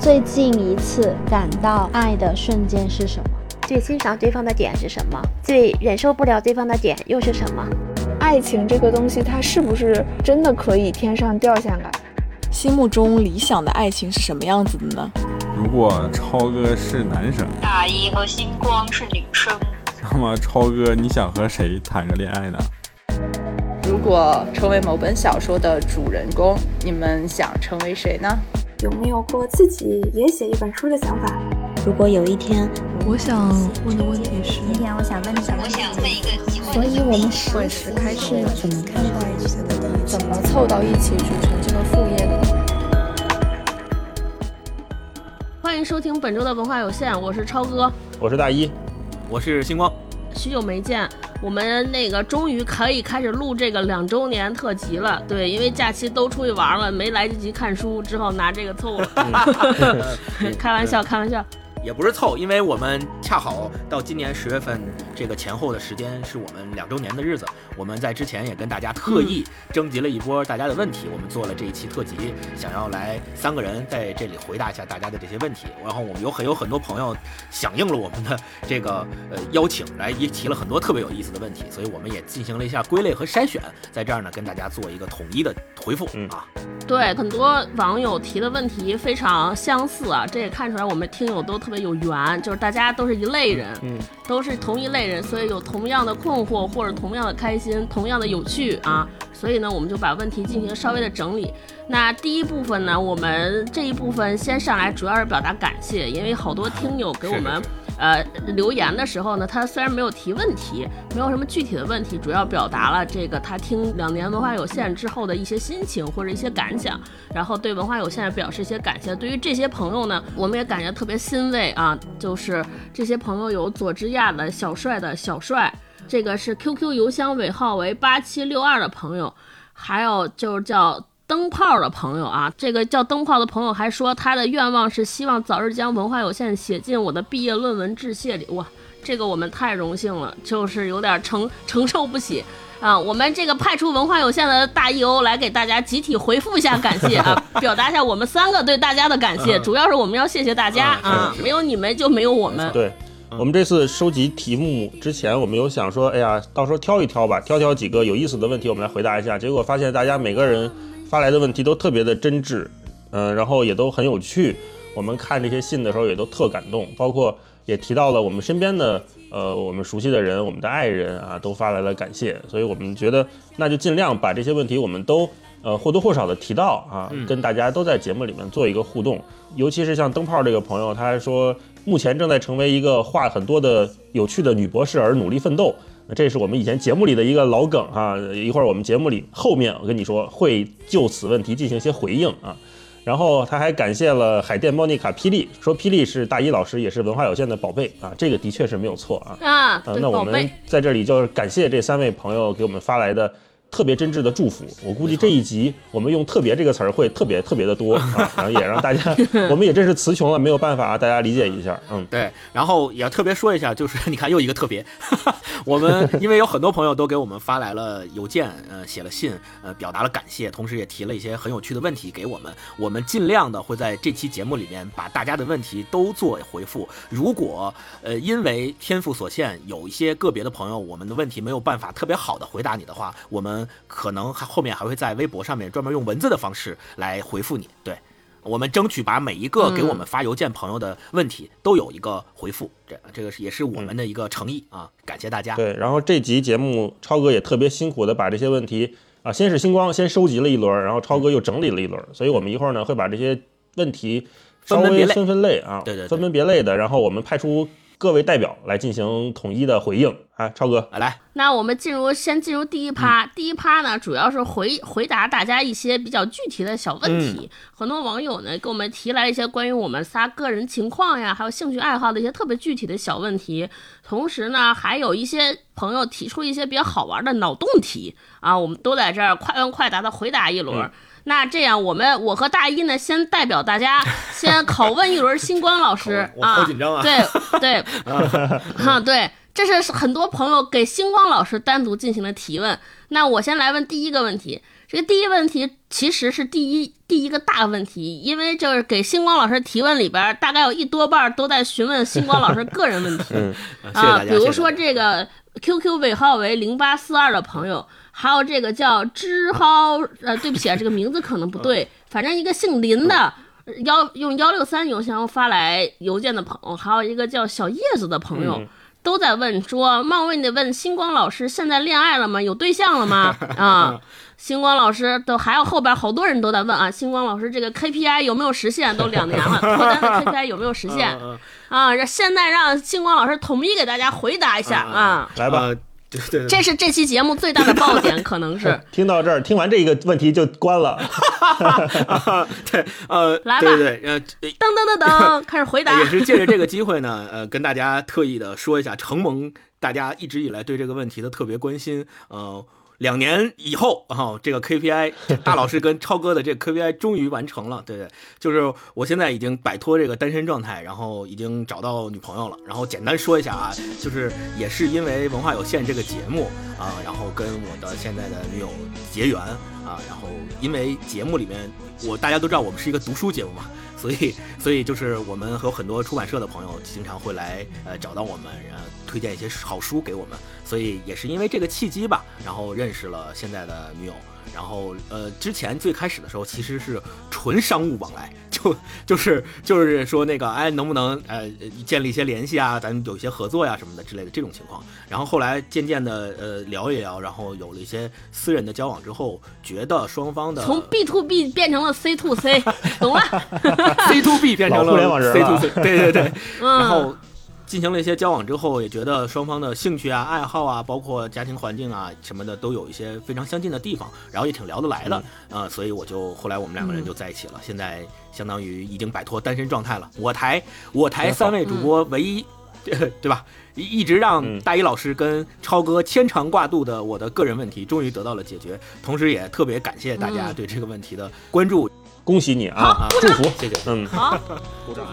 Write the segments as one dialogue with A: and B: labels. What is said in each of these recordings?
A: 最近一次感到爱的瞬间是什么？
B: 最欣赏对方的点是什么？最忍受不了对方的点又是什么？
C: 爱情这个东西，它是不是真的可以天上掉下来？
D: 心目中理想的爱情是什么样子的呢？
E: 如果超哥是男生，
F: 大一和星光是女生，
E: 那么超哥你想和谁谈个恋爱呢？
G: 如果成为某本小说的主人公，你们想成为谁呢？
H: 有没有过自己也写一本书的想法？
I: 如果有一天，
J: 我想问的问题是，
K: 今天我想问你，
F: 我想问一个，
I: 所以我们
L: 会时开始
I: 怎么看待
C: 怎么凑到一起组成这个副业的？
M: 欢迎收听本周的文化有限，我是超哥，
N: 我是大一，
O: 我是星光，
M: 许久没见。我们那个终于可以开始录这个两周年特辑了，对，因为假期都出去玩了，没来得及看书，只好拿这个凑了。开玩笑，开玩笑。
O: 也不是凑，因为我们恰好到今年十月份这个前后的时间是我们两周年的日子。我们在之前也跟大家特意征集了一波大家的问题，我们做了这一期特辑，想要来三个人在这里回答一下大家的这些问题。然后我们有很有很多朋友响应了我们的这个呃邀请，来也提了很多特别有意思的问题，所以我们也进行了一下归类和筛选，在这儿呢跟大家做一个统一的回复啊。
M: 对，很多网友提的问题非常相似啊，这也看出来我们听友都特。特别有缘，就是大家都是一类人，嗯，都是同一类人，所以有同样的困惑或者同样的开心，同样的有趣啊，所以呢，我们就把问题进行稍微的整理。那第一部分呢，我们这一部分先上来，主要是表达感谢，因为好多听友给我们。呃，留言的时候呢，他虽然没有提问题，没有什么具体的问题，主要表达了这个他听两年文化有限之后的一些心情或者一些感想，然后对文化有限表示一些感谢。对于这些朋友呢，我们也感觉特别欣慰啊，就是这些朋友有佐之亚的小帅的小帅，这个是 QQ 邮箱尾号为八七六二的朋友，还有就是叫。灯泡的朋友啊，这个叫灯泡的朋友还说他的愿望是希望早日将文化有限写进我的毕业论文致谢里。哇，这个我们太荣幸了，就是有点承承受不起啊。我们这个派出文化有限的大 EO 来给大家集体回复一下感谢啊，表达一下我们三个对大家的感谢。主要是我们要谢谢大家啊，没有你们就没有我们。
N: 对，我们这次收集题目之前，我们有想说，哎呀，到时候挑一挑吧，挑挑几个有意思的问题，我们来回答一下。结果发现大家每个人。发来的问题都特别的真挚，嗯，然后也都很有趣。我们看这些信的时候也都特感动，包括也提到了我们身边的呃我们熟悉的人，我们的爱人啊，都发来了感谢。所以我们觉得那就尽量把这些问题我们都呃或多或少的提到啊，跟大家都在节目里面做一个互动。尤其是像灯泡这个朋友，他还说目前正在成为一个画很多的有趣的女博士而努力奋斗。这是我们以前节目里的一个老梗哈，一会儿我们节目里后面我跟你说会就此问题进行一些回应啊。然后他还感谢了海淀莫妮卡霹雳，说霹雳是大一老师，也是文化有限的宝贝啊，这个的确是没有错啊。
M: 啊，
N: 那我们在这里就是感谢这三位朋友给我们发来的。特别真挚的祝福，我估计这一集我们用“特别”这个词儿会特别特别的多 啊，然后也让大家，我们也真是词穷了，没有办法啊，大家理解一下，嗯，
O: 对，然后也要特别说一下，就是你看又一个特别，我们因为有很多朋友都给我们发来了邮件，呃，写了信，呃，表达了感谢，同时也提了一些很有趣的问题给我们，我们尽量的会在这期节目里面把大家的问题都做回复。如果呃因为天赋所限，有一些个别的朋友我们的问题没有办法特别好的回答你的话，我们。可能还后面还会在微博上面专门用文字的方式来回复你，对我们争取把每一个给我们发邮件朋友的问题都有一个回复，这这个是也是我们的一个诚意啊，感谢大家。
N: 对，然后这集节目超哥也特别辛苦的把这些问题啊，先是星光先收集了一轮，然后超哥又整理了一轮，所以我们一会儿呢会把这些问题稍微分分类啊，
O: 对对，
N: 分门别类的，然后我们派出。各位代表来进行统一的回应啊，超哥
O: 来。
M: 那我们进入，先进入第一趴。第一趴呢，主要是回回答大家一些比较具体的小问题。很多网友呢给我们提来一些关于我们仨个人情况呀，还有兴趣爱好的一些特别具体的小问题。同时呢，还有一些朋友提出一些比较好玩的脑洞题啊，我们都在这儿快问快答的回答一轮。那这样，我们我和大一呢，先代表大家 先拷问一轮星光老师啊，
O: 好紧张啊，
M: 对对，哈 对，这是很多朋友给星光老师单独进行的提问。那我先来问第一个问题：这个第一问题其实是第一第一个大问题，因为就是给星光老师提问里边，大概有一多半都在询问星光老师个人问题。啊，比如说这个 QQ 尾号为零八四二的朋友，还有这个叫支蒿，呃，对不起啊，这个名字可能不对，反正一个姓林的。幺用幺六三邮箱发来邮件的朋友，还有一个叫小叶子的朋友，都在问说：冒昧的问星光老师，现在恋爱了吗？有对象了吗？啊，星光老师都还有后边好多人都在问啊，星光老师这个 KPI 有没有实现？都两年了，脱单的 KPI 有没有实现？啊，现在让星光老师统一给大家回答一下啊，
N: 来吧。
O: 对对，
M: 这是这期节目最大的爆点，可能是
N: 听到这儿，听完这个问题就关了。
O: 对，呃，
M: 来吧，
O: 对对，呃，
M: 噔噔噔噔，开始回答。
O: 也是借着这个机会呢，呃，跟大家特意的说一下，承蒙大家一直以来对这个问题的特别关心，呃。两年以后啊，这个 KPI 大老师跟超哥的这个 KPI 终于完成了，对对，就是我现在已经摆脱这个单身状态，然后已经找到女朋友了。然后简单说一下啊，就是也是因为文化有限这个节目啊，然后跟我的现在的女友结缘啊，然后因为节目里面我大家都知道我们是一个读书节目嘛。所以，所以就是我们和很多出版社的朋友经常会来，呃，找到我们，然后推荐一些好书给我们。所以也是因为这个契机吧，然后认识了现在的女友。然后，呃，之前最开始的时候其实是纯商务往来，就就是就是说那个，哎，能不能呃建立一些联系啊，咱有一些合作呀什么的之类的这种情况。然后后来渐渐的，呃，聊一聊，然后有了一些私人的交往之后，觉得双方的
M: 从 B to B 变成了 C to C，懂了，
O: C to B 变成了 C to C，对对对，
M: 然
O: 后。进行了一些交往之后，也觉得双方的兴趣啊、爱好啊，包括家庭环境啊什么的，都有一些非常相近的地方，然后也挺聊得来的啊，所以我就后来我们两个人就在一起了。现在相当于已经摆脱单身状态了。我台我台三位主播唯一，对吧？一直让大一老师跟超哥牵肠挂肚的我的个人问题，终于得到了解决。同时也特别感谢大家对这个问题的关注，
N: 恭喜你啊！祝福，谢谢。
O: 嗯，
M: 好，
O: 鼓掌。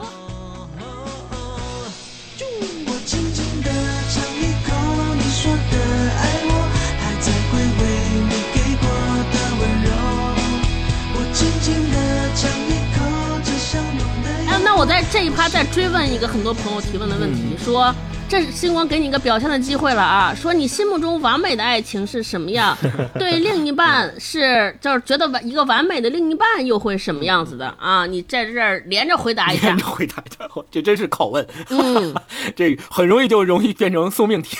M: 我在这一趴在追问一个很多朋友提问的问题，说。这星光给你一个表现的机会了啊！说你心目中完美的爱情是什么样？对另一半是就是觉得完一个完美的另一半又会什么样子的啊？你在这儿连着回答一下，
O: 连着回答一下，这真是拷问。
M: 嗯，
O: 这很容易就容易变成送命题。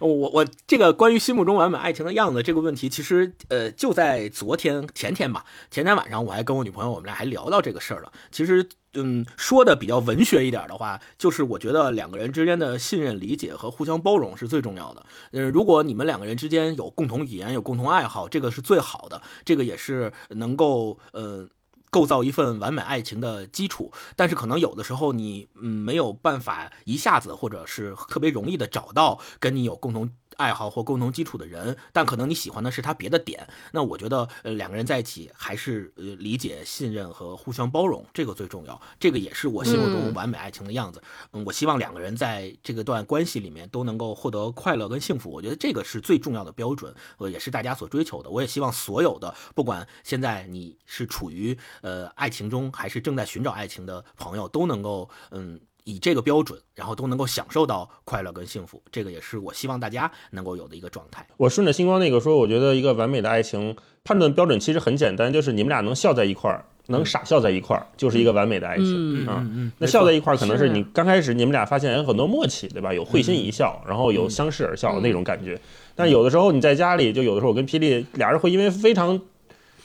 O: 我我这个关于心目中完美爱情的样子这个问题，其实呃就在昨天前天吧，前天晚上我还跟我女朋友我们俩还聊到这个事儿了。其实。嗯，说的比较文学一点的话，就是我觉得两个人之间的信任、理解和互相包容是最重要的。呃，如果你们两个人之间有共同语言、有共同爱好，这个是最好的，这个也是能够呃构造一份完美爱情的基础。但是可能有的时候你嗯没有办法一下子或者是特别容易的找到跟你有共同。爱好或共同基础的人，但可能你喜欢的是他别的点。那我觉得，呃，两个人在一起还是呃理解、信任和互相包容，这个最重要。这个也是我心目中完美爱情的样子。嗯，我希望两个人在这个段关系里面都能够获得快乐跟幸福。我觉得这个是最重要的标准，呃，也是大家所追求的。我也希望所有的，不管现在你是处于呃爱情中，还是正在寻找爱情的朋友，都能够嗯。以这个标准，然后都能够享受到快乐跟幸福，这个也是我希望大家能够有的一个状态。
N: 我顺着星光那个说，我觉得一个完美的爱情判断标准其实很简单，就是你们俩能笑在一块儿，能傻笑在一块儿，就是一个完美的爱情啊。那笑在一块儿，可能是你刚开始你们俩发现有很多默契，对吧？有会心一笑，然后有相视而笑的那种感觉。但有的时候你在家里，就有的时候我跟霹雳俩人会因为非常。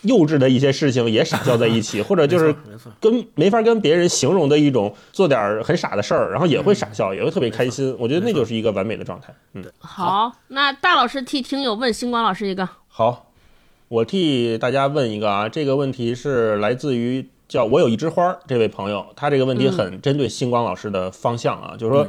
N: 幼稚的一些事情也傻笑在一起，或者就是跟没法跟别人形容的一种做点很傻的事儿，然后也会傻笑，也会特别开心。我觉得那就是一个完美的状态。嗯，
M: 好，那大老师替听友问星光老师一个。
N: 好，我替大家问一个啊，这个问题是来自于叫我有一枝花这位朋友，他这个问题很针对星光老师的方向啊，就是说，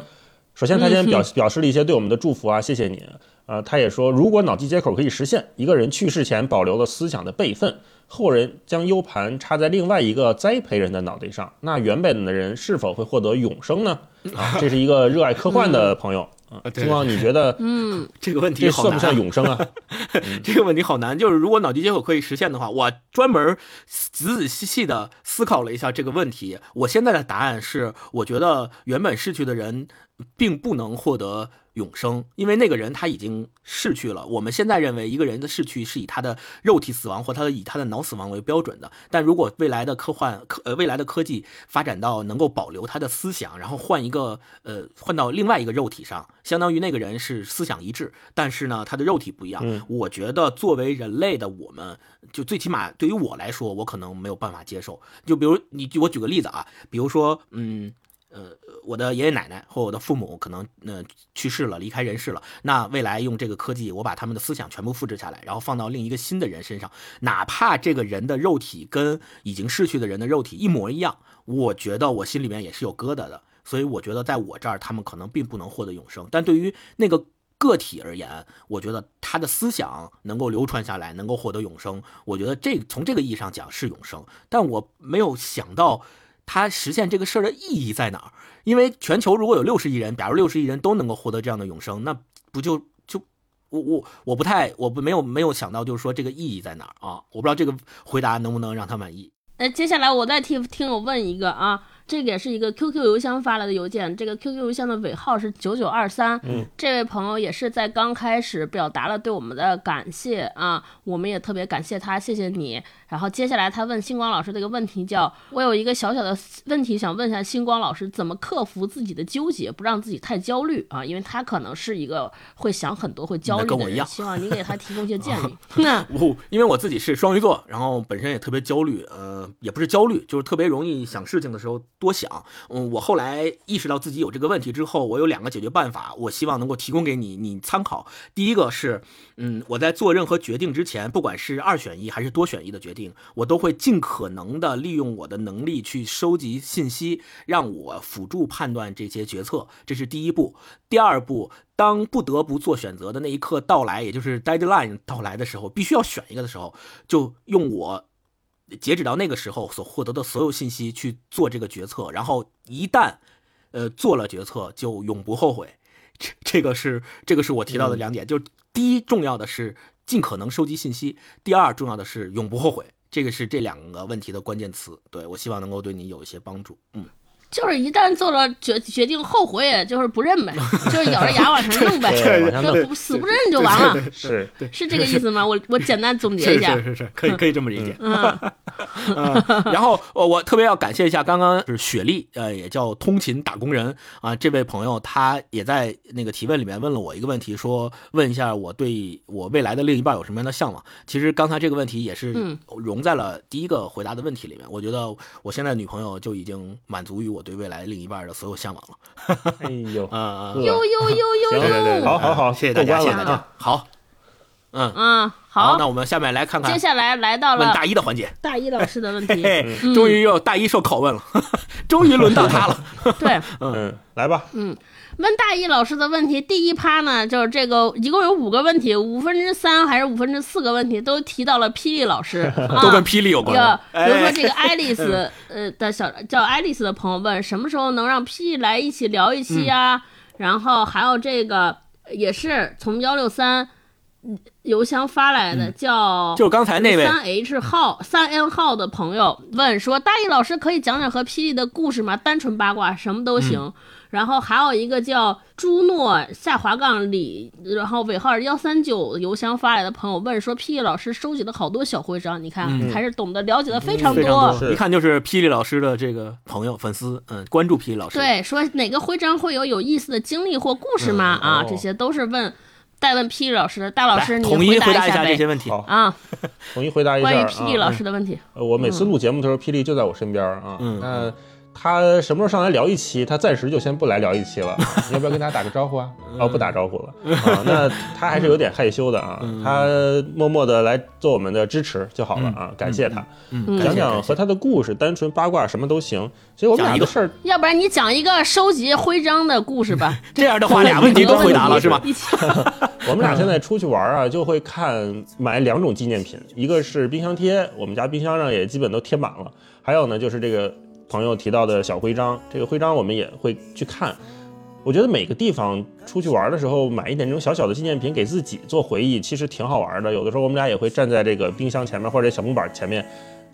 N: 首先他先表表示了一些对我们的祝福啊，谢谢你。呃，他也说，如果脑机接口可以实现，一个人去世前保留了思想的备份，后人将 U 盘插在另外一个栽培人的脑袋上，那原本的人是否会获得永生呢？啊，这是一个热爱科幻的朋友啊，
O: 对
N: 星光，你觉得
M: 嗯，
O: 这个问题好难
N: 算不算永生啊？
O: 这个问题好难，就是如果脑机接口可以实现的话，我专门仔仔细细的思考了一下这个问题。我现在的答案是，我觉得原本逝去的人并不能获得永生，因为那个人他已经逝去了。我们现在认为一个人的逝去是以他的肉体死亡或他的以他的脑死亡为标准的，但如果未来的科幻科呃未来的科技发展到能够保留他的思想，然后换一个呃换到另外一个肉体上，相当于那个人是思想一致，但是呢他的肉体不一样。
N: 嗯
O: 我觉得作为人类的我们，就最起码对于我来说，我可能没有办法接受。就比如你，我举个例子啊，比如说，嗯，呃，我的爷爷奶奶或我的父母可能呃去世了，离开人世了，那未来用这个科技，我把他们的思想全部复制下来，然后放到另一个新的人身上，哪怕这个人的肉体跟已经逝去的人的肉体一模一样，我觉得我心里面也是有疙瘩的。所以我觉得在我这儿，他们可能并不能获得永生，但对于那个个体而言，我觉得他的思想能够流传下来，能够获得永生。我觉得这从这个意义上讲是永生，但我没有想到他实现这个事儿的意义在哪儿。因为全球如果有六十亿人，假如六十亿人都能够获得这样的永生，那不就就我我我不太我不没有没有想到就是说这个意义在哪儿啊？我不知道这个回答能不能让他满意。
M: 那接下来我再替听友问一个啊，这个也是一个 QQ 邮箱发来的邮件，这个 QQ 邮箱的尾号是九九二三。
N: 嗯，
M: 这位朋友也是在刚开始表达了对我们的感谢啊，我们也特别感谢他，谢谢你。然后接下来他问星光老师这个问题叫，我有一个小小的问题想问一下星光老师，怎么克服自己的纠结，不让自己太焦虑啊？因为他可能是一个会想很多、会焦虑的人，
O: 跟我一样
M: 希望你给他提供一些建议。那
O: 我因为我自己是双鱼座，然后本身也特别焦虑，呃，也不是焦虑，就是特别容易想事情的时候多想。嗯，我后来意识到自己有这个问题之后，我有两个解决办法，我希望能够提供给你，你参考。第一个是，嗯，我在做任何决定之前，不管是二选一还是多选一的决定，我都会尽可能的利用我的能力去收集信息，让我辅助判断这些决策，这是第一步。第二步，当不得不做选择的那一刻到来，也就是 deadline 到来的时候，必须要选一个的时候，就用我截止到那个时候所获得的所有信息去做这个决策，然后一旦呃做了决策，就永不后悔。这这个是这个是我提到的两点，就是第一重要的是尽可能收集信息，第二重要的是永不后悔。这个是这两个问题的关键词。对我希望能够对你有一些帮助。嗯。
M: 就是一旦做了决决定，后悔也就是不认呗，就是咬着牙往前弄呗，就死不认就完了。
N: 是
M: 是这个意思吗？我我简单总结一下，
O: 是是是，可以可以这么理解。
M: 嗯，
O: 然后我我特别要感谢一下刚刚是雪莉，呃，也叫通勤打工人啊，这位朋友他也在那个提问里面问了我一个问题，说问一下我对我未来的另一半有什么样的向往。其实刚才这个问题也是融在了第一个回答的问题里面。我觉得我现在女朋友就已经满足于我对未来另一半的所有向往了。
N: 哎呦，
O: 啊，
M: 呦呦呦呦呦，
N: 好好好，
O: 谢谢大家，谢谢大家。好，嗯。
M: 嗯，
O: 好，那我们下面来看看，
M: 接下来来到了
O: 问大一的环节，
M: 大一老师的问题，
O: 终于又大一受拷问了，终于轮到他了。
M: 对，
N: 嗯，来吧，
M: 嗯。问大一老师的问题，第一趴呢，就是这个一共有五个问题，五分之三还是五分之四个问题都提到了霹雳老师，
O: 都跟霹雳有关。
M: 比如说这个 爱丽丝呃的小叫爱丽丝的朋友问，什么时候能让霹雳来一起聊一期啊？然后还有这个也是从幺六三邮箱发来的，叫
O: 就刚才那位
M: 三 H 号三 N 号的朋友问说，大一老师可以讲讲和霹雳的故事吗？单纯八卦什么都行。然后还有一个叫朱诺下滑杠里，然后尾号幺三九邮箱发来的朋友问说，霹雳老师收集了好多小徽章，你看、
O: 嗯、
M: 还是懂得了解的非常
O: 多，
M: 多
O: 一看就是霹雳老师的这个朋友粉丝，嗯，关注霹雳老师。
M: 对，说哪个徽章会有有意思的经历或故事吗？
O: 嗯、
M: 啊，
O: 哦、
M: 这些都是问。代问霹雳老师的大老师，你
O: 统一
M: 回
O: 答
M: 一下
O: 这些问题
M: 啊！
N: 统一回答一下
M: 关于霹雳老师的问题。
N: 呃，我每次录节目的时候，霹雳就在我身边啊。嗯，那他什么时候上来聊一期？他暂时就先不来聊一期了。要不要跟大家打个招呼啊？哦，不打招呼了啊。那他还是有点害羞的啊。他默默的来做我们的支持就好了啊，感谢他。
O: 嗯，
N: 讲讲和他的故事，单纯八卦什么都行。所以我们俩的事儿，
M: 要不然你讲一个收集徽章的故事吧。
O: 这样的话，俩问题都回答了是吧？
N: 我们俩现在出去玩啊，就会看买两种纪念品，一个是冰箱贴，我们家冰箱上也基本都贴满了。还有呢，就是这个朋友提到的小徽章，这个徽章我们也会去看。我觉得每个地方出去玩的时候，买一点这种小小的纪念品给自己做回忆，其实挺好玩的。有的时候我们俩也会站在这个冰箱前面或者小木板前面，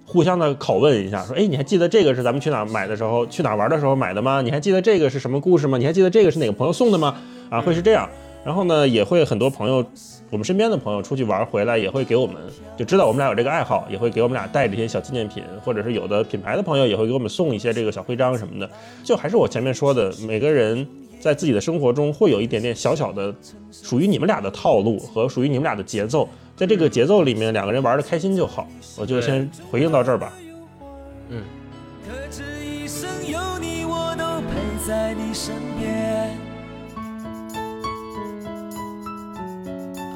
N: 互相的拷问一下，说：“哎，你还记得这个是咱们去哪买的时候，去哪玩的时候买的吗？你还记得这个是什么故事吗？你还记得这个是哪个朋友送的吗？”啊，会是这样。然后呢，也会很多朋友，我们身边的朋友出去玩回来，也会给我们就知道我们俩有这个爱好，也会给我们俩带这些小纪念品，或者是有的品牌的朋友也会给我们送一些这个小徽章什么的。就还是我前面说的，每个人在自己的生活中会有一点点小小的属于你们俩的套路和属于你们俩的节奏，在这个节奏里面，两个人玩的开心就好。我就先回应到这儿吧。
O: 嗯。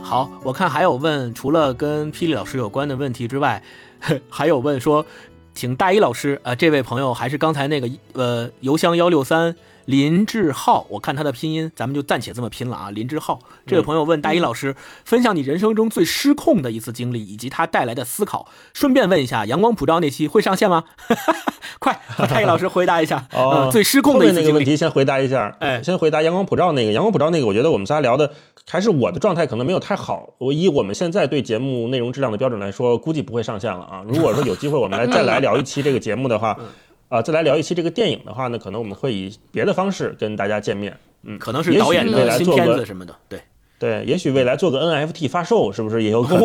O: 好，我看还有问，除了跟霹雳老师有关的问题之外，还有问说，请大一老师，呃，这位朋友还是刚才那个，呃，邮箱幺六三。林志浩，我看他的拼音，咱们就暂且这么拼了啊。林志浩这位朋友问大一老师，分享你人生中最失控的一次经历以及它带来的思考。顺便问一下，阳光普照那期会上线吗？快，大一老师回答一下。哦，最失控的
N: 那个问题先回答一下。
O: 哎，
N: 先回答阳光普照那个。阳光普照那个，我觉得我们仨聊的还是我的状态可能没有太好。我以我们现在对节目内容质量的标准来说，估计不会上线了啊。如果说有机会我们来再来聊一期这个节目的话。啊，再来聊一期这个电影的话呢，可能我们会以别的方式跟大家见面。嗯，
O: 可能是导演的新片子什么的。对
N: 对，也许未来做个 NFT 发售，是不是也有可能？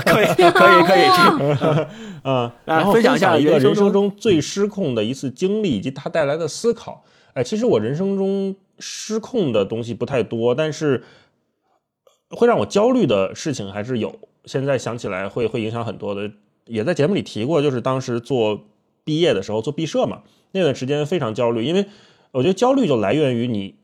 O: 可以可以可以。
N: 嗯，然后
O: 分享
N: 一下一个人
O: 生
N: 中最失控的一次经历以及它带来的思考。哎，其实我人生中失控的东西不太多，但是会让我焦虑的事情还是有。现在想起来会会影响很多的，也在节目里提过，就是当时做。毕业的时候做毕设嘛，那段时间非常焦虑，因为我觉得焦虑就来源于你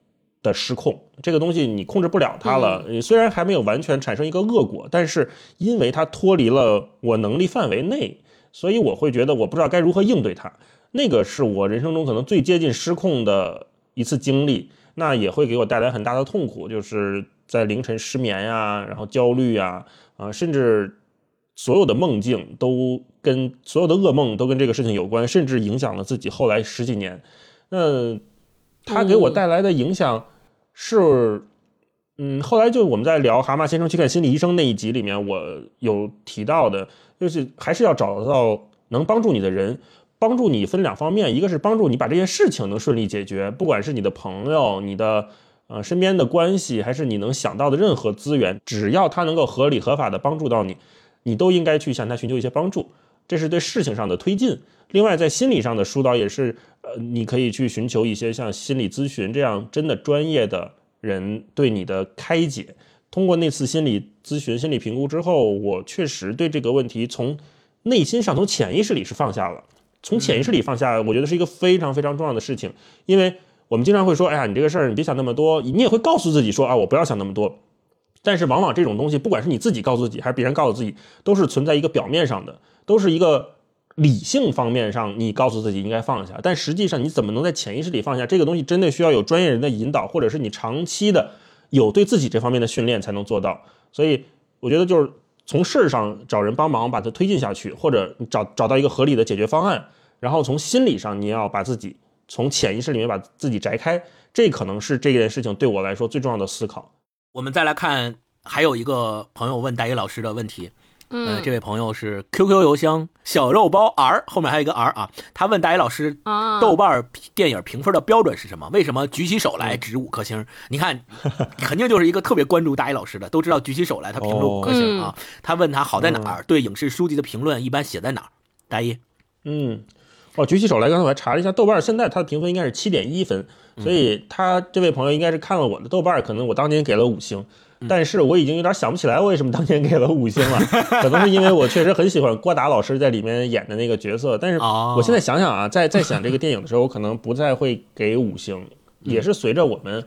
N: 的失控，这个东西你控制不了它了。你虽然还没有完全产生一个恶果，但是因为它脱离了我能力范围内，所以我会觉得我不知道该如何应对它。那个是我人生中可能最接近失控的一次经历，那也会给我带来很大的痛苦，就是在凌晨失眠呀，然后焦虑呀，啊，甚至。所有的梦境都跟所有的噩梦都跟这个事情有关，甚至影响了自己后来十几年。那他给我带来的影响是，嗯，后来就我们在聊《蛤蟆先生去看心理医生》那一集里面，我有提到的，就是还是要找到能帮助你的人，帮助你分两方面，一个是帮助你把这件事情能顺利解决，不管是你的朋友、你的呃身边的关系，还是你能想到的任何资源，只要他能够合理合法的帮助到你。你都应该去向他寻求一些帮助，这是对事情上的推进。另外，在心理上的疏导也是，呃，你可以去寻求一些像心理咨询这样真的专业的人对你的开解。通过那次心理咨询、心理评估之后，我确实对这个问题从内心上、从潜意识里是放下了。从潜意识里放下，我觉得是一个非常非常重要的事情。因为我们经常会说：“哎呀，你这个事儿你别想那么多。”你也会告诉自己说：“啊，我不要想那么多。”但是往往这种东西，不管是你自己告诉自己，还是别人告诉自己，都是存在一个表面上的，都是一个理性方面上，你告诉自己应该放下。但实际上，你怎么能在潜意识里放下这个东西？真的需要有专业人的引导，或者是你长期的有对自己这方面的训练才能做到。所以，我觉得就是从事儿上找人帮忙把它推进下去，或者找找到一个合理的解决方案。然后从心理上，你要把自己从潜意识里面把自己摘开，这可能是这件事情对我来说最重要的思考。
O: 我们再来看，还有一个朋友问大一老师的问题，
M: 嗯，
O: 这位朋友是 QQ 邮箱小肉包 R 后面还有一个 R 啊，他问大一老师，豆瓣电影评分的标准是什么？为什么举起手来值五颗星？你看，肯定就是一个特别关注大一老师的，都知道举起手来他评论五颗星啊。他问他好在哪儿？对影视书籍的评论一般写在哪儿？大一，
N: 嗯，哦，举起手来，刚才我还查了一下，豆瓣现在它的评分应该是七点一分。所以他这位朋友应该是看了我的豆瓣，可能我当年给了五星，但是我已经有点想不起来我为什么当年给了五星了，可能是因为我确实很喜欢郭达老师在里面演的那个角色，但是我现在想想啊，在在想这个电影的时候，我可能不再会给五星，也是随着我们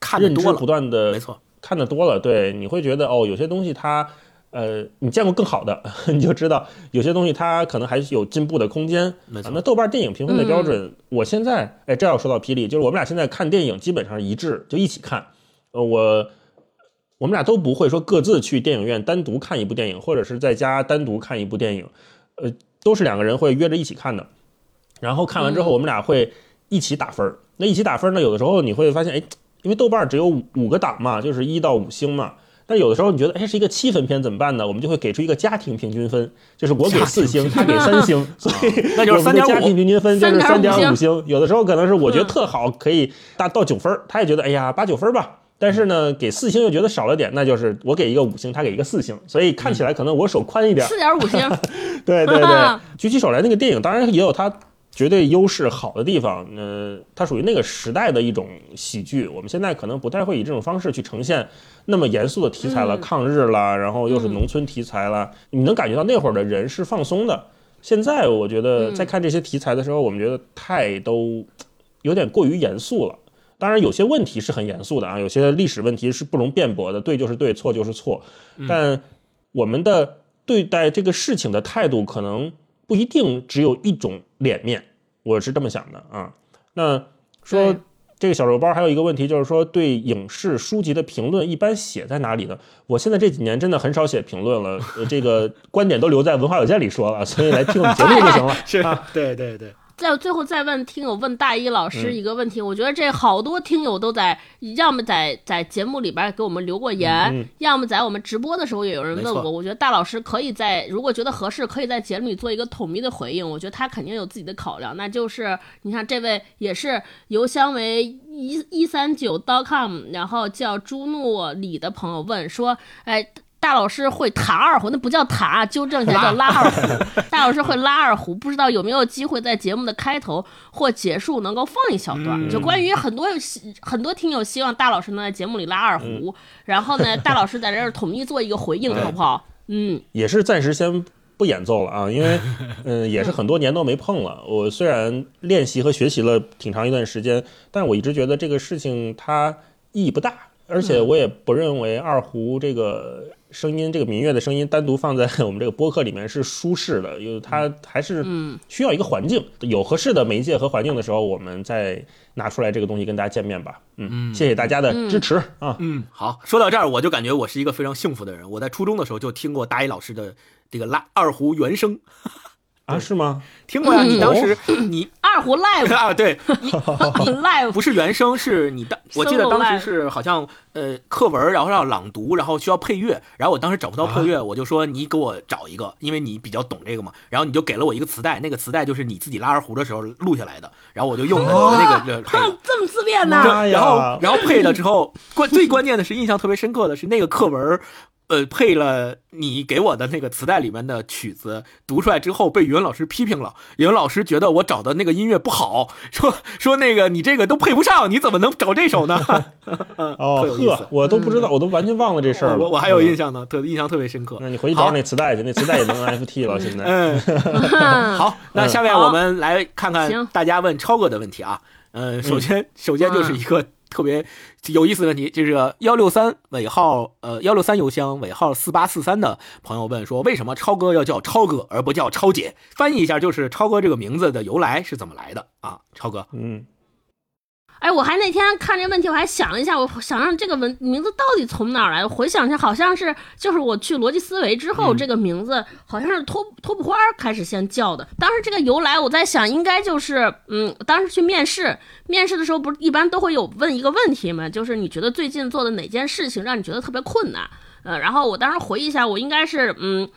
O: 看
N: 认知不断的
O: 没错，
N: 看的多了，对，你会觉得哦，有些东西它。呃，你见过更好的，你就知道有些东西它可能还是有进步的空间。
O: 没错，
N: 那豆瓣电影评分的标准，我现在哎，这要说到霹雳，就是我们俩现在看电影基本上一致，就一起看。呃，我我们俩都不会说各自去电影院单独看一部电影，或者是在家单独看一部电影，呃，都是两个人会约着一起看的。然后看完之后，我们俩会一起打分那一起打分呢，有的时候你会发现，哎，因为豆瓣只有五五个档嘛，就是一到五星嘛。但有的时候你觉得，哎，是一个七分片怎么办呢？我们就会给出一个家庭平均分，就是我给四星，他给三星，所以
O: 那就是三。
N: 家庭平均分就是
M: 三
N: 点五星。有的时候可能是我觉得特好，可以达到九分，他也觉得哎呀八九分吧。但是呢，给四星又觉得少了点，那就是我给一个五星，他给一个四星，所以看起来可能我手宽一点。
M: 四点五星。
N: 对对对，举起手来那个电影，当然也有它。绝对优势好的地方，呃，它属于那个时代的一种喜剧。我们现在可能不太会以这种方式去呈现那么严肃的题材了，抗日啦，然后又是农村题材了。你能感觉到那会儿的人是放松的。现在我觉得在看这些题材的时候，我们觉得太都有点过于严肃了。当然，有些问题是很严肃的啊，有些历史问题是不容辩驳的，对就是对，错就是错。但我们的对待这个事情的态度可能。不一定只有一种脸面，我是这么想的啊。那说这个小肉包还有一个问题，就是说对影视书籍的评论一般写在哪里呢？我现在这几年真的很少写评论了，这个观点都留在文化有限里说了，所以来听我们节目就行了。
O: 是啊，对对对。
M: 在最后再问听友问大一老师一个问题，我觉得这好多听友都在，要么在在节目里边给我们留过言，要么在我们直播的时候也有人问过。我觉得大老师可以在如果觉得合适，可以在节目里做一个统一的回应。我觉得他肯定有自己的考量，那就是你看这位也是邮箱为一一三九 .com，然后叫朱诺里的朋友问说，哎。大老师会弹二胡，那不叫弹，纠正一下叫拉二胡。大老师会拉二胡，不知道有没有机会在节目的开头或结束能够放一小段，就关于很多很多听友希望大老师能在节目里拉二胡，然后呢，大老师在这儿统一做一个回应，好不好？嗯，
N: 也是暂时先不演奏了啊，因为嗯，也是很多年都没碰了。我虽然练习和学习了挺长一段时间，但我一直觉得这个事情它意义不大，而且我也不认为二胡这个。声音这个民乐的声音单独放在我们这个播客里面是舒适的，因为它还是需要一个环境，有合适的媒介和环境的时候，我们再拿出来这个东西跟大家见面吧。嗯，谢谢大家的支持啊。
O: 嗯，好，说到这儿，我就感觉我是一个非常幸福的人。我在初中的时候就听过大一老师的这个拉二胡原声。
N: 啊，是吗？
O: 听过呀，你当时你
M: 二胡 live
O: 啊，对，
M: 你 live
O: 不是原声，是你当我记得当时是好像呃课文，然后要朗读，然后需要配乐，然后我当时找不到配乐，我就说你给我找一个，因为你比较懂这个嘛，然后你就给了我一个磁带，那个磁带就是你自己拉二胡的时候录下来的，然后我就用的那个配，
M: 这么自恋呢？
O: 然后然后配了之后，关最关键的是印象特别深刻的是那个课文。呃，配了你给我的那个磁带里面的曲子，读出来之后被语文老师批评了。语文老师觉得我找的那个音乐不好，说说那个你这个都配不上，你怎么能找这首呢？
N: 哦，呵，我都不知道，我都完全忘了这事儿。
O: 我我还有印象呢，特印象特别深刻。
N: 那你回去找那磁带去，那磁带也能 NFT 了。现在，
O: 嗯，好，那下面我们来看看大家问超哥的问题啊。嗯，首先首先就是一个。特别有意思的问题，就是幺六三尾号，呃，幺六三邮箱尾号四八四三的朋友问说，为什么超哥要叫超哥而不叫超姐？翻译一下，就是超哥这个名字的由来是怎么来的啊？超哥，
N: 嗯。
M: 哎，我还那天看这问题，我还想了一下，我想让这个文名字到底从哪儿来？回想一下，好像是就是我去逻辑思维之后，这个名字好像是托托普花开始先叫的。当时这个由来，我在想，应该就是嗯，当时去面试，面试的时候不是一般都会有问一个问题吗？就是你觉得最近做的哪件事情让你觉得特别困难？呃，然后我当时回忆一下，我应该是嗯。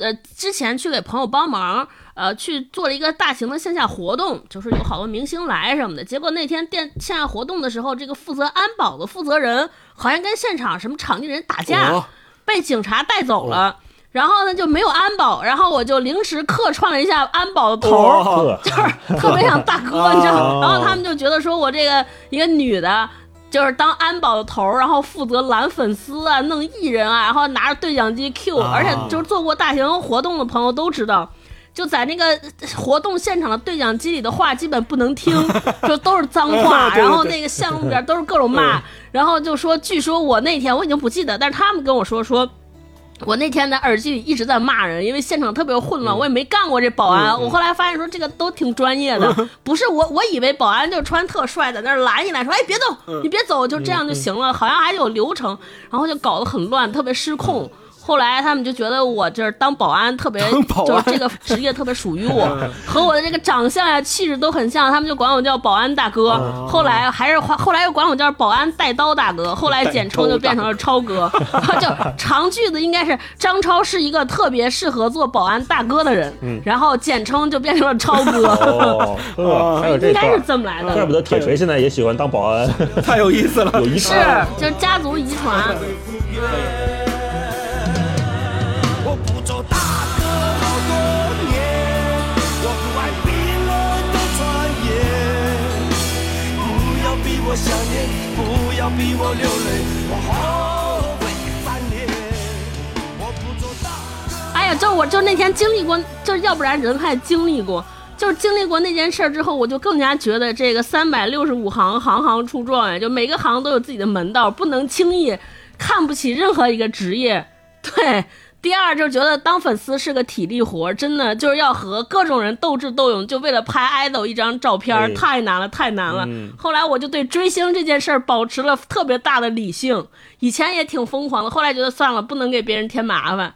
M: 呃，之前去给朋友帮忙，呃，去做了一个大型的线下活动，就是有好多明星来什么的。结果那天电线下活动的时候，这个负责安保的负责人好像跟现场什么场地人打架，被警察带走了。然后呢就没有安保，然后我就临时客串了一下安保的头，就是特别像大哥，你知道。然后他们就觉得说我这个一个女的。就是当安保的头，然后负责拦粉丝啊，弄艺人啊，然后拿着对讲机 Q，而且就是做过大型活动的朋友都知道，就在那个活动现场的对讲机里的话基本不能听，就都是脏话，然后那个项目里边都是各种骂，然后就说，据说我那天我已经不记得，但是他们跟我说说。我那天在耳机里一直在骂人，因为现场特别混乱，我也没干过这保安。我后来发现说这个都挺专业的，不是我，我以为保安就穿特帅，在那儿拦你来说，哎，别走，你别走，就这样就行了，好像还有流程，然后就搞得很乱，特别失控。后来他们就觉得我就是当保安特别，就是这个职业特别属于我，和我的这个长相呀、气质都很像，他们就管我叫保安大哥。后来还是后来又管我叫保安带刀大哥，后来简称就变成了超哥。就长句子应该是张超是一个特别适合做保安大哥的人，然后简称就变成了超哥。
N: 哦，还有这
M: 应该是这么来的。
N: 怪不得铁锤现在也喜欢当保安，
O: 太有意思了，
N: 有遗
M: 是就是家族遗传。
K: 我想念，不要逼我流泪，我后悔翻脸。我不做大
M: 哎呀，就我就那天经历过，就是要不然人还经历过，就是经历过那件事之后，我就更加觉得这个三百六十五行，行行出状元，就每个行都有自己的门道，不能轻易看不起任何一个职业。对。第二就觉得当粉丝是个体力活，真的就是要和各种人斗智斗勇，就为了拍 idol 一张照片，太难了，太难了。后来我就对追星这件事儿保持了特别大的理性，以前也挺疯狂的，后来觉得算了，不能给别人添麻烦。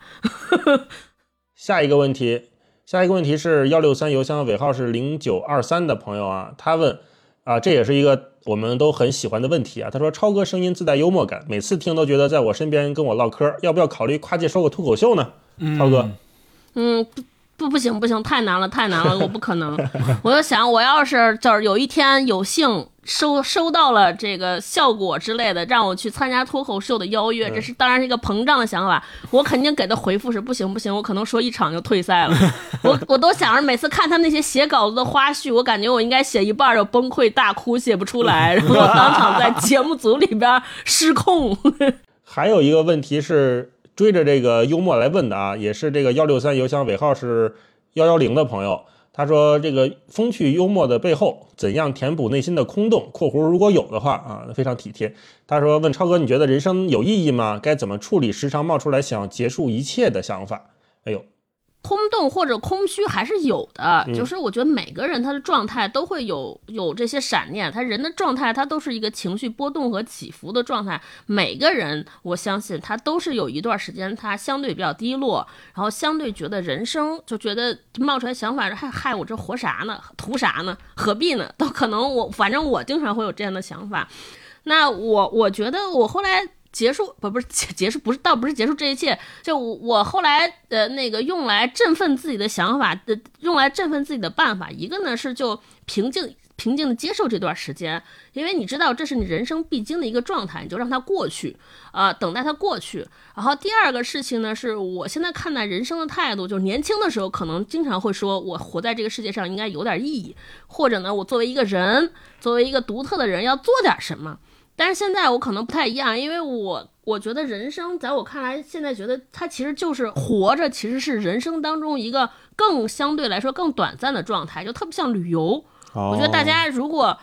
N: 下一个问题，下一个问题是幺六三邮箱尾号是零九二三的朋友啊，他问啊，这也是一个。我们都很喜欢的问题啊，他说超哥声音自带幽默感，每次听都觉得在我身边跟我唠嗑，要不要考虑跨界说个脱口秀呢？超哥，
M: 嗯，不不不行不行，太难了太难了，我不可能。我就想，我要是就是有一天有幸。收收到了这个效果之类的，让我去参加脱口秀的邀约，这是当然是一个膨胀的想法。我肯定给的回复是不行不行，我可能说一场就退赛了。我我都想着每次看他那些写稿子的花絮，我感觉我应该写一半就崩溃大哭，写不出来，然后当场在节目组里边失控。
N: 还有一个问题是追着这个幽默来问的啊，也是这个幺六三邮箱尾号是幺幺零的朋友。他说：“这个风趣幽默的背后，怎样填补内心的空洞？（括弧如果有的话啊，非常体贴。）”他说：“问超哥，你觉得人生有意义吗？该怎么处理时常冒出来想结束一切的想法？”哎呦。
M: 空洞或者空虚还是有的，就是我觉得每个人他的状态都会有有这些闪念，他人的状态他都是一个情绪波动和起伏的状态。每个人我相信他都是有一段时间他相对比较低落，然后相对觉得人生就觉得冒出来想法，害害我这活啥呢？图啥呢？何必呢？都可能我反正我经常会有这样的想法。那我我觉得我后来。结束不不是结束不是倒不是结束这一切，就我我后来呃那个用来振奋自己的想法的用来振奋自己的办法，一个呢是就平静平静的接受这段时间，因为你知道这是你人生必经的一个状态，你就让它过去啊，等待它过去。然后第二个事情呢，是我现在看待人生的态度，就是年轻的时候可能经常会说我活在这个世界上应该有点意义，或者呢我作为一个人，作为一个独特的人要做点什么。但是现在我可能不太一样，因为我我觉得人生在我看来，现在觉得它其实就是活着，其实是人生当中一个更相对来说更短暂的状态，就特别像旅游。我觉得大家如果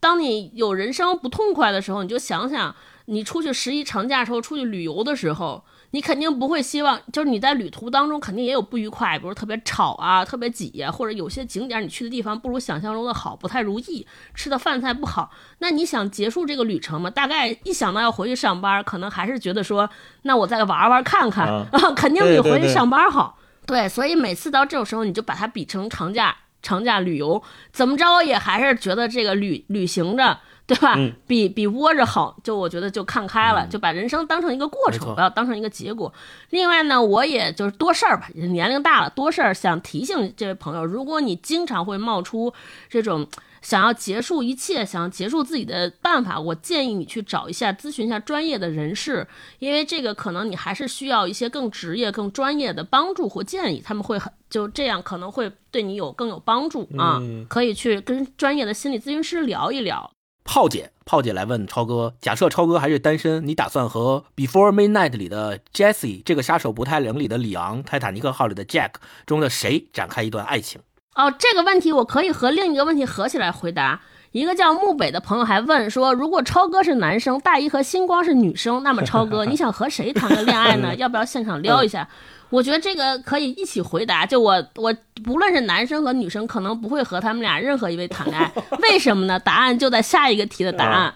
M: 当你有人生不痛快的时候，你就想想你出去十一长假时候出去旅游的时候。你肯定不会希望，就是你在旅途当中肯定也有不愉快，比如特别吵啊，特别挤呀，或者有些景点你去的地方不如想象中的好，不太如意，吃的饭菜不好。那你想结束这个旅程吗？大概一想到要回去上班，可能还是觉得说，那我再玩玩看看啊，肯定比回去上班好。对，所以每次到这种时候，你就把它比成长假，长假旅游，怎么着也还是觉得这个旅旅行着。对吧？比比窝着好，就我觉得就看开了，就把人生当成一个过程，不要当成一个结果。另外呢，我也就是多事儿吧，年龄大了多事儿，想提醒这位朋友，如果你经常会冒出这种想要结束一切、想要结束自己的办法，我建议你去找一下咨询一下专业的人士，因为这个可能你还是需要一些更职业、更专业的帮助或建议，他们会很就这样可能会对你有更有帮助啊，可以去跟专业的心理咨询师聊一聊。
O: 炮姐，炮姐来问超哥：假设超哥还是单身，你打算和《Before Midnight》里的 Jesse，这个杀手不太冷里的里昂，泰坦尼克号里的 Jack 中的谁展开一段爱情？
M: 哦，这个问题我可以和另一个问题合起来回答。一个叫木北的朋友还问说：如果超哥是男生，大一和星光是女生，那么超哥 你想和谁谈个恋爱呢？要不要现场撩一下？我觉得这个可以一起回答。就我，我不论是男生和女生，可能不会和他们俩任何一位谈恋爱。为什么呢？答案就在下一个题的答案。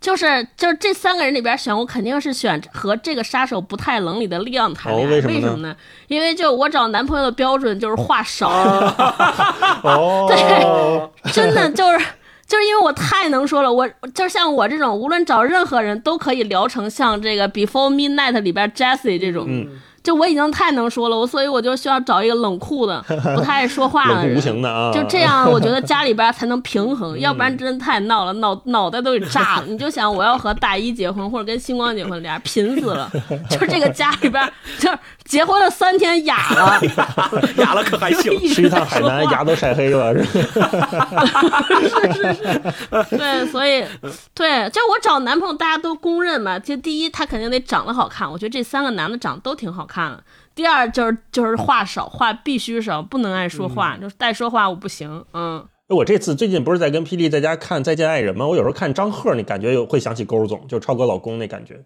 M: 就是就是这三个人里边选，我肯定是选和这个杀手不太冷里的利昂谈恋爱。
N: 哦为什么呢
M: 什么呢？因为就我找男朋友的标准就是话少。
N: 哦，
M: 对，真的就是就是因为我太能说了，我就是像我这种，无论找任何人都可以聊成像这个《Before Midnight》里边 Jesse 这种。
N: 嗯
M: 就我已经太能说了，我所以我就需要找一个冷酷的、不太爱说话的人，
N: 无形的啊
M: 就这样，我觉得家里边才能平衡，要不然真的太闹了，脑脑袋都给炸了。你就想我要和大一结婚，或者跟星光结婚，俩人贫死了。就这个家里边，就是结婚了三天哑了，
O: 哑了可还行，
N: 去一趟海南牙都晒黑了，是
M: 是是是，对，所以对，就我找男朋友，大家都公认嘛。就第一，他肯定得长得好看，我觉得这三个男的长得都挺好看的。第二就是就是话少，话必须少，不能爱说话，就是带说话我不行，嗯。
N: 我这次最近不是在跟霹雳在家看《再见爱人》吗？我有时候看张赫，那感觉有会想起勾总，就超哥老公那感觉。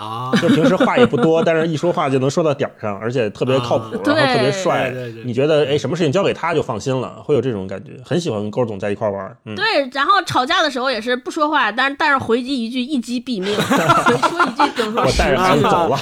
O: 啊，
N: 就平时话也不多，但是一说话就能说到点儿上，而且特别靠谱，然后特别帅。你觉得哎，什么事情交给他就放心了，会有这种感觉。很喜欢跟勾总在一块玩。嗯，
M: 对，然后吵架的时候也是不说话，但是但是回击一句一击毙命，说一句顶说
N: 我带着孩子走了。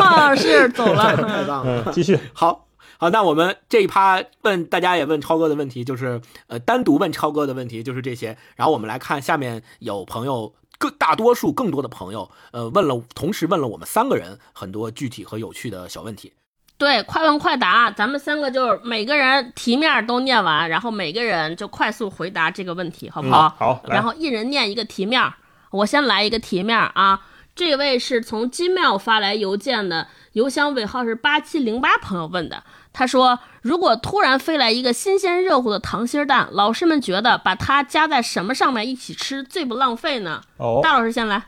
M: 啊，是走了。
O: 太棒了，
N: 继续。
O: 好。好，那我们这一趴问大家也问超哥的问题，就是呃单独问超哥的问题就是这些。然后我们来看下面有朋友更大多数更多的朋友呃问了，同时问了我们三个人很多具体和有趣的小问题。
M: 对，快问快答，咱们三个就是每个人题面都念完，然后每个人就快速回答这个问题，好不好？
N: 嗯、好。
M: 然后一人念一个题面，我先来一个题面啊。这位是从金庙发来邮件的，邮箱尾号是八七零八朋友问的。他说：“如果突然飞来一个新鲜热乎的糖心蛋，老师们觉得把它加在什么上面一起吃最不浪费呢？”
N: 哦，
M: 大老师先来，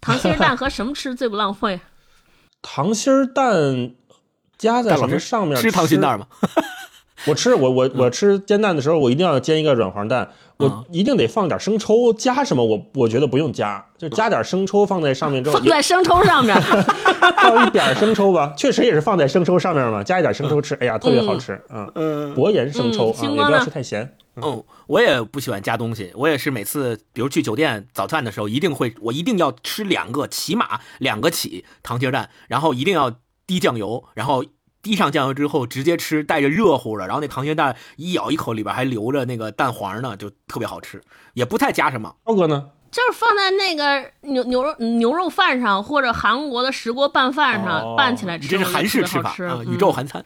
M: 糖心蛋和什么吃最不浪费？
N: 糖心蛋加在什么上面
O: 吃糖心蛋吗？
N: 我吃我我我吃煎蛋的时候，我一定要煎一个软黄蛋，我一定得放点生抽。加什么我我觉得不用加，就加点生抽放在上面之后，
M: 放在生抽上面，
N: 放一点生抽吧，确实也是放在生抽上面嘛，加一点生抽吃，哎呀，特别好吃啊！嗯，薄盐生抽啊，也不要吃太咸。
O: 嗯，我也不喜欢加东西，我也是每次比如去酒店早饭的时候，一定会我一定要吃两个，起码两个起糖心蛋，然后一定要滴酱油，然后。滴上酱油之后直接吃，带着热乎的，然后那溏心蛋一咬一口，里边还留着那个蛋黄呢，就特别好吃，也不太加什么。
N: 涛哥呢？
M: 就是放在那个牛牛肉牛肉饭上，或者韩国的石锅拌饭上、
N: 哦、
M: 拌起来吃，
O: 这是韩式吃法
M: 吃
O: 啊，宇宙韩餐。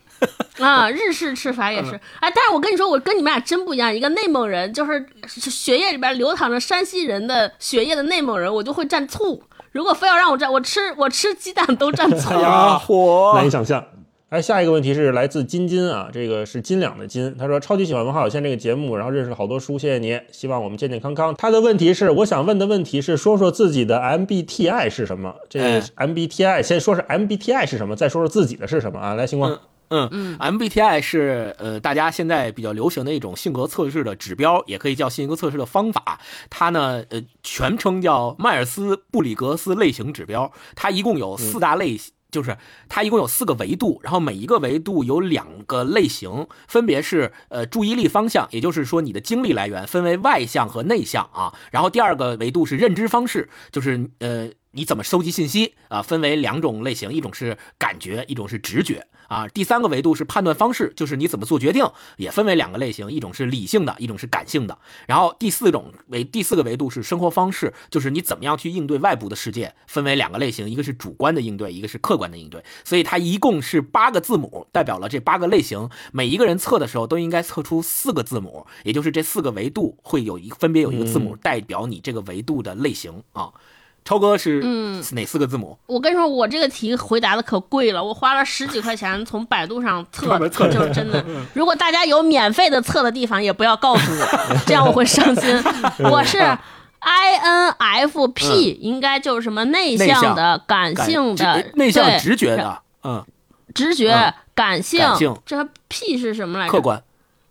M: 啊，日式吃法也是。哎，但是我跟你说，我跟你们俩真不一样。一个内蒙人，就是血液里边流淌着山西人的血液的内蒙人，我就会蘸醋。如果非要让我蘸，我吃我吃鸡蛋都蘸醋。
N: 哎呀，火难以想象。哎，下一个问题是来自金金啊，这个是金两的金。他说超级喜欢文化有限这个节目，然后认识了好多书，谢谢你，希望我们健健康康。他的问题是，我想问的问题是，说说自己的 MBTI 是什么？这 MBTI 先说是 MBTI 是什么，再说说自己的是什么啊？来，星光。
O: 嗯嗯，MBTI 是呃大家现在比较流行的一种性格测试的指标，也可以叫性格测试的方法。它呢呃全称叫迈尔斯布里格斯类型指标，它一共有四大类。就是它一共有四个维度，然后每一个维度有两个类型，分别是呃注意力方向，也就是说你的精力来源分为外向和内向啊。然后第二个维度是认知方式，就是呃你怎么收集信息啊，分为两种类型，一种是感觉，一种是直觉。啊，第三个维度是判断方式，就是你怎么做决定，也分为两个类型，一种是理性的，一种是感性的。然后第四种维第四个维度是生活方式，就是你怎么样去应对外部的世界，分为两个类型，一个是主观的应对，一个是客观的应对。所以它一共是八个字母，代表了这八个类型。每一个人测的时候都应该测出四个字母，也就是这四个维度会有一分别有一个字母代表你这个维度的类型啊。超哥是
M: 嗯
O: 哪四个字母？
M: 我跟你说，我这个题回答的可贵了，我花了十几块钱 从百度上测，就是真的。如果大家有免费的测的地方，也不要告诉我，这样我会伤心。我是 INFP，应该就是什么内向的、感性的、
O: 内向直觉的，嗯，
M: 直觉、感性，
O: 性
M: 这 P 是什么来着？
O: 客观。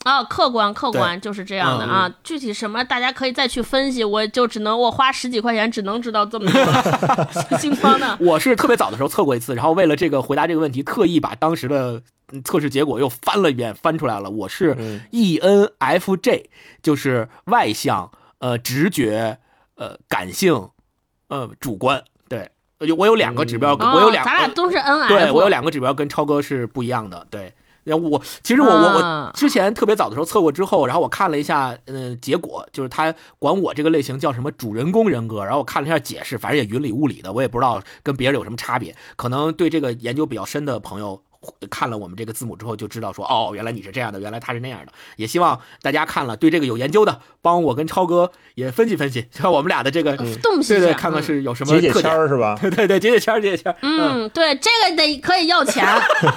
M: 啊，客观客观就是这样的啊，
O: 嗯、
M: 具体什么大家可以再去分析，我就只能我花十几块钱只能知道这么多。星光呢？
O: 我是特别早的时候测过一次，然后为了这个回答这个问题，特意把当时的测试结果又翻了一遍，翻出来了。我是 ENFJ，就是外向、呃直觉、呃感性，呃主观。对，有我有两个指标，
M: 哦
O: 我有两个，
M: 咱俩都是 N F，
O: 对我有两个指标跟超哥是不一样的。对，然后我其实我我
M: 啊
O: 我之前特别早的时候测过之后，然后我看了一下，嗯、结果就是他管我这个类型叫什么主人公人格，然后我看了一下解释，反正也云里雾里的，我也不知道跟别人有什么差别。可能对这个研究比较深的朋友。看了我们这个字母之后，就知道说哦，原来你是这样的，原来他是那样的。也希望大家看了对这个有研究的，帮我跟超哥也分析分析，看 我们俩的这个
M: 洞悉
O: 对对，看看是有什么
N: 解解是吧？
O: 对对对，解解签儿，解解签儿。
M: 嗯，对，这个得可以要钱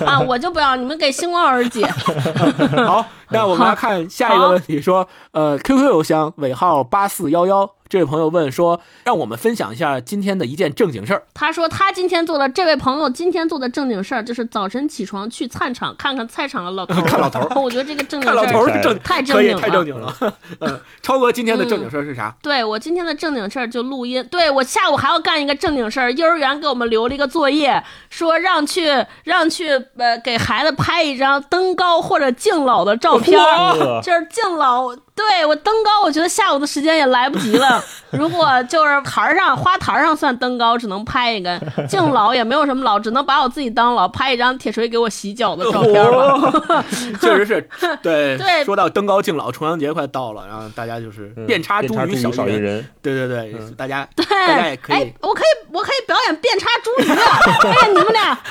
M: 啊，我就不要，你们给星光老师解。
O: 好，那我们来看下一个问题，说，呃，QQ 邮箱尾号八四幺幺，这位朋友问说，让我们分享一下今天的一件正经事儿。
M: 他说他今天做的，这位朋友今天做的正经事儿就是早晨起床去菜场看看菜场的老头儿。
O: 看老头
M: 我觉得这个正经
O: 看老
M: 事儿
O: 头是正，
M: 太正经了，
O: 太正经了。嗯，超哥今天的正经事儿是啥？
M: 对我今天的正经事儿就录音，对我下午还要干一个正经事儿。幼儿园给我们留了一个作业，说让去让去呃给孩子拍一张登高或者敬老的照片儿，就是敬老。对我登高，我觉得下午的时间也来不及了。如果就是台儿上花坛上算登高，只能拍一个敬老，也没有什么老，只能把我自己当老，拍一张铁锤给我洗脚的照片吧。
O: 确实是，对
M: 对
O: 说到登高敬老，重阳节快到了，然后大家就是
N: 遍插
O: 茱萸
N: 少一
O: 人，
N: 人。
O: 对对对，大家
M: 对，
O: 大家也可以
M: 哎，我可以，我可以表演遍插茱萸啊！哎呀，你们俩，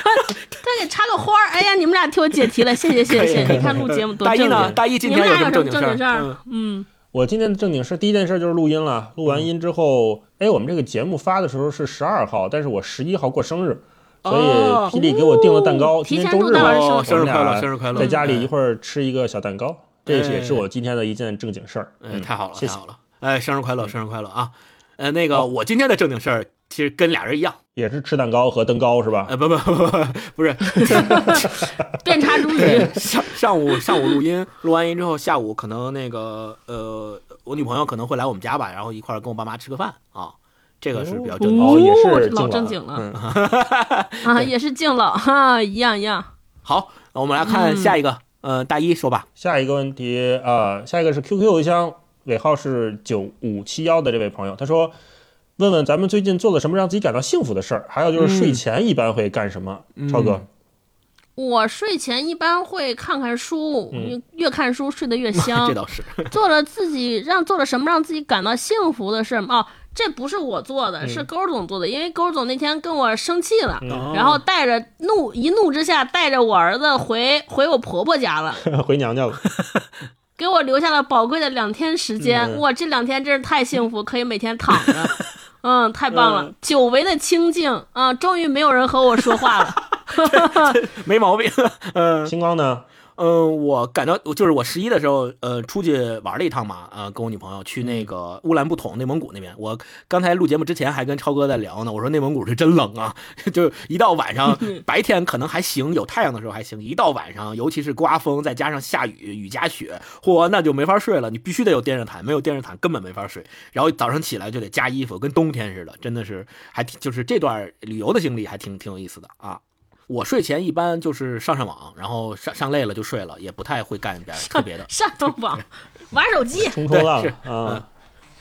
M: 再给插个花儿。哎呀，你们俩替我解题了，谢谢谢谢谢谢。你看录节目多
O: 大一呢？
M: 正经。
O: 大一今
M: 你们
O: 天有
M: 俩有什么
O: 正经
M: 正经事儿？
O: 事儿？
M: 嗯，
N: 我今天的正经事，第一件事就是录音了。录完音之后，哎，我们这个节目发的时候是十二号，但是我十一号过生日，所
O: 哦
N: 以霹雳给我订了蛋糕。今天周日嘛，
O: 哦生日快乐生日快乐
N: 在家里
O: 哎
N: 一会儿吃一个小蛋糕，这
O: 哎
N: 也是我今天的一件正经事儿。
O: 哎，太好了，
N: 谢谢
O: 太好了！哎，生日快乐，生日快乐啊！呃，那个我今天的正经事儿其实跟俩人一样，
N: 也是吃蛋糕和登高是吧？
O: 呃，不不不不，不是，
M: 变叉茱
O: 对
M: 萸。
O: 上上午上午录音，录完音之后，下午可能那个呃，我女朋友可能会来我们家吧，然后一块儿跟我爸妈吃个饭啊，这个是比较正经。
N: 哦，也是
M: 老正经了
N: 嗯
M: 啊，也是敬老哈，一样一样。
O: 好，那我们来看下一个，呃，大一说吧。
N: 下一个问题啊、下一个是 QQ 邮箱尾号是九五七幺的这位朋友，他说：“问问咱们最近做了什么让自己感到幸福的事儿？还有就是睡前一般会干什么？”超哥，
M: 我睡前一般会看看书，
N: 嗯
M: 越看书睡得越香。
O: 这倒是。
M: 做了自己让做了什么让自己感到幸福的事儿哦，这不是我做的，
N: 嗯
M: 是勾总做的。因为勾总那天跟我生气了，
N: 嗯
M: 然后带着怒一怒之下带着我儿子回回我婆婆家了，
N: 回娘家了。
M: 给我留下了宝贵的两天时间。
N: 嗯
M: 哇，这两天真是太幸福，可以每天躺着。嗯，太棒了，久违的清静啊、终于没有人和我说话了。
O: 没毛病。嗯，
N: 星光呢？
O: 嗯，我感到就是我十一的时候，呃，出去玩了一趟嘛，呃，跟我女朋友去那个乌兰布统，内蒙古那边。我刚才录节目之前还跟超哥在聊呢，我说内蒙古是真冷啊，就一到晚上，白天可能还行，有太阳的时候还行，一到晚上，尤其是刮风，再加上下雨，雨夹雪，嚯，那就没法睡了。你必须得有电热毯，没有电热毯根本没法睡。然后早上起来就得加衣服，跟冬天似的，真的是还挺，就是这段旅游的经历还挺挺有意思的啊。我睡前一般就是上上网，然后上上累了就睡了，也不太会干点特别的。
M: 上 上网玩手机，
N: 冲冲浪
O: 是
N: 啊，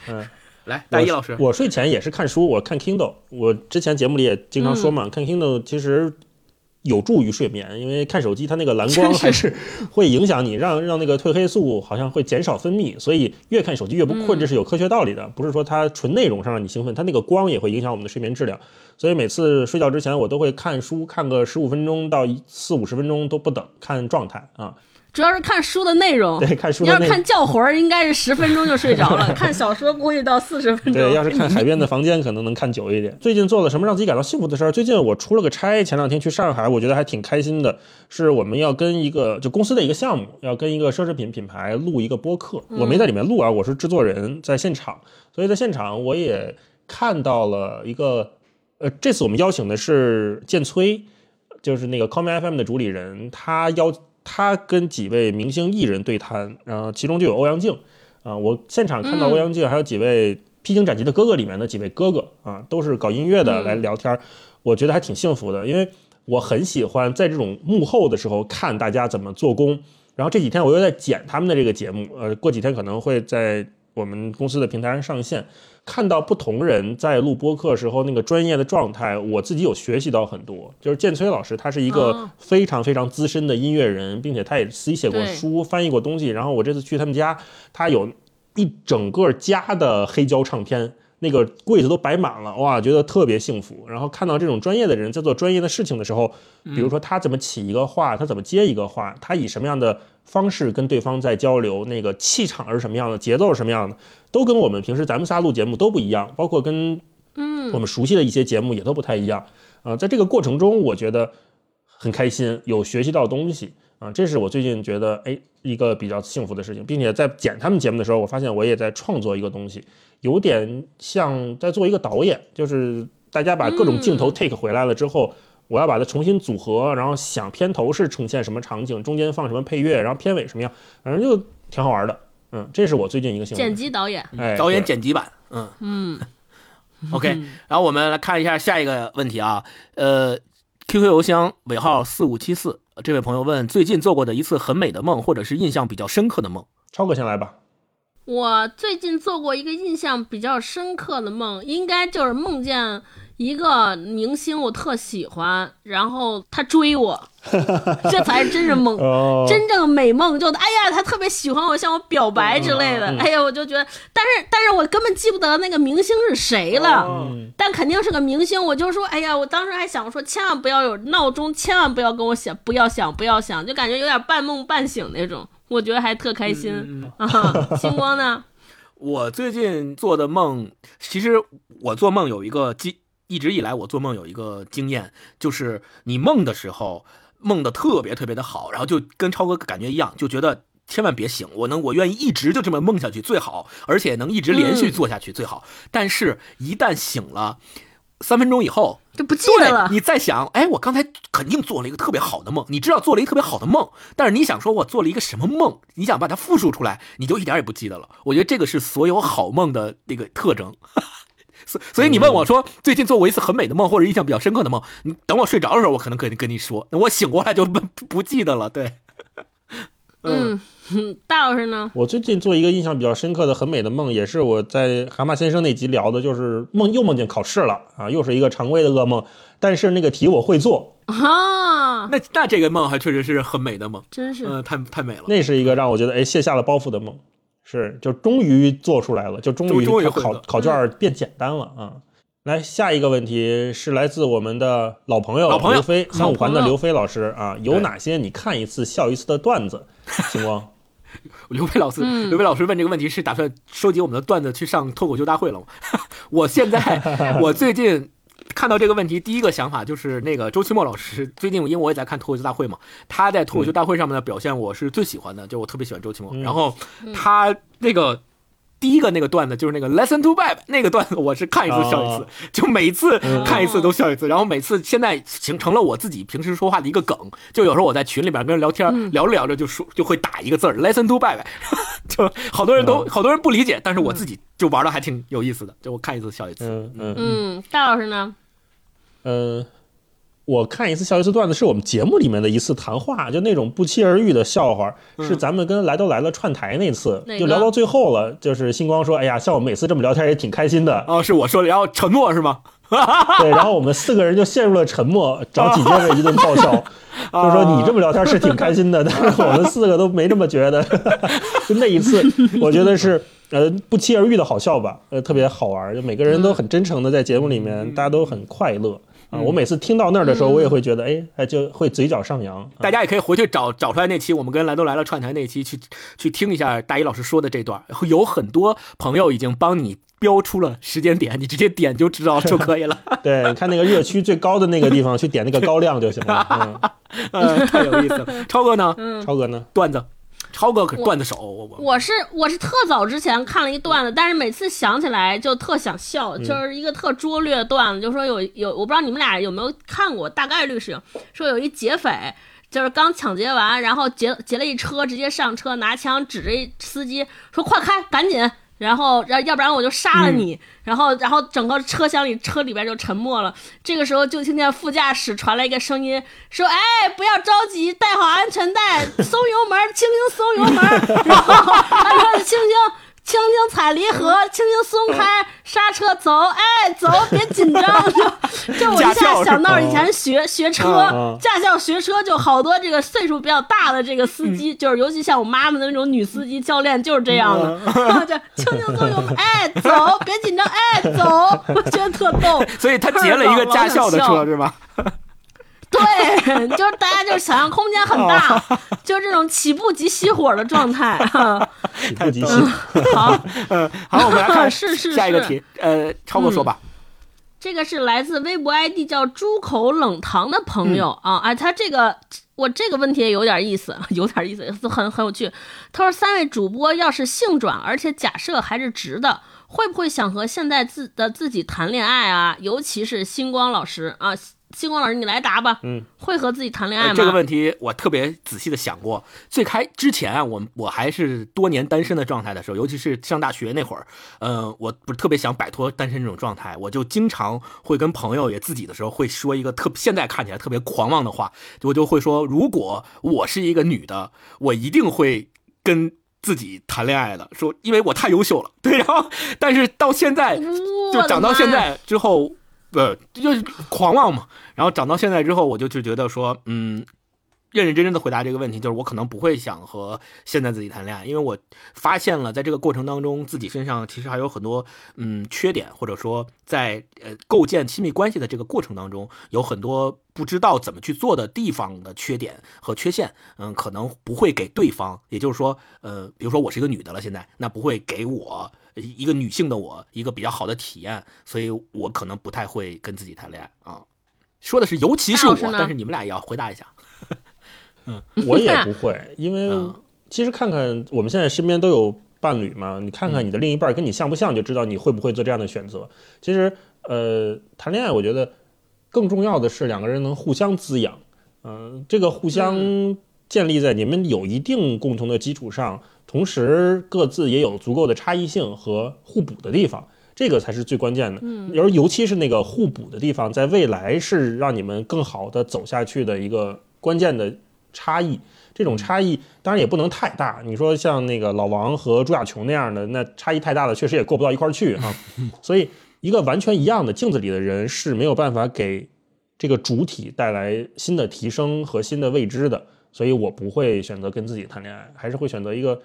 N: 嗯。
O: 来，大一老师，
N: 我睡前也是看书，我看 Kindle。我之前节目里也经常说嘛，看 Kindle 其实有助于睡眠，因为看手机它那个蓝光还是会影响你，让让那个褪黑素好像会减少分泌，所以越看手机越不困，这是有科学道理的，不是说它纯内容上让你兴奋，它那个光也会影响我们的睡眠质量。所以每次睡觉之前，我都会看书，看个十五分钟到四五十分钟都不等，看状态啊。
M: 主要是看书的内容。
N: 对，看书
M: 你要是
N: 的内容
M: 看教魂儿，应该是十分钟就睡着了；看小说估计到四十分钟。
N: 对，要是看海边的房间，可能能看久一点。最近做了什么让自己感到幸福的事儿？最近我出了个差，前两天去上海，我觉得还挺开心的。是我们要跟一个就公司的一个项目，要跟一个奢侈品品牌录一个播客。我没在里面录啊，我是制作人，在现场。所以在现场我也看到了一个，呃，这次我们邀请的是建崔，就是那个 Call Me FM 的主理人，他邀他跟几位明星艺人对谈，然后其中就有欧阳靖。啊，我现场看到欧阳靖，还有几位《披荆斩棘的哥哥》里面的几位哥哥啊，都是搞音乐的来聊天，我觉得还挺幸福的，因为我很喜欢在这种幕后的时候看大家怎么做工。然后这几天我又在剪他们的这个节目，呃，过几天可能会在我们公司的平台上上线，看到不同人在录播课时候那个专业的状态，我自己有学习到很多。就是建崔老师，他是一个非常非常资深的音乐人，并且他也自己写过书、翻译过东西。然后我这次去他们家，他有一整个家的黑胶唱片。那个柜子都摆满了，哇，觉得特别幸福。然后看到这种专业的人在做专业的事情的时候，比如说他怎么起一个话，他怎么接一个话，他以什么样的方式跟对方在交流，那个气场是什么样的，节奏是什么样的，都跟我们平时咱们仨录节目都不一样，包括跟嗯我们熟悉的一些节目也都不太一样。啊，在这个过程中，我觉得很开心，有学习到东西啊，这是我最近觉得哎一个比较幸福的事情，并且在剪他们节目的时候，我发现我也在创作一个东西。有点像在做一个导演，就是大家把各种镜头 take 回来了之后，我要把它重新组合，然后想片头是呈现什么场景，中间放什么配乐，然后片尾什么样，反正就挺好玩的。嗯，这是我最近一个幸福。
M: 剪辑导演，
N: 哎，
O: 导演剪辑版，嗯
M: 嗯。
O: OK，然后我们来看一下下一个问题啊，呃，QQ 邮箱尾号四五七四，这位朋友问最近做过的一次很美的梦，或者是印象比较深刻的梦。
N: 超哥先来吧。
M: 我最近做过一个印象比较深刻的梦，应该就是梦见一个明星，我特喜欢，然后他追我，这才是真是梦，真正美梦就，哎呀，他特别喜欢我，向我表白之类的，哎呀，我就觉得，但是但是我根本记不得那个明星是谁了，但肯定是个明星，我就说，哎呀，我当时还想说，千万不要有闹钟，千万不要跟我响，不要想，不要想，就感觉有点半梦半醒那种。我觉得还特开心。啊！星光呢？
O: 我最近做的梦，其实我做梦有一个经，一直以来我做梦有一个经验，就是你梦的时候梦的特别特别的好，然后就跟超哥感觉一样，就觉得千万别醒，我能我愿意一直就这么梦下去最好，而且能一直连续做下去最好。但是，一旦醒了。三分钟以后
M: 就不记得了。
O: 你再想，哎，我刚才肯定做了一个特别好的梦。你知道做了一个特别好的梦，但是你想说我做了一个什么梦？你想把它复述出来，你就一点也不记得了。我觉得这个是所有好梦的那个特征。所所以你问我说最近做过一次很美的梦或者印象比较深刻的梦，你等我睡着的时候，我可能可以跟你说。我醒过来就不不记得了。对，
M: 嗯。大老师呢？
N: 我最近做一个印象比较深刻的很美的梦，也是我在蛤蟆先生那集聊的，就是梦又梦见考试了啊，又是一个常规的噩梦，但是那个题我会做
M: 啊。
O: 那那这个梦还确实是很美的梦，
M: 真是，
O: 嗯，太太美了。
N: 那是一个让我觉得哎卸下了包袱的梦，是就终于做出来了，就终于考考卷变简单了啊。来下一个问题是来自我们的老朋友刘飞三五环的刘飞老师啊，有哪些你看一次笑一次的段子？星光。
O: 刘飞老师，刘飞老师问这个问题是打算收集我们的段子去上脱口秀大会了吗？我现在，我最近看到这个问题，第一个想法就是那个周奇墨老师。最近因为我也在看脱口秀大会嘛，他在脱口秀大会上面的表现，我是最喜欢的，就我特别喜欢周奇墨。然后他那个。第一个那个段子就是那个 lesson to bad 那个段子，我是看一次笑一次，就每次看一次都笑一次。然后每次现在形成了我自己平时说话的一个梗，就有时候我在群里边跟人聊天，聊着聊着就说就会打一个字 lesson to bad，就好多人都好多人不理解，但是我自己就玩的还挺有意思的，就我看一次笑一次。
N: 嗯嗯
M: 嗯，大老师呢？
N: 嗯。我看一次笑一次段子是我们节目里面的一次谈话，就那种不期而遇的笑话，是咱们跟来都来了串台那次，就聊到最后了。就是星光说：“哎呀，像我们每次这么聊天也挺开心的。”
O: 哦，是我说的，然后沉默是吗？
N: 对，然后我们四个人就陷入了沉默，找紧接着一顿爆笑，就说你这么聊天是挺开心的，但是我们四个都没这么觉得。就那一次，我觉得是呃不期而遇的好笑吧，呃特别好玩，就每个人都很真诚的在节目里面，大家都很快乐。啊，我每次听到那儿的时候，我也会觉得，哎，哎，就会嘴角上扬。
O: 大家也可以回去找找出来那期，我们跟兰都来了串台那期，去去听一下大一老师说的这段。有很多朋友已经帮你标出了时间点，你直接点就知道就可以了。
N: 对，看那个热区最高的那个地方去点那个高亮就行了。
O: 嗯，太有意思了。超哥呢？
N: 超哥呢？
O: 段子。超哥可段子手，我
M: 我我是我是特早之前看了一段子，但是每次想起来就特想笑，就是一个特拙劣的段子，就说有有我不知道你们俩有没有看过，大概率是说有一劫匪，就是刚抢劫完，然后劫劫了一车，直接上车拿枪指着司机说快开，赶紧。然后，要要不然我就杀了你。然后，然后整个车厢里车里边就沉默了。这个时候，就听见副驾驶传来一个声音，说：“哎，不要着急，带好安全带，松油门，轻轻松油门。” 然后他说：“轻轻。”轻轻踩离合，轻轻松开刹车，走，哎，走，别紧张。就 就我一下想到以前学学车，驾校学车就好多这个岁数比较大的这个司机，就是尤其像我妈妈的那种女司机教练就是这样的，就轻轻松松，哎，走，别紧张，哎，走，我觉得特逗。
O: 所以他劫了一个驾校的车是吧？
M: 对，就是大家就是想象空间很大，就是这种起步即熄火的状态。
N: 起步即熄。
M: 好，
O: 嗯，好，我们来看
M: 是是
O: 下一个题。呃，超哥说吧。
M: 这个是来自微博 ID 叫“猪口冷糖”的朋友啊，哎，他这个我这个问题也有点意思，有点意思，很很有趣。他说：“三位主播要是性转，而且假设还是直的，会不会想和现在自的自己谈恋爱啊？尤其是星光老师啊。”星光老师，你来答吧。
O: 嗯，
M: 会和自己谈恋爱吗？
O: 这个问题我特别仔细的想过。最开之前啊，我我还是多年单身的状态的时候，尤其是上大学那会儿，嗯，我不是特别想摆脱单身这种状态，我就经常会跟朋友也自己的时候会说一个特现在看起来特别狂妄的话，我就会说，如果我是一个女的，我一定会跟自己谈恋爱的，说因为我太优秀了。对，然后但是到现在就长到现在之后。呃，就是狂妄嘛。然后长到现在之后，我就就觉得说，嗯，认认真真的回答这个问题，就是我可能不会想和现在自己谈恋爱，因为我发现了在这个过程当中，自己身上其实还有很多嗯缺点，或者说在呃构建亲密关系的这个过程当中，有很多不知道怎么去做的地方的缺点和缺陷，嗯，可能不会给对方，也就是说，呃，比如说我是一个女的了，现在那不会给我。一个女性的我，一个比较好的体验，所以我可能不太会跟自己谈恋爱啊。说的是，尤其是我，但是你们俩也要回答一下。
N: 嗯，我也不会，因为其实看看我们现在身边都有伴侣嘛，你看看你的另一半跟你像不像，就知道你会不会做这样的选择。其实，呃，谈恋爱我觉得更重要的是两个人能互相滋养，嗯，这个互相建立在你们有一定共同的基础上。同时，各自也有足够的差异性和互补的地方，这个才是最关键的。嗯，而尤其是那个互补的地方，在未来是让你们更好的走下去的一个关键的差异。这种差异当然也不能太大。你说像那个老王和朱亚琼那样的，那差异太大了，确实也过不到一块儿去啊。所以，一个完全一样的镜子里的人是没有办法给这个主体带来新的提升和新的未知的。所以我不会选择跟自己谈恋爱，还是会选择一个。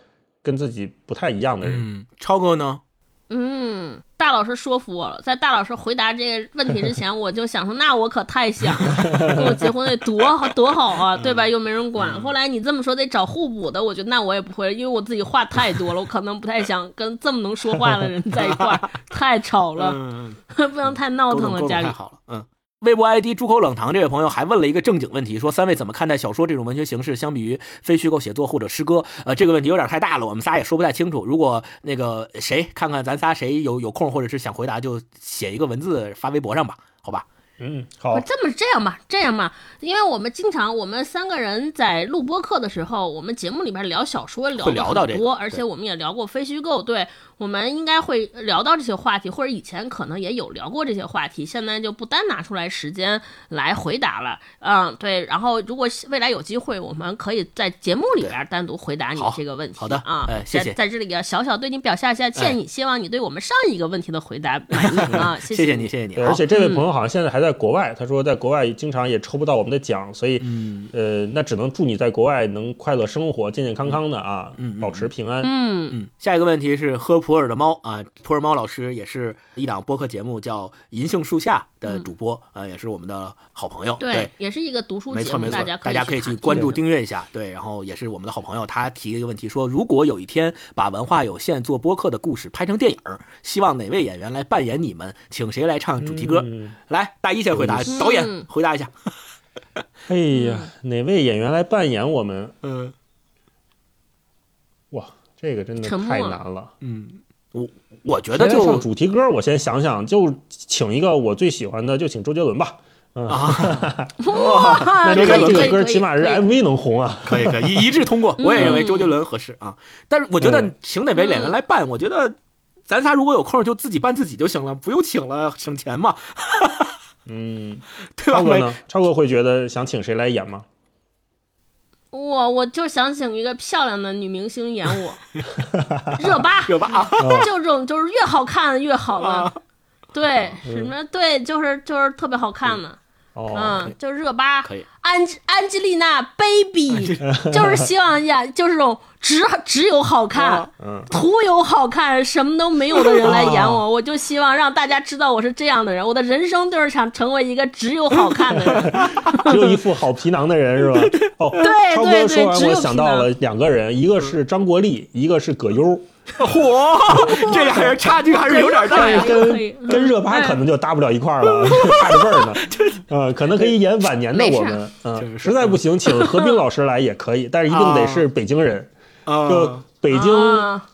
N: 跟自己不太一样的人，
O: 超哥呢？
M: 嗯，大老师说服我了。在大老师回答这个问题之前，我就想说，那我可太想了，跟我结婚得多好多好啊，对吧？又没人管。后来你这么说，得找互补的，我觉得那我也不会，因为我自己话太多了，我可能不太想跟这么能说话的人在一块儿，太吵了，不能太闹腾了，家里。
O: 太好了，嗯。微博 ID 猪口冷糖这位朋友还问了一个正经问题，说三位怎么看待小说这种文学形式，相比于非虚构写作或者诗歌？呃，这个问题有点太大了，我们仨也说不太清楚。如果那个谁看看咱仨谁有有空或者是想回答，就写一个文字发微博上吧，好吧？
N: 嗯，好，
M: 这么这样吧，这样吧，因为我们经常我们三个人在录播课的时候，我们节目里边聊小说聊
O: 的很
M: 多，而且我们也聊过非虚构，对。我们应该会聊到这些话题，或者以前可能也有聊过这些话题，现在就不单拿出来时间来回答了。嗯，对。然后如果未来有机会，我们可以在节目里边单独回答你这个问题。
O: 好的
M: 啊，
O: 谢谢。
M: 在这里要小小对你表下一下歉意，希望你对我们上一个问题的回答满意 啊。谢
O: 谢你，谢谢你。
N: 而且这位朋友好像现在还在国外，他说在国外经常也抽不到我们的奖，所以呃，那只能祝你在国外能快乐生活，健健康康的啊，嗯保持平安。
M: 嗯
O: 嗯。下一个问题是喝普洱的猫啊。普洱猫老师也是一档播客节目叫《银杏树下》的主播，呃，也是我们的好朋友。对，
M: 也是一个读书
O: 节目，没错没错，大
M: 家
O: 可以去关注订阅一下。对，然后也是我们的好朋友，他提一个问题说，如果有一天把文化有限做播客的故事拍成电影，希望哪位演员来扮演你们？请谁来唱主题歌？来，大一先回答，导演回答一下。
N: 哎呀，哪位演员来扮演我们？
O: 嗯，
N: 哇，这个真的太难了。
O: 嗯。我我觉得就
N: 唱主题歌，我先想想，就请一个我最喜欢的，就请周杰伦吧。
O: 啊，
N: 那这个歌起码是 MV 能红啊。
O: 可以可以一致通过，我也认为周杰伦合适啊。但是我觉得请哪位演员来扮，我觉得咱仨如果有空就自己扮自己就行了，不用请了，省钱嘛。
N: 嗯，对吧
O: 超
N: 哥呢？超哥会觉得想请谁来演吗？
M: 我我就想请一个漂亮的女明星演我，热巴，
O: 热巴啊，
M: 就这种就是越好看越好嘛，对，什么对，就是就是特别好看的，嗯，就是热巴，
O: 可以，
M: 安安吉丽娜 baby，就是希望演 就是这种只只有好看，嗯。徒有好看，什么都没有的人来演我，我就希望让大家知道我是这样的人，我的人生就是想成为一个只有好看的人，
N: 只有一副好皮囊的人是吧？哦，
M: 对
N: 超哥说完，我想到了两个人，一个是张国立，一个是葛优。
O: 嚯，这俩人差距还是有点大呀，
N: 跟跟热巴可能就搭不了一块儿了，差着辈儿呢。呃，可能可以演晚年的我们，嗯，实在不行，请何冰老师来也可以，但是一定得是北京人，就北京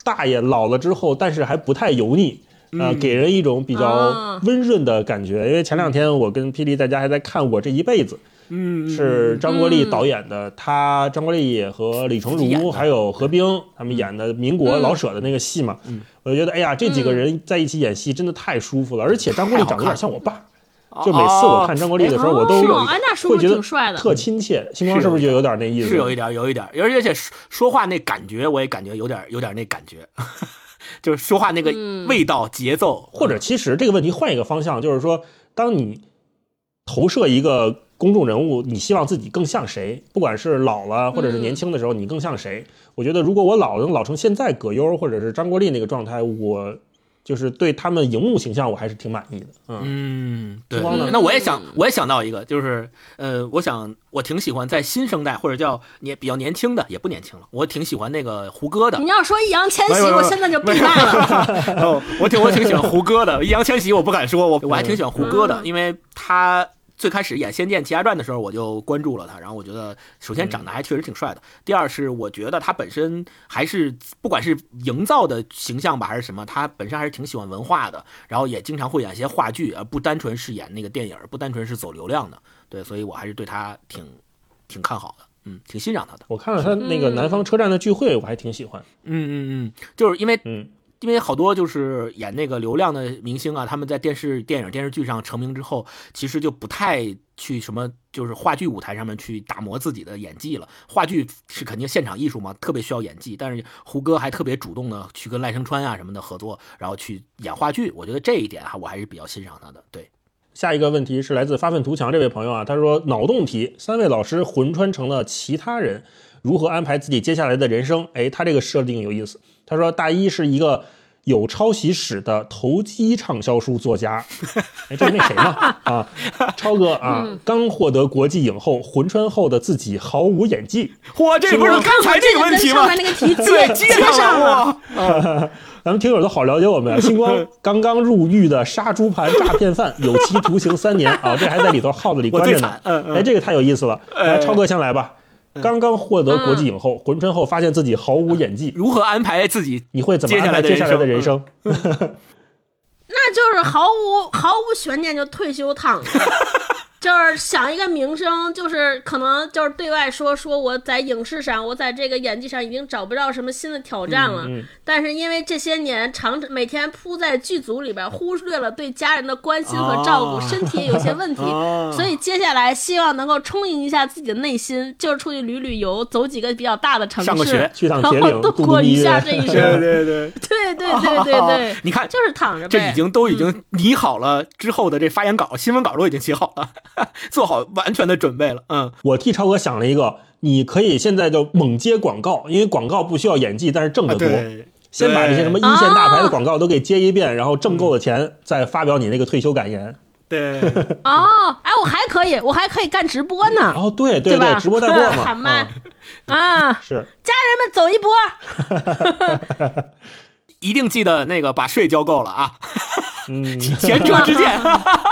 N: 大爷老了之后，但是还不太油腻，呃，给人一种比较温润的感觉。因为前两天我跟霹雳在家还在看《我这一辈子》。
O: 嗯，
N: 是张国立导演的，他张国立和李成儒还有何冰他们演的民国老舍的那个戏嘛，我就觉得哎呀，这几个人在一起演戏真的太舒服了，而且张国立长得有点像我爸，就每次我看张国立的时候，我都会觉得特亲切。星光是不是就有点那意思？
O: 是有一点，有一点，而且说话那感觉我也感觉有点，有点那感觉，就是说话那个味道、节奏，
N: 或者其实这个问题换一个方向，就是说，当你投射一个。公众人物，你希望自己更像谁？不管是老了，或者是年轻的时候，你更像谁？我觉得，如果我老能老成现在葛优或者是张国立那个状态，我就是对他们荧幕形象，我还是挺满意的。
O: 嗯，对。那我也想，我也想到一个，就是呃，我想我挺喜欢在新生代或者叫年比较年轻的，也不年轻了，我挺喜欢那个胡歌的。
M: 你要说易烊千玺，我现在就闭麦了。
O: 我挺我挺喜欢胡歌的，易烊千玺我不敢说，我我还挺喜欢胡歌的，因为他。最开始演《仙剑奇侠传》的时候，我就关注了他，然后我觉得，首先长得还确实挺帅的。第二是我觉得他本身还是不管是营造的形象吧，还是什么，他本身还是挺喜欢文化的。然后也经常会演一些话剧，而不单纯是演那个电影，不单纯是走流量的。对，所以我还是对他挺挺看好的，嗯，挺欣赏他的。
N: 我看了他那个《南方车站的聚会》，我还挺喜欢。
O: 嗯嗯嗯，就是因为嗯。因为好多就是演那个流量的明星啊，他们在电视、电影、电视剧上成名之后，其实就不太去什么，就是话剧舞台上面去打磨自己的演技了。话剧是肯定现场艺术嘛，特别需要演技。但是胡歌还特别主动的去跟赖声川啊什么的合作，然后去演话剧。我觉得这一点哈，我还是比较欣赏他的。对，
N: 下一个问题是来自发愤图强这位朋友啊，他说脑洞题：三位老师魂穿成了其他人，如何安排自己接下来的人生？哎，他这个设定有意思。他说：“大一是一个有抄袭史的投机畅销书作家。哎，这是那谁嘛？啊，超哥啊，刚获得国际影后，魂穿后的自己毫无演技。
O: 嚯，这不是刚才这个问题吗？
M: 对，
O: 接上了。
N: 咱们听友都好了解我们。星光 刚刚入狱的杀猪盘诈骗犯，有期徒刑三年啊，这还在里头耗子里关着呢。哎，这个太有意思了。来，超哥先来吧。刚刚获得国际影后，浑春后发现自己毫无演技，
O: 如何安排自己？
N: 你会怎么安排接下来的人生？
M: 那就是毫无毫无悬念就退休躺着。就是想一个名声，就是可能就是对外说说我在影视上，我在这个演技上已经找不到什么新的挑战了。但是因为这些年常每天扑在剧组里边，忽略了对家人的关心和照顾，身体也有些问题，所以接下来希望能够充盈一下自己的内心，就是出去旅旅游，走几个比较大的城市，然后度过一下这一 生。
O: 对对对。
M: 对对 对对对，
O: 你看
M: 就是躺着，
O: 这已经都已经拟好了之后的这发言稿、新闻稿都已经写好了。做好完全的准备了，嗯，
N: 我替超哥想了一个，你可以现在就猛接广告，因为广告不需要演技，但是挣得多。先把这些什么一线大牌的广告都给接一遍，然后挣够了钱，再发表你那个退休感言。
O: 对。
M: 哦，哎，我还可以，我还可以干直播呢。
N: 哦，对对对，直播带货嘛。
M: 喊麦啊，
N: 是。
M: 家人们走一波。
O: 一定记得那个把税交够了啊。
N: 嗯，
O: 前车之鉴。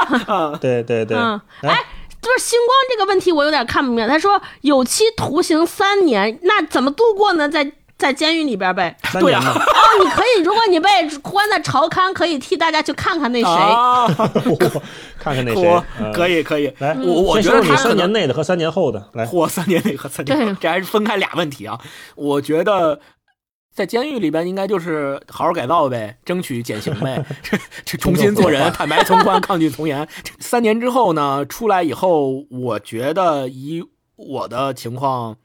N: 对对对，嗯
M: 哎，就是星光这个问题，我有点看不明白。他说有期徒刑三年，那怎么度过呢？在在监狱里边呗。
N: 对呀。
M: 哦，你可以，如果你被关在朝刊，可以替大家去看看那谁。
N: 看看那谁。
O: 可以可以。
N: 来，
O: 我我觉得他
N: 三年内的和三年后的来。
O: 或，三年内和三年后，这还是分开俩问题啊。我觉得。在监狱里边，应该就是好好改造呗，争取减刑呗，重新做人，坦白从宽，抗拒从严。三年之后呢，出来以后，我觉得以我的情况，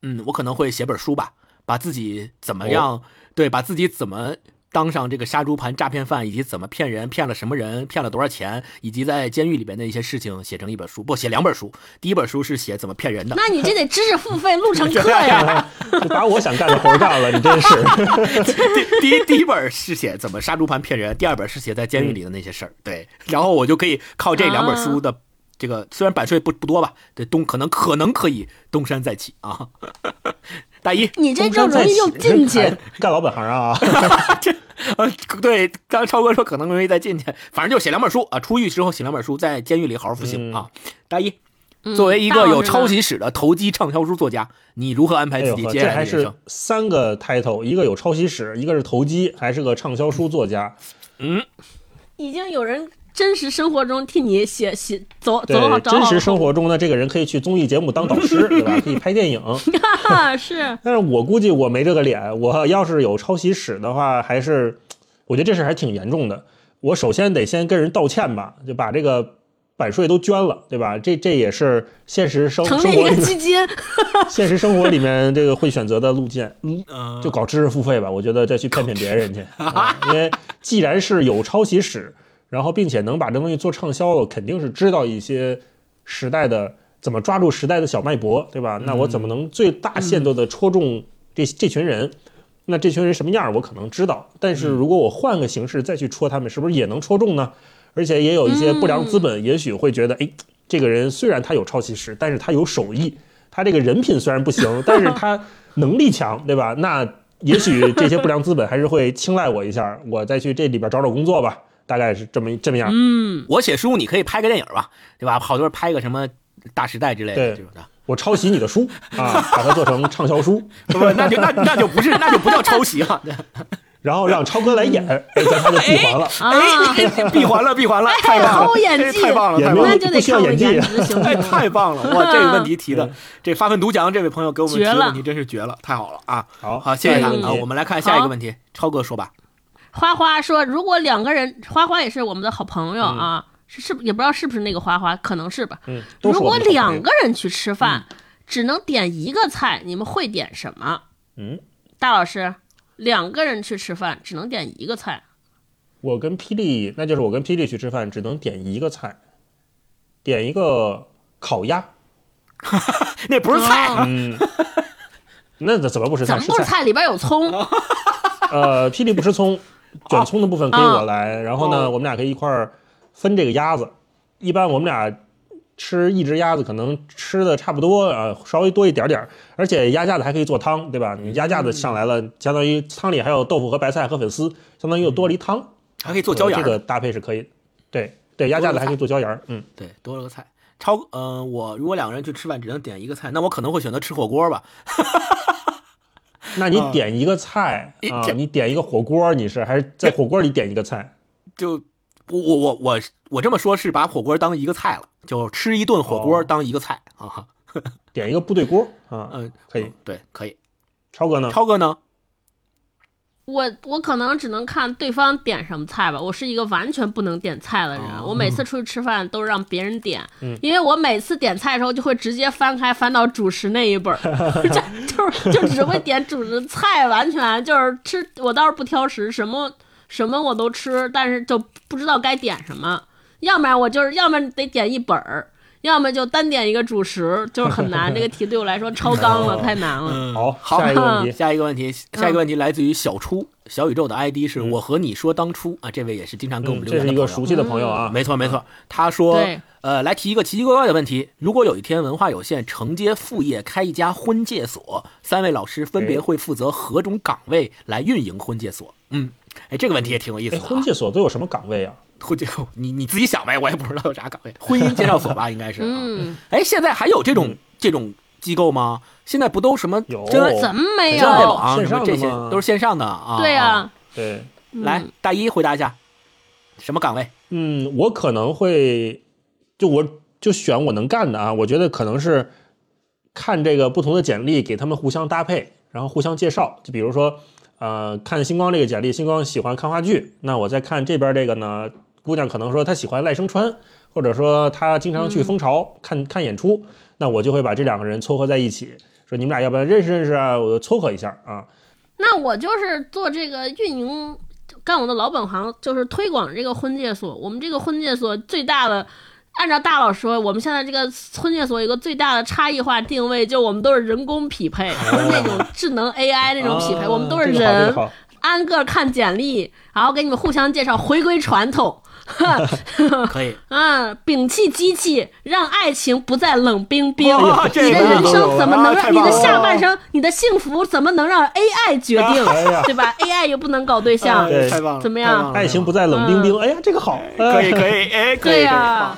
O: 嗯，我可能会写本书吧，把自己怎么
N: 哦
O: 样，对，把自己怎么当上这个杀猪盘诈骗犯，以及怎么骗人，骗了什么人，骗了多少钱，以及在监狱里边的一些事情，写成一本书，不写两本书。第一本书是写怎么骗人的，
M: 那你这得知识付费录成课呀。
N: 就把我想干的活干了，你真是。
O: 第一第一本是写怎么杀猪盘骗人，第二本是写在监狱里的那些事儿。对，然后我就可以靠这两本书的这个，虽然版税不不多吧，这东可能可能可以东山再起啊。大一，
M: 你这就容易又进去，
N: 干老本行啊。
O: 这呃，对，刚超哥说可能容易再进去，反正就写两本书啊，出狱之后写两本书，在监狱里好好服刑、啊。大一，作为一个有抄袭史的投机畅销书作家，你如何安排自己接下来的人生？
N: 这还是三个 title，一个有抄袭史，一个是投机，还是个畅销书作家。
O: 嗯，
M: 已经有人真实生活中替你写写走走好
N: 对，真实生活中呢，这个人可以去综艺节目当导师，对吧？可以拍电影。
M: 是，
N: 但是我估计我没这个脸。我要是有抄袭史的话，还是我觉得这事还挺严重的。我首先得先跟人道歉吧，就把这个版税都捐了，对吧？这这也是现实生生活里面
M: 基金，
N: 现实生活里面这个会选择的路径，嗯，就搞知识付费吧。我觉得再去骗骗别人去，啊、因为既然是有抄袭史，然后并且能把这东西做畅销了，肯定是知道一些时代的怎么抓住时代的小脉搏，对吧？那我怎么能最大限度的戳中这这群人？那这群人什么样，我可能知道。但是如果我换个形式再去戳他们，是不是也能戳中呢？而且也有一些不良资本，也许会觉得，哎，这个人虽然他有抄袭史，但是他有手艺，他这个人品虽然不行，但是他能力强，对吧？那也许这些不良资本还是会青睐我一下，我再去这里边找找工作吧。大概是这么这么样。
O: 嗯，我写书，你可以拍个电影吧，对吧？好多人拍个什么《大时代》之类的这种的。
N: 我抄袭你的书 啊，把它做成畅销书，
O: 不，那就那那就不是，那就不叫抄袭了。
N: 然后让超哥来演，哎，咱他就闭环了，
O: 哎，闭环了，闭环了，太棒了，
M: 演技
O: 太棒了，
N: 也
M: 那就得
N: 不需要演技，
O: 哎，太棒了！哇，这个问题提的，这发愤图强，这位朋友给我们提的问题真是绝了，太好了啊！
N: 好，
O: 好，谢谢他啊！我们来看下一个问题，超哥说吧。
M: 花花说，如果两个人，花花也是我们的好朋友啊，是是也不知道是不是那个花花，可能是吧。
N: 嗯，
M: 如果两个人去吃饭，只能点一个菜，你们会点什么？
N: 嗯，
M: 大老师，两个人去吃饭只能点一个菜。
N: 我跟霹雳，那就是我跟霹雳去吃饭，只能点一个菜，点一个烤鸭。
O: 那不是菜，
N: 嗯，那怎么不是菜？
M: 怎么不是菜？里边有葱。
N: 呃，霹雳不吃葱，卷葱的部分给我来，然后呢，我们俩可以一块儿分这个鸭子。一般我们俩吃一只鸭子，可能吃的差不多啊，稍微多一点点。而且鸭架子还可以做汤，对吧？你鸭架子上来了，相当于汤里还有豆腐和白菜和粉丝，相当于又多了一汤，
O: 还可以做椒盐。
N: 这个搭配是可以。对对，鸭架子还可以做椒盐。嗯，
O: 对，多了个菜。超，嗯、呃，我如果两个人去吃饭只能点一个菜，那我可能会选择吃火锅吧。
N: 那你点一个菜、
O: 嗯、
N: 啊？你点一个火锅，你是还是在火锅里点一个菜？
O: 就我我我我我这么说，是把火锅当一个菜了，就吃一顿火锅当一个菜、
N: 哦、
O: 啊。
N: 点一个部队锅啊，
O: 嗯，
N: 可以，
O: 对，可以。
N: 超哥呢？
O: 超哥呢？
M: 我我可能只能看对方点什么菜吧。我是一个完全不能点菜的人，
O: 哦、
M: 我每次 出去吃饭都让别人点，
N: 嗯、
M: 因为我每次点菜的时候就会直接翻开翻到主食那一本，就就是就只会点主食菜，完全就是吃。我倒是不挑食，什么什么我都吃，但是就不知道该点什么。要不然我就是，要么得点一本儿。要么就单点一个主食，就是很难。这个题对我来说超纲了，太难了。
O: 嗯、
N: 好，
O: 好，
N: 下一个问题，
O: 下一个问题，下一个问题来自于小初，小宇宙的 ID 是我和你说当初啊，这位也是经常跟我们留言
N: 的、嗯、这是一个熟悉的朋友啊，
O: 没错没错。他说，呃，来提一个奇奇怪怪的问题：如果有一天文化有限承接副业开一家婚介所，三位老师分别会负责何种岗位来运营婚介所？嗯，哎，这个问题也挺有意思的、啊。
N: 婚介所都有什么岗位啊？
O: 婚介，你你自己想呗，我也不知道有啥岗位。婚姻介绍所吧，应该是。
M: 嗯，
O: 哎，现在还有这种、嗯、这种机构吗？现在不都什么
N: 有
O: 真
M: 怎么没有？
O: 真爱网
N: 什么
O: 这些都是线上的啊。
M: 对呀、啊，
N: 对。
O: 来，
M: 嗯、
O: 大一回答一下，什么岗位？
N: 嗯，我可能会，就我就选我能干的啊。我觉得可能是看这个不同的简历，给他们互相搭配，然后互相介绍。就比如说，呃，看星光这个简历，星光喜欢看话剧，那我再看这边这个呢。姑娘可能说她喜欢赖声川，或者说她经常去蜂巢、嗯、看看演出，那我就会把这两个人撮合在一起，说说你们俩要不要认识认识啊？我撮合一下啊。
M: 那我就是做这个运营，干我的老本行，就是推广这个婚介所。我们这个婚介所最大的，按照大佬说，我们现在这个婚介所有个最大的差异化定位，就我们都是人工匹配，不是那种智能 AI 那种匹配，我们都是人，按个看简历，然后给你们互相介绍，回归传统。
O: 可以，
M: 嗯，摒弃机器，让爱情不再冷冰冰。
N: 你
M: 的人生怎么能让你的下半生、你的幸福怎么能让 AI 决定？对吧？AI 又不能搞对象，
O: 太棒了，
M: 怎么样？
N: 爱情不再冷冰冰。哎呀，这个好，
O: 可以可以，哎，
M: 对呀。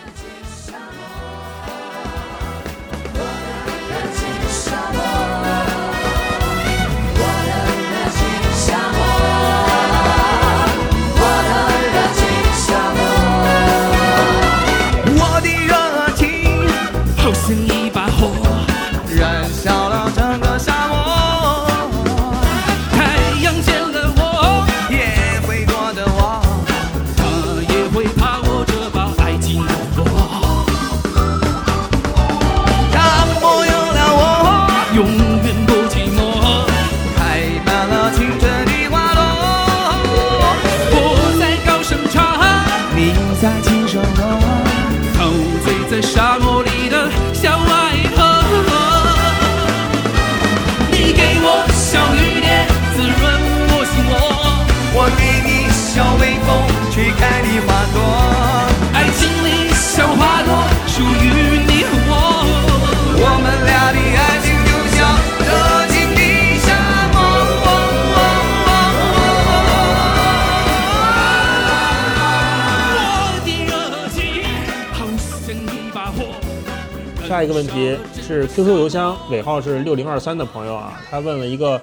N: 题是 QQ 邮箱尾号是六零二三的朋友啊，他问了一个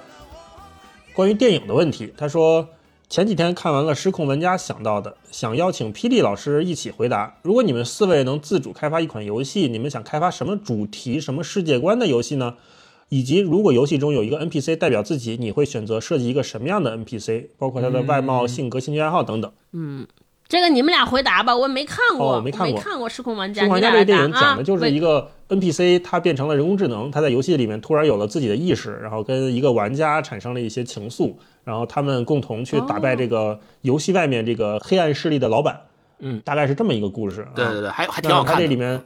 N: 关于电影的问题。他说前几天看完了《失控玩家》，想到的，想邀请霹雳老师一起回答。如果你们四位能自主开发一款游戏，你们想开发什么主题、什么世界观的游戏呢？以及如果游戏中有一个 NPC 代表自己，你会选择设计一个什么样的 NPC？包括他的外貌、性格、兴趣爱好等等。
M: 嗯。这个你们俩回答吧，我没看过，
N: 没看
M: 过，没看过《失控玩家》。
N: 失控玩家这个电影讲的就是一个 NPC，他变成了人工智能，他在游戏里面突然有了自己的意识，然后跟一个玩家产生了一些情愫，然后他们共同去打败这个游戏外面这个黑暗势力的老板。
O: 嗯，
N: 大概是这么一个故事。
O: 对对对，还还挺好看。
N: 他这里面，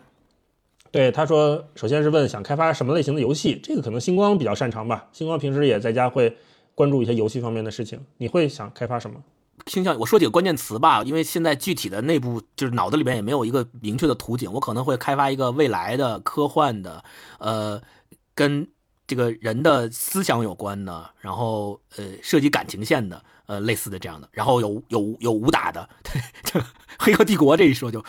N: 对他说，首先是问想开发什么类型的游戏，这个可能星光比较擅长吧。星光平时也在家会关注一些游戏方面的事情，你会想开发什么？
O: 倾向我说几个关键词吧，因为现在具体的内部就是脑子里边也没有一个明确的图景，我可能会开发一个未来的科幻的，呃，跟这个人的思想有关的，然后呃涉及感情线的，呃类似的这样的，然后有有有武打的，这黑客帝国这一说就，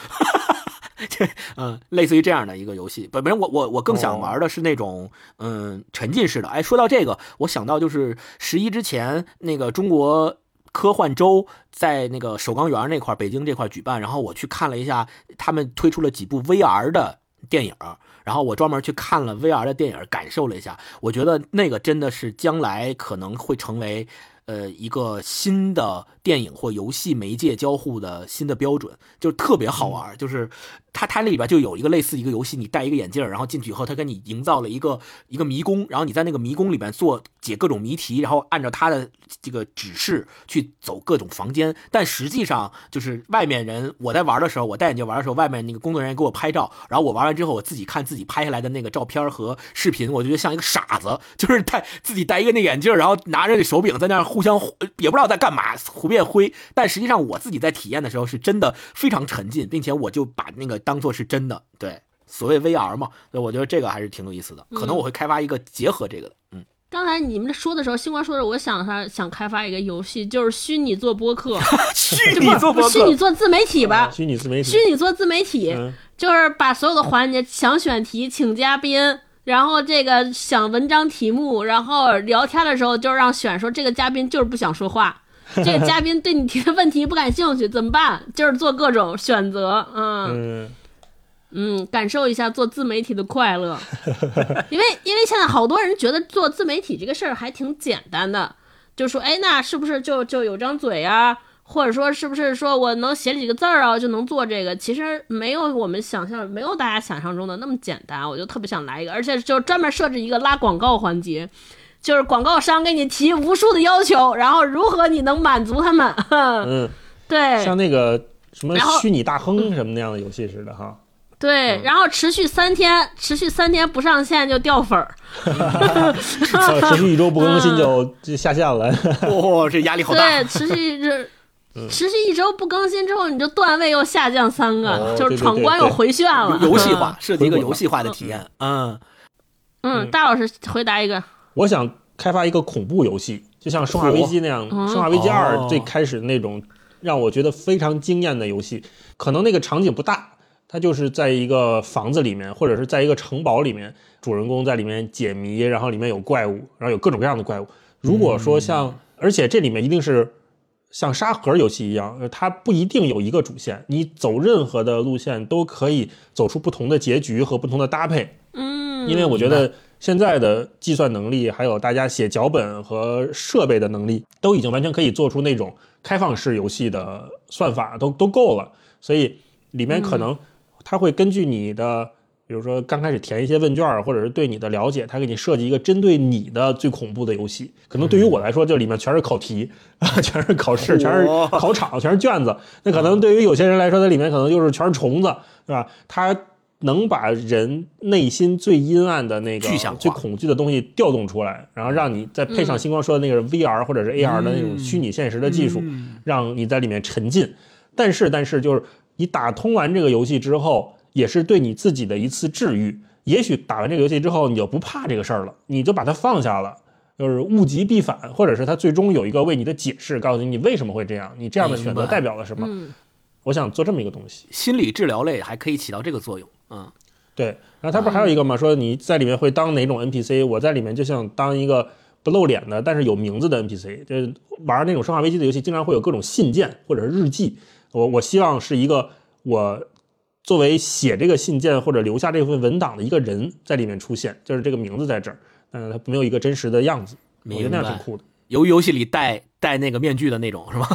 O: 这嗯类似于这样的一个游戏，本本我我我更想玩的是那种嗯沉浸式的。哎，说到这个，我想到就是十一之前那个中国。科幻周在那个首钢园那块，北京这块举办，然后我去看了一下，他们推出了几部 VR 的电影，然后我专门去看了 VR 的电影，感受了一下，我觉得那个真的是将来可能会成为呃一个新的电影或游戏媒介交互的新的标准，就特别好玩，就是。它它那里边就有一个类似一个游戏，你戴一个眼镜，然后进去以后，它给你营造了一个一个迷宫，然后你在那个迷宫里边做解各种谜题，然后按照它的这个指示去走各种房间。但实际上就是外面人，我在玩的时候，我戴眼镜玩的时候，外面那个工作人员给我拍照，然后我玩完之后，我自己看自己拍下来的那个照片和视频，我觉得像一个傻子，就是戴自己戴一个那眼镜，然后拿着那手柄在那互相也不知道在干嘛，胡变灰。但实际上我自己在体验的时候，是真的非常沉浸，并且我就把那个。当做是真的，对，所谓 VR 嘛，所以我觉得这个还是挺有意思的。可能我会开发一个结合这个的。嗯，
M: 刚才你们说的时候，星光说的，我想他想开发一个游戏，就是虚拟做播客，
O: 虚拟做播客，
M: 虚拟做自媒体吧，
N: 虚拟自媒体，
M: 虚拟做自媒体，就是把所有的环节，想选题，请嘉宾，然后这个想文章题目，然后聊天的时候就让选说这个嘉宾就是不想说话。这个嘉宾对你提的问题不感兴趣怎么办？就是做各种选择，嗯嗯，感受一下做自媒体的快乐。因为因为现在好多人觉得做自媒体这个事儿还挺简单的，就说哎，那是不是就就有张嘴啊，或者说是不是说我能写几个字儿啊就能做这个？其实没有我们想象，没有大家想象中的那么简单。我就特别想来一个，而且就专门设置一个拉广告环节，就是广告商给你提无数的要求，然后如何你能满足他们？
N: 嗯，
M: 对，
N: 像那个什么虚拟大亨什么那样的游戏似的哈。
M: 对，然后持续三天，持续三天不上线就掉粉儿，
N: 呃 持续一周不更新就就下线了。
O: 哦，这压力好大。
M: 对，持续一周，持续一周不更新之后，你就段位又下降三个，
N: 哦
M: 就是闯关又回旋了。
O: 游戏化，设计一个游戏化的体验。嗯
M: 嗯，大老师回答一个。
N: 我想开发一个恐怖游戏，就像《生化危机》那样，
M: 嗯
N: 生化危机二》
O: 哦
N: 最开始那种让我觉得非常惊艳的游戏。可能那个场景不大，它就是在一个房子里面，或者是在一个城堡里面，主人公在里面解谜，然后里面有怪物，然后有各种各样的怪物。如果说像，而且这里面一定是像沙盒游戏一样，呃它不一定有一个主线，你走任何的路线都可以走出不同的结局和不同的搭配。
M: 嗯，
N: 因为我觉得现在的计算能力，还有大家写脚本和设备的能力，都已经完全可以做出那种开放式游戏的算法，都都够了。所以里面可能它会根据你的，比如说刚开始填一些问卷，或者是对你的了解，它给你设计一个针对你的最恐怖的游戏。可能对于我来说，这里面全是考题，啊 全是考试，全是考场，全是卷子。那可能对于有些人来说，它里面可能就是全是虫子，对吧？它能把人内心最阴暗的那个最恐惧的东西调动出来，然后让你再配上
M: 嗯
N: 星光说的那个 VR 或者是 AR 的那种虚拟现实的技术，让你在里面沉浸。但是，但是就是你打通完这个游戏之后，也是对你自己的一次治愈。也许打完这个游戏之后，你就不怕这个事儿了，你就把它放下了。就是物极必反，或者是它最终有一个为你的解释，告诉你你为什么会这样，你这样的选择代表了什么。
M: 嗯
N: 我想做这么一个东西。
O: 心理治疗类还可以起到这个作用。嗯，
N: 对，然后他不是还有一个吗？说你在里面会当哪种 NPC？我在里面就像当一个不露脸的，但是有名字的 NPC。就是玩那种生化危机的游戏，经常会有各种信件或者是日记。我我希望是一个我作为写这个信件或者留下这份文档的一个人在里面出现，就是这个名字在这儿，但是它没有一个真实的样子。我觉得那样挺酷的。
O: 由于游戏里戴戴那个面具的那种是吧？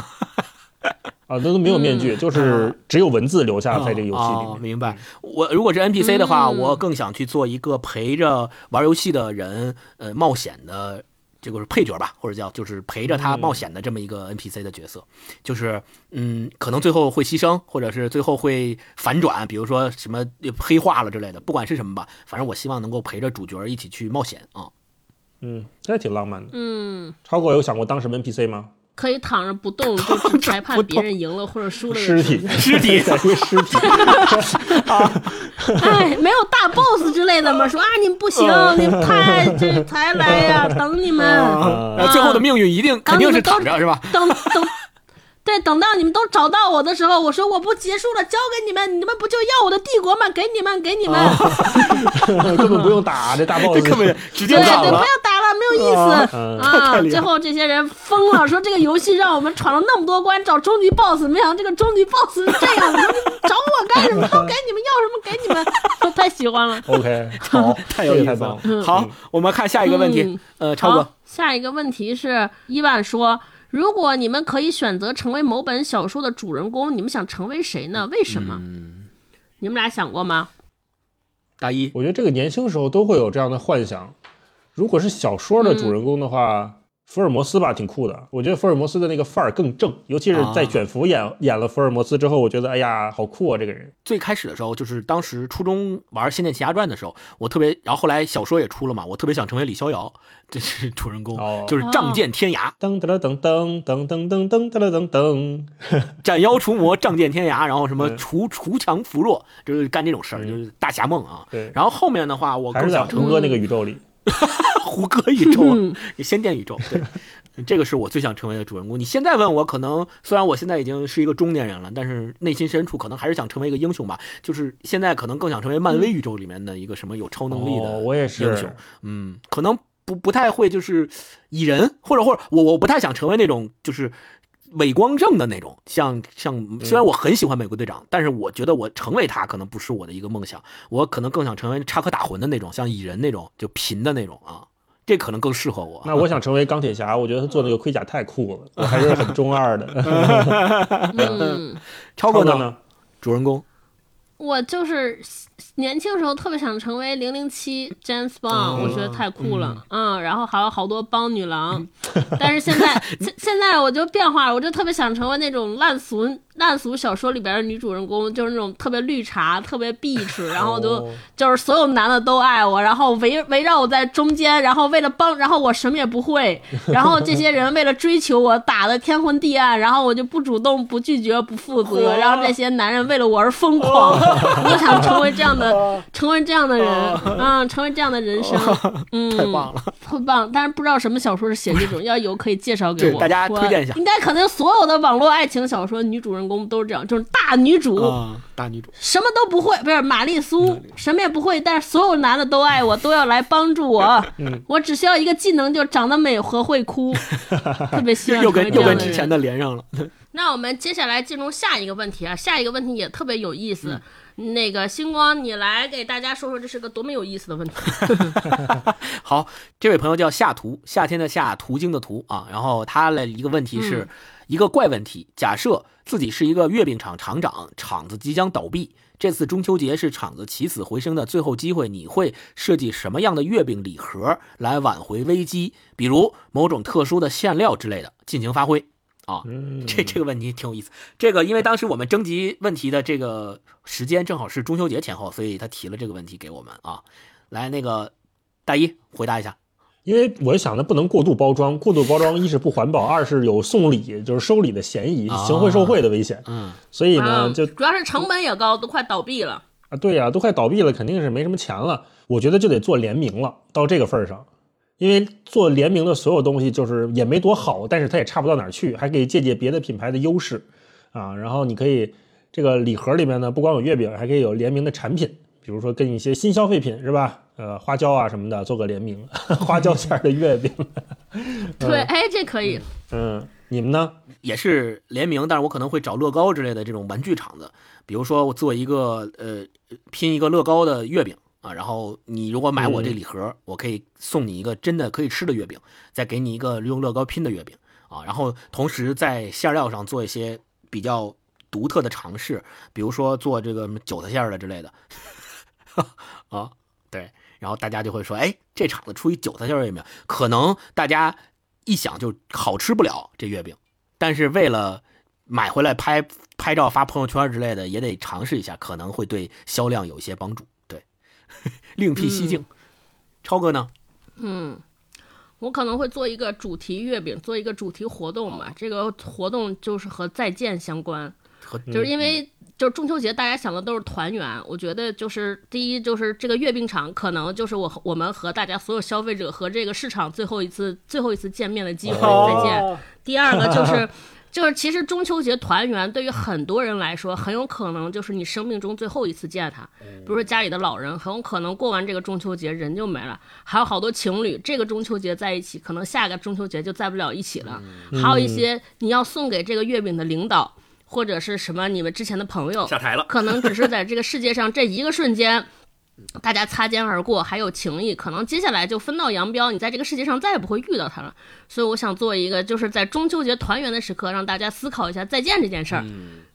N: 啊，那都没有面具，就是只有文字留下在这个游戏里面。
O: 哦明白。我如果是 NPC 的话，
M: 嗯
O: 我更想去做一个陪着玩游戏的人，呃，冒险的这个是配角吧，或者叫就是陪着他冒险的这么一个 NPC 的角色。就是嗯，可能最后会牺牲，或者是最后会反转，比如说什么黑化了之类的，不管是什么吧，反正我希望能够陪着主角一起去冒险啊。
N: 嗯，这还挺浪漫的。
M: 嗯，
N: 超哥有想过当什么 NPC 吗？
M: 可以躺着不动，就只裁判别人赢了或者输了的
N: 尸体，
O: 尸体，
N: 尸体。
M: 哎，没有大 boss 之类的吗？说啊，你们不行，你们太这才来呀，等你们。
O: 最后的命运一定肯定是躺着是吧？
M: 等等，对，等到你们都找到我的时候，我说我不结束了，交给你们，你们不就要我的帝国吗？给你们，给你们。
N: 根本不用打这大 boss，
O: 根本直接
M: 对对，不要。打了，没有意思
N: 嗯
M: 啊！最后这些人疯了，说这个游戏让我们闯了那么多关找终极 BOSS，没想到这个终极 BOSS 是这样找我干什么？都给你们，要什么给你们，我 太喜欢了。
N: OK，好，
O: 太有意思了。好，我们看下一个问题
M: 嗯。
O: 呃，超哥
M: 好，，下一个问题是伊万说，如果你们可以选择成为某本小说的主人公，你们想成为谁呢？为什么？你们俩想过吗？
O: 大一，
N: 我觉得这个年轻时候都会有这样的幻想。如果是小说的主人公的话，福尔摩斯吧，挺酷的。我觉得福尔摩斯的那个范儿更正，尤其是在卷福演、演了福尔摩斯之后，我觉得哎呀，好酷啊，这个人。
O: 最开始的时候，就是当时初中玩《仙剑奇侠传》的时候，我特别，然后后来小说也出了嘛，我特别想成为李逍遥，这是主人公，
N: 哦
O: 就是仗剑天涯，
N: 噔噔噔噔噔噔噔噔噔噔噔，
O: 斩妖除魔，仗剑天涯，然后什么除除强扶弱，就是干这种事儿，就是大侠梦啊。
N: 对
O: 然后后面的话，我
N: 还是在
O: 更想成
N: 哥那个宇宙里。
O: 胡歌宇宙啊，仙剑宇宙，对，这个是我最想成为的主人公。你现在问我，可能虽然我现在已经是一个中年人了，但是内心深处可能还是想成为一个英雄吧。就是现在可能更想成为漫威宇宙里面的一个什么有超能力的
N: 哦我也是
O: 英雄。嗯，可能不不太会就是蚁人，或者或者我我不太想成为那种就是。伪光正的那种，像像，虽然我很喜欢美国队长，但是我觉得我成为他可能不是我的一个梦想，我可能更想成为插科打诨的那种，像蚁人那种就贫的那种啊，这可能更适合我。
N: 那我想成为钢铁侠，我觉得他做那个盔甲太酷了，我还是很中二的。
M: 嗯，
O: 超哥
N: 呢？
O: 主人公，
M: 我就是年轻时候特别想成为零零七 James Bond，、
N: 嗯。
M: 我觉得太酷了，嗯。然后还有好多帮女郎，但是现在现现在我就变化了，我就特别想成为那种烂俗烂俗小说里边的女主人公，就是那种特别绿茶、特别 bitch，然后就、
N: 哦。
M: 就是所有男的都爱我，然后围围绕我在中间，然后为了帮，然后我什么也不会，然后这些人为了追求我打的天昏地暗，然后我就不主动、不拒绝、不负责，然后这些男人为了我而疯狂，我想成为这样的，成为这样的人，嗯，成为这样的人生，嗯，
O: 太棒了，
M: 特棒！但是不知道什么小说是写这种，要有可以介绍给我，
O: 大家
M: 我
O: 推荐一下。
M: 应该可能所有的网络爱情小说女主人公都是这样，就是大女主。
O: 啊，大女主，
M: 什么都不会，不是玛丽苏，什么也不会，但是所有男的都爱我，都要来帮助我。
O: 嗯。
M: 我只需要一个技能，就长得美和会哭，特别希望
O: 又跟又跟之前的连上了。
M: 那我们接下来进入下一个问题啊，下一个问题也特别有意思。那个星光，你来给大家说说这是个多么有意思的问题。
O: 好，这位朋友叫夏图，夏天的夏，途经的途啊。然后他的一个问题是、
M: 嗯
O: 一个怪问题：假设自己是一个月饼厂厂长，厂子即将倒闭，这次中秋节是厂子起死回生的最后机会，你会设计什么样的月饼礼盒来挽回危机？比如某种特殊的馅料之类的，尽情发挥。啊，这这个问题挺有意思。这个因为当时我们征集问题的这个时间正好是中秋节前后，所以他提了这个问题给我们啊。来，那个大一回答一下。
N: 因为我想的不能过度包装，过度包装一是不环保，二是有送礼就是收礼的嫌疑，
O: 啊
N: 行贿受贿的危险。
O: 嗯，
N: 所以呢，就
M: 嗯主要是成本也高，都快倒闭了。
N: 啊，对呀、都快倒闭了，肯定是没什么钱了。我觉得就得做联名了，到这个份儿上，因为做联名的所有东西就是也没多好，但是它也差不到哪儿去，还可以借鉴别的品牌的优势啊。然后你可以这个礼盒里面呢，不光有月饼，还可以有联名的产品，比如说跟一些新消费品是吧？呃，花椒啊什么的做个联名，花椒馅儿的月饼。
M: 对，哎，这可以。
N: 嗯，你们呢？
O: 也是联名，但是我可能会找乐高之类的这种玩具厂子，比如说我做一个呃拼一个乐高的月饼啊，然后你如果买我这礼盒，我可以送你一个真的可以吃的月饼，再给你一个用乐高拼的月饼啊，然后同时在馅料上做一些比较独特的尝试，比如说做这个韭菜馅儿的之类的 啊，对，然后大家就会说，哎，这厂子出一韭菜馅儿月饼，可能大家一想就好吃不了这月饼。但是为了买回来拍拍照发朋友圈之类的，也得尝试一下，可能会对销量有一些帮助。对，另辟蹊径。超哥呢？
M: 嗯，我可能会做一个主题月饼，做一个主题活动吧。这个活动就是和再见相关，就是因为就是中秋节，大家想的都是团圆。我觉得就是第一，就是这个月饼厂可能就是我我们和大家所有消费者和这个市场最后一次最后一次见面的机会，再见。第二个就是。就是其实中秋节团圆对于很多人来说，很有可能就是你生命中最后一次见他。比如说家里的老人，很有可能过完这个中秋节人就没了。还有好多情侣，这个中秋节在一起，可能下个中秋节就在不了一起了。还有一些你要送给这个月饼的领导，或者是什么你们之前的朋友
O: 下台了，
M: 可能只是在这个世界上这一个瞬间。大家擦肩而过，还有情谊，可能接下来就分道扬镳，你在这个世界上再也不会遇到他了。所以我想做一个，就是在中秋节团圆的时刻，让大家思考一下再见这件事儿。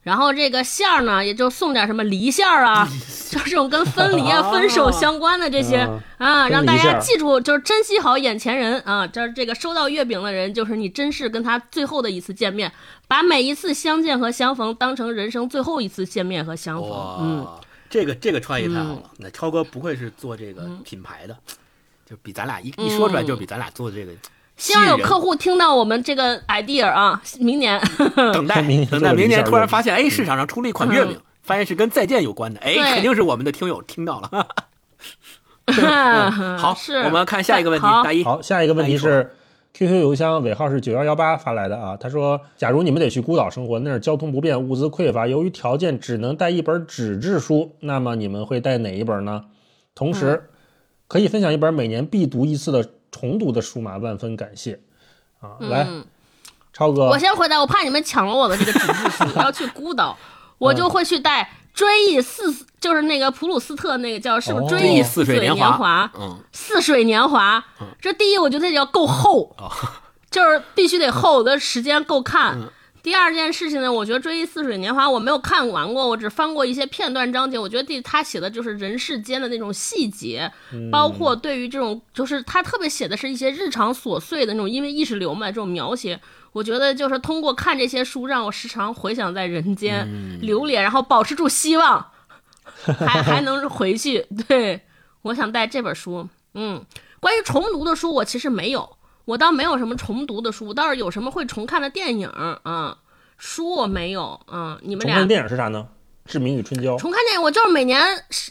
M: 然后这个馅儿呢，也就送点什么梨馅儿啊，就是这种跟分离啊、分手相关的这些啊，让大家记住，就是珍惜好眼前人啊。这这个收到月饼的人，就是你真是跟他最后的一次见面，把每一次相见和相逢当成人生最后一次见面和相逢。嗯。
O: 这个这个创意太好了，
M: 嗯、
O: 那超哥不愧是做这个品牌的，嗯、就比咱俩一一说出来就比咱俩做的这个。
M: 希望有客户听到我们这个 idea 啊，明年
O: 等待等待明年突然发现，哎，市场上出了一款月饼，发现是跟再见有关的，哎，肯定是我们的听友听到了。好，
M: 是
O: 我们看下一个问题，大一。
N: 好，下一个问题是。QQ 邮箱尾号是九幺幺八发来的啊，他说：“假如你们得去孤岛生活，那儿交通不便，物资匮乏，由于条件只能带一本纸质书，那么你们会带哪一本呢？同时，可以分享一本每年必读一次的重读的书吗？万分感谢啊！来，
M: 嗯、
N: 超哥，
M: 我先回答，我怕你们抢了我的这个纸质书，要去孤岛。”我就会去带追忆似就是那个普鲁斯特那个叫是不是
O: 哦
M: 追忆
O: 似水
M: 年
O: 年华嗯
M: 似水年华。这第一，我觉得要够厚，
O: 哦
M: 就是必须得厚的时间够看。
O: 嗯
M: 第二件事情呢，我觉得《追忆似水年华》我没有看完过，我只翻过一些片段章节。我觉得第他写的就是人世间的那种细节，
O: 嗯
M: 包括对于这种就是他特别写的是一些日常琐碎的那种，因为意识流嘛这种描写。我觉得就是通过看这些书，让我时常回想在人间、
O: 嗯
M: 流连，然后保持住希望，还 还能回去。对，我想带这本书。嗯，关于重读的书，我其实没有，我倒没有什么重读的书，倒是有什么会重看的电影啊、书我没有。啊，你们俩
N: 重看电影是啥呢？《志明与春娇》。
M: 重看电影，我就是每年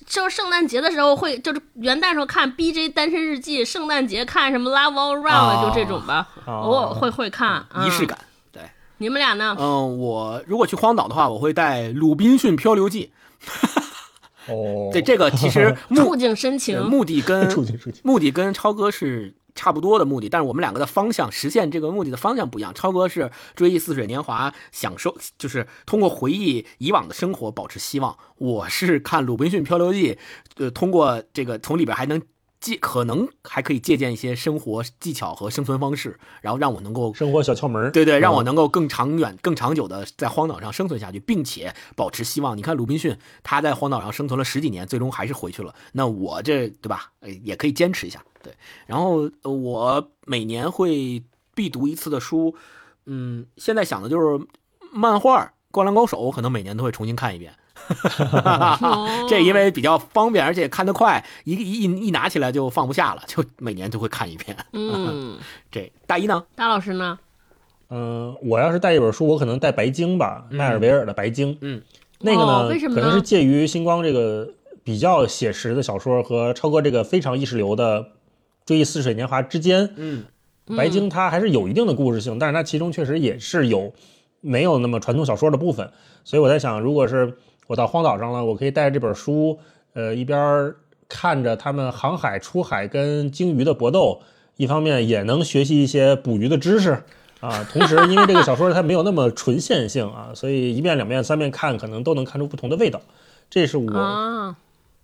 M: 就是圣诞节的时候会，就是元旦时候看《B.J. 单身日记》，圣诞节看什么《Love All Around》，就这种吧，
O: 哦
M: 偶尔会会看。嗯
O: 仪式感。对，
M: 你们俩呢？
O: 嗯，我如果去荒岛的话，我会带《鲁滨逊漂流记》。
N: 哦，
O: 对，这个其实
M: 触景生情
O: 呃目的跟
N: 触景生情
O: 目的跟超哥是差不多的目的，但是我们两个的方向实现这个目的的方向不一样。超哥是追忆似水年华，享受就是通过回忆以往的生活保持希望；我是看《鲁滨逊漂流记》，呃，通过这个从里边还能借可能还可以借鉴一些生活技巧和生存方式，然后让我能够
N: 生活小窍门。
O: 对对，让我
N: 嗯
O: 能够更长远、更长久的在荒岛上生存下去，并且保持希望。你看鲁滨逊，他在荒岛上生存了十几年，最终还是回去了。那我这对吧？呃也可以坚持一下。对，然后呃我每年会必读一次的书，嗯，现在想的就是漫画《灌篮高手》，我可能每年都会重新看一遍。这因为比较方便，而且看得快，一一一一拿起来就放不下了，就每年都会看一遍。
M: 嗯，
O: 这大一呢？
M: 大老师呢？
N: 嗯，我要是带一本书，我可能带《白鲸》吧，奈尔维尔的《白鲸》。
O: 嗯，
N: 那个呢，
M: 哦为什么呢
N: 可能是介于星光这个比较写实的小说和超哥这个非常意识流的《追忆似水年华》之间。
O: 嗯，
N: 白鲸它还是有一定的故事性，但是它其中确实也是有没有那么传统小说的部分。所以我在想，如果是我到荒岛上了，我可以带着这本书，呃，一边看着他们航海、出海跟鲸鱼的搏斗，一方面也能学习一些捕鱼的知识。啊，同时，因为这个小说它没有那么纯线性啊，所以一遍、两遍、三遍看，可能都能看出不同的味道。这是我
M: 啊，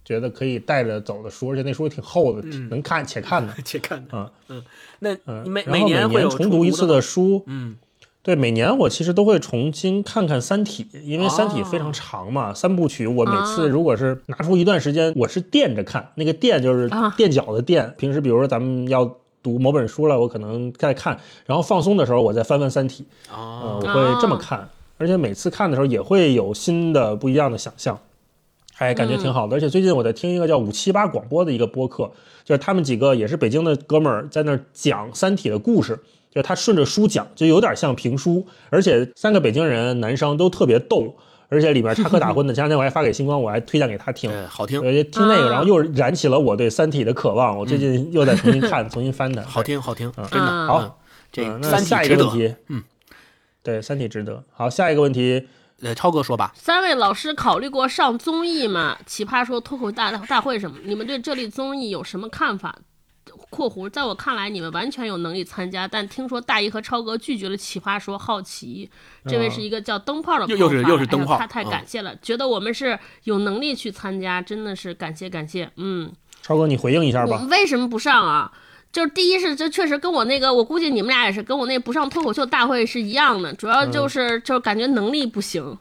N: 觉得可以带着走的书，而且那书挺厚的，能看 且看的。
O: 且看
N: 啊，
O: 嗯，那
N: 嗯，
O: 每
N: 每
O: 年会
N: 重读一次的书，
O: 嗯，
N: 对，每年我其实都会重新看看《三体》，因为《三体》非常长嘛，三部曲。我每次如果是拿出一段时间，我是垫着看，那个垫就是垫脚的垫。平时比如说咱们要读某本书了，我可能在看，然后放松的时候我再翻翻《三体》，呃，我会这么看。而且每次看的时候也会有新的不一样的想象，还感觉挺好的。而且最近我在听一个叫五七八广播的一个播客，就是他们几个也是北京的哥们儿在那儿讲《三体》的故事。就他顺着书讲，就有点像评书，而且三个北京人男生都特别逗，而且里面插科打诨的。前两天我还发给星光，我还推荐给他听，
O: 好听。
N: 我就听那个，然后又燃起了我对《三体》的渴望。我最近又在重新看，重新翻的，
O: 好听，好听，
N: 嗯
O: 真的
N: 好。
O: 这
N: 嗯那
O: 三体
N: 下一
O: 值得
N: 个问题，
O: 嗯，
N: 对，《三体》值得。好，下一个问题，
O: 呃，超哥说吧。
M: 三位老师考虑过上综艺吗？奇葩说、脱口大大会什么？你们对这类综艺有什么看法？（括弧在我看来，你们完全有能力参加，但听说大一和超哥拒绝了奇葩说，好奇。这位是一个叫灯泡的朋友
O: 又又是又是灯泡
M: 哎他太感谢了，觉得我们是有能力去参加，真的是感谢感谢。嗯，
N: 超哥你回应一下吧
M: 我们。为什么不上啊？就是第一是这确实跟我那个，我估计你们俩也是跟我那不上脱口秀大会是一样的，主要就是、就是感觉能力不行，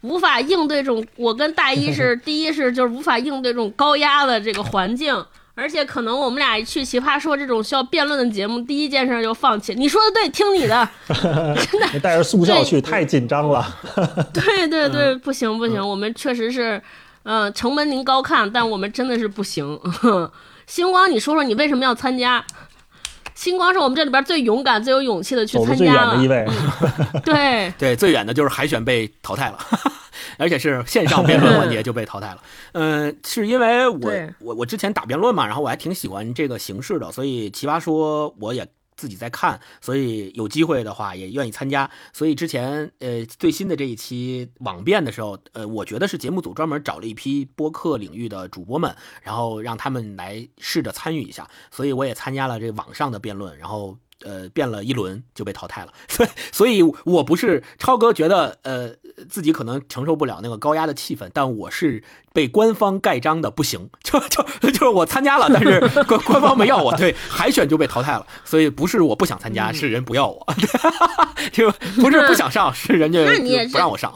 M: 无法应对这种。我跟大一是 第一是就是无法应对这种高压的这个环境，而且可能我们俩一去奇葩说这种需要辩论的节目，第一件事就放弃。你说的对，听你的。
N: 真的带着速效去，太紧张了。
M: 对对对，不行不行，我们确实是，嗯、城门您高看，但我们真的是不行。星光，你说说你为什么要参加？星光是我们这里边最勇敢、最有勇气的去参加了。
N: 远的一位，
M: 对
O: 对，最远的就是海选被淘汰了，而且是线上辩论环节就被淘汰了。嗯，是因为我我我之前打辩论嘛，然后我还挺喜欢这个形式的，所以奇葩说我也自己在看，所以有机会的话也愿意参加。所以之前呃最新的这一期网辩的时候，呃，我觉得是节目组专门找了一批播客领域的主播们，然后让他们来试着参与一下，所以我也参加了这网上的辩论，然后。呃变了一轮就被淘汰了。所以，所以我不是超哥觉得呃自己可能承受不了那个高压的气氛，但我是被官方盖章的不行，就就就是我参加了，但是官官方没要我，对海选就被淘汰了。所以不是我不想参加，是人不要我，就不是不想上，是人家不让我上。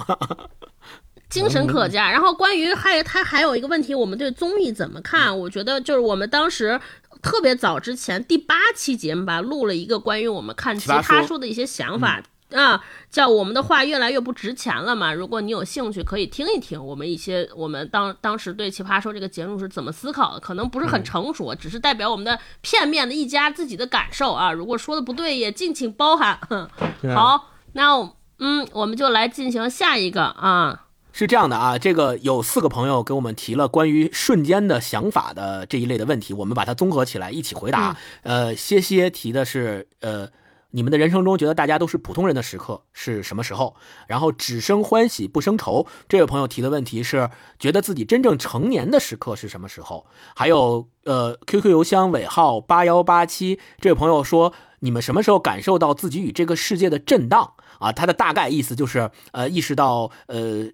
M: 精神可嘉。然后关于还他还有一个问题，我们对综艺怎么看？我觉得就是我们当时特别早之前第八期节目吧，录了一个关于我们看奇葩说的一些想法啊，叫我们的话越来越不值钱了嘛。如果你有兴趣，可以听一听我们一些我们当当时对奇葩说这个节目是怎么思考的，可能不是很成熟，只是代表我们的片面的一家自己的感受啊。如果说的不对，也敬请包涵。好，那嗯，我们就来进行下一个啊。
O: 是这样的啊，这个有四个朋友给我们提了关于瞬间的想法的这一类的问题，我们把它综合起来一起回答。呃，歇歇提的是，呃，你们的人生中觉得大家都是普通人的时刻是什么时候？然后只生欢喜不生愁，这位朋友提的问题是，觉得自己真正成年的时刻是什么时候？还有，呃，QQ 邮箱尾号八幺八七，这位朋友说，你们什么时候感受到自己与这个世界的震荡？啊，他的大概意思就是，呃，意识到，呃，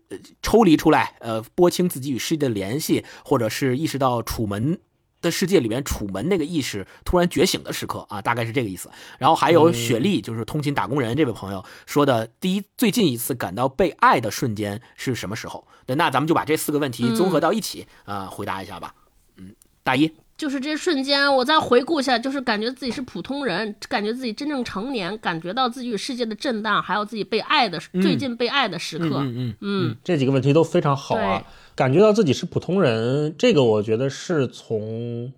O: 抽离出来，呃，拨清自己与世界的联系，或者是意识到楚门的世界里面，楚门那个意识突然觉醒的时刻啊，大概是这个意思。然后还有雪莉，就是通勤打工人这位朋友说的，第一最近一次感到被爱的瞬间是什么时候？对，那咱们就把这四个问题综合到一起啊，回答一下吧。嗯，大一。
M: 就是这瞬间，我再回顾一下，就是感觉自己是普通人，感觉自己真正成年，感觉到自己与世界的震荡，还有自己被爱的最近被爱的时刻。
O: 嗯
M: 嗯嗯，
N: 这几个问题都非常好啊。感觉到自己是普通人，这个我觉得是从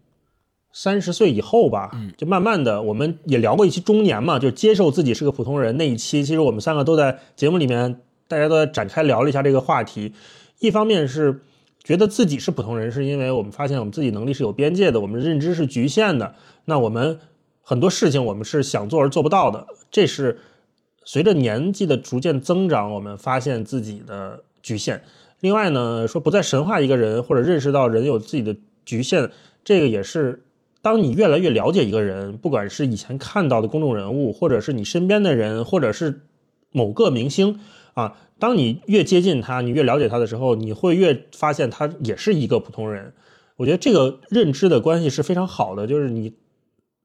N: 三十岁以后吧，就慢慢的，我们也聊过一期中年嘛，就接受自己是个普通人那一期，其实我们三个都在节目里面，大家都在展开聊了一下这个话题。一方面是。觉得自己是普通人，是因为我们发现我们自己能力是有边界的，我们认知是局限的。那我们很多事情我们是想做而做不到的，这是随着年纪的逐渐增长，我们发现自己的局限。另外呢，说不再神化一个人，或者认识到人有自己的局限，这个也是当你越来越了解一个人，不管是以前看到的公众人物，或者是你身边的人，或者是某个明星啊。当你越接近他，你越了解他的时候，你会越发现他也是一个普通人。我觉得这个认知的关系是非常好的，就是你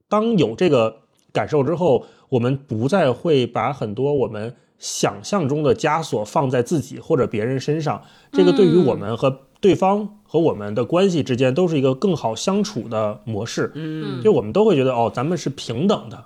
N: 当有这个感受之后，我们不再会把很多我们想象中的枷锁放在自己或者别人身上。这个对于我们和对方和我们的关系之间都是一个更好相处的模式。
O: 嗯，
N: 就我们都会觉得哦，咱们是平等的，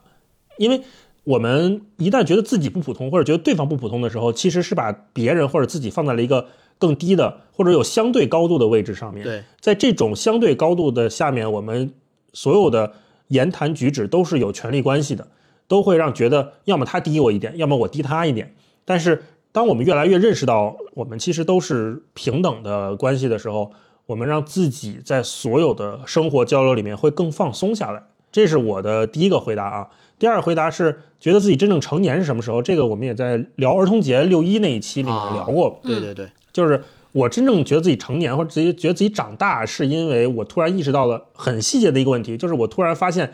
N: 因为。我们一旦觉得自己不普通，或者觉得对方不普通的时候，其实是把别人或者自己放在了一个更低的或者有相对高度的位置上面。
O: 对，
N: 在这种相对高度的下面，我们所有的言谈举止都是有权利关系的，都会让觉得要么他低我一点，要么我低他一点。但是，当我们越来越认识到我们其实都是平等的关系的时候，我们让自己在所有的生活交流里面会更放松下来。这是我的第一个回答啊。第二个回答是觉得自己真正成年是什么时候？这个我们也在聊儿童节六一那一期里面聊过。
O: 对对对，
N: 就是我真正觉得自己成年或者自己觉得自己长大，是因为我突然意识到了很细节的一个问题，就是我突然发现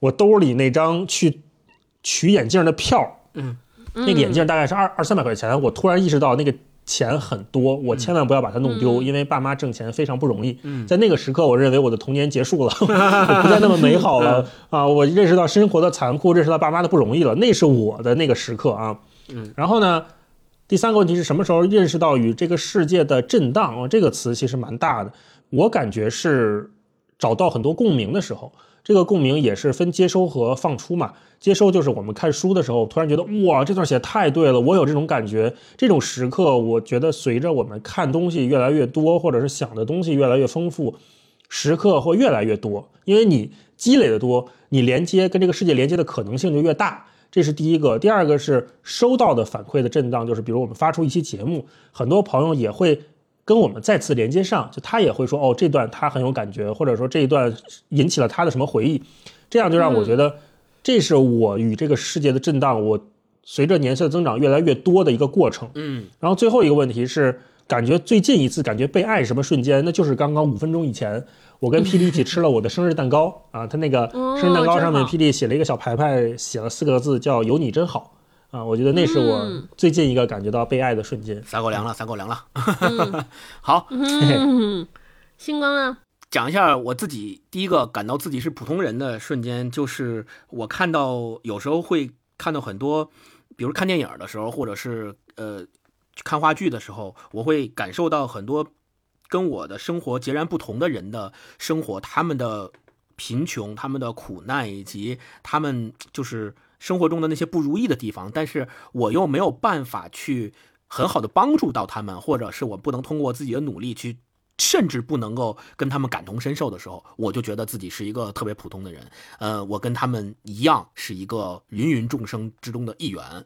N: 我兜里那张去取眼镜的票，
O: 嗯，
N: 那个眼镜大概是二二三百块钱，我突然意识到那个。钱很多，我千万不要把它弄丢，因为爸妈挣钱非常不容易。在那个时刻，我认为我的童年结束了，不再那么美好了啊！我认识到生活的残酷，认识到爸妈的不容易了，那是我的那个时刻啊。
O: 嗯，
N: 然后呢，第三个问题是什么时候认识到与这个世界的震荡？哦这个词其实蛮大的，我感觉是找到很多共鸣的时候。这个共鸣也是分接收和放出嘛。接收就是我们看书的时候，突然觉得哇，这段写太对了，我有这种感觉。这种时刻，我觉得随着我们看东西越来越多，或者是想的东西越来越丰富，时刻会越来越多。因为你积累的多，你连接跟这个世界连接的可能性就越大。这是第一个。第二个是收到的反馈的震荡，就是比如我们发出一期节目，很多朋友也会。跟我们再次连接上，就他也会说哦，这段他很有感觉，或者说这一段引起了他的什么回忆，这样就让我觉得，这是我与这个世界的震荡，我随着年岁的增长越来越多的一个过程。
O: 嗯，
N: 然后最后一个问题是，感觉最近一次感觉被爱什么瞬间？那就是刚刚五分钟以前，我跟 霹雳一起吃了我的生日蛋糕啊，他那个生日蛋糕上面，霹雳写了一个小牌牌，写了四个字叫“有你真好”啊，我觉得那是我最近一个感觉到被爱的瞬间。
O: 撒狗粮了，撒狗粮了。好，
M: 星光啊？
O: 讲一下我自己第一个感到自己是普通人的瞬间，就是我看到有时候会看到很多，比如看电影的时候，或者是呃。看话剧的时候，我会感受到很多跟我的生活截然不同的人的生活，他们的贫穷、他们的苦难，以及他们就是生活中的那些不如意的地方。但是我又没有办法去很好的帮助到他们，或者是我不能通过自己的努力去，甚至不能够跟他们感同身受的时候，我就觉得自己是一个特别普通的人。呃，我跟他们一样，是一个芸芸众生之中的一员。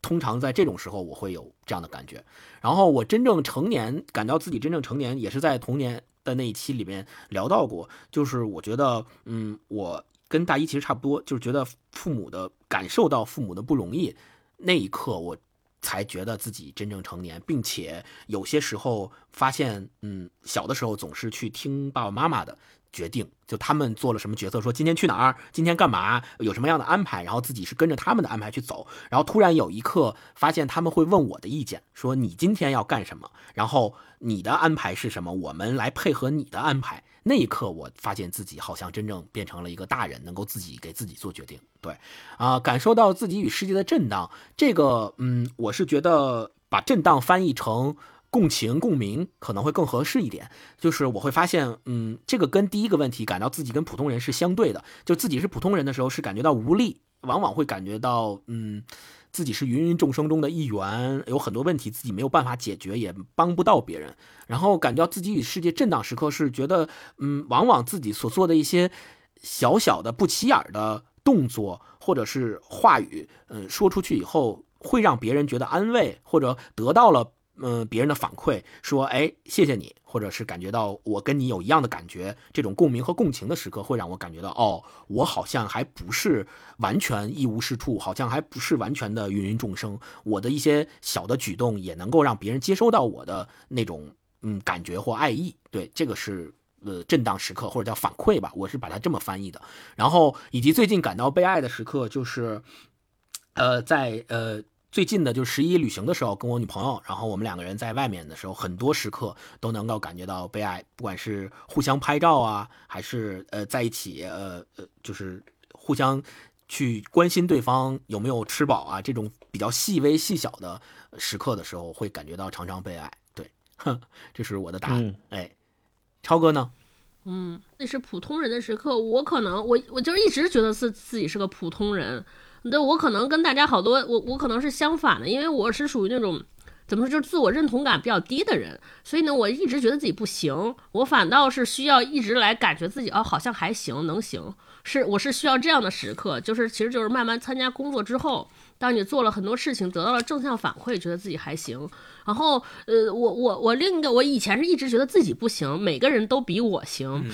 O: 通常在这种时候，我会有这样的感觉。然后我真正成年，感到自己真正成年，也是在童年的那一期里面聊到过。就是我觉得，嗯，我跟大一其实差不多，就是觉得父母的感受到父母的不容易，那一刻我才觉得自己真正成年，并且有些时候发现，嗯，小的时候总是去听爸爸妈妈的。决定就他们做了什么决策，说今天去哪儿，今天干嘛，有什么样的安排，然后自己是跟着他们的安排去走，然后突然有一刻发现他们会问我的意见，说你今天要干什么，然后你的安排是什么，我们来配合你的安排。那一刻我发现自己好像真正变成了一个大人，能够自己给自己做决定。对，啊，感受到自己与世界的震荡，这个，嗯，我是觉得把震荡翻译成。共情共鸣可能会更合适一点，就是我会发现，嗯，这个跟第一个问题感到自己跟普通人是相对的，就自己是普通人的时候是感觉到无力，往往会感觉到，嗯，自己是芸芸众生中的一员，有很多问题自己没有办法解决，也帮不到别人，然后感觉到自己与世界震荡时刻是觉得，嗯，往往自己所做的一些小小的不起眼的动作或者是话语，嗯，说出去以后会让别人觉得安慰，或者得到了。嗯，别人的反馈说，哎，谢谢你，或者是感觉到我跟你有一样的感觉，这种共鸣和共情的时刻，会让我感觉到，哦，我好像还不是完全一无是处，好像还不是完全的芸芸众生，我的一些小的举动也能够让别人接收到我的那种嗯感觉或爱意。对，这个是呃震荡时刻或者叫反馈吧，我是把它这么翻译的。然后以及最近感到被爱的时刻，就是呃在呃。最近的就十一旅行的时候，跟我女朋友，然后我们两个人在外面的时候，很多时刻都能够感觉到被爱，不管是互相拍照啊，还是呃在一起，呃呃，就是互相去关心对方有没有吃饱啊，这种比较细微细小的时刻的时候，会感觉到常常被爱。对，哼，这是我的答案。哎，超哥呢？
M: 嗯，那是普通人的时刻，我可能我我就一直觉得自自己是个普通人。对，我可能跟大家好多，我我可能是相反的，因为我是属于那种怎么说，就是自我认同感比较低的人，所以呢，我一直觉得自己不行，我反倒是需要一直来感觉自己哦，好像还行，能行，是我是需要这样的时刻，就是其实就是慢慢参加工作之后，当你做了很多事情，得到了正向反馈，觉得自己还行，然后呃，我我我另一个，我以前是一直觉得自己不行，每个人都比我行。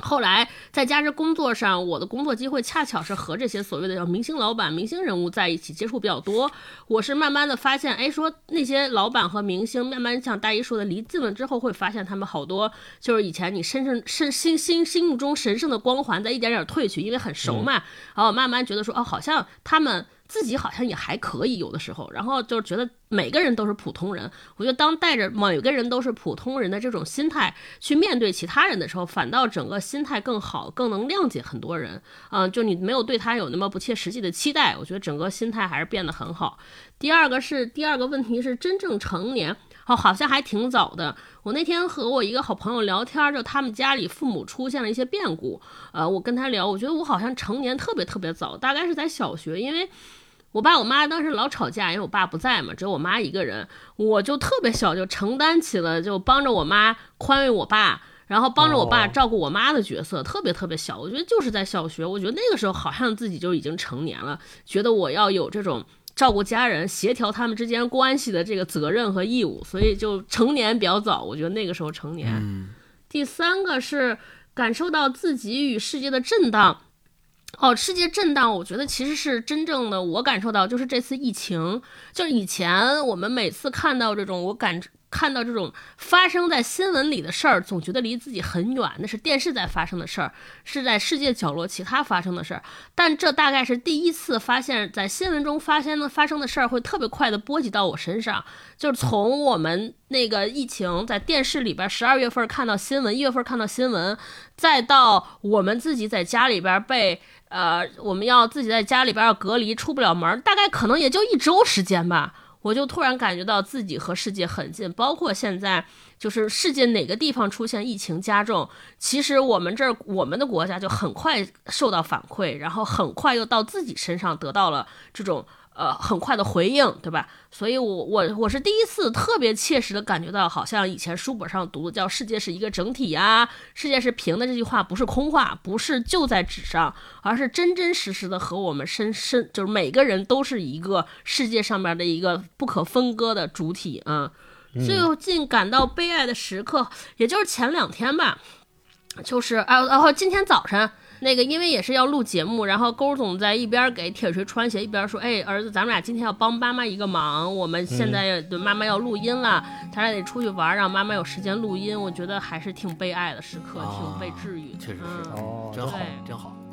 M: 后来再加之工作上，我的工作机会恰巧是和这些所谓的叫明星老板、明星人物在一起接触比较多。我是慢慢的发现，哎，说那些老板和明星，慢慢像大一说的离近了之后，会发现他们好多就是以前你身上身心心心目中神圣的光环在一点点褪去，因为很熟嘛，然后慢慢觉得说，哦，好像他们。自己好像也还可以，有的时候，然后就觉得每个人都是普通人。我觉得当带着每个人都是普通人的这种心态去面对其他人的时候，反倒整个心态更好，更能谅解很多人。嗯，就你没有对他有那么不切实际的期待，我觉得整个心态还是变得很好。第二个是第二个问题是真正成年，哦，好像还挺早的。我那天和我一个好朋友聊天，就他们家里父母出现了一些变故。呃，我跟他聊，我觉得我好像成年特别特别早，大概是在小学，因为。我爸我妈当时老吵架，因为我爸不在嘛，只有我妈一个人，我就特别小就承担起了就帮着我妈宽慰我爸，然后帮着我爸照顾我妈的角色，特别特别小。我觉得就是在小学，我觉得那个时候好像自己就已经成年了，觉得我要有这种照顾家人、协调他们之间关系的这个责任和义务，所以就成年比较早。我觉得那个时候成年。第三个是感受到自己与世界的震荡。哦，世界震荡，我觉得其实是真正的。我感受到就是这次疫情，就是以前我们每次看到这种，我感看到这种发生在新闻里的事儿，总觉得离自己很远，那是电视在发生的事儿，是在世界角落其他发生的事儿。但这大概是第一次发现，在新闻中发现的发生的事儿会特别快的波及到我身上。就是从我们那个疫情在电视里边，十二月份看到新闻，一月份看到新闻，再到我们自己在家里边被呃，我们要自己在家里边要隔离，出不了门，大概可能也就一周时间吧。我就突然感觉到自己和世界很近，包括现在，就是世界哪个地方出现疫情加重，其实我们这儿我们的国家就很快受到反馈，然后很快又到自己身上得到了这种。呃，很快的回应，对吧？所以，我我我是第一次特别切实的感觉到，好像以前书本上读的叫“世界是一个整体”呀，“世界是平的”这句话不是空话，不是就在纸上，而是真真实实的和我们身身，就是每个人都是一个世界上面的一个不可分割的主体啊。最近感到悲哀的时刻，也就是前两天吧，就是啊，然后今天早晨。那个，因为也是要录节目，然后勾总在一边给铁锤穿鞋，一边说：“哎，儿子，咱们俩今天要帮妈妈一个忙，我们现在妈妈要录音了，咱俩得出去玩，让妈妈有时间录音。”我觉得还是挺悲哀的时刻，挺被治愈的。
O: 确实是，真好，真好。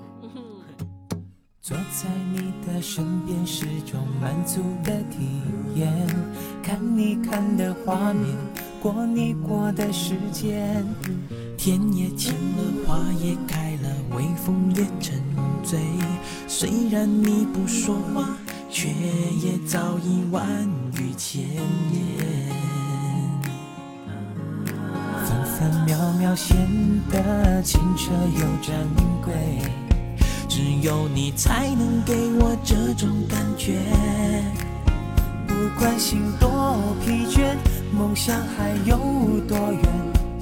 K: 坐在你的身边是种满足的体验，看你看的画面，过你过的时间，天也晴了，花也开了。微风也沉醉，虽然你不说话，却也早已万语千言。分分秒秒显得清澈又珍贵，只有你才能给我这种感觉。不管心多疲倦，梦想还有多远，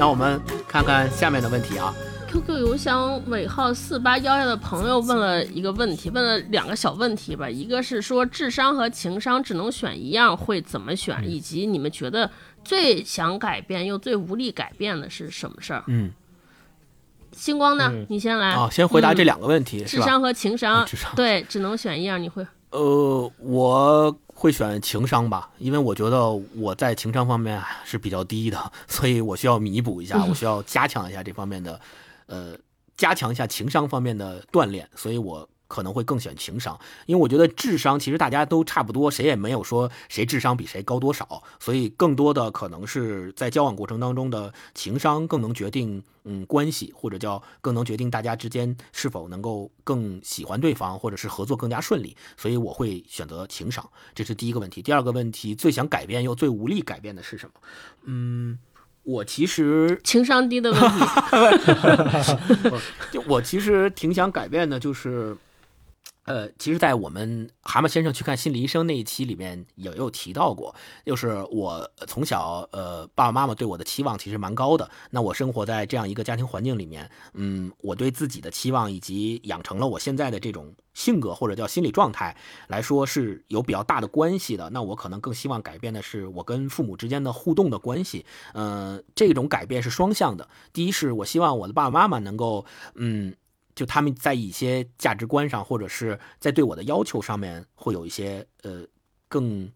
O: 那我们看看下面的问题啊。
M: QQ 邮箱尾号四八幺幺的朋友问了一个问题，问了两个小问题吧。一个是说智商和情商只能选一样，会怎么选？以及你们觉得最想改变又最无力改变的是什么事儿？
O: 嗯，
M: 星光呢？你先来
O: 啊，先回答这两个问题。
M: 智商和情商，对，只能选一样，你会？
O: 呃，我会选情商吧，因为我觉得我在情商方面是比较低的，所以我需要弥补一下，我需要加强一下这方面的。呃，加强一下情商方面的锻炼，所以我可能会更选情商，因为我觉得智商其实大家都差不多，谁也没有说谁智商比谁高多少，所以更多的可能是在交往过程当中的情商更能决定嗯关系，或者叫更能决定大家之间是否能够更喜欢对方，或者是合作更加顺利，所以我会选择情商，这是第一个问题。第二个问题，最想改变又最无力改变的是什么？嗯。我其实
M: 情商低的问题，
O: 就我其实挺想改变的，就是，呃，其实，在我们蛤蟆先生去看心理医生那一期里面也有提到过，就是我从小呃爸爸妈妈对我的期望其实蛮高的，那我生活在这样一个家庭环境里面，嗯，我对自己的期望以及养成了我现在的这种。性格或者叫心理状态来说是有比较大的关系的。那我可能更希望改变的是我跟父母之间的互动的关系。嗯，这种改变是双向的。第一是我希望我的爸爸妈妈能够，嗯，就他们在一些价值观上或者是在对我的要求上面会有一些呃更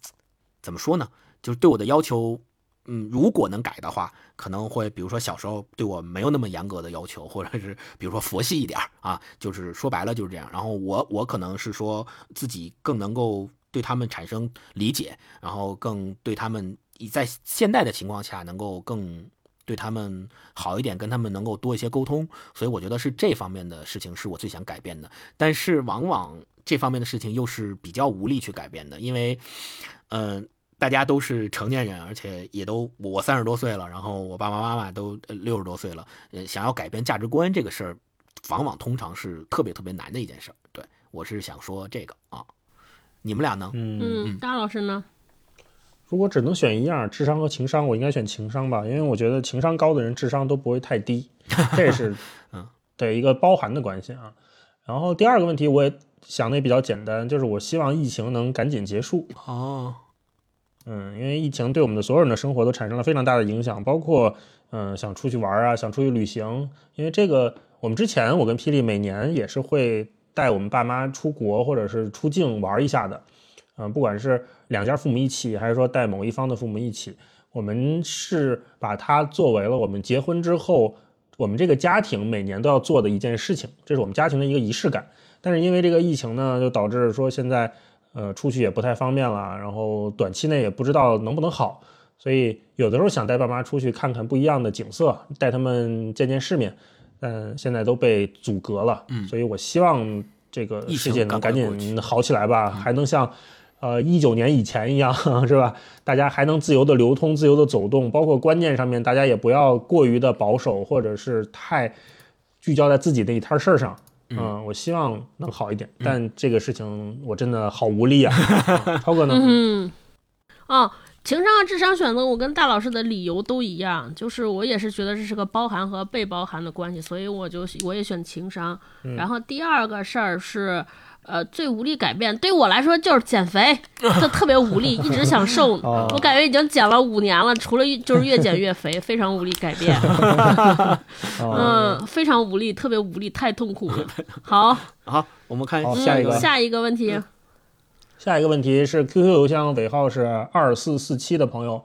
O: 怎么说呢？就是对我的要求。嗯，如果能改的话，可能会比如说小时候对我没有那么严格的要求，或者是比如说佛系一点啊，就是说白了就是这样。然后我我可能是说自己更能够对他们产生理解，然后更对他们在现代的情况下能够更对他们好一点，跟他们能够多一些沟通。所以我觉得是这方面的事情是我最想改变的。但是往往这方面的事情又是比较无力去改变的，因为，嗯、大家都是成年人，而且也都我三十多岁了，然后我爸爸妈妈都六十多岁了，呃，想要改变价值观这个事儿，往往通常是特别特别难的一件事儿。对我是想说这个啊，你们俩呢？
M: 嗯，大老师呢？
N: 如果只能选一样，智商和情商，我应该选情商吧，因为我觉得情商高的人智商都不会太低，这是
O: 嗯
N: 对一个包含的关系啊。然后第二个问题我也想的也比较简单，就是我希望疫情能赶紧结束。
O: 哦，
N: 嗯，因为疫情对我们的所有人的生活都产生了非常大的影响，包括嗯想出去玩啊，想出去旅行。因为这个，我们之前我跟霹雳每年也是会带我们爸妈出国或者是出境玩一下的。嗯，不管是两家父母一起，还是说带某一方的父母一起，我们是把它作为了我们结婚之后，我们这个家庭每年都要做的一件事情，这是我们家庭的一个仪式感。但是因为这个疫情呢，就导致说现在呃出去也不太方便了，然后短期内也不知道能不能好，所以有的时候想带爸妈出去看看不一样的景色，带他们见见世面，但现在都被阻隔了。
O: 嗯
N: 所以我希望这个世界能赶紧好起来吧，还能像。呃，一九年以前一样 是吧？大家还能自由的流通、自由的走动，包括观念上面，大家也不要过于的保守，或者是太聚焦在自己的一摊事儿上。嗯、我希望能好一点，但这个事情我真的好无力啊。啊超哥呢？
M: 嗯，哦，情商和智商选择，我跟大老师的理由都一样，就是我也是觉得这是个包含和被包含的关系，所以我就我也选情商。
L: 嗯
M: 然后第二个事儿是。呃，最无力改变对我来说就是减肥，就特别无力，一直想瘦。
L: 哦
M: 我感觉已经减了五年了，除了就是越减越肥，非常无力改变。
N: 哦
M: 嗯，非常无力，特别无力，太痛苦了。好，
O: 好，我们看
N: 下一个
M: 下一个问题。
N: 下一个问题是 QQ 邮箱尾号是二四四七的朋友，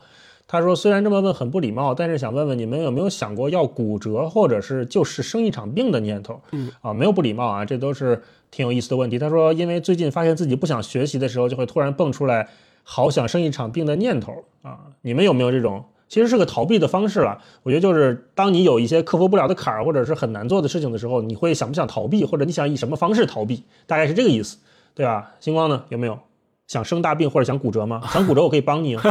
N: 他说虽然这么问很不礼貌，但是想问问你们有没有想过要骨折或者是就是生一场病的念头？
O: 嗯
N: 啊，没有不礼貌啊，这都是挺有意思的问题。他说因为最近发现自己不想学习的时候，就会突然蹦出来好想生一场病的念头啊，你们有没有这种？其实是个逃避的方式了。我觉得就是当你有一些克服不了的坎儿，或者是很难做的事情的时候，你会想不想逃避，或者你想以什么方式逃避，大概是这个意思，对吧？星光呢，有没有想生大病或者想骨折吗？想骨折我可以帮你啊。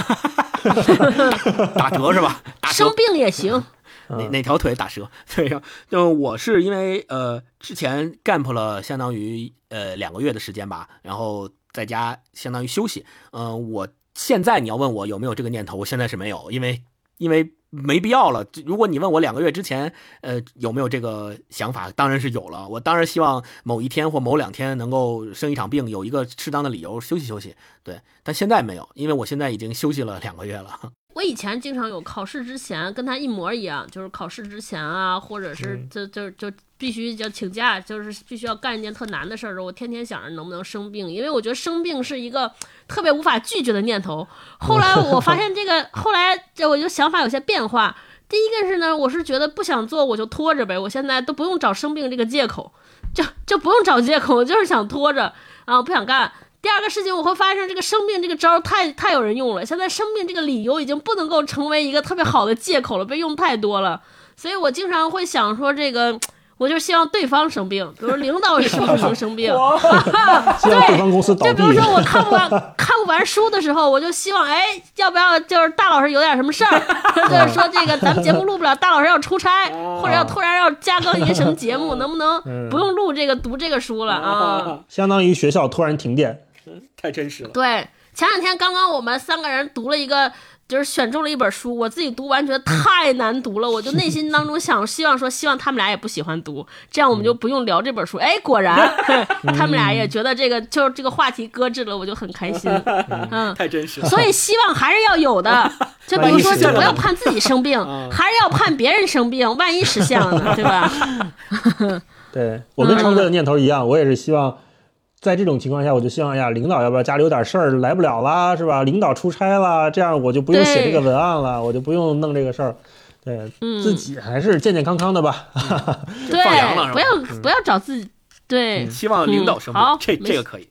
O: 打折是吧？打折
M: 生病也行。
O: 哪哪条腿打折？对呀，就我是因为呃之前 gap 了相当于呃两个月的时间吧，然后在家相当于休息。嗯、我现在你要问我有没有这个念头，我现在是没有，因为因为没必要了。如果你问我两个月之前呃有没有这个想法，当然是有了。我当然希望某一天或某两天能够生一场病，有一个适当的理由休息休息。对，但现在没有，因为我现在已经休息了两个月了。
M: 我以前经常有考试之前跟他一模一样，就是考试之前啊，或者是
N: 嗯
M: 就就就必须要请假，就是必须要干一件特难的事儿的时候，我天天想着能不能生病，因为我觉得生病是一个特别无法拒绝的念头。后来我发现这个，后来这我就想法有些变化。第一个是呢，我是觉得不想做我就拖着呗，我现在都不用找生病这个借口，就就不用找借口，我就是想拖着啊，不想干。第二个事情，我会发现这个生病这个招儿太太有人用了，现在生病这个理由已经不能够成为一个特别好的借口了，被用太多了，所以我经常会想说这个。我就希望对方生病，比如领导是不能生病，
N: 希望对方公司倒闭。
M: 就比如说我看不完看不完书的时候，我就希望哎，要不要就是大老师有点什么事儿，就是说这个咱们节目录不了，大老师要出差，或者要突然要加更一个什么节目，能不能
N: 嗯。
M: 不用录这个读这个书了啊？
N: 相当于学校突然停电，
O: 太真实了。
M: 对，前两天刚刚我们三个人读了一个，就是选中了一本书，我自己读完觉得太难读了，我就内心当中想，希望说，希望他们俩也不喜欢读，这样我们就不用聊这本书。哎，果然 他们俩也觉得这个就是这个话题搁置了，我就很开心。嗯，
O: 太真实了。
M: 所以希望还是要有的，就比如说，就不要盼自己生病，还是要盼别人生病，万一实现了呢，对吧？
N: 对我跟超哥的念头一样，我也是希望。在这种情况下，我就希望，哎呀，领导要不要家里有点事儿来不了啦，是吧？领导出差啦，这样我就不用写这个文案了，我就不用弄这个事儿。对、
M: 嗯、
N: 自己还是健健康康的吧。
M: 对，不要不要找自己。对，
O: 嗯、希望领导生病，
M: 嗯、好，
O: 这这个可以。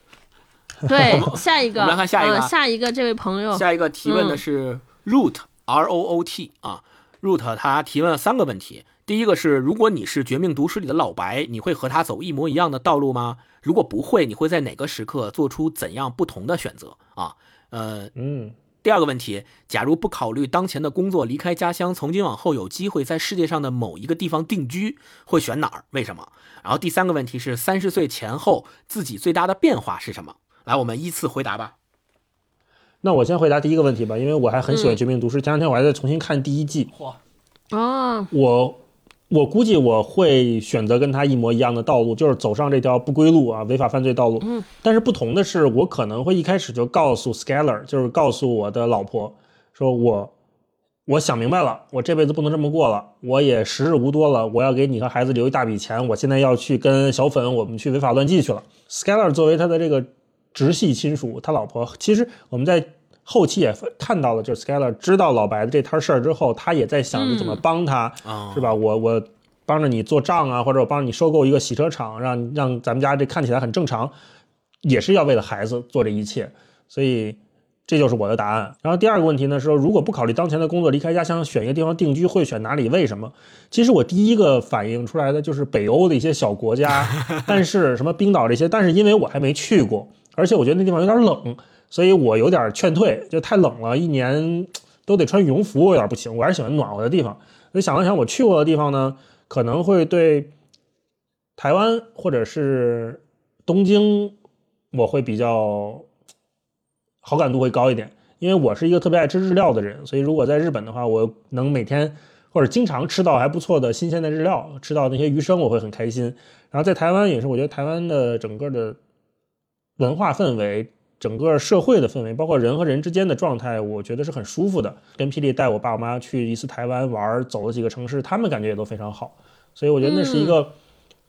M: 对，下一个，
O: 我们来看下一个、
M: 呃，下一个这位朋友，
O: 下一个提问的是 root、嗯、r o o t 啊。root 他提问了三个问题。第一个是，如果你是《绝命毒师》里的老白，你会和他走一模一样的道路吗？如果不会，你会在哪个时刻做出怎样不同的选择啊？呃，
N: 嗯。
O: 第二个问题，假如不考虑当前的工作，离开家乡，从今往后有机会在世界上的某一个地方定居，会选哪儿？为什么？然后第三个问题是，三十岁前后自己最大的变化是什么？来，我们依次回答吧。
N: 那我先回答第一个问题吧，因为我还很喜欢《绝命毒师》，前两天我还在重新看第一季。
O: 嚯！
M: 啊，
N: 我。我估计我会选择跟他一模一样的道路，就是走上这条不归路啊，违法犯罪道路。
M: 嗯，
N: 但是不同的是，我可能会一开始就告诉 Scaler，就是告诉我的老婆，说我我想明白了，我这辈子不能这么过了，我也时日无多了，我要给你和孩子留一大笔钱，我现在要去跟小粉我们去违法乱纪去了。Scaler 作为他的这个直系亲属，他老婆其实我们在后期也看到了，就是 Skyler 知道老白的这摊事儿之后，他也在想着怎么帮他，是吧？我我帮着你做账啊，或者我帮你收购一个洗车厂，让让咱们家这看起来很正常，也是要为了孩子做这一切。所以这就是我的答案。然后第二个问题呢，是说如果不考虑当前的工作，离开家乡选一个地方定居，会选哪里？为什么？其实我第一个反应出来的就是北欧的一些小国家，但是什么冰岛这些，但是因为我还没去过，而且我觉得那地方有点冷。所以我有点劝退，就太冷了，一年 都得穿羽绒服，有点不行。我还是喜欢暖和的地方。所以想了想，我去过的地方呢，可能会对台湾或者是东京，我会比较好感度会高一点。因为我是一个特别爱吃日料的人，所以如果在日本的话，我能每天或者经常吃到还不错的新鲜的日料，吃到那些鱼生，我会很开心。然后在台湾也是，我觉得台湾的整个的文化氛围。整个社会的氛围，包括人和人之间的状态，我觉得是很舒服的。跟霹雳带我爸我妈去一次台湾玩，走了几个城市，他们感觉也都非常好。所以我觉得那是一个，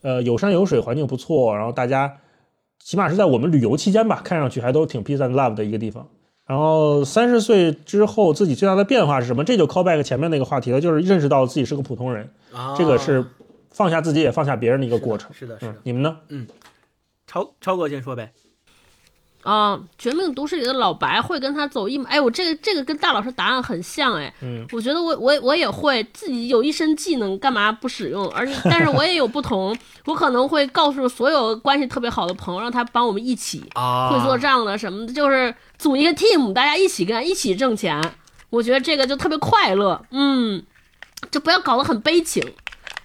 N: 呃，有山有水，环境不错，然后大家起码是在我们旅游期间吧，看上去还都挺 peace and love 的一个地方。然后三十岁之后自己最大的变化是什么？这就 call back 前面那个话题了，就是认识到自己是个普通人。这个是放下自己也放下别人的一个过程。
O: 是的，是的。
N: 你们呢？
O: 嗯，超超哥先说呗。
M: 啊，《绝命毒师》里的老白会跟他走一，哎，我这个这个跟大老师答案很像，哎，
N: 嗯，
M: 我觉得我我我也会自己有一身技能，干嘛不使用？而且，但是我也有不同，我可能会告诉所有关系特别好的朋友，让他帮我们一起会做账的什么的，就是组一个 team，大家一起干，一起挣钱，我觉得这个就特别快乐，嗯，就不要搞得很悲情。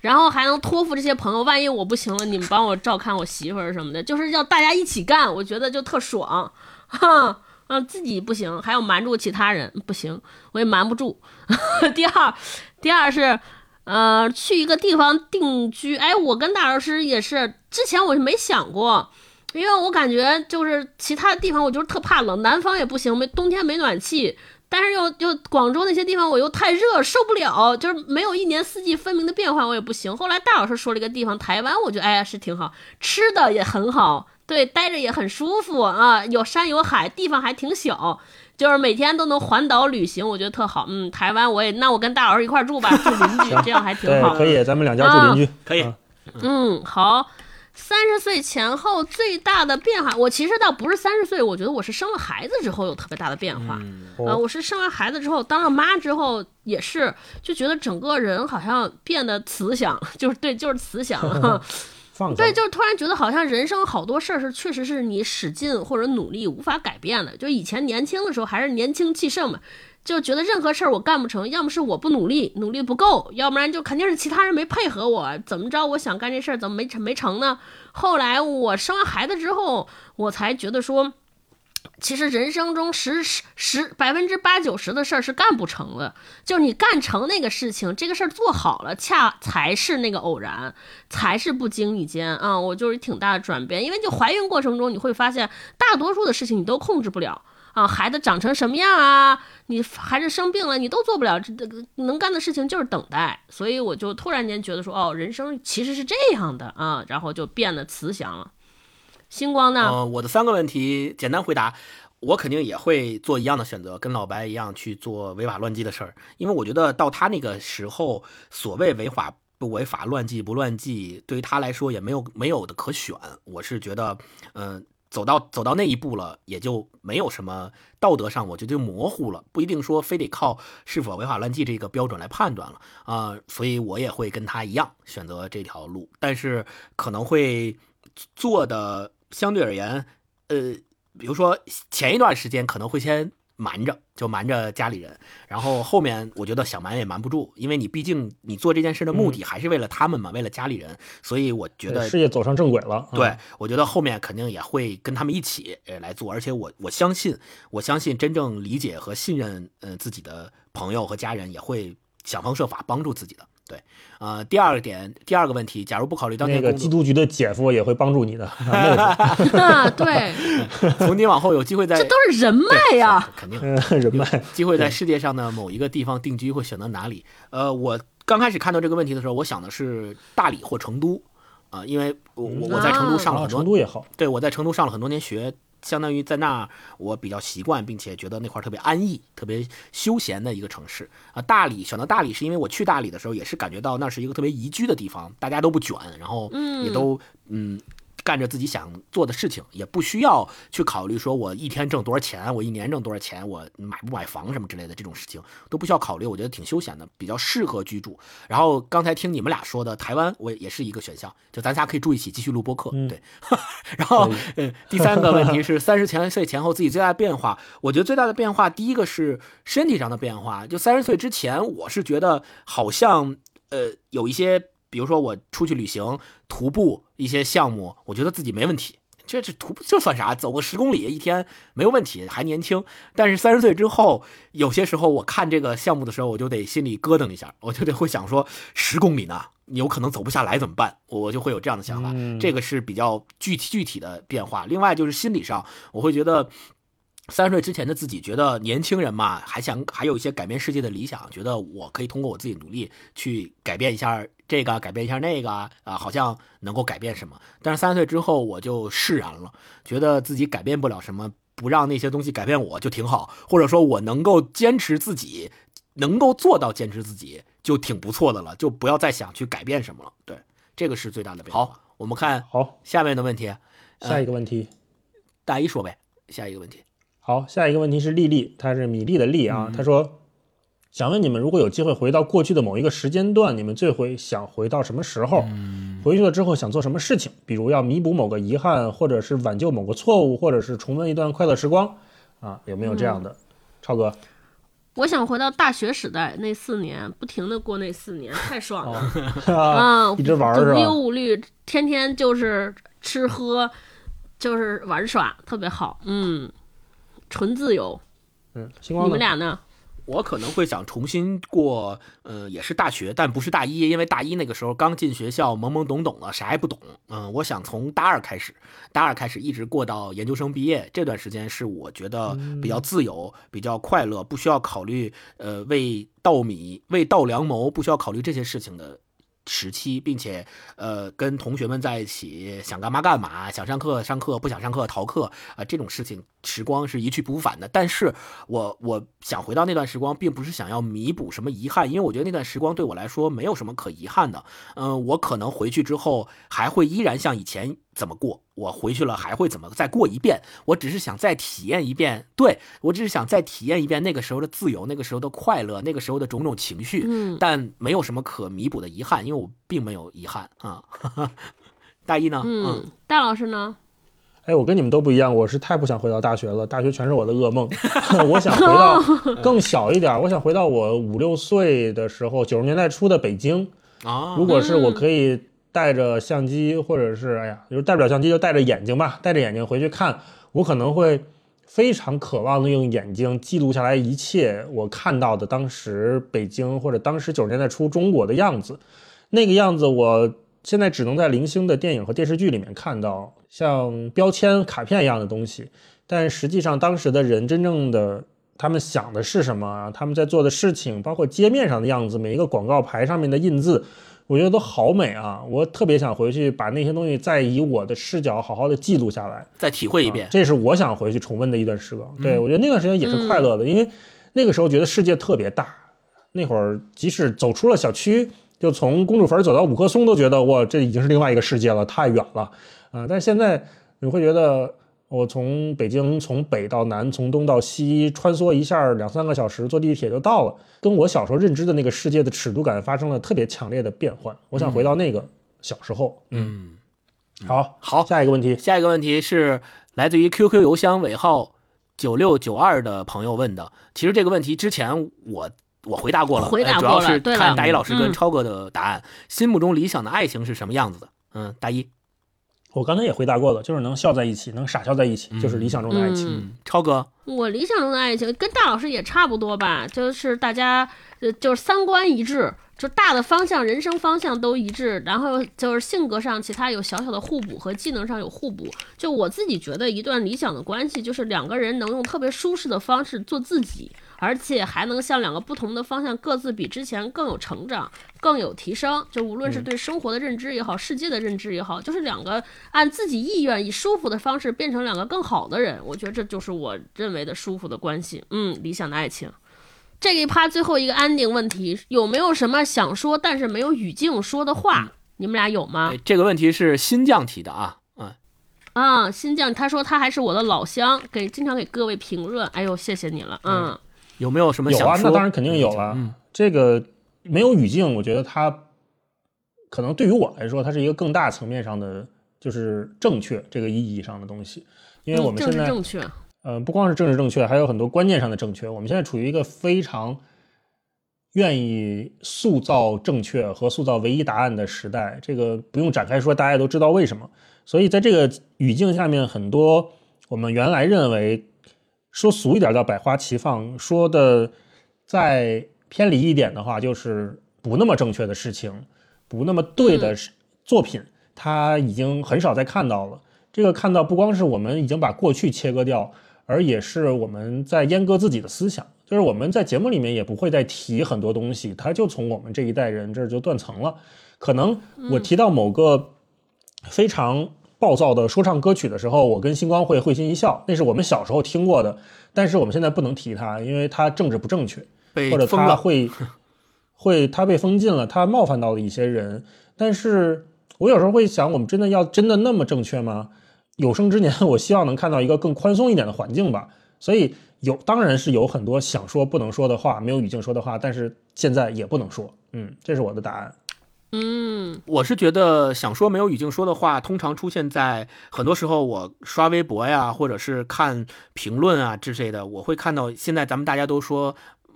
M: 然后还能托付这些朋友，万一我不行了，你们帮我照看我媳妇儿什么的，就是要大家一起干，我觉得就特爽，哈，啊，自己不行，还要瞒住其他人，不行，我也瞒不住。第二，第二是，呃，去一个地方定居，哎，我跟大老师也是，之前我是没想过，因为我感觉就是其他地方我就是特怕冷，南方也不行，没冬天没暖气。但是又又广州那些地方我又太热受不了，就是没有一年四季分明的变化我也不行。后来大老师说了一个地方，台湾，我觉得哎呀是挺好吃的也很好，对，待着也很舒服啊，有山有海，地方还挺小，就是每天都能环岛旅行，我觉得特好。嗯，台湾我也那我跟大老师一块住吧，住邻居，这样还挺好。
N: 可以，咱们两家住邻居，
O: 可以。
M: 嗯，好。三十岁前后最大的变化，我其实倒不是三十岁，我觉得我是生了孩子之后有特别大的变化。啊，我是生完孩子之后，当了妈之后，也是就觉得整个人好像变得慈祥，就是对，就是慈祥。对，就是突然觉得好像人生好多事儿是确实是你使劲或者努力无法改变的。就以前年轻的时候还是年轻气盛嘛。就觉得任何事儿我干不成，要么是我不努力，努力不够，要不然就肯定是其他人没配合我。怎么着，我想干这事儿怎么没成没成呢？后来我生完孩子之后，我才觉得说，其实人生中十十十百分之八九十的事儿是干不成的。就是你干成那个事情，这个事儿做好了，恰才是那个偶然，才是不经意间啊。我就是挺大的转变，因为就怀孕过程中你会发现，大多数的事情你都控制不了。啊，孩子长成什么样啊？你孩子生病了，你都做不了。这个能干的事情就是等待。所以我就突然间觉得说，哦，人生其实是这样的啊，然后就变得慈祥了。星光呢？
O: 呃，我的三个问题简单回答，我肯定也会做一样的选择，跟老白一样去做违法乱纪的事儿。因为我觉得到他那个时候，所谓违法不违法、乱纪不乱纪，对于他来说也没有没有的可选。我是觉得，嗯。走到走到那一步了，也就没有什么道德上，我觉得就模糊了，不一定说非得靠是否违法乱纪这个标准来判断了啊、所以我也会跟他一样选择这条路，但是可能会做的相对而言，呃，比如说前一段时间可能会先瞒着，就瞒着家里人，然后后面我觉得想瞒也瞒不住，因为你毕竟你做这件事的目的还是为了他们嘛，为了家里人，所以我觉得
N: 事业走上正轨了。
O: 对
N: 嗯，
O: 我觉得后面肯定也会跟他们一起呃来做，而且我我相信，我相信真正理解和信任呃自己的朋友和家人也会想方设法帮助自己的。对，呃，第二个点，第二个问题，假如不考虑当
N: 那
O: 前工作，
N: 个缉毒局的姐夫也会帮助你的。
M: 啊，对，
O: 从今往后有机会在
M: 这都是人脉呀。
O: 肯定
N: 人脉
O: 机会在世界上的某一个地方定居，会选择哪里？呃，我刚开始看到这个问题的时候，我想的是大理或成都，啊、因为我我我在成都上了
N: 啊
O: 很多，
N: 成都也好，
O: 对我在成都上了很多年学，相当于在那儿我比较习惯，并且觉得那块特别安逸、特别休闲的一个城市啊。大理选择大理是因为我去大理的时候也是感觉到那是一个特别宜居的地方，大家都不卷，然后也都嗯。干着自己想做的事情，也不需要去考虑说我一天挣多少钱，我一年挣多少钱，我买不买房什么之类的这种事情都不需要考虑。我觉得挺休闲的，比较适合居住。然后刚才听你们俩说的台湾，我也是一个选项，就咱仨可以住一起继续录播客。对，然后呃，第三个问题是三十前岁前后自己最大的变化。我觉得最大的变化，第一个是身体上的变化。就三十岁之前，我是觉得好像呃有一些，比如说我出去旅行、徒步一些项目，我觉得自己没问题。这这徒步这算啥？走个十公里一天没有问题，还年轻。但是三十岁之后，有些时候我看这个项目的时候，我就得心里咯噔一下，我就得会想说，十公里呢，你有可能走不下来怎么办？我就会有这样的想法。
N: 嗯
O: 这个是比较具体具体的变化。另外就是心理上，我会觉得。三十岁之前的自己觉得年轻人嘛，还想还有一些改变世界的理想，觉得我可以通过我自己努力去改变一下这个，改变一下那个啊，好像能够改变什么。但是三十岁之后我就释然了，觉得自己改变不了什么，不让那些东西改变我就挺好，或者说我能够坚持自己，能够做到坚持自己就挺不错的了，就不要再想去改变什么了。对，这个是最大的变化。好，我们看
N: 好
O: 下面的问题，
N: 下一个问题，
O: 大一说呗。下一个问题。
N: 好，下一个问题是丽丽，她是米粒的粒啊，她说，想问你们，如果有机会回到过去的某一个时间段，你们最会想回到什么时候？回去了之后想做什么事情？比如要弥补某个遗憾，或者是挽救某个错误，或者是重温一段快乐时光啊？有没有这样的？超哥，
M: 我想回到大学时代那四年，不停的过那四年，太爽了
N: 啊！一直玩是吧？
M: 无忧无虑，天天就是吃喝，就是玩耍，特别好。嗯，纯自由。
N: 嗯，星光
M: 你们俩呢？
O: 我可能会想重新过，呃，也是大学，但不是大一，因为大一那个时候刚进学校，懵懵懂懂的，啥也不懂。嗯，我想从大二开始，大二开始一直过到研究生毕业这段时间，是我觉得比较自由、比较快乐，不需要考虑呃为稻米、为稻粱谋，不需要考虑这些事情的。时期，并且呃跟同学们在一起，想干嘛干嘛，想上课上课，不想上课逃课啊、呃，这种事情时光是一去不复返的。但是我我想回到那段时光，并不是想要弥补什么遗憾，因为我觉得那段时光对我来说没有什么可遗憾的。嗯、呃，我可能回去之后还会依然像以前怎么过，我回去了还会怎么再过一遍。我只是想再体验一遍，对我只是想再体验一遍那个时候的自由，那个时候的快乐，那个时候的种种情绪。
M: 嗯，
O: 但没有什么可弥补的遗憾，因为我并没有遗憾啊。大一呢？
M: 嗯，大老师呢？
N: 哎，我跟你们都不一样，我是太不想回到大学了，大学全是我的噩梦。我想回到 更小一点，我想回到我五六岁的时候，九十年代初的北京。
O: 啊，
N: 如果是我可以带着相机，或者是哎呀，就是带不了相机就带着眼睛吧，带着眼睛回去看，我可能会非常渴望的用眼睛记录下来一切我看到的当时北京或者当时九十年代初中国的样子。那个样子，我现在只能在零星的电影和电视剧里面看到，像标签、卡片一样的东西。但实际上，当时的人真正的他们想的是什么？他们在做的事情，包括街面上的样子，每一个广告牌上面的印字，我觉得都好美啊！我特别想回去把那些东西再以我的视角好好的记录下来，
O: 再体会一遍。
N: 啊、这是我想回去重温的一段时光。
O: 嗯、
N: 对我觉得那段时间也是快乐的，嗯、因为那个时候觉得世界特别大。那会儿即使走出了小区。就从公主坟走到五棵松，都觉得哇，这已经是另外一个世界了，太远了啊、呃！但是现在你会觉得我从北京从北到南，从东到西穿梭一下两三个小时，坐地铁就到了，跟我小时候认知的那个世界的尺度感发生了特别强烈的变换。我想回到那个小时候。
O: 嗯，
N: 好，
O: 好，
N: 下一个问题，
O: 下一个问题是来自于 QQ 邮箱尾号九六九二的朋友问的。其实这个问题之前我我回答过了，
M: 回答
O: 主要是
M: 对了
O: 看大一老师跟
M: 嗯
O: 超哥的答案。心目中理想的爱情是什么样子的？嗯，大一，
N: 我刚才也回答过了，就是能笑在一起，能傻笑在一起，就是理想中的爱情。
M: 嗯
O: 超哥，
M: 我理想中的爱情跟大老师也差不多吧，就是大家呃就是三观一致，就大的方向、人生方向都一致，然后就是性格上其他有小小的互补和技能上有互补。就我自己觉得，一段理想的关系就是两个人能用特别舒适的方式做自己，而且还能向两个不同的方向各自比之前更有成长、更有提升。就无论是对生活的认知也好，世界的认知也好，就是两个按自己意愿以舒服的方式变成两个更好的人。我觉得这就是我认为的舒服的关系，嗯，理想的爱情。这一趴最后一个安定问题，有没有什么想说但是没有语境说的话？你们俩有吗？
O: 哎这个问题是新将提的啊，嗯，
M: 啊，新将他说他还是我的老乡，给经常给各位评论，哎呦，谢谢你了，嗯，
O: 有没有什么
N: 有啊，
O: 想说？
N: 那当然肯定有了。这个没有语境，我觉得他可能对于我来说，它是一个更大层面上的，就是正确这个意义上的东西。因为我们现在，
M: 治正确，
N: 呃，不光是政治正确，还有很多观念上的正确。我们现在处于一个非常愿意塑造正确和塑造唯一答案的时代，这个不用展开说，大家都知道为什么。所以在这个语境下面，很多我们原来认为说俗一点叫百花齐放，说的再偏离一点的话，就是不那么正确的事情，不那么对的事作品，它已经很少再看到了。这个看到不光是我们已经把过去切割掉，而也是我们在阉割自己的思想。就是我们在节目里面也不会再提很多东西，它就从我们这一代人这儿就断层了。可能我提到某个非常暴躁的说唱歌曲的时候，我跟星光会会心一笑，那是我们小时候听过的，但是我们现在不能提它，因为它政治不正确，或者它会会它被封禁了，它冒犯到了一些人。但是我有时候会想，我们真的要真的那么正确吗？有生之年，我希望能看到一个更宽松一点的环境吧。所以有当然是有很多想说不能说的话，没有语境说的话，但是现在也不能说。嗯，这是我的答案。
M: 嗯，
O: 我是觉得想说没有语境说的话，通常出现在很多时候，我刷微博呀，或者是看评论啊之类的，我会看到现在咱们大家都说。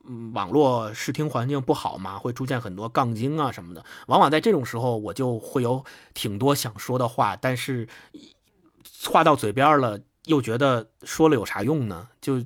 O: 嗯，网络视听环境不好嘛，会出现很多杠精啊什么的。往往在这种时候，我就会有挺多想说的话，但是话到嘴边了，又觉得说了有啥用呢？就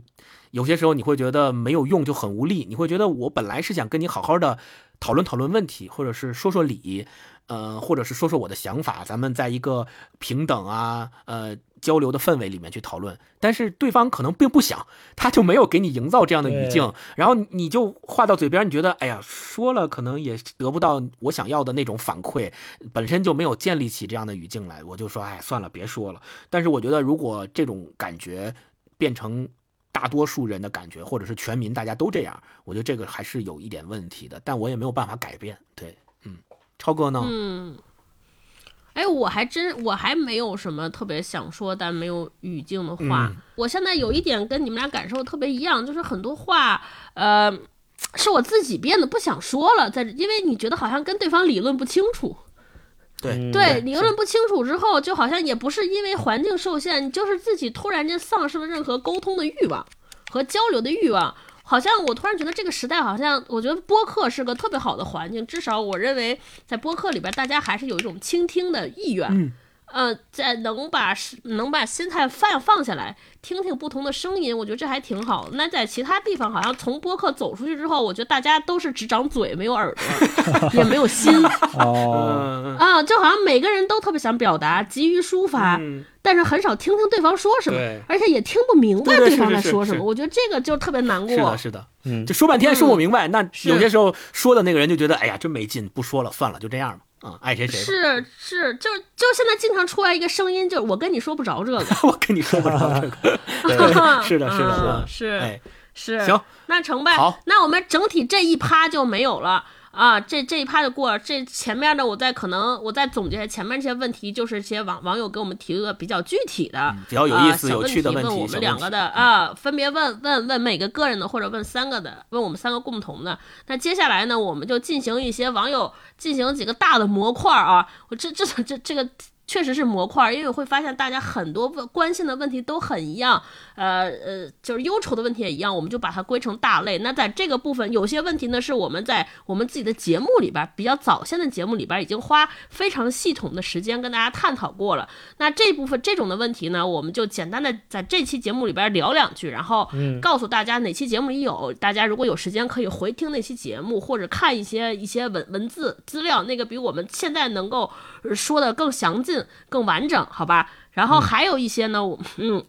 O: 有些时候你会觉得没有用，就很无力。你会觉得我本来是想跟你好好的讨论讨论问题，或者是说说理，呃，或者是说说我的想法，咱们在一个平等啊，呃。交流的氛围里面去讨论，但是对方可能并不想，他就没有给你营造这样的语境，然后你就话到嘴边，你觉得哎呀说了可能也得不到我想要的那种反馈，本身就没有建立起这样的语境来，我就说哎算了别说了。但是我觉得如果这种感觉变成大多数人的感觉，或者是全民大家都这样，我觉得这个还是有一点问题的，但我也没有办法改变。对，嗯，超哥呢？
M: 嗯。哎，我还真我还没有什么特别想说但没有语境的话。
O: 嗯、
M: 我现在有一点跟你们俩感受特别一样，就是很多话，呃，是我自己变得不想说了，在因为你觉得好像跟对方理论不清楚。
O: 对
M: 对，理论不清楚之后，就好像也不是因为环境受限，就是自己突然间丧失了任何沟通的欲望和交流的欲望。好像我突然觉得这个时代，好像我觉得播客是个特别好的环境，至少我认为在播客里边，大家还是有一种倾听的意愿，呃，在能把能把心态放放下来，听听不同的声音，我觉得这还挺好。那在其他地方，好像从播客走出去之后，我觉得大家都是只长嘴，没有耳朵，也没有心，
N: 哦，
M: 啊，就好像每个人都特别想表达，急于抒发。
O: 嗯
M: 但是很少听听对方说什么，而且也听不明白
O: 对
M: 方在说什么。我觉得这个就特别难过。
O: 是的，是的，
N: 嗯，
O: 就说半天说不明白。
M: 嗯、
O: 那有些时候说的那个人就觉得，哎呀，真没劲，不说了，算了，就这样吧。啊、嗯，爱谁谁。
M: 是是，就就现在经常出来一个声音，就是我跟你说不着这个，
O: 我跟你说不着这个。是的，是的，
M: 是，
O: 哎，
M: 是。
O: 行，
M: 那成呗。
O: 好，
M: 那我们整体这一趴就没有了。啊，这这一趴就过了。这前面的我再可能我再总结前面这些问题，就是些网网友给我们提个比较具体的、
O: 嗯、比较有意思、
M: 啊、
O: 有趣的
M: 问
O: 题，
M: 问我们两个的啊，分别问问问每个个人的，或者问三个的，问我们三个共同的。那接下来呢，我们就进行一些网友进行几个大的模块啊，我这这这这个。确实是模块，因为我会发现大家很多问关心的问题都很一样，呃呃，就是忧愁的问题也一样，我们就把它归成大类。那在这个部分，有些问题呢是我们在我们自己的节目里边，比较早先的节目里边已经花非常系统的时间跟大家探讨过了。那这部分这种的问题呢，我们就简单的在这期节目里边聊两句，然后告诉大家哪期节目里有，大家如果有时间可以回听那期节目，或者看一些一些文文字资料，那个比我们现在能够说的更详尽。更完整，好吧？然后还有一些呢，我嗯，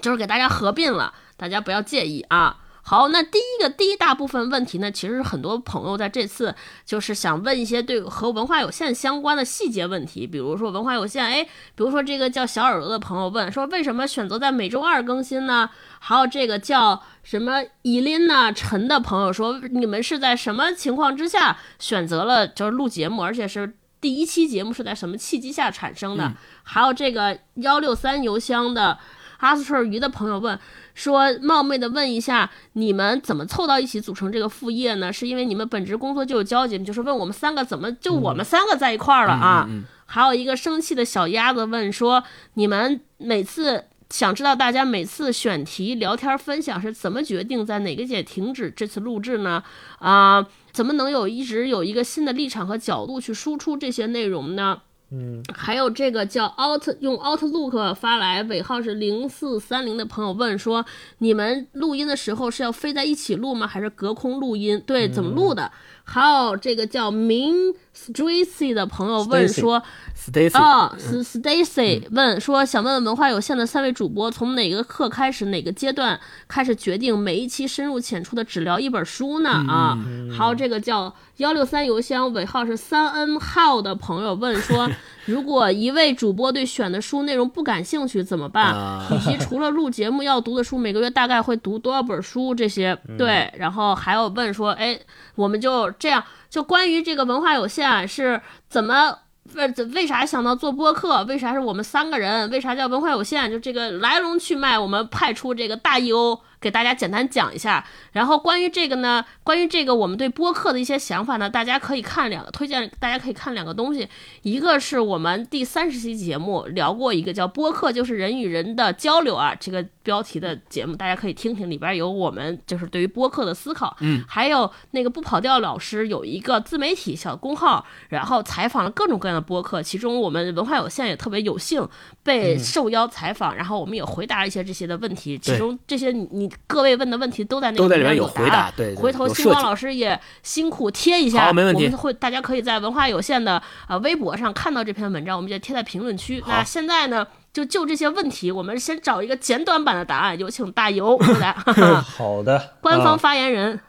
M: 就是给大家合并了，大家不要介意啊。好，那第一个第一大部分问题呢，其实很多朋友在这次就是想问一些对和文化有限相关的细节问题，比如说文化有限，哎，比如说这个叫小耳朵的朋友问说，为什么选择在每周二更新呢？还有这个叫什么伊琳娜陈的朋友说，你们是在什么情况之下选择了就是录节目，而且是。第一期节目是在什么契机下产生的？
O: 嗯、
M: 还有这个幺六三邮箱的阿斯特鱼的朋友问说：“冒昧的问一下，你们怎么凑到一起组成这个副业呢？是因为你们本职工作就有交集，就是问我们三个怎么就我们三个在一块儿了啊？”
O: 嗯嗯嗯、
M: 还有一个生气的小鸭子问说：“你们每次想知道大家每次选题聊天分享是怎么决定在哪个点停止这次录制呢？啊？”怎么能有一直有一个新的立场和角度去输出这些内容呢？
N: 嗯，
M: 还有这个叫 out 用 Outlook 发来尾号是零四三零的朋友问说，你们录音的时候是要飞在一起录吗？还是隔空录音？对，怎么录的？还有这个叫明 Stacy 的朋友问说
O: Stacy
M: 啊，Stacy 问说，想问问文化有限的三位主播，从哪个课开始，哪个阶段开始决定每一期深入浅出的只聊一本书呢？啊，还有这个叫幺六三邮箱尾号是三 N 号的朋友问说，如果一位主播对选的书内容不感兴趣怎么办？以及除了录节目要读的书，每个月大概会读多少本书？这些对，然后还有问说，哎，我们就这样，就关于这个文化有限是怎么为为啥想到做播客？为啥是我们三个人？为啥叫文化有限？就这个来龙去脉，我们派出这个大 EO 给大家简单讲一下。然后关于这个呢，关于这个我们对播客的一些想法呢，大家可以看两个，推荐大家可以看两个东西。一个是我们第三十期节目聊过一个叫“播客就是人与人的交流”啊，这个标题的节目，大家可以听听，里边有我们就是对于播客的思考。
O: 嗯，
M: 还有那个不跑调老师有一个自媒体小公号，然后采访了各种各样的播客，其中我们文化有限也特别有幸被受邀采访，然后我们也回答了一些这些的问题，其中这些你你各位问的问题都在那
O: 都在里面
M: 有
O: 回答，对，
M: 回头星光老师也辛苦贴一下，
O: 好，没问题。
M: 我们会大家可以在文化有限的呃微博上看到这篇文章，我们就贴在评论区。那现在呢，就就这些问题，我们先找一个简短版的答案，有请大游 回答。
N: 好的，
M: 官方发言人，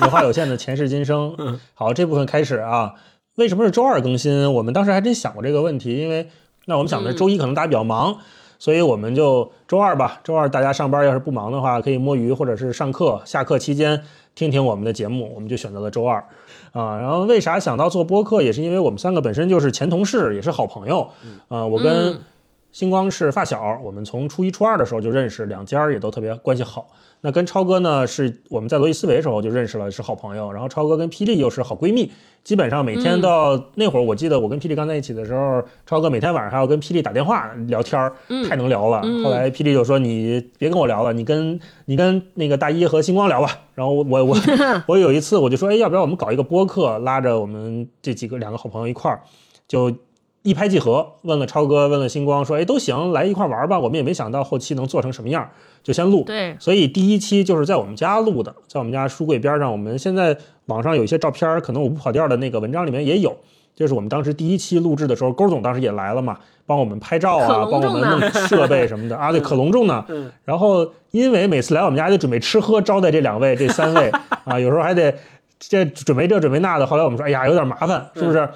N: 文化有限的前世今生。嗯好，这部分开始啊。为什么是周二更新？我们当时还真想过这个问题，因为那我们想着周一可能大家比较忙。所以我们就周二吧，周二大家上班要是不忙的话，可以摸鱼或者是上课、下课期间听听我们的节目，我们就选择了周二，啊，然后为啥想到做播客，也是因为我们三个本身就是前同事，也是好朋友，啊，我跟星光是发小，我们从初一、初二的时候就认识，两家也都特别关系好。那跟超哥呢，是我们在罗辑思维的时候就认识了，是好朋友。然后超哥跟霹雳又是好闺蜜，基本上每天到那会儿，我记得我跟霹雳刚在一起的时候，超哥每天晚上还要跟霹雳打电话聊天儿，太能聊了。后来霹雳就说：“你别跟我聊了，你跟你跟那个大一和星光聊吧。”然后我我 我有一次我就说：“哎，要不要我们搞一个播客，拉着我们这几个两个好朋友一块儿，就。”一拍即合，问了超哥，问了星光，说：“哎，都行，来一块玩吧。”我们也没想到后期能做成什么样，就先录。
M: 对，
N: 所以第一期就是在我们家录的，在我们家书柜边上。我们现在网上有一些照片，可能我不跑调的那个文章里面也有。就是我们当时第一期录制的时候，勾总当时也来了嘛，帮我们拍照啊，帮我们弄设备什么的啊，对，可隆重呢。
O: 嗯。
N: 然后因为每次来我们家还得准备吃喝招待这两位、这三位 啊，有时候还得这准备这准备那的。后来我们说，哎呀，有点麻烦，是不是？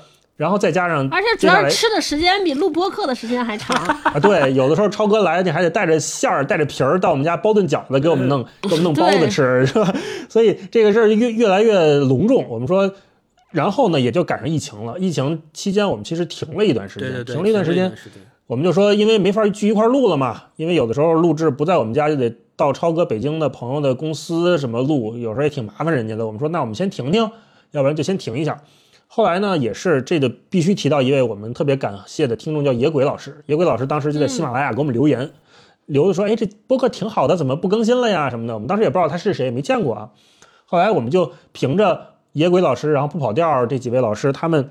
N: 然后再加上，
M: 而且主要是吃的时间比录播课的时间还长
N: 啊。对，有的时候超哥来，你还得带着馅儿、带着皮儿到我们家包顿饺子，给我们弄、给我们弄包子吃，是吧？所以这个事儿越越来越隆重。我们说，然后呢，也就赶上疫情了。疫情期间，我们其实停了一段时间，停了一段时间，我们就说，因为没法聚一块录了嘛。因为有的时候录制不在我们家，就得到超哥北京的朋友的公司什么录，有时候也挺麻烦人家的。我们说，那我们先停停，要不然就先停一下。后来呢，也是这个必须提到一位我们特别感谢的听众，叫野鬼老师。野鬼老师当时就在喜马拉雅给我们留言，留的说：“哎，这播客挺好的，怎么不更新了呀？什么的。”我们当时也不知道他是谁，也没见过啊。后来我们就凭着野鬼老师，然后不跑调这几位老师他们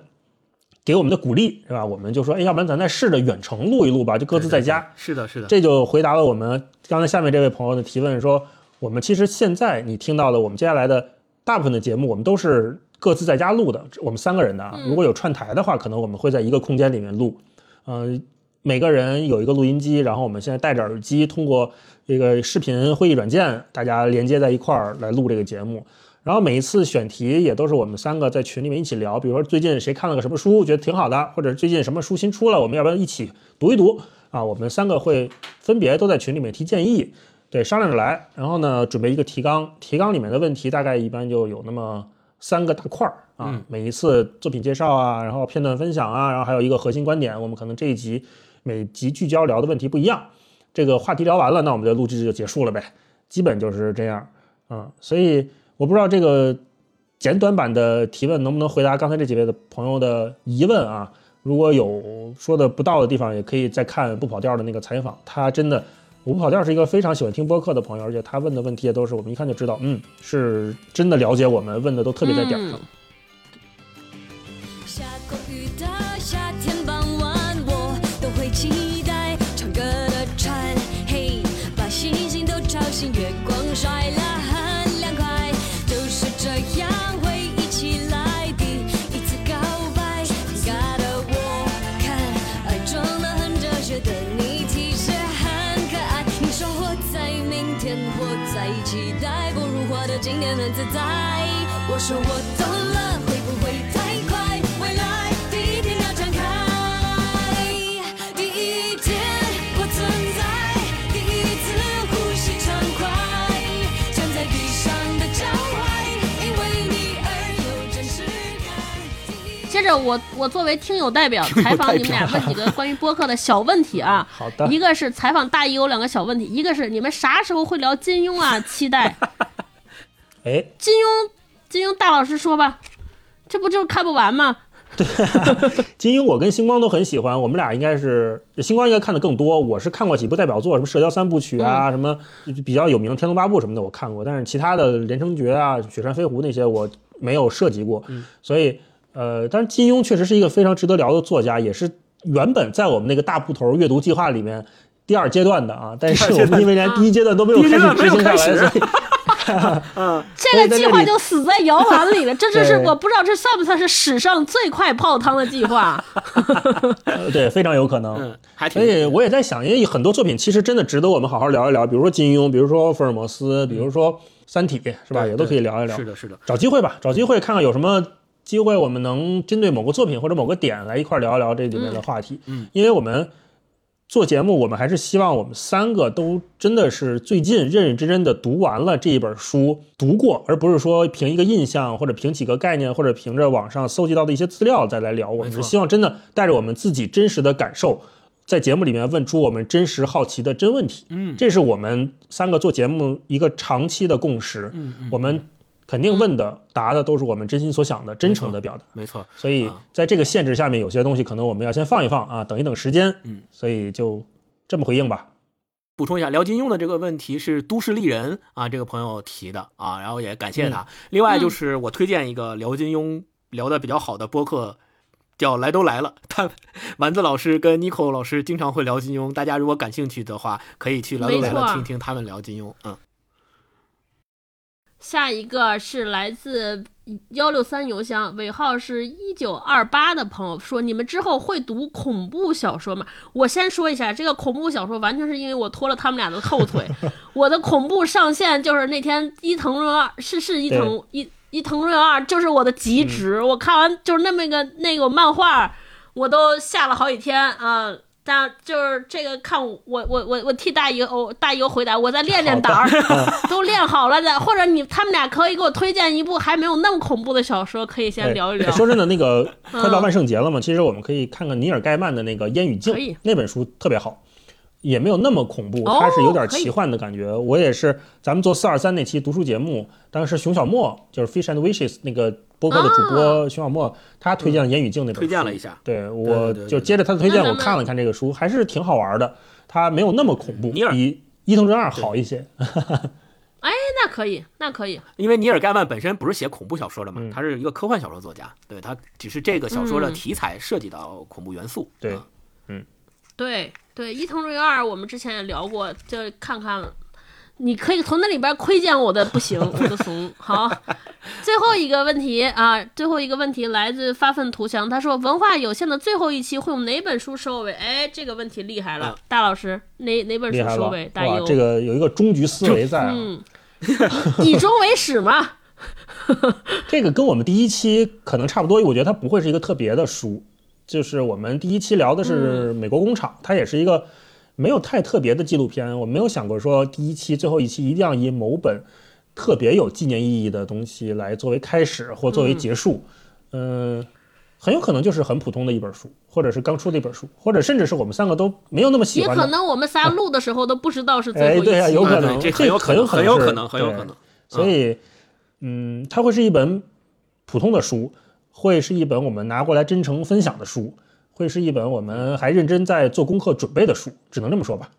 N: 给我们的鼓励，是吧？我们就说：“哎，要不然咱再试着远程录一录吧，就各自在家。”
O: 是的，是的。
N: 这就回答了我们刚才下面这位朋友的提问，说我们其实现在你听到的，我们接下来的大部分的节目，我们都是。各自在家录的，我们三个人的啊。如果有串台的话，可能我们会在一个空间里面录。嗯，每个人有一个录音机，然后我们现在戴着耳机，通过这个视频会议软件，大家连接在一块儿来录这个节目。然后每一次选题也都是我们三个在群里面一起聊，比如说最近谁看了个什么书，觉得挺好的，或者最近什么书新出了，我们要不要一起读一读啊？我们三个会分别都在群里面提建议，对，商量着来。然后呢，准备一个提纲，提纲里面的问题大概一般就有那么。三个大块儿啊，每一次作品介绍啊，然后片段分享啊，然后还有一个核心观点。我们可能这一集每集聚焦聊的问题不一样，这个话题聊完了，那我们的录制就结束了呗，基本就是这样。嗯，所以我不知道这个简短版的提问能不能回答刚才这几位的朋友的疑问啊？如果有说的不到的地方，也可以再看不跑调的那个采访，他真的。我不跑调是一个非常喜欢听播客的朋友，而且他问的问题也都是我们一看就知道，嗯，是真的了解我们，问的都特别在点上。
K: 自在。我说我懂了，会不会太快？未来第一天要展开，第一天我存在，第一次呼吸畅快，站在地上的脚踝，因为你而有真实感。
M: 接着我我作为听友代表采访你们俩，问几个关于播客的小问题啊。
N: 好的。
M: 一个是采访大一有两个小问题，一个是你们啥时候会聊金庸啊？期待。
N: 哎，
M: 金庸，金庸大老师说吧，这不就是看不完吗？
N: 对，金庸我跟星光都很喜欢，我们俩应该是星光应该看的更多。我是看过几部代表作，什么《射雕三部曲》啊，什么比较有名《天龙八部》什么的，我看过。但是其他的《连城诀》啊，《雪山飞狐》那些我没有涉及过。所以，呃，但是金庸确实是一个非常值得聊的作家，也是原本在我们那个大部头阅读计划里面第二阶段的啊。但是我们因为连第一阶段都没有开始执行下来，所以。
M: 嗯，这个计划就死在摇篮里了。这就是我不知道这算不算是史上最快泡汤的计划。
N: 对，非常有可能。嗯，还所以我也在想，因为很多作品其实真的值得我们好好聊一聊，比如说金庸，比如说福尔摩斯，比如说三体，是吧？也都可以聊一聊。
O: 是的，是的。
N: 找机会吧，找机会看看有什么机会，我们能针对某个作品或者某个点来一块聊一聊这里面的话题。
O: 嗯，
N: 因为我们。做节目，我们还是希望我们三个都真的是最近认认真真的读完了这一本书，读过，而不是说凭一个印象或者凭几个概念或者凭着网上搜集到的一些资料再来聊。我们是希望真的带着我们自己真实的感受，在节目里面问出我们真实好奇的真问题。
O: 嗯，
N: 这是我们三个做节目一个长期的共识。
O: 嗯，
N: 我们。肯定问的答的都是我们真心所想的，真诚的表达。
O: 没错，
N: 所以在这个限制下面，有些东西可能我们要先放一放啊，等一等时间。
O: 嗯，
N: 所以就这么回应吧。
O: 补充一下，聊金庸的这个问题是都市丽人啊这个朋友提的啊，然后也感谢他。另外就是我推荐一个聊金庸聊的比较好的播客，叫来都来了。他丸子老师跟 Nico 老师经常会聊金庸，大家如果感兴趣的话，可以去来都来了听听他们聊金庸。嗯。
M: 下一个是来自幺六三邮箱，尾号是一九二八的朋友说：“你们之后会读恐怖小说吗？”我先说一下，这个恐怖小说完全是因为我拖了他们俩的后腿。我的恐怖上限就是那天伊藤润二，是是伊藤伊伊藤润二就是我的极致，我看完就是那么一个那个漫画，我都下了好几天啊。但就是这个看我我我我替大姨哦大姨回答，我再练练胆儿，都练好了再。或者你他们俩可以给我推荐一部还没有那么恐怖的小说，可以先聊一聊。
N: 说真的，那个快到万圣节了嘛，其实我们可以看看尼尔盖曼的那个《烟雨镜》，那本书特别好，也没有那么恐怖，它是有点奇幻的感觉。我也是，咱们做四二三那期读书节目，当时熊小莫就是 Fish and Wishes 那个。播客的主播熊小莫，他推荐了《言语镜》那本书，
O: 推荐了一下。
N: 对，我就接着他的推荐，我看了看这个书，还是挺好玩的。它没有那么恐怖，比伊藤润二好一些。
M: 哎，那可以，那可以。
O: 因为尼尔盖曼本身不是写恐怖小说的嘛，他是一个科幻小说作家。对他只是这个小说的题材涉及到恐怖元素。
N: 对，嗯，
M: 对对，伊藤润二我们之前也聊过，就看看。你可以从那里边窥见我的不行，我的怂。好，最后一个问题啊，最后一个问题来自发愤图强，他说文化有限的最后一期会用哪本书收尾？哎，这个问题厉害了，大老师哪哪本书收尾？大
N: 优，这个有一个终局思维在，
M: 嗯，以终为始嘛。
N: 这个跟我们第一期可能差不多，我觉得它不会是一个特别的书，就是我们第一期聊的是美国工厂，它也是一个。没有太特别的纪录片，我没有想过说第一期、最后一期一定要以某本特别有纪念意义的东西来作为开始或作为结束。嗯，很有可能就是很普通的一本书，或者是刚出的一本书，或者甚至是我们三个都没有那么喜欢。
M: 也可能我们仨录的时候都不知道是最后一期。
N: 对呀，有可能，
O: 这很有
N: 可能
O: 很有可能，很有可能。
N: 所以，嗯，它会是一本普通的书，会是一本我们拿过来真诚分享的书。会是一本我们还认真在做功课准备的书，只能这么说吧。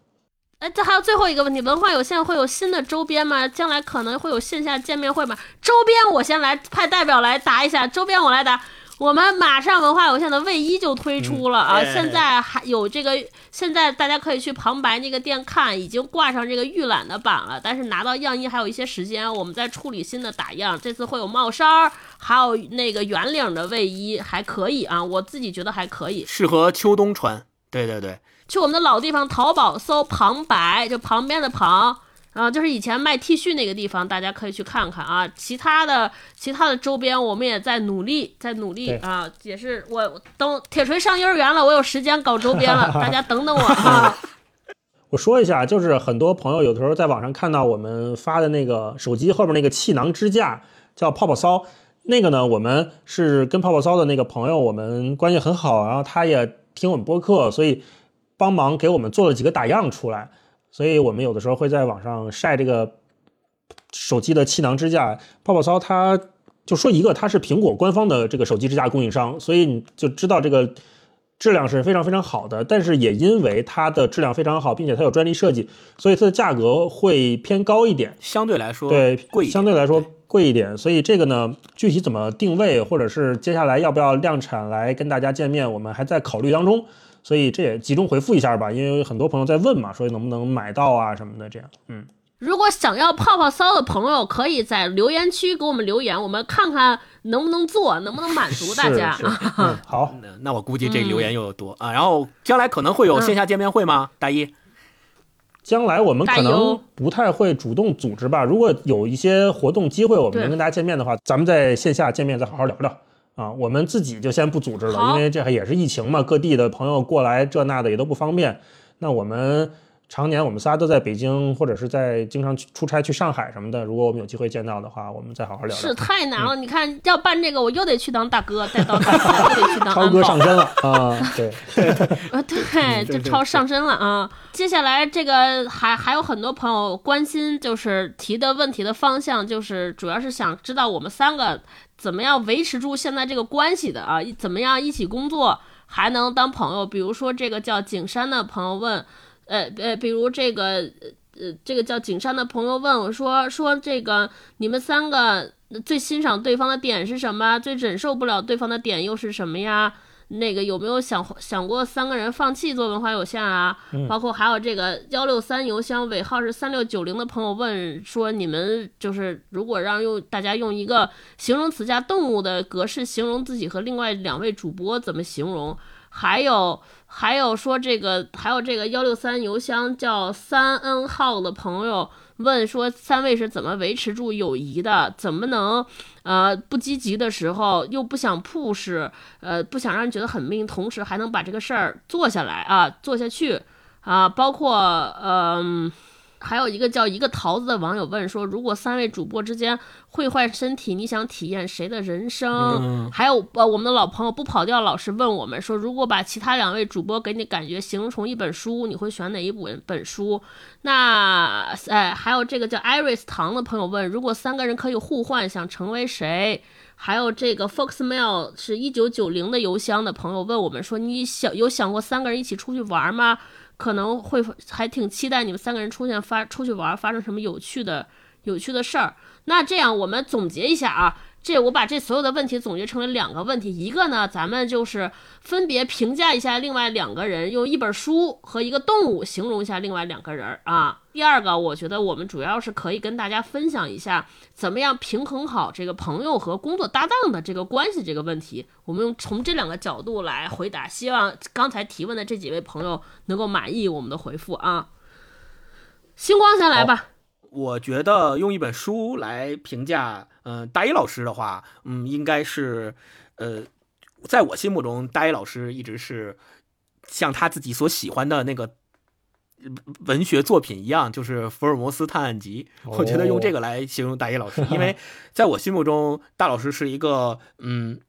M: 哎，这还有最后一个问题，文化有限会有新的周边吗？将来可能会有线下见面会吗？周边我先来派代表来答一下，周边我来答。我们马上文化有限的卫衣就推出了啊！现在还有这个，现在大家可以去旁白那个店看，已经挂上这个预览的版了。但是拿到样衣还有一些时间，我们在处理新的打样。这次会有帽衫儿，还有那个圆领的卫衣，还可以啊，我自己觉得还可以，
O: 适合秋冬穿。对对对，
M: 去我们的老地方淘宝搜旁白，就旁边的旁。啊，就是以前卖 T 恤那个地方，大家可以去看看啊。其他的其他的周边，我们也在努力，在努力啊。也是我等铁锤上幼儿园了，我有时间搞周边了，大家等等我啊。
N: 我说一下，就是很多朋友有的时候在网上看到我们发的那个手机后面那个气囊支架，叫泡泡骚。那个呢，我们是跟泡泡骚的那个朋友，我们关系很好，然后他也听我们播客，所以帮忙给我们做了几个打样出来。所以我们有的时候会在网上晒这个手机的气囊支架。泡泡骚，它就说一个，它是苹果官方的这个手机支架供应商，所以你就知道这个质量是非常非常好的。但是也因为它的质量非常好，并且它有专利设计，所以它的价格会偏高一点，
O: 相对来说
N: 对
O: 贵，
N: 相对来说贵一点。所以这个呢，具体怎么定位，或者是接下来要不要量产来跟大家见面，我们还在考虑当中。所以这也集中回复一下吧，因为很多朋友在问嘛，说能不能买到啊什么的，这样，嗯。
M: 如果想要泡泡骚的朋友，可以在留言区给我们留言，我们看看能不能做，能不能满足大家。
N: 好，
O: 那我估计这留言又多啊。然后将来可能会有线下见面会吗？大一？
N: 将来我们可能不太会主动组织吧。如果有一些活动机会，我们能跟大家见面的话，咱们在线下见面再好好聊聊。啊，我们自己就先不组织了，因为这也是疫情嘛，各地的朋友过来这那的也都不方便。那我们。常年我们仨都在北京，或者是在经常出差去上海什么的。如果我们有机会见到的话，我们再好好聊聊。
M: 是太难了，你看要办这个，我又得去当大哥，再当大哥，又得去当
N: 超哥上身了啊！对，
M: 啊 对，就超上身了啊！接下来这个还还有很多朋友关心，就是提的问题的方向，就是主要是想知道我们三个怎么样维持住现在这个关系的啊？怎么样一起工作还能当朋友？比如说这个叫景山的朋友问。呃呃，比如这个呃，这个叫景山的朋友问我说说这个你们三个最欣赏对方的点是什么？最忍受不了对方的点又是什么呀？那个有没有想想过三个人放弃做文化有限啊？包括还有这个幺六三邮箱尾号是三六九零的朋友问说你们就是如果让用大家用一个形容词加动物的格式形容自己和另外两位主播怎么形容？还有还有说这个还有这个幺六三邮箱叫三 N 号的朋友问说三位是怎么维持住友谊的？怎么能呃不积极的时候又不想 push，呃不想让人觉得很命，同时还能把这个事儿做下来啊做下去啊？包括嗯。还有一个叫一个桃子的网友问说：“如果三位主播之间会换身体，你想体验谁的人生？”
N: 嗯
M: 还有呃，我们的老朋友不跑调老师问我们说：“如果把其他两位主播给你感觉形容成一本书，你会选哪一本本书？”那哎，还有这个叫 Iris 糖的朋友问：“如果三个人可以互换，想成为谁？”还有这个 Foxmail 是一九九零的邮箱的朋友问我们说：“你想有想过三个人一起出去玩吗？”可能会还挺期待你们三个人出现发出去玩，发生什么有趣的有趣的事儿。那这样我们总结一下啊，这我把这所有的问题总结成了两个问题，一个呢，咱们就是分别评价一下另外两个人，用一本书和一个动物形容一下另外两个人儿啊。第二个，我觉得我们主要是可以跟大家分享一下，怎么样平衡好这个朋友和工作搭档的这个关系这个问题。我们用从这两个角度来回答，希望刚才提问的这几位朋友能够满意我们的回复啊。星光先来吧。
O: 我觉得用一本书来评价，嗯、大一老师的话，嗯，应该是，呃，在我心目中，大一老师一直是像他自己所喜欢的那个呃文学作品一样，就是《福尔摩斯探案集》。我觉得用这个来形容大一老师，因为 在我心目中，大老师是一个，嗯，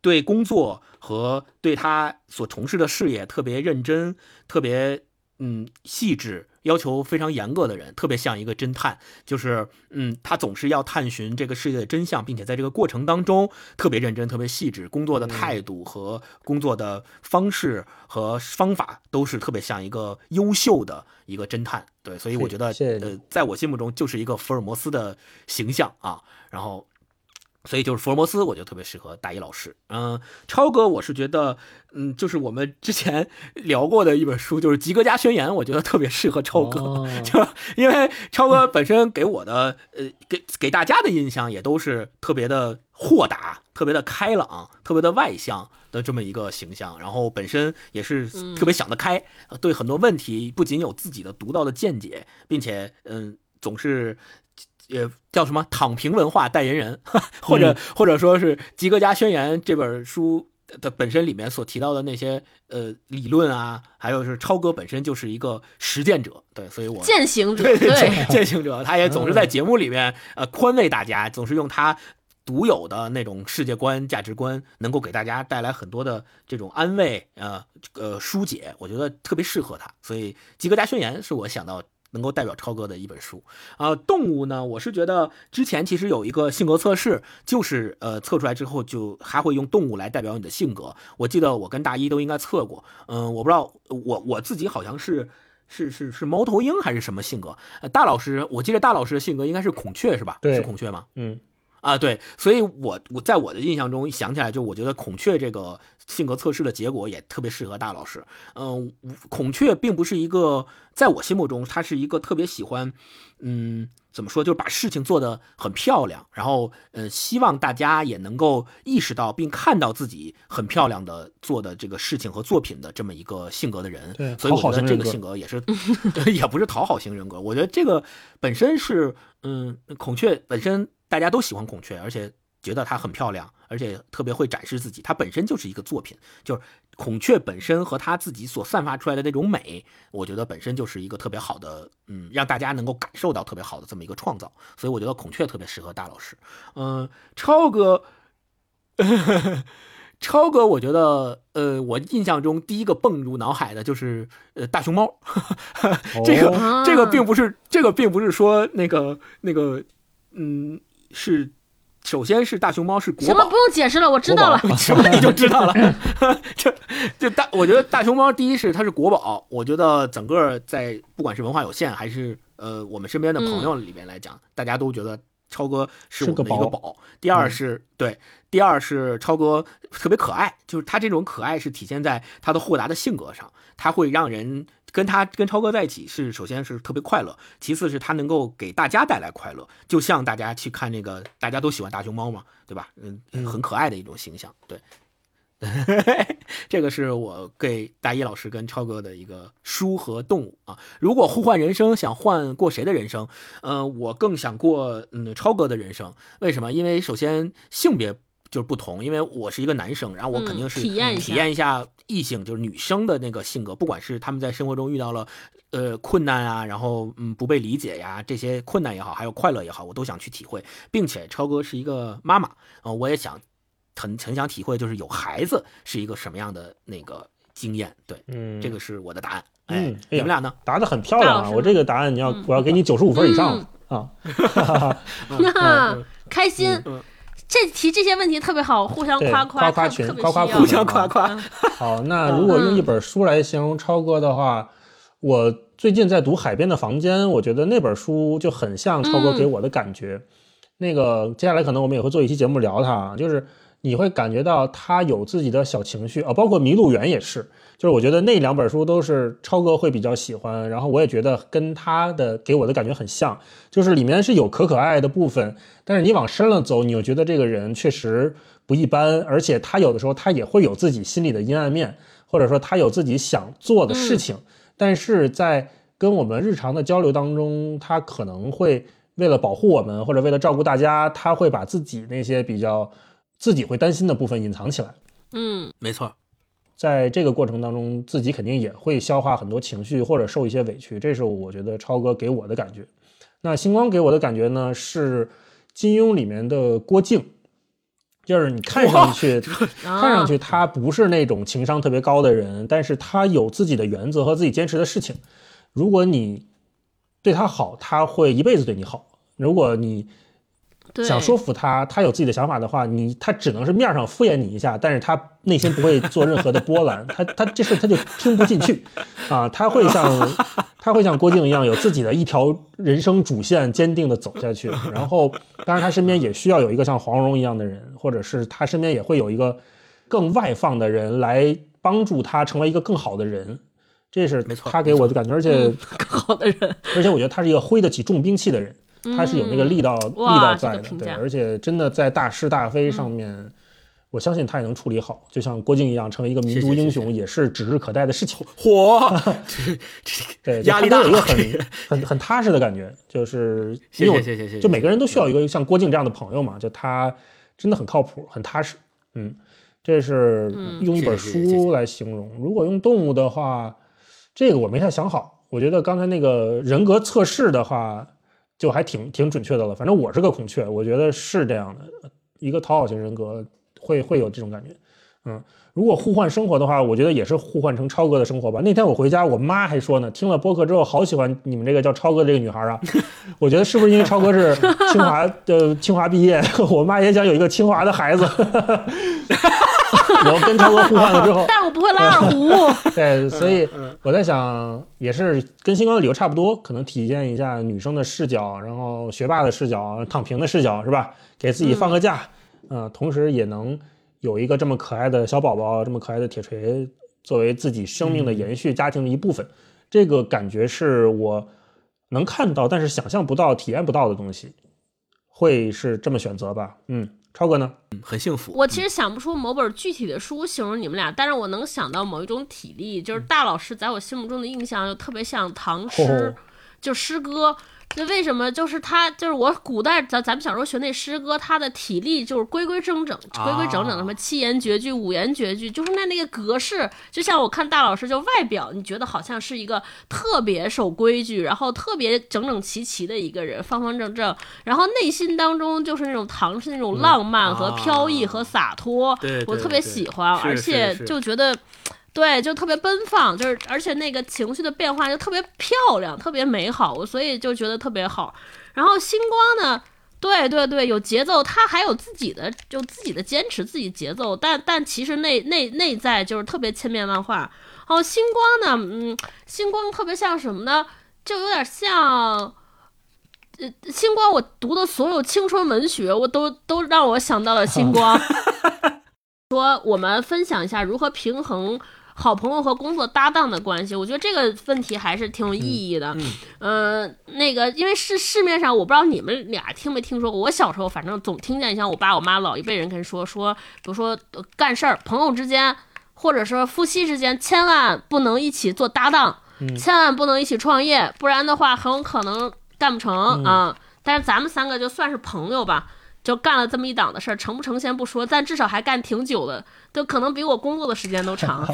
O: 对工作和对他所从事的事业特别认真、特别嗯细致、要求非常严格的人，特别像一个侦探。就是嗯，他总是要探寻这个世界的真相，并且在这个过程当中特别认真、特别细致，工作的态度和工作的方式和方法都是特别像一个优秀的一个侦探。对，所以我觉得呃，在我心目中就是一个福尔摩斯的形象啊。然后。所以就是福尔摩斯，我觉得特别适合大一老师。嗯，超哥，我是觉得，嗯，就是我们之前 聊过的一本书，就是《吉格加宣言》，我觉得特别适合超哥，就因为超哥本身给我的，呃，给给大家的印象也都是特别的豁达、特别的开朗、特别的外向的这么一个形象，然后本身也是特别想得开，对很多问题不仅有自己的独到的见解，并且，嗯，总是。呃，叫什么“躺平文化代言人”，或者、
N: 嗯
O: 或者说是《吉格加宣言》这本书的本身里面所提到的那些呃理论啊，还有是超哥本身就是一个实践者，对，所以我
M: 践行者
O: 对
M: 对
O: 践践行者，他也总是在节目里面呃宽慰大家，总是用他。独有的那种世界观、价值观，能够给大家带来很多的这种安慰，呃呃疏解，我觉得特别适合他。所以《吉格加宣言》是我想到能够代表超哥的一本书啊、动物呢，我是觉得之前其实有一个性格测试，就是呃测出来之后就还会用动物来代表你的性格。我记得我跟大一都应该测过，嗯、我不知道我我自己好像是。是是是猫头鹰还是什么性格？呃，大老师，我记得大老师的性格应该是孔雀是吧？
N: 对
O: 是孔雀吗？
N: 嗯，
O: 啊，对，所以我我在我的印象中想起来，就我觉得孔雀这个性格测试的结果也特别适合大老师。嗯、孔雀并不是一个，在我心目中，它是一个特别喜欢，嗯，怎么说，就是把事情做得很漂亮，然后嗯、呃希望大家也能够意识到并看到自己很漂亮的做的这个事情和作品的这么一个性格的人。
N: 对
O: 所以我觉得这个性格也是，也不是讨好型人格。我觉得这个本身是，嗯，孔雀本身大家都喜欢孔雀，而且觉得它很漂亮，而且特别会展示自己。它本身就是一个作品，就是孔雀本身和它自己所散发出来的那种美，我觉得本身就是一个特别好的，嗯，让大家能够感受到特别好的这么一个创造。所以我觉得孔雀特别适合大老师。嗯、超哥。超哥，我觉得，呃，我印象中第一个蹦入脑海的就是，呃，大熊猫。这个、
N: 哦
O: 这个并不是，这个并不是说那个那个，嗯，是，首先是大熊猫是国
M: 行了，
O: 宝
M: 不，用解释了，我知道了。
O: 什么你就知道了。这这大，我觉得大熊猫第一是它是国宝，我觉得整个在不管是文化有限还是呃我们身边的朋友里面来讲，大家都觉得超哥是我们的一个
N: 是个宝
O: 宝。第二是、对，第二是超哥特别可爱，就是他这种可爱是体现在他的豁达的性格上，他会让人。跟他跟超哥在一起是首先是特别快乐，其次是他能够给大家带来快乐，就像大家去看那个大家都喜欢大熊猫嘛，对吧？嗯，很可爱的一种形象，对。这个是我给大一老师跟超哥的一个书和动物啊。如果互换人生，想换过谁的人生？呃，我更想过嗯超哥的人生。为什么？因为首先性别就是不同，因为我是一个男生，然后我肯定是
M: 体验
O: 体验一下异性，就是女生的那个性格，不管是他们在生活中遇到了呃困难啊，然后嗯不被理解呀，这些困难也好，还有快乐也好，我都想去体会，并且超哥是一个妈妈啊，我也想。很很想体会，就是有孩子是一个什么样的那个经验。对，
N: 嗯，
O: 这个是我的答案。
N: 哎，
O: 你们俩呢？
N: 答的很漂亮啊！我这个答案你要，我要给你九十五分以上啊！
M: 开心，这提这些问题特别好，互相夸
N: 夸
M: 夸
N: 群，夸夸
O: 互相夸夸。
N: 好，那如果用一本书来形容超哥的话，我最近在读《海边的房间》，我觉得那本书就很像超哥给我的感觉。那个接下来可能我们也会做一期节目聊他，就是。你会感觉到他有自己的小情绪啊，包括《麋鹿园》也是，就是我觉得那两本书都是超哥会比较喜欢，然后我也觉得跟他的给我的感觉很像，就是里面是有可可爱的部分，但是你往深了走，你又觉得这个人确实不一般，而且他有的时候他也会有自己心里的阴暗面，或者说他有自己想做的事情，但是在跟我们日常的交流当中，他可能会为了保护我们或者为了照顾大家，他会把自己那些比较。自己会担心的部分隐藏起来，
M: 嗯，
O: 没错，
N: 在这个过程当中，自己肯定也会消化很多情绪或者受一些委屈，这是我觉得超哥给我的感觉。那星光给我的感觉呢，是金庸里面的郭靖，就是你看上去看上去他不是那种情商特别高的人，但是他有自己的原则和自己坚持的事情。如果你对他好，他会一辈子对你好；如果你想说服他，他有自己的想法的话，你他只能是面上敷衍你一下，但是他内心不会做任何的波澜，他他这事他就听不进去，啊，他会像他会像郭靖一样有自己的一条人生主线，坚定的走下去。然后，当然他身边也需要有一个像黄蓉一样的人，或者是他身边也会有一个更外放的人来帮助他成为一个更好的人。这是他给我的感觉，而且
M: 更好的人，
N: 而且我觉得他是一个挥得起重兵器的人。他是有那个力道，力道在的，对，而且真的在大是大非上面，我相信他也能处理好，就像郭靖一样，成为一个民族英雄，也是指日可待的事情。
O: 火，
N: 对，
O: 压力大，
N: 有一个很很很踏实的感觉，就是
O: 谢谢谢谢，
N: 就每个人都需要一个像郭靖这样的朋友嘛，就他真的很靠谱，很踏实。嗯，这是用一本书来形容。如果用动物的话，这个我没太想好。我觉得刚才那个人格测试的话。就还挺挺准确的了，反正我是个孔雀，我觉得是这样的，一个讨好型人格会会有这种感觉，嗯，如果互换生活的话，我觉得也是互换成超哥的生活吧。那天我回家，我妈还说呢，听了播客之后，好喜欢你们这个叫超哥这个女孩啊。我觉得是不是因为超哥是清华的 清华毕业，我妈也想有一个清华的孩子。我跟超哥互换了之后，
M: 但我不会拉二胡。
N: 对，所以我在想，也是跟星光的理由差不多，可能体现一下女生的视角，然后学霸的视角，躺平的视角，是吧？给自己放个假，嗯，同时也能有一个这么可爱的小宝宝，这么可爱的铁锤，作为自己生命的延续，家庭的一部分。这个感觉是我能看到，但是想象不到、体验不到的东西，会是这么选择吧？嗯。超哥呢？
O: 嗯，很幸福。
M: 我其实想不出某本具体的书形容你们俩，但是我能想到某一种体力，就是大老师在我心目中的印象就特别像唐诗，就诗歌。那为什么就是他？就是我古代咱咱们小时候学那诗歌，他的体力就是规规整整、规规整整，什么七言绝句、五言绝句，就是那那个格式。就像我看大老师，就外表你觉得好像是一个特别守规矩，然后特别整整齐齐的一个人，方方正正。然后内心当中就是那种唐诗那种浪漫和飘逸和洒脱，我特别喜欢，而且就觉得。对，就特别奔放，就是而且那个情绪的变化就特别漂亮，特别美好，我所以就觉得特别好。然后星光呢，对对对，有节奏，他还有自己的就自己的坚持，自己节奏，但但其实内内内在就是特别千变万化。然后，星光呢，嗯，星光特别像什么呢？就有点像，呃，星光，我读的所有青春文学，我都都让我想到了星光。说我们分享一下如何平衡。好朋友和工作搭档的关系，我觉得这个问题还是挺有意义的。
O: 嗯，
M: 呃，那个，因为是市面上，我不知道你们俩听没听说过。我小时候反正总听见像我爸我妈老一辈人跟说说，比如说干事儿，朋友之间或者说夫妻之间，千万不能一起做搭档，千万不能一起创业，不然的话很有可能干不成啊。但是咱们三个就算是朋友吧。就干了这么一档的事儿，成不成先不说，但至少还干挺久的，就可能比我工作的时间都长，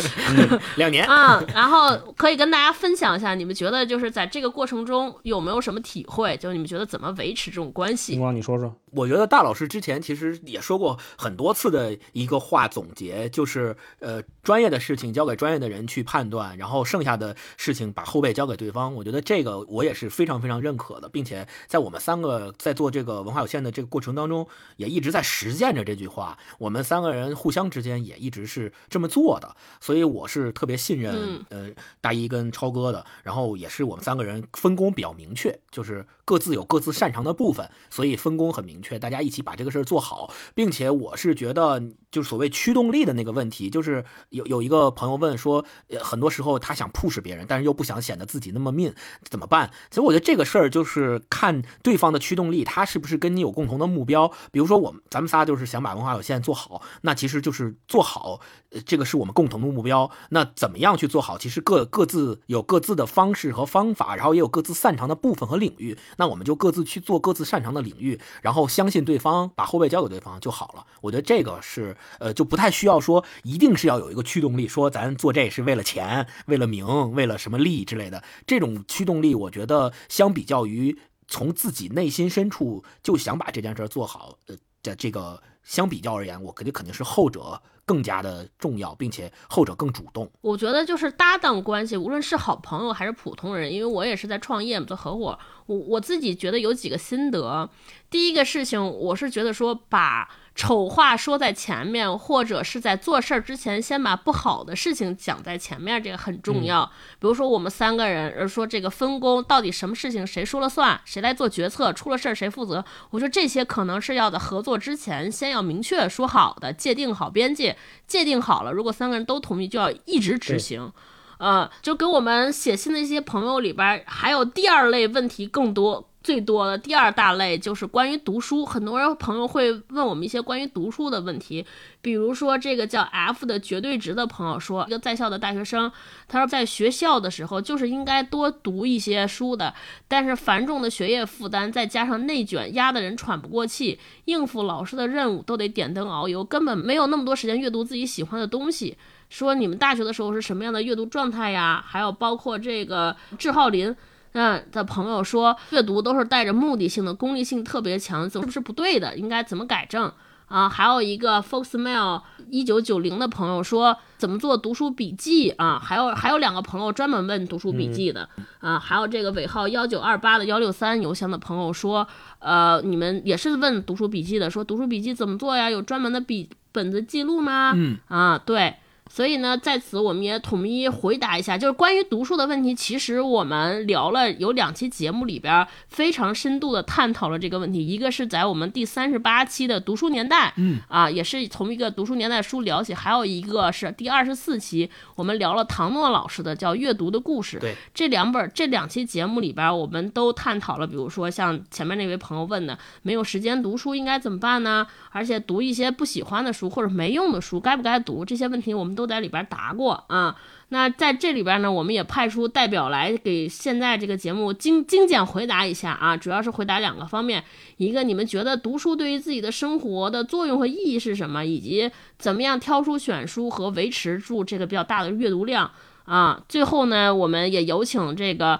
O: 两年
M: 啊。然后可以跟大家分享一下，你们觉得就是在这个过程中有没有什么体会？就你们觉得怎么维持这种关系？
N: 你说说。
O: 我觉得大老师之前其实也说过很多次的一个话总结，就是呃，专业的事情交给专业的人去判断，然后剩下的事情把后背交给对方。我觉得这个我也是非常非常认可的，并且在我们三个在做这个文化有限的这个过程当中，也一直在实践着这句话。我们三个人互相之间也一直是这么做的，所以我是特别信任呃大一跟超哥的。然后也是我们三个人分工比较明确，就是各自有各自擅长的部分，所以分工很明。确，大家一起把这个事儿做好，并且我是觉得，就是所谓驱动力的那个问题，就是有有一个朋友问说，很多时候他想 push 别人，但是又不想显得自己那么命，怎么办？其实我觉得这个事儿就是看对方的驱动力，他是不是跟你有共同的目标。比如说我们咱们仨就是想把文化有限做好，那其实就是做好，这个是我们共同的目标。那怎么样去做好？其实各各自有各自的方式和方法，然后也有各自擅长的部分和领域。那我们就各自去做各自擅长的领域，然后。相信对方，把后背交给对方就好了。我觉得这个是，呃，就不太需要说，一定是要有一个驱动力，说咱做这是为了钱、为了名、为了什么利益之类的。这种驱动力，我觉得相比较于从自己内心深处就想把这件事做好，呃的这个相比较而言，我肯定肯定是后者。更加的重要，并且后者更主动。
M: 我觉得就是搭档关系，无论是好朋友还是普通人，因为我也是在创业做合伙，我我自己觉得有几个心得。第一个事情，我是觉得说把。丑话说在前面，或者是在做事儿之前，先把不好的事情讲在前面，这个很重要。比如说我们三个人，而说这个分工到底什么事情谁说了算，谁来做决策，出了事儿谁负责。我说这些可能是要在合作之前先要明确说好的，界定好边界，界定好了，如果三个人都同意，就要一直执行。呃，就给我们写信的一些朋友里边，还有第二类问题更多。最多的第二大类就是关于读书，很多人朋友会问我们一些关于读书的问题，比如说这个叫 F 的绝对值的朋友说，一个在校的大学生，他说在学校的时候就是应该多读一些书的，但是繁重的学业负担再加上内卷，压得人喘不过气，应付老师的任务都得点灯熬油，根本没有那么多时间阅读自己喜欢的东西。说你们大学的时候是什么样的阅读状态呀？还有包括这个志浩林。嗯，的朋友说阅读都是带着目的性的，功利性特别强，是不是不对的？应该怎么改正啊？还有一个 Foxmail 一九九零的朋友说怎么做读书笔记啊？还有还有两个朋友专门问读书笔记的啊？还有这个尾号幺九二八的幺六三邮箱的朋友说，呃，你们也是问读书笔记的，说读书笔记怎么做呀？有专门的笔本子记录吗？
O: 嗯
M: 啊，对。所以呢，在此我们也统一回答一下，就是关于读书的问题。其实我们聊了有两期节目里边，非常深度的探讨了这个问题。一个是在我们第三十八期的读书年代，
O: 嗯
M: 啊，也是从一个读书年代书聊起；还有一个是第二十四期，我们聊了唐诺老师的叫《阅读的故事》。
O: 对，
M: 这两本这两期节目里边，我们都探讨了，比如说像前面那位朋友问的，没有时间读书应该怎么办呢？而且读一些不喜欢的书或者没用的书，该不该读？这些问题我们。都在里边答过啊，那在这里边呢，我们也派出代表来给现在这个节目精精简回答一下啊，主要是回答两个方面，一个你们觉得读书对于自己的生活的作用和意义是什么，以及怎么样挑书选书和维持住这个比较大的阅读量啊。最后呢，我们也有请这个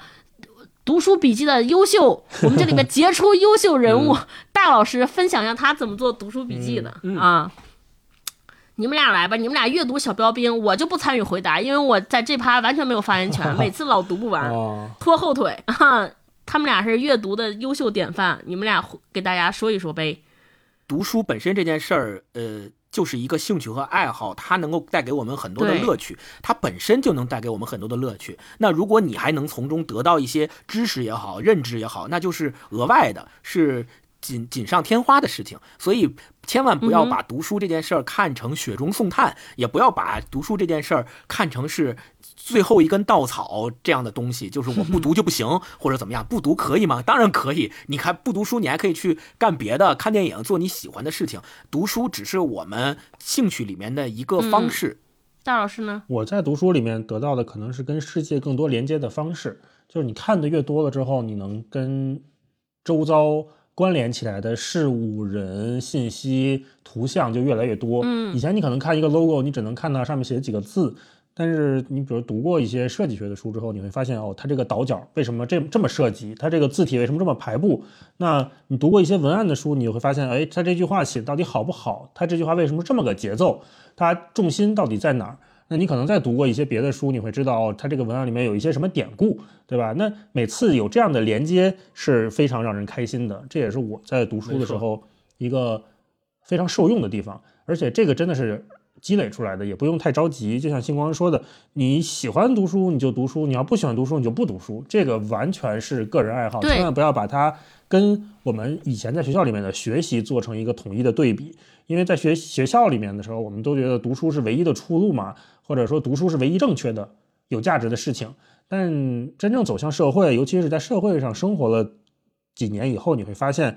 M: 读书笔记的优秀，我们这里面 杰出优秀人物大老师分享一下他怎么做读书笔记的啊。你们俩来吧，你们俩阅读小标兵，我就不参与回答，因为我在这趴完全没有发言权，每次老读不完，拖后腿。哈，他们俩是阅读的优秀典范，你们俩给大家说一说呗。
O: 读书本身这件事儿，呃，就是一个兴趣和爱好，它能够带给我们很多的乐趣，它本身就能带给我们很多的乐趣。那如果你还能从中得到一些知识也好，认知也好，那就是额外的，是。锦锦上添花的事情，所以千万不要把读书这件事儿看成雪中送炭，也不要把读书这件事儿看成是最后一根稻草这样的东西，就是我不 读就不行，或者怎么样？不读可以吗？当然可以。你看不读书，你还可以去干别的，看电影，做你喜欢的事情。读书只是我们兴趣里面的一个方式。
M: 大老师呢？
N: 我在读书里面得到的可能是跟世界更多连接的方式，就是你看的越多了之后，你能跟周遭。关联起来的事物、人、信息、图像就越来越多。
M: 嗯，
N: 以前你可能看一个 logo，你只能看到上面写几个字，但是你比如读过一些设计学的书之后，你会发现哦，它这个倒角为什么这这么设计？它这个字体为什么这么排布？那你读过一些文案的书，你会发现，哎，它这句话写到底好不好？它这句话为什么这么个节奏？它重心到底在哪儿？那你可能再读过一些别的书，你会知道它这个文案里面有一些什么典故，对吧？那每次有这样的连接是非常让人开心的，这也是我在读书的时候一个非常受用的地方。而且这个真的是积累出来的，也不用太着急。就像星光说的，你喜欢读书你就读书，你要不喜欢读书你就不读书，这个完全是个人爱好，千万不要把它跟我们以前在学校里面的学习做成一个统一的对比。因为在学学校里面的时候，我们都觉得读书是唯一的出路嘛。或者说读书是唯一正确的、有价值的事情，但真正走向社会，尤其是在社会上生活了几年以后，你会发现，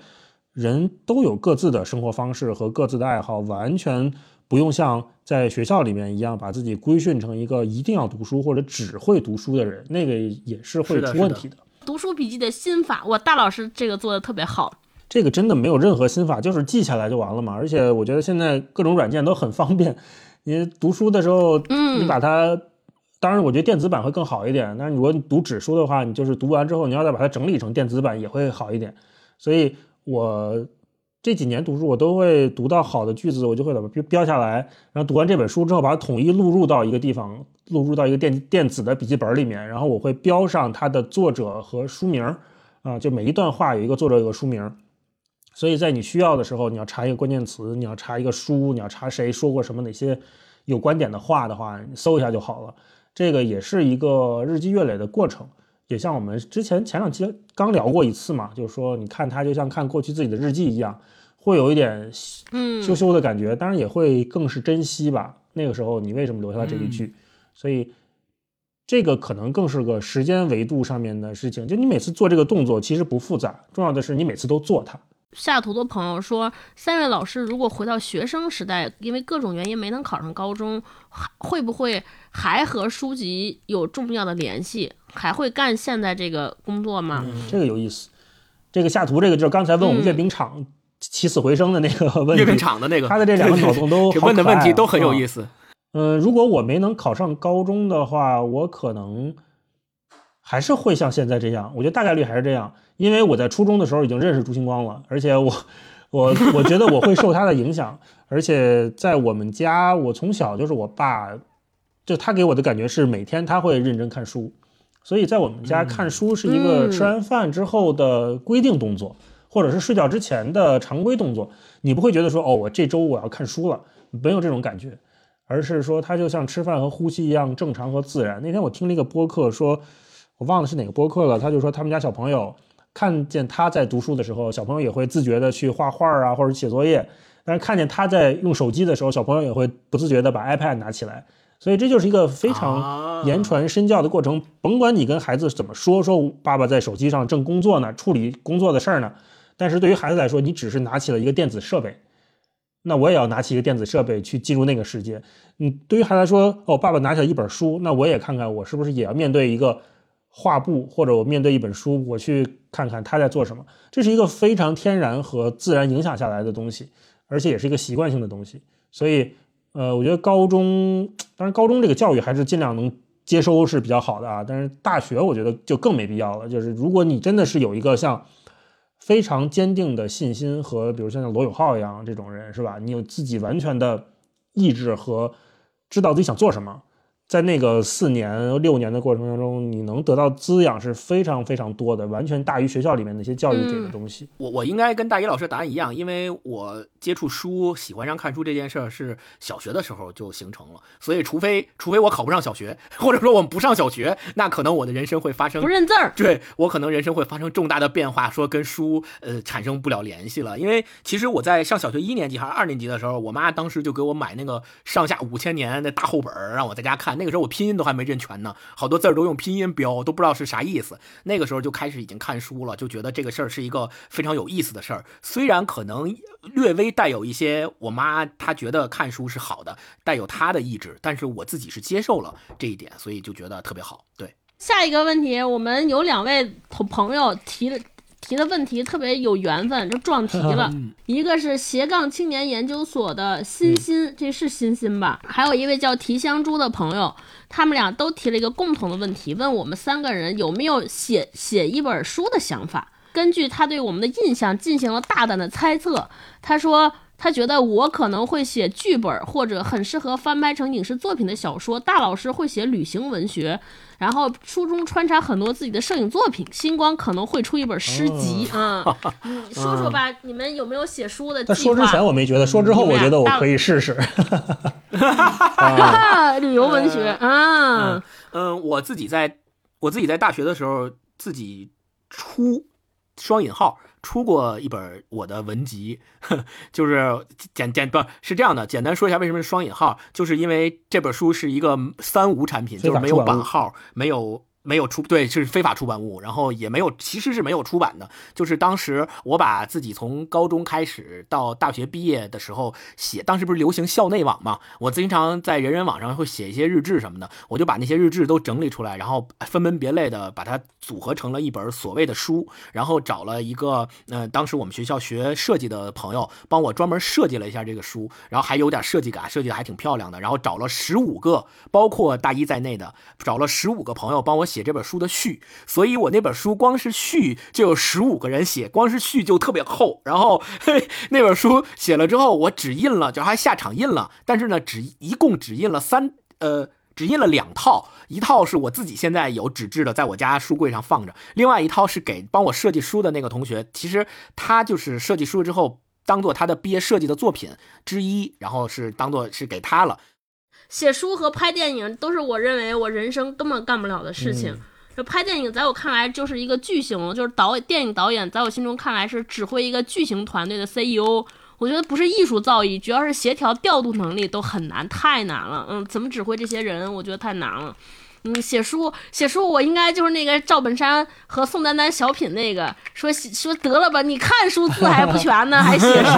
N: 人都有各自的生活方式和各自的爱好，完全不用像在学校里面一样，把自己规训成一个一定要读书或者只会读书的人，那个也是会出问题
O: 的。
M: 读书笔记的心法，哇，大老师这个做的特别好。
N: 这个真的没有任何心法，就是记下来就完了嘛。而且我觉得现在各种软件都很方便。你读书的时候，你把它，当然我觉得电子版会更好一点。但是如果你读纸书的话，你就是读完之后，你要再把它整理成电子版也会好一点。所以我这几年读书，我都会读到好的句子，我就会把它标标下来。然后读完这本书之后，把它统一录入到一个地方，录入到一个电电子的笔记本里面。然后我会标上它的作者和书名啊，就每一段话有一个作者，有个书名。所以在你需要的时候，你要查一个关键词，你要查一个书，你要查谁说过什么哪些有观点的话的话，你搜一下就好了。这个也是一个日积月累的过程，也像我们之前前两期刚聊过一次嘛，就是说你看它就像看过去自己的日记一样，会有一点
M: 嗯
N: 羞羞的感觉，当然也会更是珍惜吧。那个时候你为什么留下这一句？所以这个可能更是个时间维度上面的事情。就你每次做这个动作其实不复杂，重要的是你每次都做它。
M: 下图的朋友说，三位老师如果回到学生时代，因为各种原因没能考上高中，会不会还和书籍有重要的联系？还会干现在这个工作吗？
N: 这个有意思。这个下图这个就是刚才问我们阅兵场起死回生的那个问题。
O: 阅兵场的那个，
N: 他的这两个脑洞都
O: 问的问题都很有意思。
N: 嗯，如果我没能考上高中的话，我可能还是会像现在这样。我觉得大概率还是这样。因为我在初中的时候已经认识朱星光了，而且我，我我觉得我会受他的影响，而且在我们家，我从小就是我爸，就他给我的感觉是每天他会认真看书，所以在我们家看书是一个吃完饭之后的规定动作，或者是睡觉之前的常规动作。你不会觉得说哦，我这周我要看书了，没有这种感觉，而是说他就像吃饭和呼吸一样正常和自然。那天我听了一个播客，说我忘了是哪个播客了，他就说他们家小朋友。看见他在读书的时候，小朋友也会自觉的去画画啊，或者写作业。但是看见他在用手机的时候，小朋友也会不自觉的把 iPad 拿起来。所以这就是一个非常言传身教的过程。甭管你跟孩子怎么说，说爸爸在手机上正工作呢，处理工作的事儿呢。但是对于孩子来说，你只是拿起了一个电子设备，那我也要拿起一个电子设备去进入那个世界。嗯，对于孩子来说，哦，爸爸拿起了一本书，那我也看看我是不是也要面对一个。画布，或者我面对一本书，我去看看他在做什么，这是一个非常天然和自然影响下来的东西，而且也是一个习惯性的东西。所以，呃，我觉得高中，当然高中这个教育还是尽量能接收是比较好的啊。但是大学，我觉得就更没必要了。就是如果你真的是有一个像非常坚定的信心和，比如像罗永浩一样这种人，是吧？你有自己完全的意志和知道自己想做什么。在那个四年六年的过程当中，你能得到滋养是非常非常多的，完全大于学校里面那些教育给的东西。
O: 我我应该跟大一老师答案一样，因为我接触书、喜欢上看书这件事儿是小学的时候就形成了，所以除非除非我考不上小学，或者说我们不上小学，那可能我的人生会发生
M: 不认字儿，
O: 对我可能人生会发生重大的变化，说跟书呃产生不了联系了。因为其实我在上小学一年级还是二年级的时候，我妈当时就给我买那个上下五千年的大厚本儿，让我在家看。那个时候我拼音都还没认全呢，好多字儿都用拼音标，都不知道是啥意思。那个时候就开始已经看书了，就觉得这个事儿是一个非常有意思的事儿。虽然可能略微带有一些我妈她觉得看书是好的，带有她的意志，但是我自己是接受了这一点，所以就觉得特别好。对，
M: 下一个问题，我们有两位朋朋友提了。提的问题特别有缘分，就撞题了。一个是斜杠青年研究所的欣欣，这是欣欣吧？还有一位叫提香珠的朋友，他们俩都提了一个共同的问题，问我们三个人有没有写写一本书的想法。根据他对我们的印象进行了大胆的猜测，他说他觉得我可能会写剧本，或者很适合翻拍成影视作品的小说。大老师会写旅行文学。然后书中穿插很多自己的摄影作品，星光可能会出一本诗集啊。嗯，说说吧，你们有没有写书的计
N: 划？说之前我没觉得，说之后我觉得我可以试试。
M: 旅游文学啊，
O: 嗯，我自己在我自己在大学的时候自己出双引号。出过一本我的文集，就是简简不是这样的，简单说一下为什么是双引号，就是因为这本书是一个三无产品，就是没有版号，没有。没有出对，是非法出版物，然后也没有，其实是没有出版的。就是当时我把自己从高中开始到大学毕业的时候写，当时不是流行校内网嘛，我经常在人人网上会写一些日志什么的，我就把那些日志都整理出来，然后分门别类的把它组合成了一本所谓的书，然后找了一个，呃，当时我们学校学设计的朋友帮我专门设计了一下这个书，然后还有点设计感，设计的还挺漂亮的，然后找了十五个，包括大一在内的，找了十五个朋友帮我。写这本书的序，所以我那本书光是序就有十五个人写，光是序就特别厚。然后嘿那本书写了之后，我只印了，就还下场印了，但是呢，只一共只印了三，呃，只印了两套，一套是我自己现在有纸质的，在我家书柜上放着，另外一套是给帮我设计书的那个同学，其实他就是设计书之后当做他的毕业设计的作品之一，然后是当做是给他了。
M: 写书和拍电影都是我认为我人生根本干不了的事情。这拍电影在我看来就是一个巨型，就是导电影导演，在我心中看来是指挥一个巨型团队的 CEO。我觉得不是艺术造诣，主要是协调调度能力都很难，太难了。嗯，怎么指挥这些人，我觉得太难了。嗯，写书写书，我应该就是那个赵本山和宋丹丹小品那个，说说得了吧，你看书字还不全呢，还写书，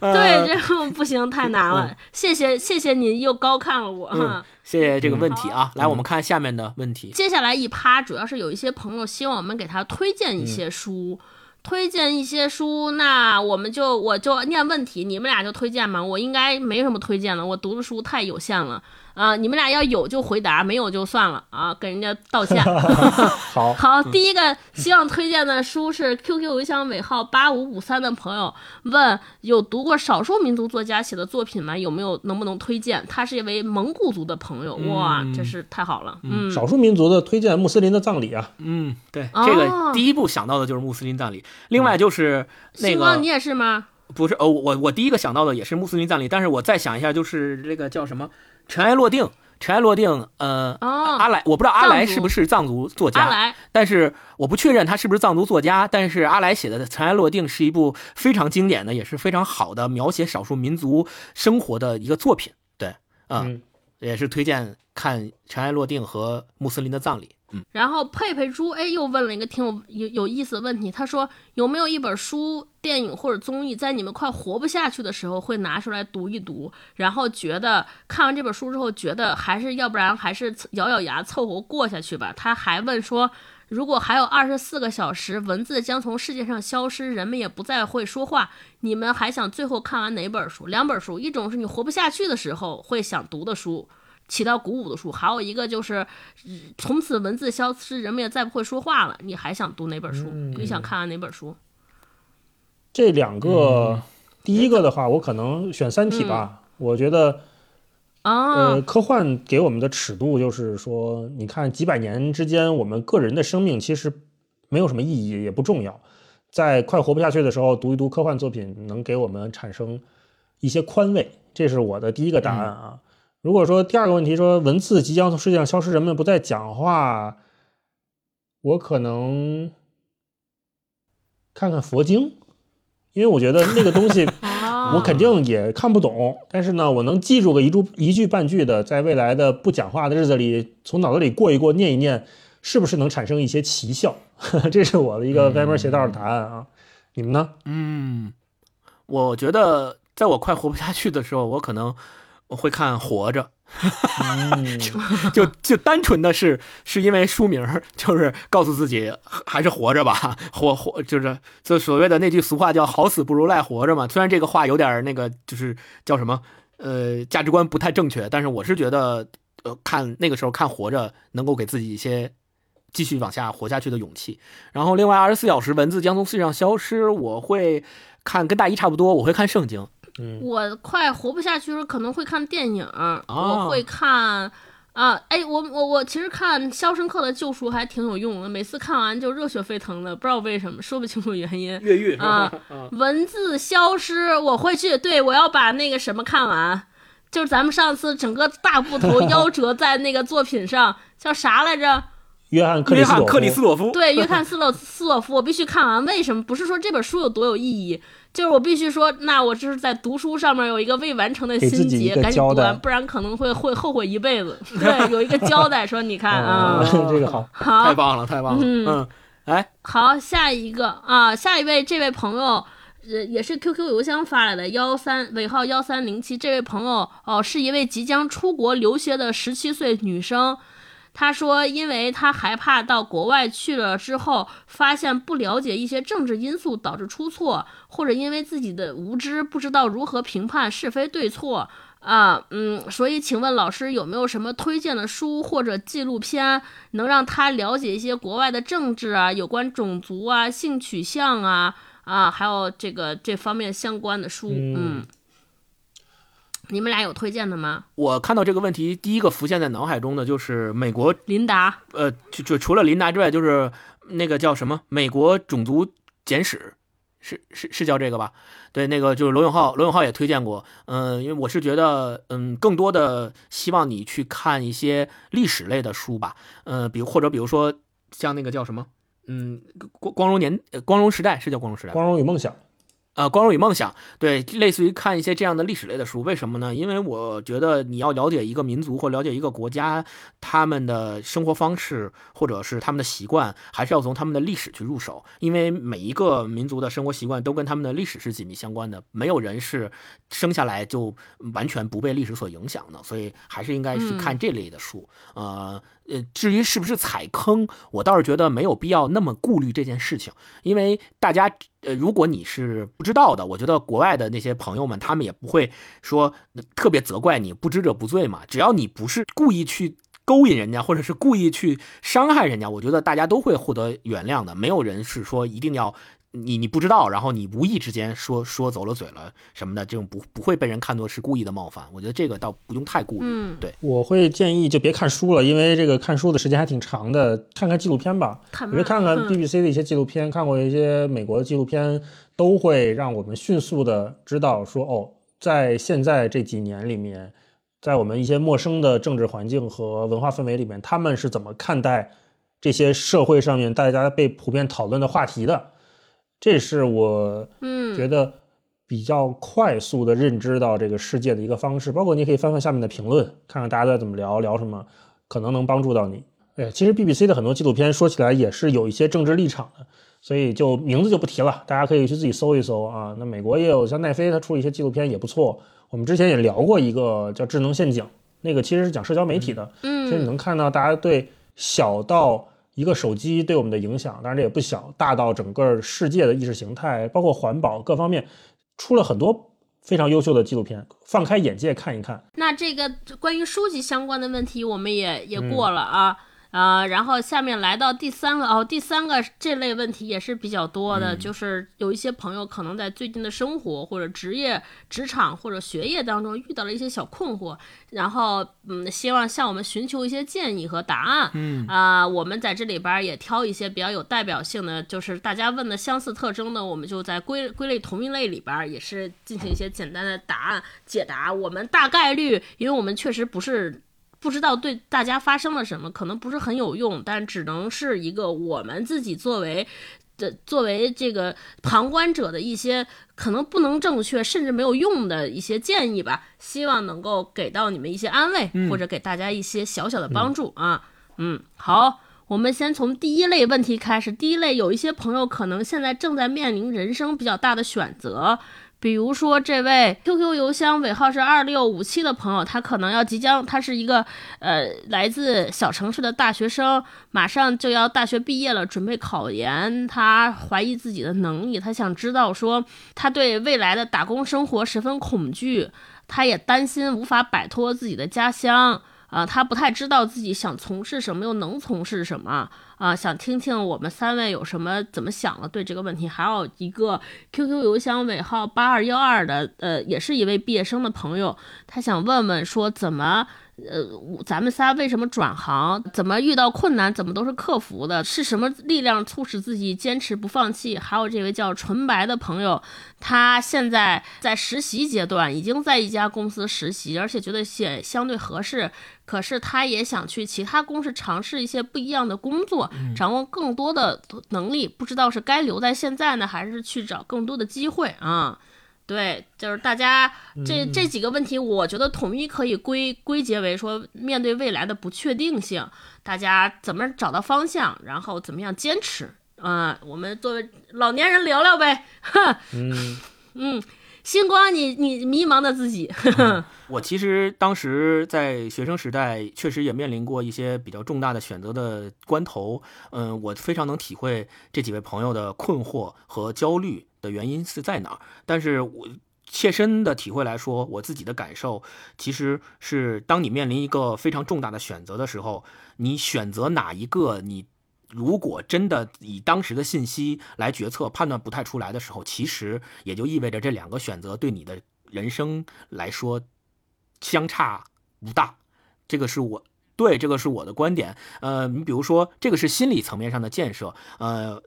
M: 对，这不行，太难了。谢谢谢谢您又高看了我，
O: 谢谢这个问题啊。来，我们看下面的问题。
M: 接下来一趴主要是有一些朋友希望我们给他推荐一些书，推荐一些书，那我们就我就念问题，你们俩就推荐嘛。我应该没什么推荐了，我读的书太有限了。啊，你们俩要有就回答，没有就算了啊，跟人家道歉。
N: 好，
M: 好，第一个希望推荐的书是 QQ 邮箱尾号八五五三的朋友问，有读过少数民族作家写的作品吗？有没有能不能推荐？他是一位蒙古族的朋友，哇，真是太好了。嗯，
N: 少数民族的推荐穆斯林的葬礼啊。
O: 嗯，对，这个第一步想到的就是穆斯林葬礼，另外就是那个，
M: 你也是吗？
O: 不是，哦，我我第一个想到的也是穆斯林葬礼，但是我再想一下，就是这个叫什么？尘埃落定，尘埃落定。呃，阿来，我不知道阿来是不是藏族作家，
M: 阿，
O: 但是我不确认他是不是藏族作家。但是阿来写的《尘埃落定》是一部非常经典的，也是非常好的描写少数民族生活的一个作品。对，嗯，也是推荐看《尘埃落定》和穆斯林的葬礼。
M: 然后佩佩猪哎又问了一个挺有有有意思的问题，他说有没有一本书、电影或者综艺，在你们快活不下去的时候会拿出来读一读，然后觉得看完这本书之后觉得还是要不然还是咬咬牙凑合过下去吧。他还问说，如果还有二十四个小时，文字将从世界上消失，人们也不再会说话，你们还想最后看完哪本书？两本书，一种是你活不下去的时候会想读的书。起到鼓舞的书，还有一个就是从此文字消失，人们也再不会说话了。你还想读哪本书？你想看完哪本书？
N: 这两个，第一个的话，我可能选《三体》吧。我觉得，
M: 啊。
N: 呃，科幻给我们的尺度就是说，你看几百年之间，我们个人的生命其实没有什么意义，也不重要。在快活不下去的时候，读一读科幻作品，能给我们产生一些宽慰。这是我的第一个答案啊。如果说第二个问题说文字即将从世界上消失，人们不再讲话，我可能看看佛经，因为我觉得那个东西 我肯定也看不懂，但是呢，我能记住个一句一句半句的，在未来的不讲话的日子里，从脑子里过一过，念一念，是不是能产生一些奇效？这是我的一个歪门邪道的答案啊！你们呢？
O: 嗯，我觉得在我快活不下去的时候，我可能我会看《活着》就，就就单纯的是是因为书名，就是告诉自己还是活着吧，活活就是就所谓的那句俗话叫“好死不如赖活着”嘛。虽然这个话有点那个，就是叫什么呃价值观不太正确，但是我是觉得呃看那个时候看《活着》能够给自己一些。继续往下活下去的勇气。然后，另外二十四小时文字将从世界上消失，我会看跟大一差不多，我会看圣经。
N: 嗯，
M: 我快活不下去的时候可能会看电影，我会看啊，哎，我我我其实看《肖申克的救赎》还挺有用的，每次看完就热血沸腾的，不知道为什么，说不清楚原因。
O: 越狱
M: 啊，文字消失，我会去，对我要把那个什么看完，就是咱们上次整个大部头 夭折在那个作品上，叫啥来着？
N: 约翰克
O: 约翰克里
N: 斯
O: 洛夫，
M: 对，约翰斯洛斯洛夫，我必须看完。为什么？不是说这本书有多有意义，就是我必须说，那我就是在读书上面有一个未完成的心结，赶紧读完，不然可能会会后悔一辈子。对，有一个交代，说你看啊，
N: 这个好，
M: 好，
O: 太棒了，太棒了。嗯，哎，
M: 好，下一个啊，下一位这位朋友，也，也是 QQ 邮箱发来的，幺三尾号幺三零七，这位朋友哦，是一位即将出国留学的十七岁女生。他说：“因为他害怕到国外去了之后，发现不了解一些政治因素导致出错，或者因为自己的无知不知道如何评判是非对错啊，嗯，所以请问老师有没有什么推荐的书或者纪录片，能让他了解一些国外的政治啊，有关种族啊、性取向啊啊，还有这个这方面相关的书？嗯。”你们俩有推荐的吗？
O: 我看到这个问题，第一个浮现在脑海中的就是美国
M: 琳达。
O: 呃，就就除了琳达之外，就是那个叫什么《美国种族简史》，是是是叫这个吧？对，那个就是罗永浩，罗永浩也推荐过。嗯，因为我是觉得，嗯，更多的希望你去看一些历史类的书吧。嗯，比如或者比如说像那个叫什么，嗯，光光荣年，光荣时代是叫光荣时代，
N: 光荣与梦想。
O: 呃，光荣与梦想，对，类似于看一些这样的历史类的书，为什么呢？因为我觉得你要了解一个民族或了解一个国家，他们的生活方式或者是他们的习惯，还是要从他们的历史去入手。因为每一个民族的生活习惯都跟他们的历史是紧密相关的，没有人是生下来就完全不被历史所影响的，所以还是应该去看这类的书。呃呃，至于是不是踩坑，我倒是觉得没有必要那么顾虑这件事情，因为大家。呃，如果你是不知道的，我觉得国外的那些朋友们，他们也不会说特别责怪你，不知者不罪嘛。只要你不是故意去勾引人家，或者是故意去伤害人家，我觉得大家都会获得原谅的。没有人是说一定要。你你不知道，然后你无意之间说说走了嘴了什么的，这种不不会被人看作是故意的冒犯。我觉得这个倒不用太顾虑。
M: 嗯，
O: 对，
N: 我会建议就别看书了，因为这个看书的时间还挺长的，看看纪录片吧。
M: 看，
N: 别看看 BBC 的一些纪录片，看过一些美国的纪录片，都会让我们迅速的知道说，哦，在现在这几年里面，在我们一些陌生的政治环境和文化氛围里面，他们是怎么看待这些社会上面大家被普遍讨论的话题的。这是我
M: 嗯
N: 觉得比较快速的认知到这个世界的一个方式，包括你可以翻翻下面的评论，看看大家在怎么聊，聊什么，可能能帮助到你。哎，其实 BBC 的很多纪录片说起来也是有一些政治立场的，所以就名字就不提了，大家可以去自己搜一搜啊。那美国也有像奈飞，他出一些纪录片也不错。我们之前也聊过一个叫《智能陷阱》，那个其实是讲社交媒体的，
M: 嗯，
N: 其实你能看到大家对小到。一个手机对我们的影响，当然这也不小，大到整个世界的意识形态，包括环保各方面，出了很多非常优秀的纪录片，放开眼界看一看。
M: 那这个关于书籍相关的问题，我们也也过了啊。啊，然后下面来到第三个哦，第三个这类问题也是比较多的，
N: 嗯
M: 就是有一些朋友可能在最近的生活或者职业、职场或者学业当中遇到了一些小困惑，然后嗯，希望向我们寻求一些建议和答案。
O: 嗯
M: 啊、我们在这里边儿也挑一些比较有代表性的，就是大家问的相似特征呢，我们就在归归类同一类里边儿，也是进行一些简单的答案解答。我们大概率，因为我们确实不是。不知道对大家发生了什么，可能不是很有用，但只能是一个我们自己作为的作为这个旁观者的一些可能不能正确，甚至没有用的一些建议吧。希望能够给到你们一些安慰，
N: 嗯
M: 或者给大家一些小小的帮助啊。嗯，好，我们先从第一类问题开始。第一类有一些朋友可能现在正在面临人生比较大的选择。比如说，这位 QQ 邮箱尾号是二六五七的朋友，他可能要即将，他是一个呃来自小城市的大学生，马上就要大学毕业了，准备考研。他怀疑自己的能力，他想知道说，他对未来的打工生活十分恐惧，他也担心无法摆脱自己的家乡。啊、他不太知道自己想从事什么，又能从事什么啊、想听听我们三位有什么怎么想的对这个问题。还有一个 QQ 邮箱尾号八二幺二的，呃，也是一位毕业生的朋友，他想问问说怎么。呃，我咱们仨为什么转行？怎么遇到困难，怎么都是克服的？是什么力量促使自己坚持不放弃？还有这位叫纯白的朋友，他现在在实习阶段，已经在一家公司实习，而且觉得也相对合适。可是他也想去其他公司尝试一些不一样的工作，掌握更多的能力。不知道是该留在现在呢，还是去找更多的机会啊？对，就是大家这
N: 嗯
M: 这几个问题，我觉得统一可以归归结为说，面对未来的不确定性，大家怎么找到方向，然后怎么样坚持。嗯、我们作为老年人聊聊呗，哼，
N: 嗯
M: 嗯，星光你，你迷茫的自己，
O: 我其实当时在学生时代，确实也面临过一些比较重大的选择的关头。嗯，我非常能体会这几位朋友的困惑和焦虑的原因是在哪儿。但是我切身的体会来说，我自己的感受其实是，当你面临一个非常重大的选择的时候，你选择哪一个，你如果真的以当时的信息来决策，判断不太出来的时候，其实也就意味着这两个选择对你的人生来说相差不大。这个是我对这个是我的观点。呃，你比如说，这个是心理层面上的建设。呃。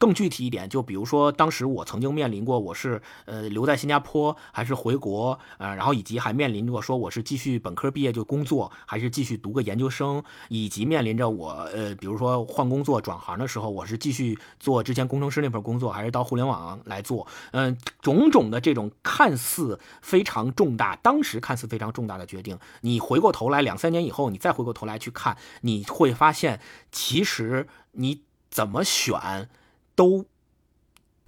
O: 更具体一点，就比如说，当时我曾经面临过，我是呃留在新加坡还是回国，呃，然后以及还面临着说我是继续本科毕业就工作，还是继续读个研究生，以及面临着我呃，比如说换工作转行的时候，我是继续做之前工程师那份工作，还是到互联网来做，嗯、种种的这种看似非常重大，当时看似非常重大的决定，你回过头来两三年以后，你再回过头来去看，你会发现，其实你怎么选。都，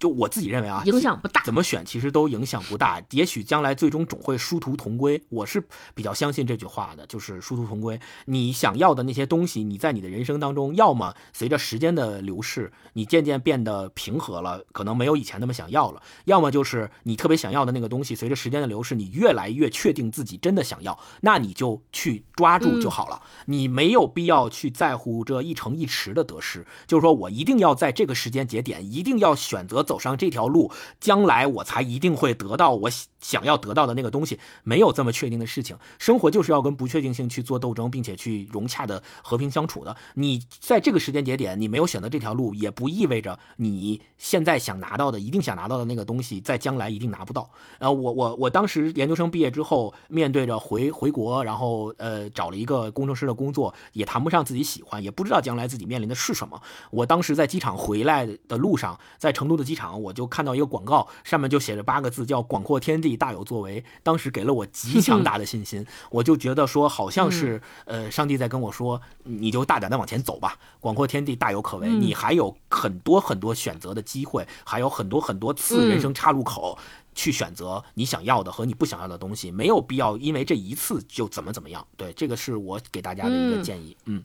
O: 就我自己认为啊，
M: 影响不大。
O: 怎么选其实都影响不大，也许将来最终总会殊途同归。我是比较相信这句话的，就是殊途同归。你想要的那些东西，你在你的人生当中，要么随着时间的流逝，你渐渐变得平和了，可能没有以前那么想要了；要么就是你特别想要的那个东西，随着时间的流逝，你越来越确定自己真的想要，那你就去抓住就好了。你没有必要去在乎这一成一池的得失，就是说我一定要在这个时间节点，一定要选择走上这条路，将来我才一定会得到我想要得到的那个东西。没有这么确定的事情，生活就是要跟不确定性去做斗争，并且去融洽的和平相处的。你在这个时间节点，你没有选择这条路，也不意味着你现在想拿到的、一定想拿到的那个东西，在将来一定拿不到。呃，我我我当时研究生毕业之后，面对着回回国，然后呃找了一个工程师的工作，也谈不上自己喜欢，也不知道将来自己面临的是什么。我当时在机场回来的路上，在成都的机场，我就看到一个广告，上面就写着八个字，叫“广阔天地，大有作为”。当时给了我极强大的信心，我就觉得说，好像是呃，上帝在跟我说，你就大胆的往前走吧，广阔天地，大有可为，
M: 嗯
O: 你还有很多很多选择的机会，还有很多很多次人生岔路口。去选择你想要的和你不想要的东西，没有必要因为这一次就怎么怎么样。对，这个是我给大家的一个建议。嗯，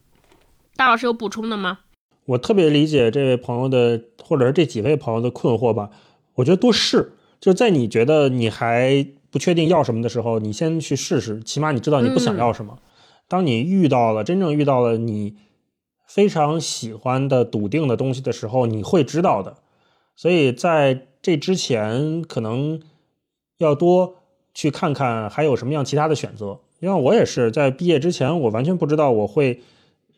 M: 大老师有补充的吗？
N: 我特别理解这位朋友的，或者是这几位朋友的困惑吧。我觉得多试，就在你觉得你还不确定要什么的时候，你先去试试，起码你知道你不想要什么。当你遇到了真正遇到了你非常喜欢的笃定的东西的时候，你会知道的。所以在这之前，可能要多去看看还有什么样其他的选择。因为我也是在毕业之前，我完全不知道我会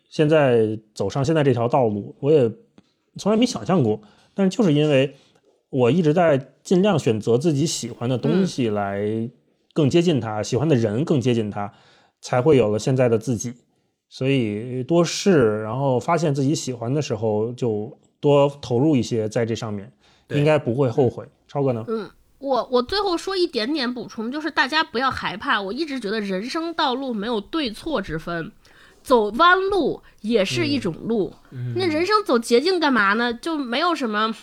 N: 现在走上现在这条道路，我也从来没想象过。但是就是因为我一直在尽量选择自己喜欢的东西来更接近他，喜欢的人更接近他，才会有了现在的自己。所以多试，然后发现自己喜欢的时候，就多投入一些在这上面，应该不会后悔。超哥呢？
M: 嗯。我我最后说一点点补充，就是大家不要害怕。我一直觉得人生道路没有对错之分，走弯路也是一种路。那人生走捷径干嘛呢？就没有什么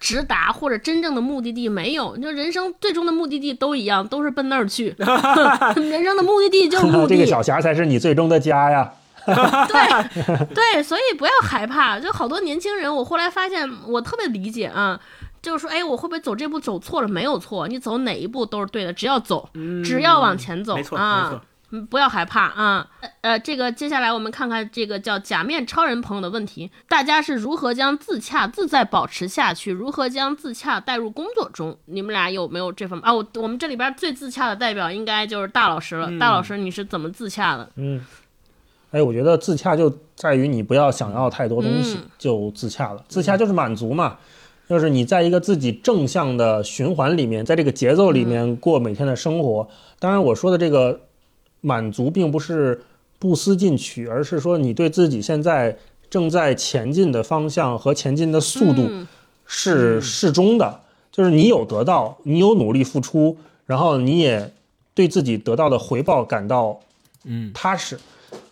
M: 直达或者真正的目的地，没有。就人生最终的目的地都一样，都是奔那儿去。人生的目的地就是目
N: 的。这个小霞才是你最终的家呀。
M: 对对，所以不要害怕。就好多年轻人，我后来发现，我特别理解啊。就是说，哎，我会不会走这步走错了？没有错，你走哪一步都是对的，只要走，只要往前走啊，不要害怕啊。呃，这个接下来我们看看这个叫假面超人朋友的问题，大家是如何将自洽自在保持下去？如何将自洽带入工作中？你们俩有没有这方面啊？我我们这里边最自洽的代表应该就是大老师了。大老师，你是怎么自洽的？
N: 嗯，哎，我觉得自洽就在于你不要想要太多东西就自洽了，自洽就是满足嘛。就是你在一个自己正向的循环里面，在这个节奏里面过每天的生活。当然，我说的这个满足，并不是不思进取，而是说你对自己现在正在前进的方向和前进的速度是适中的。就是你有得到，你有努力付出，然后你也对自己得到的回报感到嗯踏实。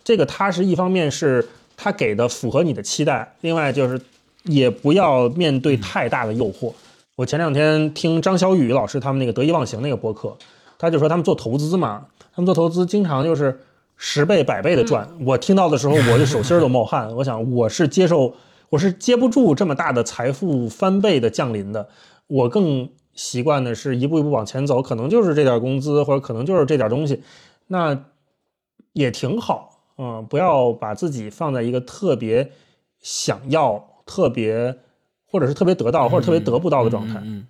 N: 这个踏实，一方面是他给的符合你的期待，另外就是。也不要面对太大的诱惑。我前两天听张小雨老师他们那个得意忘形那个播客，他就说他们做投资嘛，他们做投资经常就是十倍、百倍的赚。我听到的时候，我的手心都冒汗。我想我是接受，我是接不住这么大的财富翻倍的降临的。我更习惯的是一步一步往前走，可能就是这点工资，或者可能就是这点东西，那也挺好。嗯，不要把自己放在一个特别想要。特别，或者是特别得到，或者特别得不到的状态。
O: 嗯，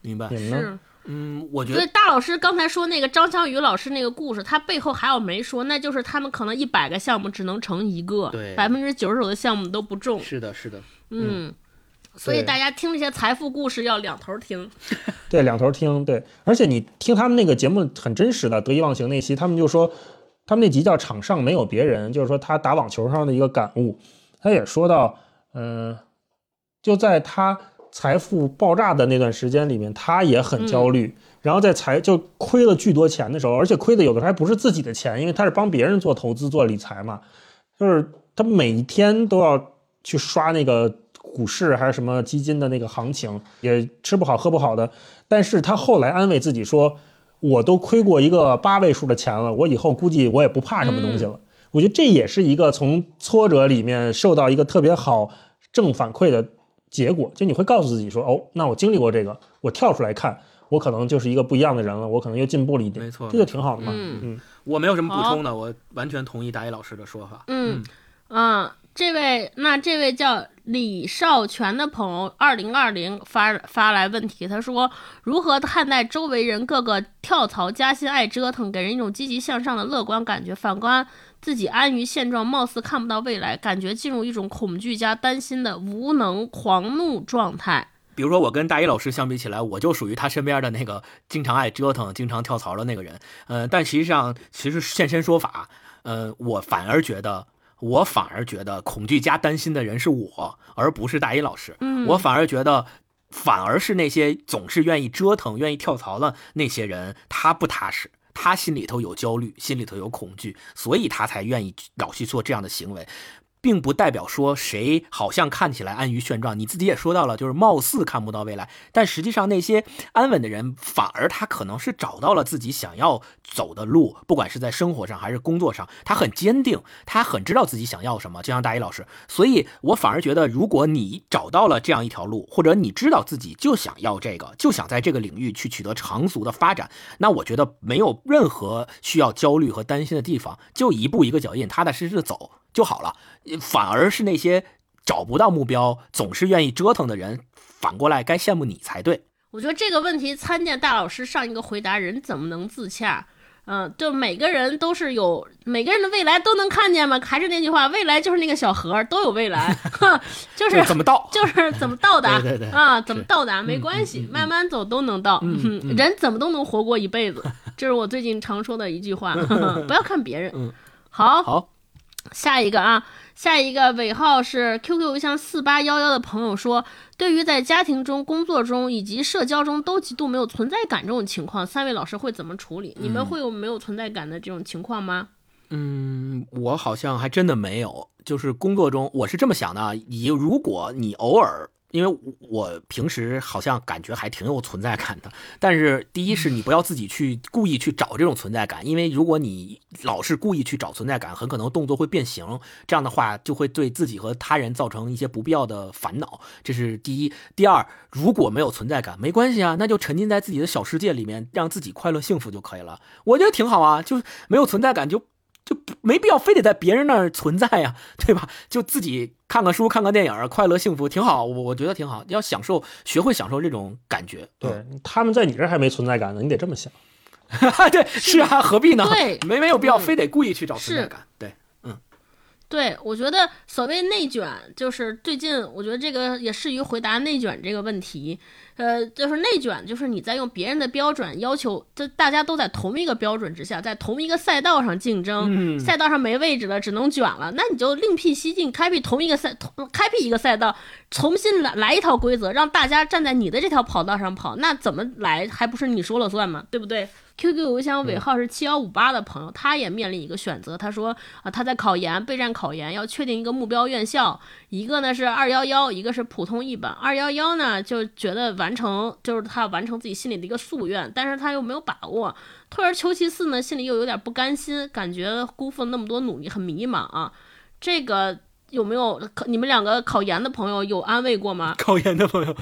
O: 明白。
N: 你们呢？
O: 嗯，我觉
M: 得。所以大老师刚才说那个张小雨老师那个故事，他背后还有没说，那就是他们可能一百个项目只能成一个，
O: 对，
M: 百分之九十九的项目都不中。
O: 是的，是的。
M: 嗯，所以大家听这些财富故事要两头听。
N: 对，两头听。对，而且你听他们那个节目很真实的，得意忘形那期，他们就说，他们那集叫“场上没有别人”，就是说他打网球上的一个感悟。他也说到。嗯，就在他财富爆炸的那段时间里面，他也很焦虑。然后在财就亏了巨多钱的时候，而且亏的有的时候还不是自己的钱，因为他是帮别人做投资、做理财嘛。就是他每一天都要去刷那个股市还是什么基金的那个行情，也吃不好喝不好的。但是他后来安慰自己说：“我都亏过一个八位数的钱了，我以后估计我也不怕什么东西了。”我觉得这也是一个从挫折里面受到一个特别好正反馈的结果，就你会告诉自己说，哦，那我经历过这个，我跳出来看，我可能就是一个不一样的人了，我可能又进步了一点，
O: 没错，
N: 这就挺好的嘛。
M: 嗯
N: 嗯，
O: 我没有什么补充的，我完全同意大一老师的说法。
M: 嗯嗯。这位，那这位叫李少全的朋友，二零二零发发来问题，他说：如何看待周围人各个跳槽加薪、爱折腾，给人一种积极向上的乐观感觉？反观自己安于现状，貌似看不到未来，感觉进入一种恐惧加担心的无能狂怒状态。
O: 比如说，我跟大一老师相比起来，我就属于他身边的那个经常爱折腾、经常跳槽的那个人。呃，但实际上，其实现身说法，呃，我反而觉得。我反而觉得恐惧加担心的人是我，而不是大一老师。
M: 嗯，
O: 我反而觉得，反而是那些总是愿意折腾、愿意跳槽的那些人，他不踏实，他心里头有焦虑，心里头有恐惧，所以他才愿意老去做这样的行为。并不代表说谁好像看起来安于现状，你自己也说到了，就是貌似看不到未来，但实际上那些安稳的人，反而他可能是找到了自己想要走的路，不管是在生活上还是工作上，他很坚定，他很知道自己想要什么。就像大一老师，所以我反而觉得，如果你找到了这样一条路，或者你知道自己就想要这个，就想在这个领域去取得长足的发展，那我觉得没有任何需要焦虑和担心的地方，就一步一个脚印，踏踏实实的走。就好了。反而是那些找不到目标、总是愿意折腾的人，反过来该羡慕你才对。
M: 我觉得这个问题参见大老师上一个回答，人怎么能自洽？嗯，就每个人都是有每个人的未来都能看见吗？还是那句话，未来就是那个小盒，都有未来，就是
O: 怎么到，
M: 就是怎么到达，
O: 对对对
M: 啊，怎么到达没关系，慢慢走都能到。
O: 嗯嗯
M: 人怎么都能活过一辈子，这是我最近常说的一句话，不要看别人。
O: 嗯，
M: 好，
O: 好，
M: 下一个啊，下一个尾号是 QQ 邮箱四八幺幺的朋友说，对于在家庭中、工作中以及社交中都极度没有存在感这种情况，三位老师会怎么处理？你们会有没有存在感的这种情况吗？
O: 嗯，我好像还真的没有。就是工作中，我是这么想的啊：你如果你偶尔，因为我平时好像感觉还挺有存在感的，但是第一是你不要自己去故意去找这种存在感，因为如果你老是故意去找存在感，很可能动作会变形，这样的话就会对自己和他人造成一些不必要的烦恼。这是第一。第二，如果没有存在感，没关系啊，那就沉浸在自己的小世界里面，让自己快乐幸福就可以了。我觉得挺好啊，就没有存在感就。就没必要非得在别人那儿存在呀，对吧？就自己看个书、看个电影，快乐幸福挺好。我我觉得挺好，要享受，学会享受这种感觉。
N: 对，他们在你这儿还没存在感呢，你得这么想。
O: 对，是啊，何必呢？
M: 对，
O: 没没有必要非得故意去找存在感。对，
M: 我觉得所谓内卷，就是最近我觉得这个也适于回答内卷这个问题。呃，就是内卷，就是你在用别人的标准要求，就大家都在同一个标准之下，在同一个赛道上竞争，赛道上没位置了，只能卷了，那你就另辟蹊径，开辟同一个赛，开辟一个赛道，重新来来一套规则，让大家站在你的这条跑道上跑，那怎么来还不是你说了算吗？对不对？QQ 邮箱尾号是七幺五八的朋友，他也面临一个选择，他说啊，他在考研备战考研，要确定一个目标院校，一个呢是二幺幺，一个是普通一本，二幺幺呢就觉得完。成就是他完成自己心里的一个夙愿，但是他又没有把握，退而求其次呢，心里又有点不甘心，感觉辜负了那么多努力，很迷茫啊。这个有没有你们两个考研的朋友有安慰过吗？
O: 考研的朋友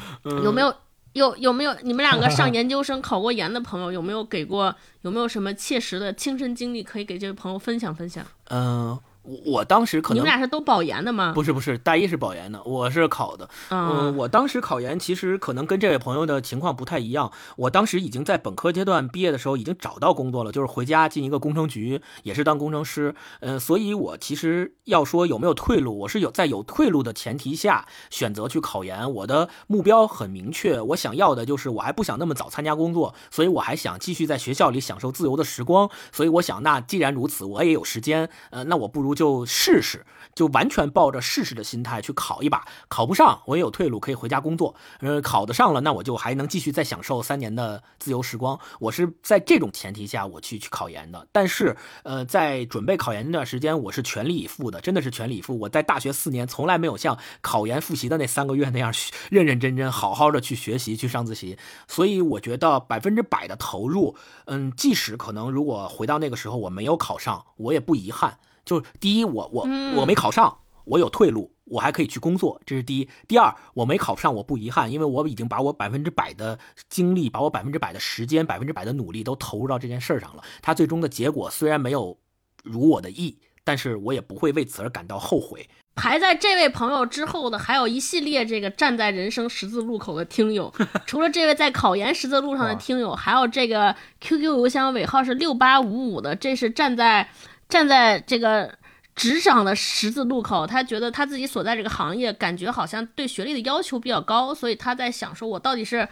M: 有没有有有没有你们两个上 研究生考过研的朋友有没有给过有没有什么切实的亲身经历可以给这位朋友分享分享？
O: 嗯。我我当时可能
M: 你们俩是都保研的吗？
O: 不是不是，大一是保研的，我是考的。嗯，我当时考研其实可能跟这位朋友的情况不太一样。我当时已经在本科阶段毕业的时候已经找到工作了，就是回家进一个工程局，也是当工程师。嗯，所以我其实要说有没有退路，我是有在有退路的前提下选择去考研。我的目标很明确，我想要的就是我还不想那么早参加工作，所以我还想继续在学校里享受自由的时光。所以我想，那既然如此，我也有时间，呃，那我不如。就试试，就完全抱着试试的心态去考一把，考不上我也有退路，可以回家工作。呃，考得上了，那我就还能继续再享受三年的自由时光。我是在这种前提下我去去考研的。但是，呃，在准备考研那段时间，我是全力以赴的，真的是全力以赴。我在大学四年从来没有像考研复习的那三个月那样 认认真真、好好的去学习、去上自习。所以，我觉得百分之百的投入，嗯，即使可能如果回到那个时候我没有考上，我也不遗憾。就是第一，我我我没考上，我有退路，我还可以去工作，这是第一。第二，我没考上，我不遗憾，因为我已经把我百分之百的精力，把我百分之百的时间，百分之百的努力都投入到这件事上了。它最终的结果虽然没有如我的意，但是我也不会为此而感到后悔。
M: 排在这位朋友之后的，还有一系列这个站在人生十字路口的听友。除了这位在考研十字路上的听友，还有这个 QQ 邮箱尾号是六八五五的，这是站在。站在这个职场的十字路口，他觉得他自己所在这个行业，感觉好像对学历的要求比较高，所以他在想说，我到底是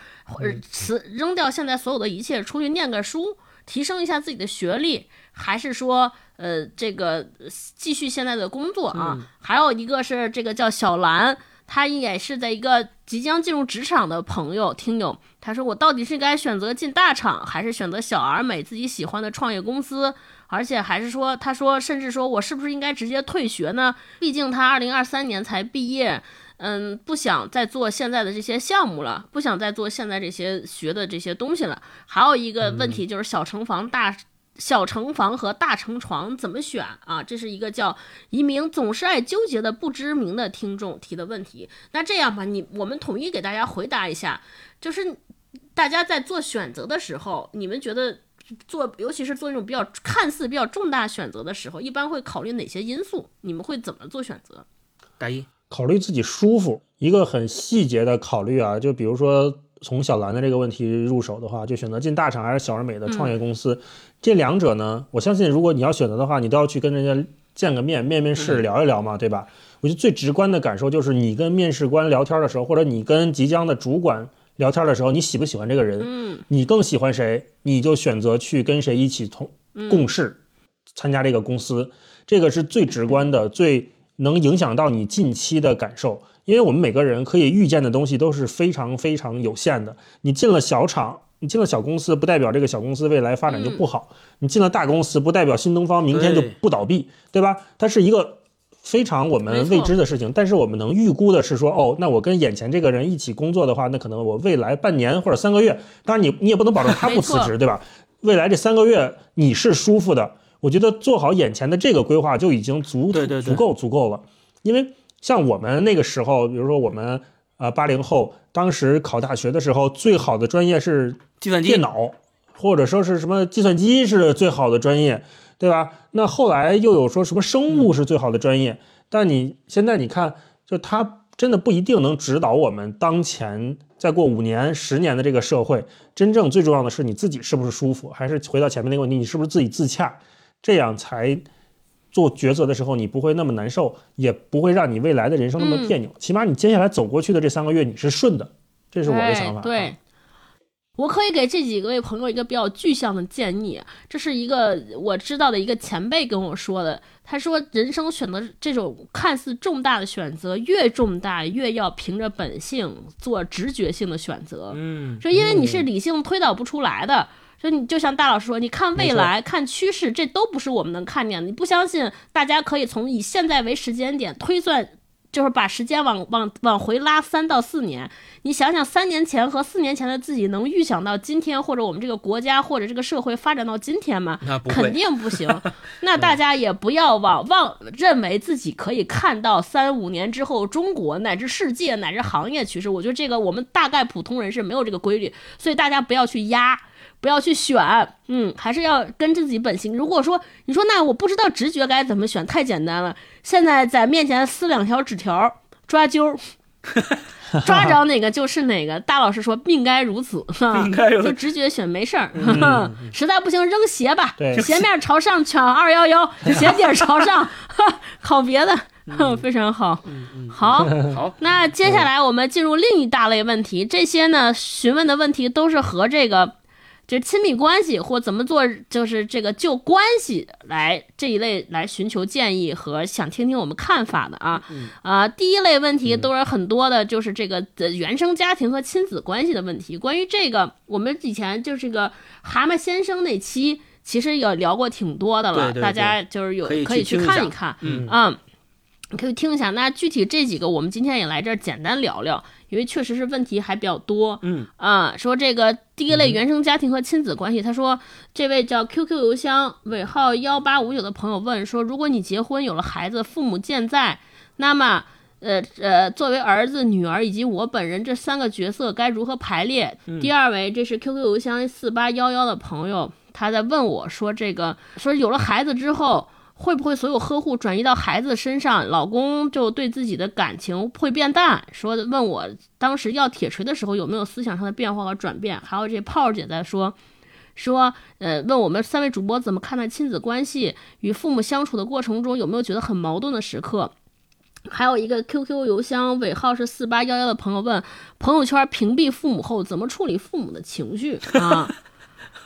M: 辞扔掉现在所有的一切，出去念个书，提升一下自己的学历，还是说，呃，这个继续现在的工作啊？还有一个是这个叫小兰，他也是在一个即将进入职场的朋友听友，他说我到底是该选择进大厂，还是选择小而美自己喜欢的创业公司？而且还是说，他说，甚至说我是不是应该直接退学呢？毕竟他二零二三年才毕业，嗯，不想再做现在的这些项目了，不想再做现在这些学的这些东西了。还有一个问题就是小城房大小城房和大城床怎么选啊？这是一个叫一名总是爱纠结的不知名的听众提的问题。那这样吧，你我们统一给大家回答一下，就是大家在做选择的时候，你们觉得？做，尤其是做那种比较看似比较重大选择的时候，一般会考虑哪些因素？你们会怎么做选择？
O: 大一
N: 考虑自己舒服，一个很细节的考虑啊，就比如说从小兰的这个问题入手的话，就选择进大厂还是小而美的创业公司，这两者呢，我相信如果你要选择的话，你都要去跟人家见个面，面面试聊一聊嘛，对吧？我觉得最直观的感受就是你跟面试官聊天的时候，或者你跟即将的主管聊天的时候，你喜不喜欢这个人？
M: 嗯，
N: 你更喜欢谁，你就选择去跟谁一起同共事，参加这个公司，这个是最直观的，最能影响到你近期的感受。因为我们每个人可以预见的东西都是非常非常有限的。你进了小厂，你进了小公司，不代表这个小公司未来发展就不好；你进了大公司，不代表新东方明天就不倒闭，对吧？它是一个。非常我们未知的事情，但是我们能预估的是说，哦，那我跟眼前这个人一起工作的话，那可能我未来半年或者三个月，当然你你也不能保证他不辞职，对吧？未来这三个月你是舒服的，我觉得做好眼前的这个规划就已经足足够足够了。因为像我们那个时候，比如说我们呃八零后，当时考大学的时候，最好的专业是
O: 计算机
N: 电脑，或者说是什么计算机是最好的专业。对吧？那后来又有说什么生物是最好的专业，但你现在你看，就它真的不一定能指导我们当前再过五年、十年的这个社会。真正最重要的是你自己是不是舒服，还是回到前面那个问题，你是不是自己自洽，这样才做抉择的时候你不会那么难受，也不会让你未来的人生那么别扭。起码你接下来走过去的这三个月你是顺的，这是我的想法。
M: 对。我可以给这几位朋友一个比较具象的建议，这是一个我知道的一个前辈跟我说的。他说，人生选择这种看似重大的选择，越重大越要凭着本性做直觉性的选择。
O: 嗯，
M: 说因为你是理性推导不出来的。说你就像大老师说，你看未来、看趋势，这都不是我们能看见的。你不相信，大家可以从以现在为时间点推算。就是把时间往往往回拉三到四年，你想想三年前和四年前的自己能预想到今天或者我们这个国家或者这个社会发展到今天吗？肯定不行。那大家也不要往妄认为自己可以看到三五年之后中国乃至世界乃至行业趋势。我觉得这个我们大概普通人是没有这个规律，所以大家不要去压。不要去选，嗯，还是要跟自己本心。如果说你说那我不知道直觉该怎么选，太简单了。现在在面前撕两条纸条，抓阄，抓着哪个就是哪个。大老师说命该如此，就直觉选没事儿。实在不行扔鞋吧，鞋面朝上抢二幺幺，鞋底朝上考别的，非常好。好，
O: 好。
M: 那接下来我们进入另一大类问题，这些呢询问的问题都是和这个。就亲密关系或怎么做，就是这个就关系来这一类来寻求建议和想听听我们看法的啊啊，第一类问题都是很多的，就是这个原生家庭和亲子关系的问题。关于这个，我们以前就是这个蛤蟆先生那期，其实也聊过挺多的了，大家就是有可以去看一看，嗯，你可以听一下。那具体这几个，我们今天也来这儿简单聊聊。因为确实是问题还比较多，
O: 嗯
M: 啊，说这个第一类原生家庭和亲子关系，他说这位叫 QQ 邮箱尾号幺八五九的朋友问说，如果你结婚有了孩子，父母健在，那么呃呃，作为儿子、女儿以及我本人这三个角色该如何排列？第二位，这是 QQ 邮箱四八幺幺的朋友，他在问我说这个说有了孩子之后。会不会所有呵护转移到孩子身上，老公就对自己的感情会变淡？说问我当时要铁锤的时候有没有思想上的变化和转变？还有这炮儿姐在说，说呃问我们三位主播怎么看待亲子关系与父母相处的过程中有没有觉得很矛盾的时刻？还有一个 QQ 邮箱尾号是四八幺幺的朋友问，朋友圈屏蔽父母后怎么处理父母的情绪啊？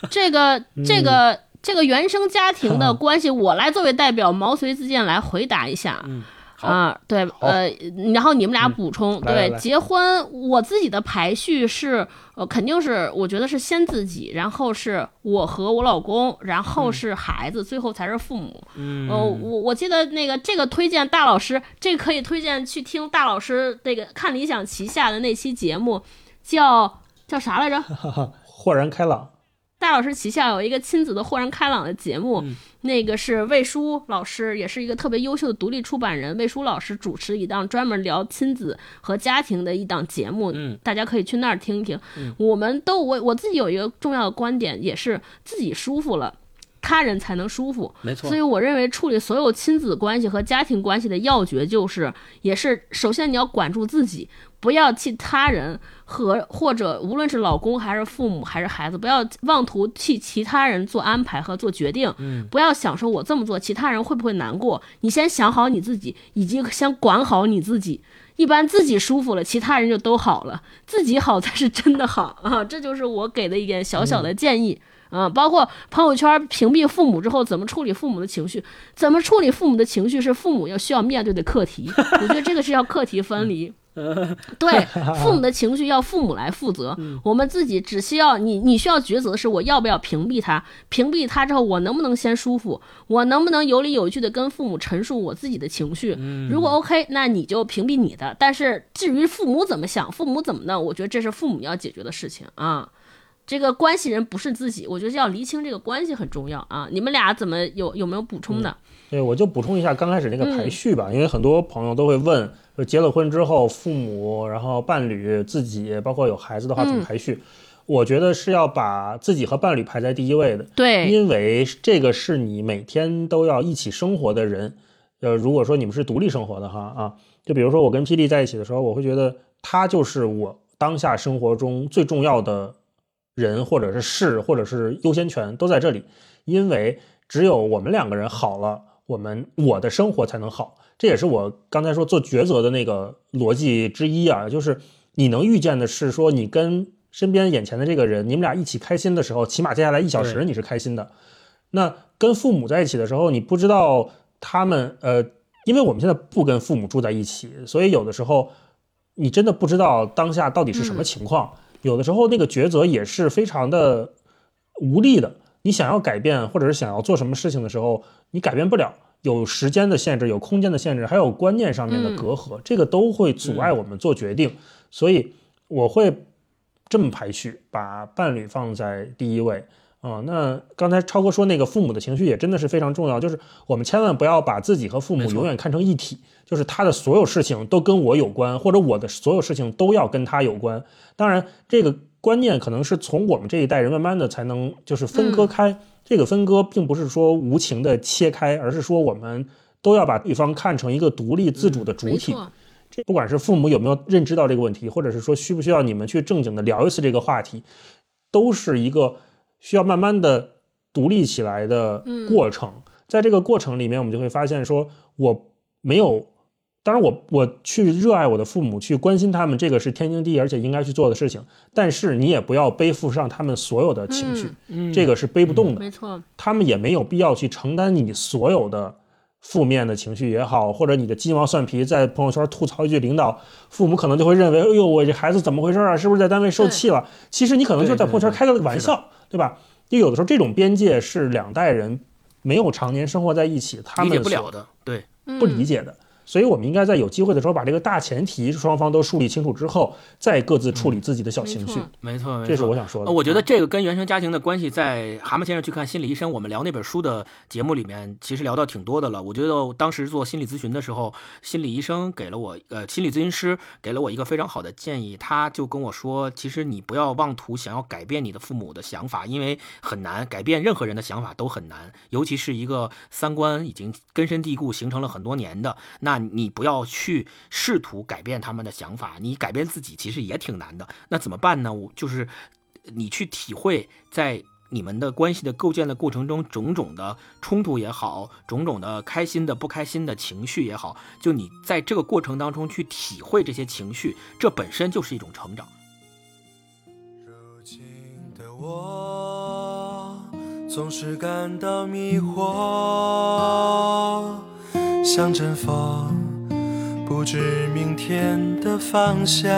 M: 这个这个。这个原生家庭的 关系，我来作为代表毛遂自荐来回答一下。
O: 嗯，
M: 啊，对，呃，然后你们俩补充。对，结婚，我自己的排序是，呃，肯定是，我觉得是先自己，然后是我和我老公，然后是孩子，最后才是父母。
O: 嗯，
M: 呃，我我记得那个这个推荐大老师，这个可以推荐去听大老师那个看理想旗下的那期节目，叫叫啥来着？
N: 豁然开朗。
M: 大老师旗下有一个亲子的豁然开朗的节目，那个是魏书老师，也是一个特别优秀的独立出版人。魏书老师主持一档专门聊亲子和家庭的一档节目，
O: 嗯，
M: 大家可以去那儿听一听。我们都我我自己有一个重要的观点，也是自己舒服了。他人才能舒服，
O: 没错。
M: 所以我认为处理所有亲子关系和家庭关系的要诀就是，也是首先你要管住自己，不要替他人和或者无论是老公还是父母还是孩子，不要妄图替其他人做安排和做决定。
O: 嗯，
M: 不要想说我这么做其他人会不会难过，你先想好你自己，以及先管好你自己。一般自己舒服了，其他人就都好了。自己好才是真的好啊！这就是我给的一点小小的建议。嗯，包括朋友圈屏蔽父母之后，怎么处理父母的情绪？怎么处理父母的情绪是父母要需要面对的课题。我觉得这个是要课题分离。对，父母的情绪要父母来负责，我们自己只需要你，你需要抉择的是我要不要屏蔽他？屏蔽他之后，我能不能先舒服？我能不能有理有据的跟父母陈述我自己的情绪？如果 OK，那你就屏蔽你的。但是至于父母怎么想，父母怎么弄，我觉得这是父母要解决的事情啊。这个关系人不是自己，我觉得要厘清这个关系很重要啊！你们俩怎么有有没有补充的？
N: 对，我就补充一下刚开始那个排序吧，因为很多朋友都会问，就结了婚之后，父母、然后伴侣、自己，包括有孩子的话怎么排序？我觉得是要把自己和伴侣排在第一位的。
M: 对，
N: 因为这个是你每天都要一起生活的人。呃，如果说你们是独立生活的哈啊，就比如说我跟霹雳在一起的时候，我会觉得他就是我当下生活中最重要的。人或者是事或者是优先权都在这里，因为只有我们两个人好了，我们我的生活才能好。这也是我刚才说做抉择的那个逻辑之一啊，就是你能预见的是说，你跟身边眼前的这个人，你们俩一起开心的时候，起码接下来一小时你是开心的。那跟父母在一起的时候，你不知道他们呃，因为我们现在不跟父母住在一起，所以有的时候你真的不知道当下到底是什么情况。有的时候那个抉择也是非常的无力的。你想要改变，或者是想要做什么事情的时候，你改变不了。有时间的限制，有空间的限制，还有观念上面的隔阂，这个都会阻碍我们做决定。所以我会这么排序，把伴侣放在第一位。啊，那刚才超哥说那个父母的情绪也真的是非常重要，就是我们千万不要把自己和父母永远看成一体，就是他的所有事情都跟我有关，或者我的所有事情都要跟他有关。当然，这个观念可能是从我们这一代人慢慢的才能就是分割开。这个分割并不是说无情的切开，而是说我们都要把对方看成一个独立自主的主体。这不管是父母有没有认知到这个问题，或者是说需不需要你们去正经的聊一次这个话题，都是一个。需要慢慢的独立起来的过程，在这个过程里面，我们就会发现，说我没有，当然我我去热爱我的父母，去关心他们，这个是天经地义而且应该去做的事情。但是你也不要背负上他们所有的情绪，这个是背不动的。
M: 没错，
N: 他们也没有必要去承担你所有的负面的情绪也好，或者你的鸡毛蒜皮，在朋友圈吐槽一句领导，父母可能就会认为，哎呦，我这孩子怎么回事啊？是不是在单位受气了？其实你可能就在朋友圈开个玩笑。对吧？就有的时候，这种边界是两代人没有常年生活在一起，他们
O: 理解不了的，对，
N: 不理解的。所以，我们应该在有机会的时候，把这个大前提双方都梳理清楚之后，再各自处理自己的小情绪。
O: 没错，
N: 这是我想说的。
O: 我觉得这个跟原生家庭的关系，在蛤蟆先生去看心理医生，我们聊那本书的节目里面，其实聊到挺多的了。我觉得当时做心理咨询的时候，心理医生给了我，呃，心理咨询师给了我一个非常好的建议。他就跟我说，其实你不要妄图想要改变你的父母的想法，因为很难改变任何人的想法都很难，尤其是一个三观已经根深蒂固、形成了很多年的，那你不要去试图改变他们的想法，你改变自己其实也挺难的。那怎么办呢？我就是你去体会，在你们的关系的构建的过程中，种种的冲突也好，种种的开心的、不开心的情绪也好，就你在这个过程当中去体会这些情绪，这本身就是一种成长。
K: 如今的我总是感到迷惑，像阵风。不知明天的方向，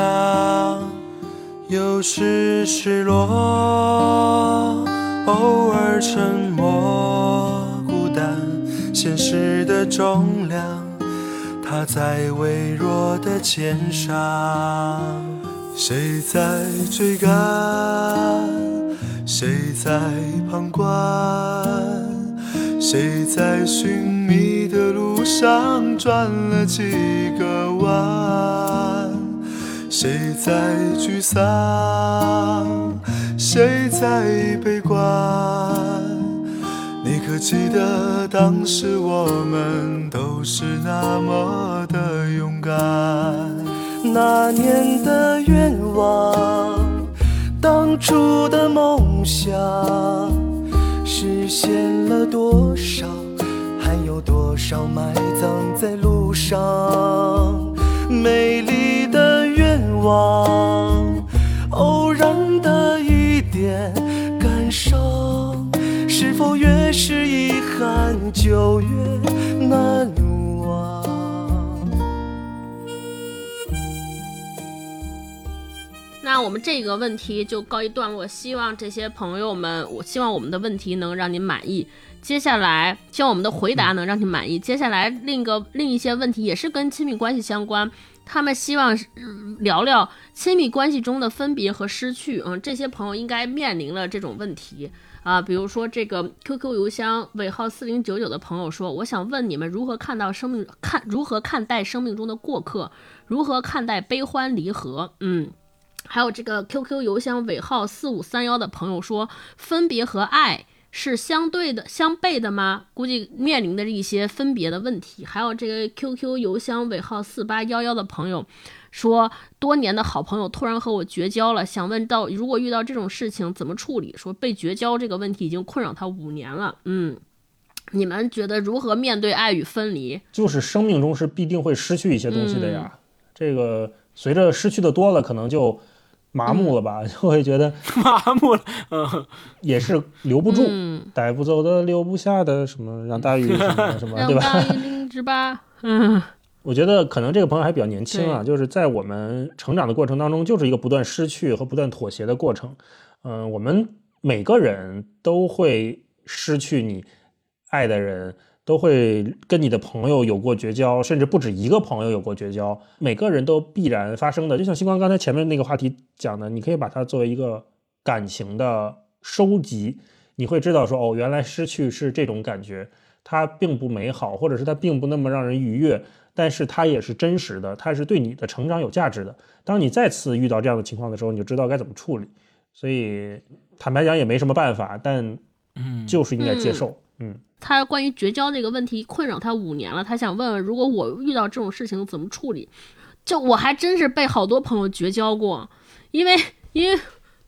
K: 有时失落，偶尔沉默，孤单，现实的重量，它在微弱的肩上。谁在追赶？
L: 谁在旁观？谁在寻觅上转了几个弯？谁在沮丧？谁在悲观？你可记得当时我们都是那么的勇敢？那年的愿望，当初的梦想，实现了多少？有多少埋葬在路上？美丽的愿望，偶然的一点感伤，是否越是遗憾就越难忘？
M: 那我们这个问题就告一段落，希望这些朋友们，我希望我们的问题能让您满意。接下来，希望我们的回答能让你满意。接下来，另一个另一些问题也是跟亲密关系相关，他们希望聊聊亲密关系中的分别和失去。嗯，这些朋友应该面临了这种问题啊，比如说这个 QQ 邮箱尾号四零九九的朋友说：“我想问你们如何看到生命看如何看待生命中的过客，如何看待悲欢离合？”嗯。还有这个 QQ 邮箱尾号四五三幺的朋友说，分别和爱是相对的、相悖的吗？估计面临的一些分别的问题。还有这个 QQ 邮箱尾号四八幺幺的朋友说，多年的好朋友突然和我绝交了，想问到如果遇到这种事情怎么处理？说被绝交这个问题已经困扰他五年了。嗯，你们觉得如何面对爱与分离？
N: 就是生命中是必定会失去一些东西的呀。这个随着失去的多了，可能就。麻木了吧，就会觉得
O: 麻木了，嗯，
N: 也是留不住，带不走的，留不下的，什么让大雨什么什么，对吧？
M: 让大雨淋之吧。嗯，
N: 我觉得可能这个朋友还比较年轻啊，就是在我们成长的过程当中，就是一个不断失去和不断妥协的过程。嗯，我们每个人都会失去你爱的人。都会跟你的朋友有过绝交，甚至不止一个朋友有过绝交。每个人都必然发生的，就像星光刚才前面那个话题讲的，你可以把它作为一个感情的收集，你会知道说，哦，原来失去是这种感觉，它并不美好，或者是它并不那么让人愉悦，但是它也是真实的，它是对你的成长有价值的。当你再次遇到这样的情况的时候，你就知道该怎么处理。所以坦白讲也没什么办法，但嗯，就是应该接受，嗯。
M: 他关于绝交这个问题困扰他五年了，他想问问，如果我遇到这种事情怎么处理？就我还真是被好多朋友绝交过，因为 因为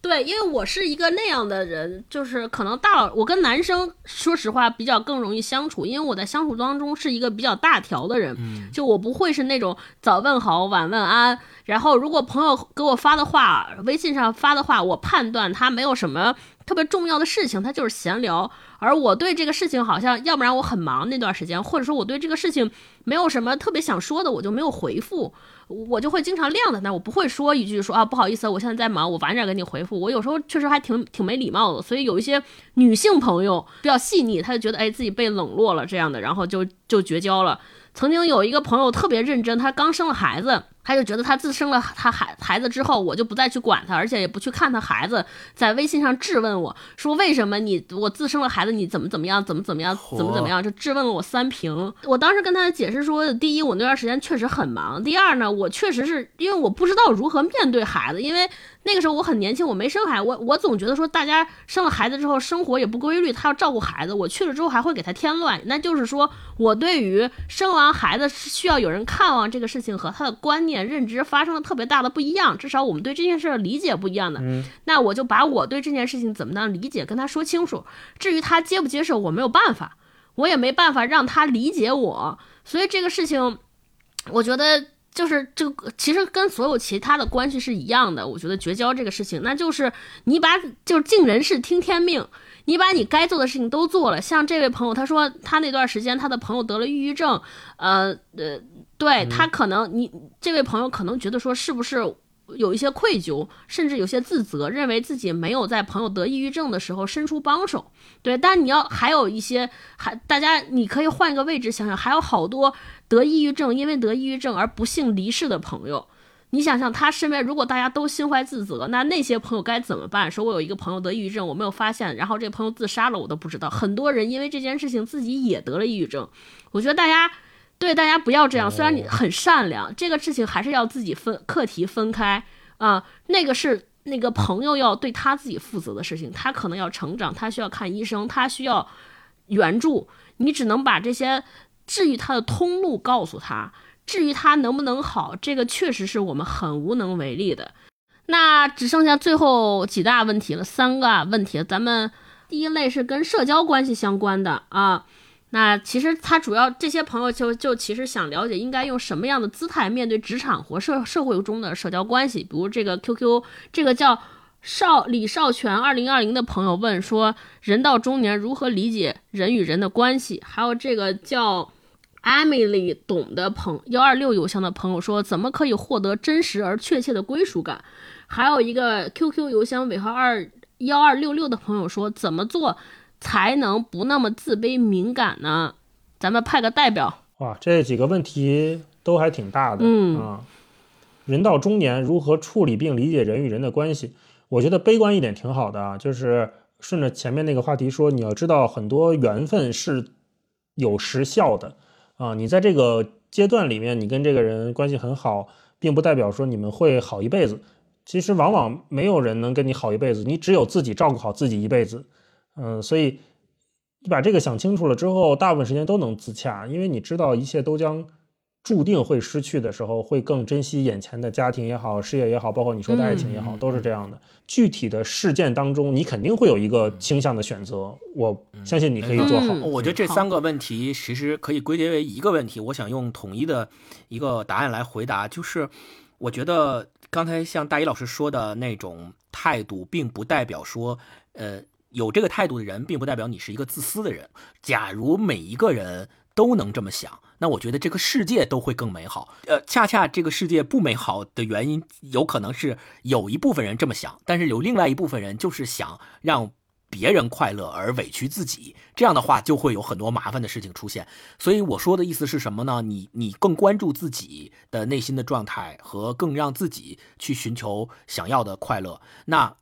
M: 对，因为我是一个那样的人，就是可能大我跟男生说实话比较更容易相处，因为我在相处当中是一个比较大条的人，就我不会是那种早问好晚问安，然后如果朋友给我发的话，微信上发的话，我判断他没有什么特别重要的事情，他就是闲聊。而我对这个事情好像，要不然我很忙那段时间，或者说我对这个事情没有什么特别想说的，我就没有回复，我就会经常晾在那，我不会说一句说啊不好意思，我现在在忙，我晚点给你回复。我有时候确实还挺挺没礼貌的，所以有一些女性朋友比较细腻，她就觉得哎自己被冷落了这样的，然后就就绝交了。曾经有一个朋友特别认真，他刚生了孩子，他就觉得他自生了他孩孩子之后，我就不再去管他，而且也不去看他孩子，在微信上质问我说为什么你我自生了孩子你怎么怎么样怎么怎么样怎么怎么样，就质问了我三瓶。我当时跟他解释说，第一我那段时间确实很忙，第二呢我确实是因为我不知道如何面对孩子，因为。那个时候我很年轻，我没生孩子，我我总觉得说大家生了孩子之后生活也不规律，他要照顾孩子，我去了之后还会给他添乱。那就是说我对于生完孩子需要有人看望这个事情和他的观念认知发生了特别大的不一样，至少我们对这件事的理解不一样的。那我就把我对这件事情怎么样理解跟他说清楚。至于他接不接受，我没有办法，我也没办法让他理解我。所以这个事情，我觉得。就是这个，其实跟所有其他的关系是一样的。我觉得绝交这个事情，那就是你把就是尽人事听天命，你把你该做的事情都做了。像这位朋友，他说他那段时间他的朋友得了抑郁症，呃呃，对他可能你这位朋友可能觉得说是不是？有一些愧疚，甚至有些自责，认为自己没有在朋友得抑郁症的时候伸出帮手。对，但你要还有一些，还大家你可以换一个位置想想，还有好多得抑郁症，因为得抑郁症而不幸离世的朋友。你想想，他身边如果大家都心怀自责，那那些朋友该怎么办？说我有一个朋友得抑郁症，我没有发现，然后这个朋友自杀了，我都不知道。很多人因为这件事情自己也得了抑郁症。我觉得大家对大家不要这样，虽然你很善良，这个事情还是要自己分课题分开啊。那个是那个朋友要对他自己负责的事情，他可能要成长，他需要看医生，他需要援助。你只能把这些治愈他的通路告诉他。至于他能不能好，这个确实是我们很无能为力的。那只剩下最后几大问题了，三个问题。咱们第一类是跟社交关系相关的啊。那其实他主要这些朋友就就其实想了解应该用什么样的姿态面对职场或社社会中的社交关系。比如这个 QQ 这个叫少李少全二零二零的朋友问说，人到中年如何理解人与人的关系？还有这个叫。Emily 懂的朋幺二六邮箱的朋友说，怎么可以获得真实而确切的归属感？还有一个 QQ 邮箱尾号二幺二六六的朋友说，怎么做才能不那么自卑敏感呢？咱们派个代表。
N: 哇，这几个问题都还挺大的。
M: 嗯
N: 啊，人到中年如何处理并理解人与人的关系？我觉得悲观一点挺好的啊，就是顺着前面那个话题说，你要知道很多缘分是有时效的。啊，你在这个阶段里面，你跟这个人关系很好，并不代表说你们会好一辈子。其实往往没有人能跟你好一辈子，你只有自己照顾好自己一辈子。嗯，所以你把这个想清楚了之后，大部分时间都能自洽，因为你知道一切都将。注定会失去的时候，会更珍惜眼前的家庭也好，事业也好，包括你说的爱情也好，都是这样的。具体的事件当中，你肯定会有一个倾向的选择。我相信你可以做好。
O: 我觉得这三个问题其实可以归结为一个问题，我想用统一的一个答案来回答，就是我觉得刚才像大一老师说的那种态度，并不代表说，呃，有这个态度的人，并不代表你是一个自私的人。假如每一个人都能这么想。那我觉得这个世界都会更美好。呃，恰恰这个世界不美好的原因，有可能是有一部分人这么想，但是有另外一部分人就是想让别人快乐而委屈自己。这样的话，就会有很多麻烦的事情出现。所以我说的意思是什么呢？你你更关注自己的内心的状态，和更让自己去寻求想要的快乐，那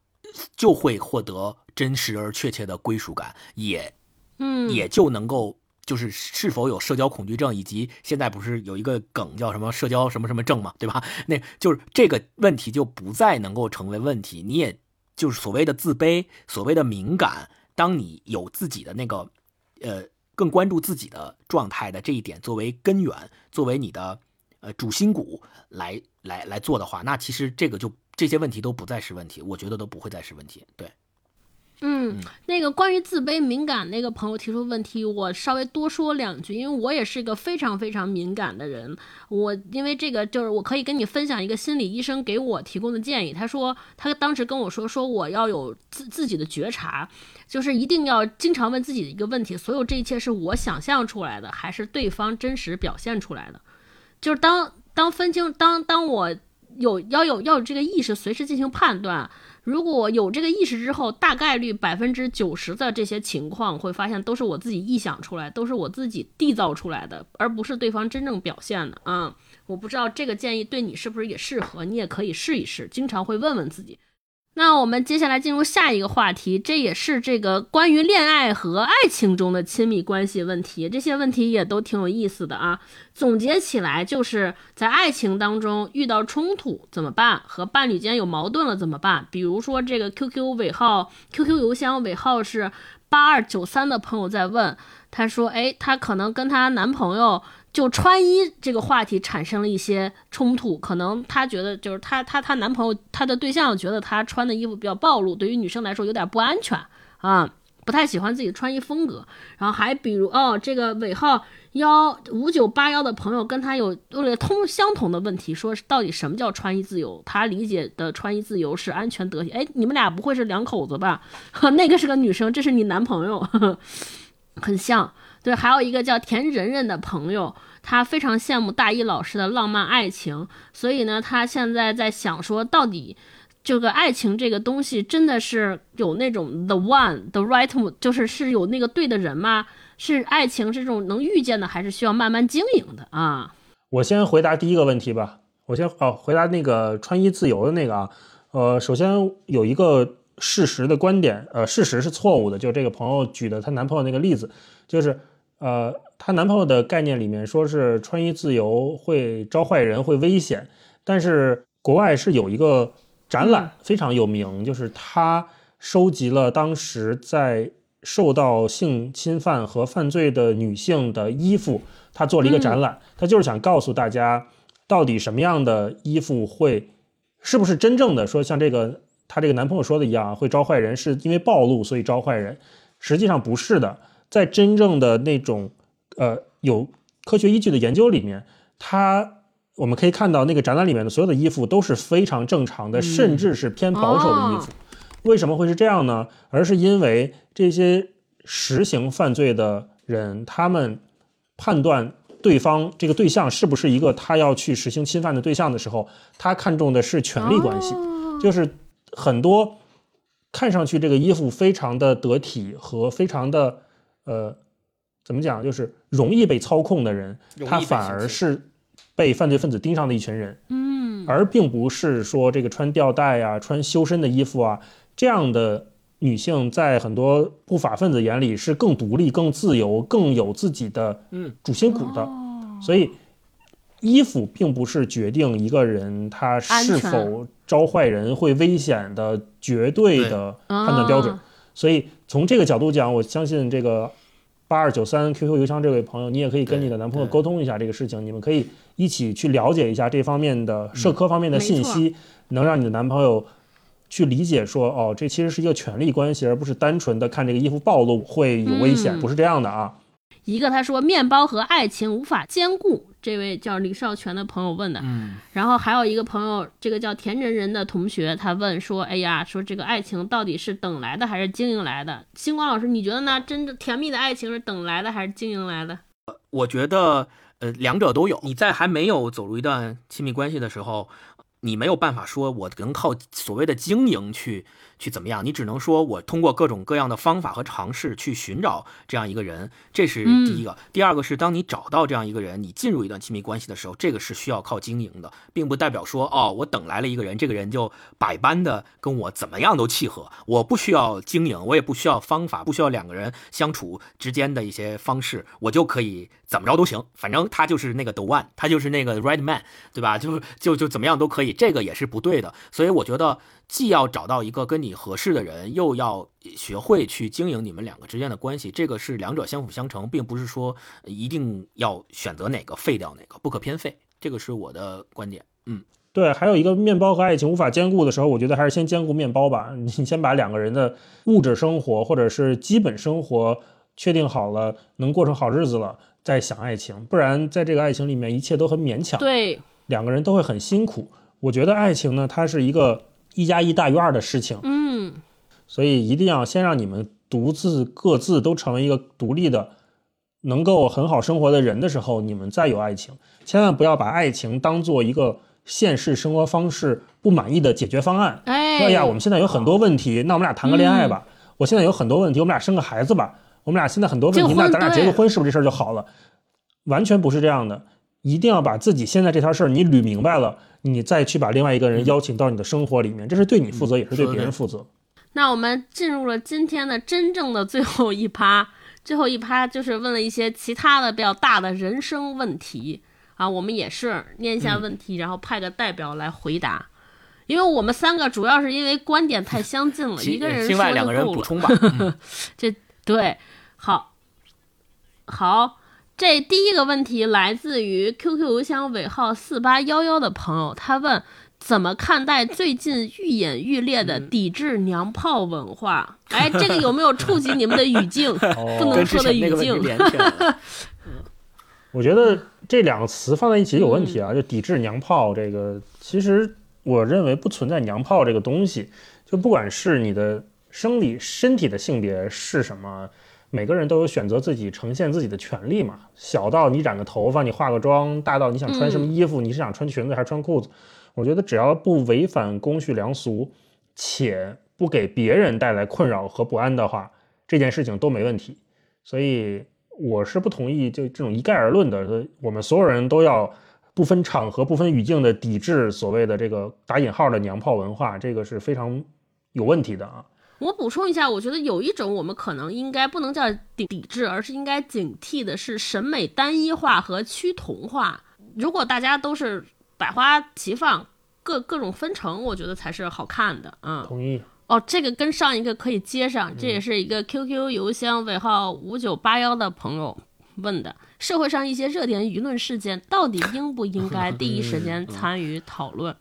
O: 就会获得真实而确切的归属感，也
M: 嗯，
O: 也就能够。就是是否有社交恐惧症，以及现在不是有一个梗叫什么社交什么什么症嘛，对吧？那就是这个问题就不再能够成为问题。你也就是所谓的自卑，所谓的敏感，当你有自己的那个，呃，更关注自己的状态的这一点作为根源，作为你的呃主心骨来来来做的话，那其实这个就这些问题都不再是问题，我觉得都不会再是问题。对。
M: 嗯，那个关于自卑敏感那个朋友提出问题，我稍微多说两句，因为我也是一个非常非常敏感的人。我因为这个就是我可以跟你分享一个心理医生给我提供的建议。他说他当时跟我说说我要有自自己的觉察，就是一定要经常问自己的一个问题：所有这一切是我想象出来的，还是对方真实表现出来的？就是当当分清当当我有要有要有这个意识，随时进行判断。如果有这个意识之后，大概率百分之九十的这些情况会发现都是我自己臆想出来，都是我自己缔造出来的，而不是对方真正表现的啊！我不知道这个建议对你是不是也适合，你也可以试一试，经常会问问自己。那我们接下来进入下一个话题，这也是这个关于恋爱和爱情中的亲密关系问题，这些问题也都挺有意思的啊。总结起来，就是在爱情当中遇到冲突怎么办？和伴侣间有矛盾了怎么办？比如说这个 QQ 尾号，QQ 邮箱尾号是八二九三的朋友在问，他说，哎，他可能跟他男朋友。就穿衣这个话题产生了一些冲突，可能她觉得就是她她她男朋友她的对象觉得她穿的衣服比较暴露，对于女生来说有点不安全啊，不太喜欢自己的穿衣风格。然后还比如哦，这个尾号幺五九八幺的朋友跟她有通相同的问题，说到底什么叫穿衣自由？她理解的穿衣自由是安全得体。哎，你们俩不会是两口子吧？那个是个女生，这是你男朋友，呵 呵很像。对，还有一个叫田仁仁的朋友，他非常羡慕大一老师的浪漫爱情，所以呢，他现在在想说，到底这个爱情这个东西真的是有那种 the one the right，就是是有那个对的人吗？是爱情这种能遇见的，还是需要慢慢经营的啊？
N: 我先回答第一个问题吧。我先哦回答那个穿衣自由的那个啊，呃，首先有一个事实的观点，呃，事实是错误的，就这个朋友举的她男朋友那个例子，就是呃，她男朋友的概念里面说是穿衣自由会招坏人，会危险，但是国外是有一个展览非常有名，就是他收集了当时在受到性侵犯和犯罪的女性的衣服，他做了一个展览，他就是想告诉大家。到底什么样的衣服会，是不是真正的说像这个她这个男朋友说的一样会招坏人？是因为暴露所以招坏人？实际上不是的，在真正的那种呃有科学依据的研究里面，它我们可以看到那个展览里面的所有的衣服都是非常正常的，甚至是偏保守的衣服。为什么会是这样呢？而是因为这些实行犯罪的人，他们判断。对方这个对象是不是一个他要去实行侵犯的对象的时候，他看重的是权力关系，就是很多看上去这个衣服非常的得体和非常的呃怎么讲，就是容易被操控的人，他反而是被犯罪分子盯上的一群人，
M: 嗯，
N: 而并不是说这个穿吊带啊、穿修身的衣服啊这样的。女性在很多不法分子眼里是更独立、更自由、更有自己的主心骨的，所以衣服并不是决定一个人他是否招坏人、会危险的绝对的判断标准。所以从这个角度讲，我相信这个八二九三 QQ 邮箱这位朋友，你也可以跟你的男朋友沟通一下这个事情，你们可以一起去了解一下这方面的社科方面的信息，能让你的男朋友。去理解说，哦，这其实是一个权力关系，而不是单纯的看这个衣服暴露会有危险，不是这样的啊。
M: 一个他说面包和爱情无法兼顾，这位叫李少全的朋友问的。
O: 嗯。
M: 然后还有一个朋友，这个叫田真人的同学，他问说，哎呀，说这个爱情到底是等来的还是经营来的？星光老师，你觉得呢？真的甜蜜的爱情是等来的还是经营来的？
O: 我觉得，呃，两者都有。你在还没有走入一段亲密关系的时候。你没有办法说，我能靠所谓的经营去去怎么样？你只能说我通过各种各样的方法和尝试去寻找这样一个人，这是第一个。第二个是，当你找到这样一个人，你进入一段亲密关系的时候，这个是需要靠经营的，并不代表说，哦，我等来了一个人，这个人就百般的跟我怎么样都契合，我不需要经营，我也不需要方法，不需要两个人相处之间的一些方式，我就可以怎么着都行，反正他就是那个 the one，他就是那个 right man，对吧？就就就怎么样都可以。这个也是不对的，所以我觉得既要找到一个跟你合适的人，又要学会去经营你们两个之间的关系，这个是两者相辅相成，并不是说一定要选择哪个废掉哪个，不可偏废。这个是我的观点。嗯，
N: 对。还有一个面包和爱情无法兼顾的时候，我觉得还是先兼顾面包吧。你先把两个人的物质生活或者是基本生活确定好了，能过上好日子了，再想爱情。不然在这个爱情里面，一切都很勉强。
M: 对，
N: 两个人都会很辛苦。我觉得爱情呢，它是一个一加一大于二的事情，
M: 嗯，
N: 所以一定要先让你们独自各自都成为一个独立的、能够很好生活的人的时候，你们再有爱情。千万不要把爱情当做一个现实生活方式不满意的解决方案。哎呀，我们现在有很多问题，那我们俩谈个恋爱吧。我现在有很多问题，我们俩生个孩子吧。我们俩现在很多问题，那咱俩结个婚是不是这事儿就好了？完全不是这样的，一定要把自己现在这条事儿你捋明白了。你再去把另外一个人邀请到你的生活里面，这是对你负责，也是对别人负责。
M: 那我们进入了今天的真正的最后一趴，最后一趴就是问了一些其他的比较大的人生问题啊。我们也是念一下问题，然后派个代表来回答。因为我们三个主要是因为观点太相近了，一个人
O: 另外两个人补充吧。
M: 这对，好，好。这第一个问题来自于 QQ 邮箱尾号四八幺幺的朋友，他问怎么看待最近愈演愈烈的抵制娘炮文化？哎，这个有没有触及你们的语境？不能说的语境。
N: 我觉得这两个词放在一起有问题啊！就抵制娘炮这个，其实我认为不存在娘炮这个东西。就不管是你的生理身体的性别是什么。每个人都有选择自己呈现自己的权利嘛。小到你染个头发，你化个妆；大到你想穿什么衣服，你是想穿裙子还是穿裤子？我觉得只要不违反公序良俗，且不给别人带来困扰和不安的话，这件事情都没问题。所以我是不同意就这种一概而论的，说我们所有人都要不不分场合、不分语境的抵制所谓的这个打引号的娘炮文化，这个是非常有问题的啊。
M: 我补充一下，我觉得有一种我们可能应该不能叫抵抵制，而是应该警惕的是审美单一化和趋同化。如果大家都是百花齐放，各各种分成，我觉得才是好看的。嗯，
N: 同意。
M: 哦，这个跟上一个可以接上，这也是一个 QQ 邮箱尾号五九八幺的朋友问的：社会上一些热点舆论事件，到底应不应该 第一时间参与讨论？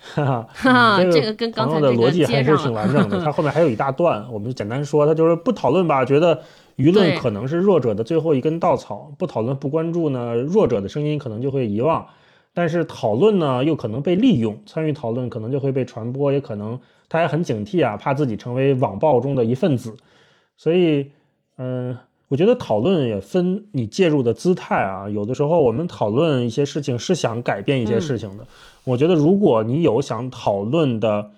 N: 哈
M: 哈，这个跟刚才
N: 的逻辑还是挺完整的。它后面还有一大段，我们就简单说，它就是不讨论吧，觉得舆论可能是弱者的最后一根稻草；不讨论、不关注呢，弱者的声音可能就会遗忘；但是讨论呢，又可能被利用，参与讨论可能就会被传播，也可能他还很警惕啊，怕自己成为网暴中的一份子。所以，嗯。我觉得讨论也分你介入的姿态啊，有的时候我们讨论一些事情是想改变一些事情的。我觉得如果你有想讨论的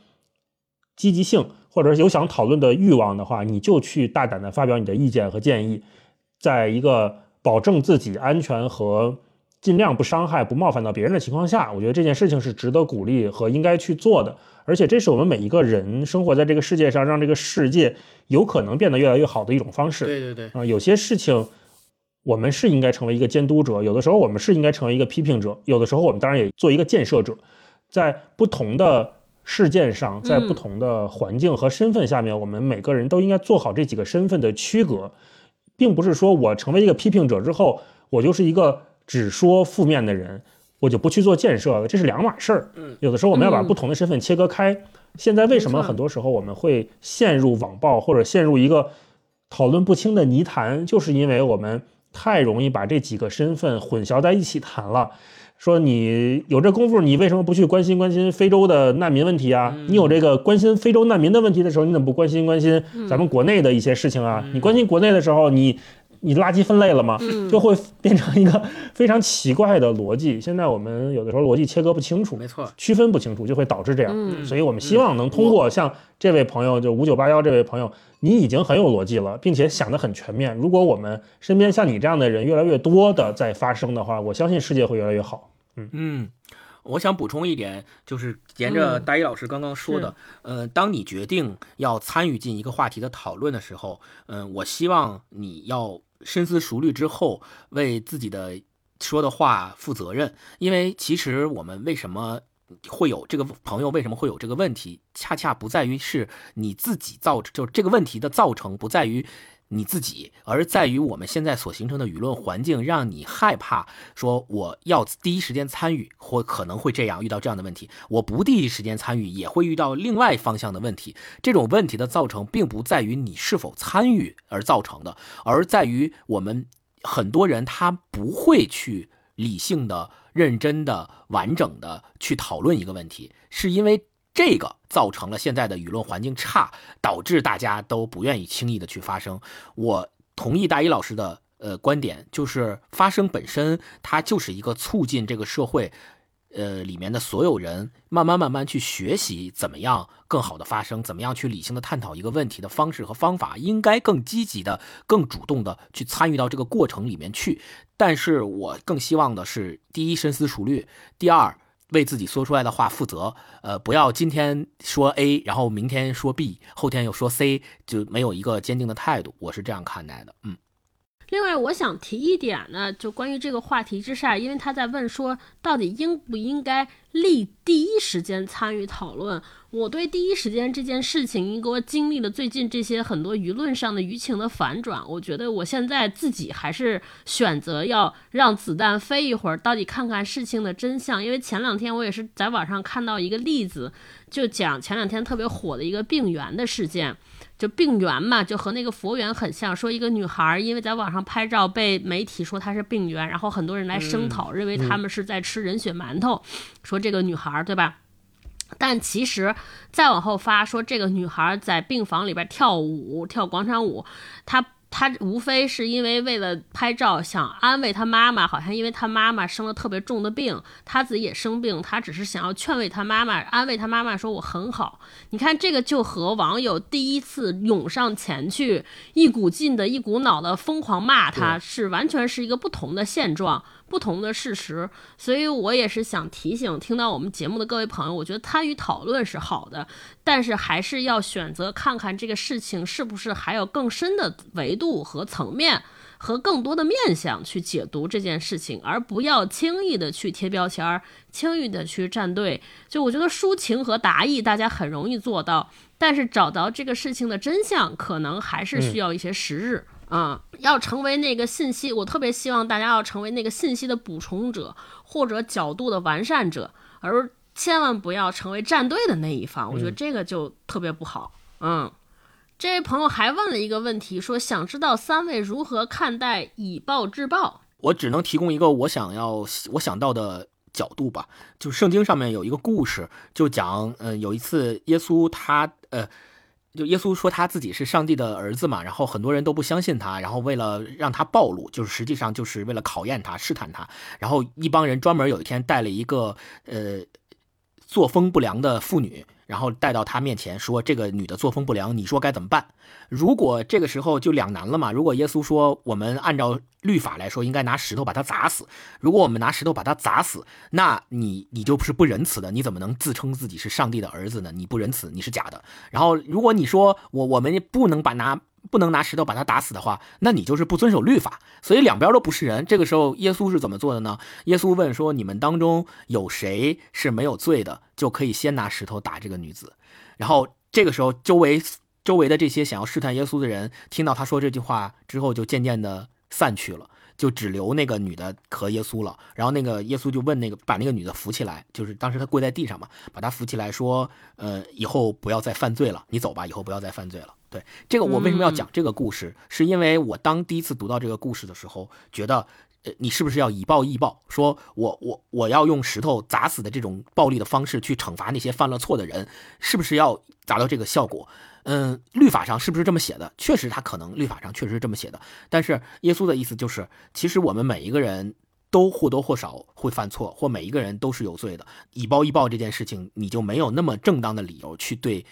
N: 积极性，或者是有想讨论的欲望的话，你就去大胆的发表你的意见和建议，在一个保证自己安全和尽量不伤害、不冒犯到别人的情况下，我觉得这件事情是值得鼓励和应该去做的。而且这是我们每一个人生活在这个世界上，让这个世界有可能变得越来越好的一种方式。
O: 对对对，
N: 啊，有些事情我们是应该成为一个监督者，有的时候我们是应该成为一个批评者，有的时候我们当然也做一个建设者。在不同的事件上，在不同的环境和身份下面，我们每个人都应该做好这几个身份的区隔，并不是说我成为一个批评者之后，我就是一个只说负面的人。我就不去做建设了，这是两码事儿。嗯，有的时候我们要把不同的身份切割开。现在为什么很多时候我们会陷入网暴或者陷入一个讨论不清的泥潭，就是因为我们太容易把这几个身份混淆在一起谈了。说你有这功夫，你为什么不去关心关心非洲的难民问题啊？你有这个关心非洲难民的问题的时候，你怎么不关心关心咱们国内的一些事情啊？你关心国内的时候，你。你垃圾分类了吗？就会变成一个非常奇怪的逻辑。现在我们有的时候逻辑切割不清楚，
O: 没错，
N: 区分不清楚，就会导致这样。所以我们希望能通过像这位朋友，就五九八幺这位朋友，你已经很有逻辑了，并且想得很全面。如果我们身边像你这样的人越来越多的在发生的话，我相信世界会越来越好。
O: 嗯嗯。我想补充一点，就是沿着大一老师刚刚说的，呃，当你决定要参与进一个话题的讨论的时候，嗯，我希望你要深思熟虑之后，为自己的说的话负责任。因为其实我们为什么会有这个朋友，为什么会有这个问题，恰恰不在于是你自己造，就这个问题的造成不在于。你自己，而在于我们现在所形成的舆论环境，让你害怕说我要第一时间参与，或可能会这样遇到这样的问题。我不第一时间参与，也会遇到另外方向的问题。这种问题的造成，并不在于你是否参与而造成的，而在于我们很多人他不会去理性的、认真的、完整的去讨论一个问题，是因为。这个造成了现在的舆论环境差，导致大家都不愿意轻易的去发声。我同意大一老师的呃观点，就是发声本身它就是一个促进这个社会，呃里面的所有人慢慢慢慢去学习怎么样更好的发声，怎么样去理性的探讨一个问题的方式和方法，应该更积极的、更主动的去参与到这个过程里面去。但是我更希望的是，第一深思熟虑，第二。为自己说出来的话负责，呃，不要今天说 A，然后明天说 B，后天又说 C，就没有一个坚定的态度。我是这样看待的，嗯。
M: 另外，我想提一点呢，就关于这个话题之下，因为他在问说，到底应不应该立第一时间参与讨论？我对第一时间这件事情，因为我经历了最近这些很多舆论上的舆情的反转，我觉得我现在自己还是选择要让子弹飞一会儿，到底看看事情的真相。因为前两天我也是在网上看到一个例子，就讲前两天特别火的一个病源的事件。就病源嘛，就和那个佛缘很像。说一个女孩因为在网上拍照被媒体说她是病源，然后很多人来声讨，认为他们是在吃人血馒头。说这个女孩对吧？但其实再往后发说这个女孩在病房里边跳舞，跳广场舞，她。他无非是因为为了拍照，想安慰他妈妈，好像因为他妈妈生了特别重的病，他自己也生病，他只是想要劝慰他妈妈，安慰他妈妈说我很好。你看这个就和网友第一次涌上前去，一股劲的一股脑的疯狂骂他是完全是一个不同的现状。不同的事实，所以我也是想提醒听到我们节目的各位朋友，我觉得参与讨论是好的，但是还是要选择看看这个事情是不是还有更深的维度和层面。和更多的面向去解读这件事情，而不要轻易的去贴标签儿，轻易的去站队。就我觉得抒情和达意大家很容易做到，但是找到这个事情的真相，可能还是需要一些时日啊。要成为那个信息，我特别希望大家要成为那个信息的补充者或者角度的完善者，而千万不要成为站队的那一方。我觉得这个就特别不好。嗯。这位朋友还问了一个问题，说想知道三位如何看待以暴制暴。
O: 我只能提供一个我想要我想到的角度吧，就圣经上面有一个故事，就讲，呃，有一次耶稣他，呃，就耶稣说他自己是上帝的儿子嘛，然后很多人都不相信他，然后为了让他暴露，就是实际上就是为了考验他、试探他，然后一帮人专门有一天带了一个，呃，作风不良的妇女。然后带到他面前说：“这个女的作风不良，你说该怎么办？”如果这个时候就两难了嘛。如果耶稣说我们按照律法来说应该拿石头把她砸死，如果我们拿石头把她砸死，那你你就是不仁慈的，你怎么能自称自己是上帝的儿子呢？你不仁慈，你是假的。然后如果你说我我们不能把拿。不能拿石头把他打死的话，那你就是不遵守律法。所以两边都不是人。这个时候，耶稣是怎么做的呢？耶稣问说：“你们当中有谁是没有罪的，就可以先拿石头打这个女子。”然后这个时候，周围周围的这些想要试探耶稣的人，听到他说这句话之后，就渐渐的散去了，就只留那个女的和耶稣了。然后那个耶稣就问那个把那个女的扶起来，就是当时他跪在地上嘛，把她扶起来说：“呃，以后不要再犯罪了，你走吧，以后不要再犯罪了。”对这个，我为什么要讲这个故事？是因为我当第一次读到这个故事的时候，觉得，呃，你是不是要以暴易暴？说我我我要用石头砸死的这种暴力的方式去惩罚那些犯了错的人，是不是要达到这个效果？嗯，律法上是不是这么写的？确实，他可能律法上确实是这么写的。但是耶稣的意思就是，其实我们每一个人都或多或少会犯错，或每一个人都是有罪的。以暴易暴这件事情，你就没有那么正当的理由去对。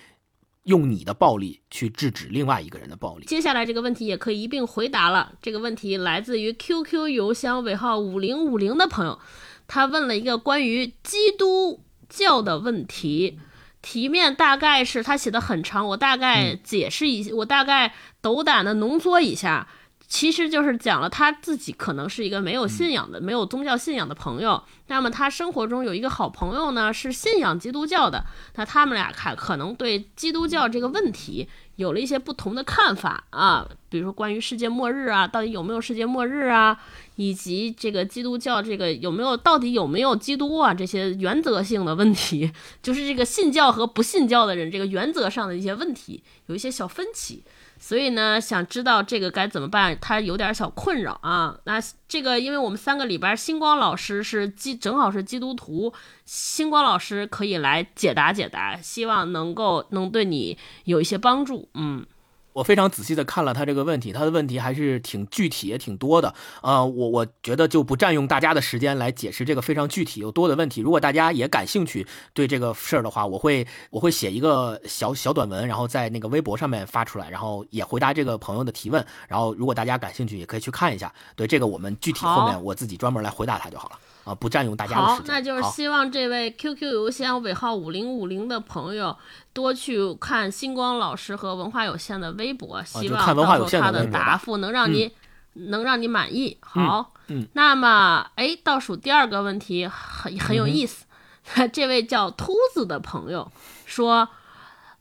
O: 用你的暴力去制止另外一个人的暴力。
M: 接下来这个问题也可以一并回答了。这个问题来自于 QQ 邮箱尾号五零五零的朋友，他问了一个关于基督教的问题，题面大概是他写的很长，我大概解释一下，我大概斗胆的浓缩一下。其实就是讲了他自己可能是一个没有信仰的、没有宗教信仰的朋友。那么他生活中有一个好朋友呢，是信仰基督教的。那他们俩看可能对基督教这个问题有了一些不同的看法啊，比如说关于世界末日啊，到底有没有世界末日啊，以及这个基督教这个有没有到底有没有基督啊这些原则性的问题，就是这个信教和不信教的人这个原则上的一些问题有一些小分歧。所以呢，想知道这个该怎么办？他有点小困扰啊。那这个，因为我们三个里边，星光老师是基，正好是基督徒，星光老师可以来解答解答，希望能够能对你有一些帮助。嗯。
O: 我非常仔细的看了他这个问题，他的问题还是挺具体也挺多的。呃，我我觉得就不占用大家的时间来解释这个非常具体又多的问题。如果大家也感兴趣对这个事儿的话，我会我会写一个小小短文，然后在那个微博上面发出来，然后也回答这个朋友的提问。然后如果大家感兴趣，也可以去看一下。对这个，我们具体后面我自己专门来回答他就好了。啊，不占用大家的时间。
M: 好，那就是希望这位 QQ 邮箱尾号五零五零的朋友多去看星光老师和文化有限的微博，希望到时候他的答复能让你能让你满意。好，
O: 嗯，
M: 那么哎，倒数第二个问题很很有意思，这位叫秃子的朋友说。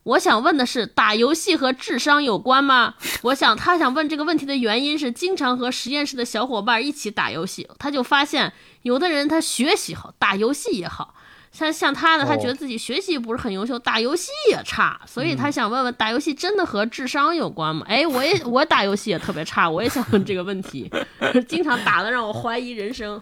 M: 我想问的是，打游戏和智商有关吗？我想他想问这个问题的原因是，经常和实验室的小伙伴一起打游戏，他就发现有的人他学习好，打游戏也好像像他呢，他觉得自己学习不是很优秀，打游戏也差，所以他想问问，打游戏真的和智商有关吗？哎，我也我打游戏也特别差，我也想问这个问题，经常打的让我怀疑人生。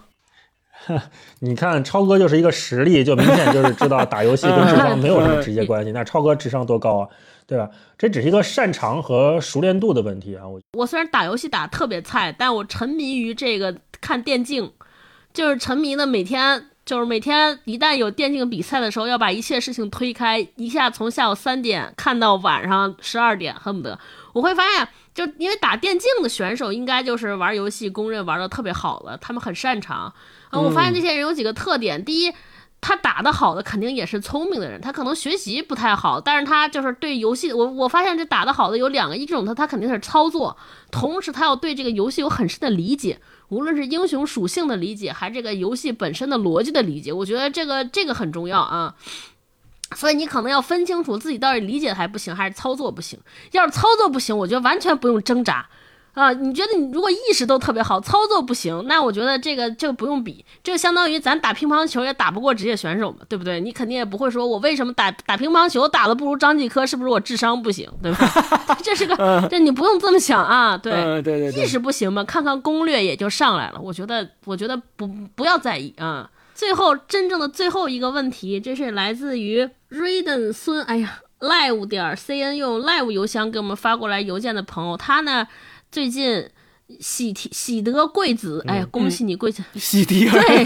N: 你看超哥就是一个实例，就明显就是知道打游戏跟智商没有什么直接关系。那超哥智商多高啊，对吧？这只是一个擅长和熟练度的问题啊。我
M: 我虽然打游戏打特别菜，但我沉迷于这个看电竞，就是沉迷的每天就是每天一旦有电竞比赛的时候，要把一切事情推开，一下从下午三点看到晚上十二点，恨不得。我会发现，就因为打电竞的选手应该就是玩游戏公认玩的特别好了，他们很擅长啊。我发现这些人有几个特点，第一。他打得好的肯定也是聪明的人，他可能学习不太好，但是他就是对游戏，我我发现这打得好的有两个，一种他他肯定是操作，同时他要对这个游戏有很深的理解，无论是英雄属性的理解，还是这个游戏本身的逻辑的理解，我觉得这个这个很重要啊。所以你可能要分清楚自己到底理解还不行，还是操作不行。要是操作不行，我觉得完全不用挣扎。啊，你觉得你如果意识都特别好，操作不行，那我觉得这个就不用比，这就相当于咱打乒乓球也打不过职业选手嘛，对不对？你肯定也不会说我为什么打打乒乓球打的不如张继科，是不是我智商不行，对吧？这是个，这你不用这么想啊，
O: 对
M: 对对，意识不行嘛，看看攻略也就上来了。我觉得，我觉得不不要在意啊。最后真正的最后一个问题，这是来自于 Raiden 孙，哎呀，live 点 cn 用 live 邮箱给我们发过来邮件的朋友，他呢？最近喜提喜得贵子，哎呀，恭喜你贵子！
O: 喜提
M: 对，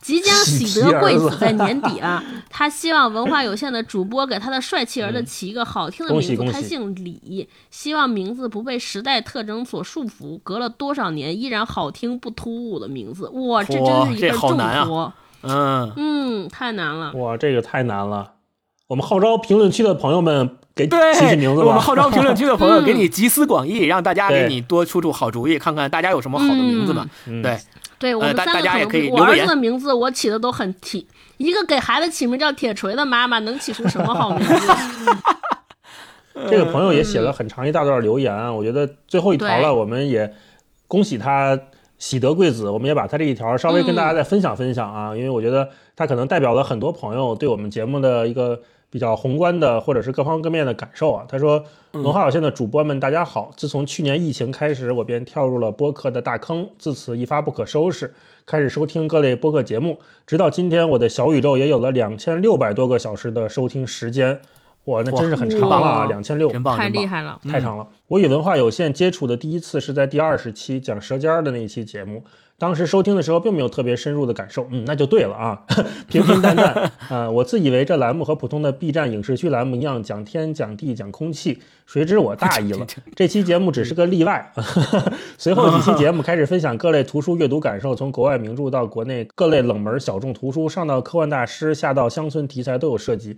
M: 即将喜得贵子在年底啊。他希望文化有限的主播给他的帅气儿子起一个好听的名字。他姓李，希望名字不被时代特征所束缚，隔了多少年依然好听不突兀的名字。哇，这真是一个重托。
O: 嗯
M: 嗯，太难了。
N: 哇，这个太难了。我们号召评论区的朋友们。给起起名字吧！
O: 我们号召评论区的朋友 给你集思广益，让大家给你多出出好主意，看看大家有什么好的名字嘛？对，
M: 对我们三个
O: 可以
M: 我儿子的名字我起的都很铁，一个给孩子起名叫铁锤的妈妈能起出什么好名字？
N: 这个朋友也写了很长一大段留言，我觉得最后一条了，我们也恭喜他喜得贵子，我们也把他这一条稍微跟大家再分享分享啊，因为我觉得他可能代表了很多朋友对我们节目的一个。比较宏观的，或者是各方各面的感受啊。他说：“文化有限的主播们，大家好。自从去年疫情开始，我便跳入了播客的大坑，自此一发不可收拾，开始收听各类播客节目，直到今天，我的小宇宙也有了两千六百多个小时的收听时间。哇，那真是很长啊！两千六，
M: 太厉害了，
N: 太长了。我与文化有限接触的第一次是在第二十期讲舌尖的那一期节目。”当时收听的时候，并没有特别深入的感受，嗯，那就对了啊，平平淡淡啊。我自以为这栏目和普通的 B 站影视剧栏目一样，讲天讲地讲空气，谁知我大意了，这期节目只是个例外。随后几期节目开始分享各类图书阅读感受，从国外名著到国内各类冷门小众图书，上到科幻大师，下到乡村题材都有涉及。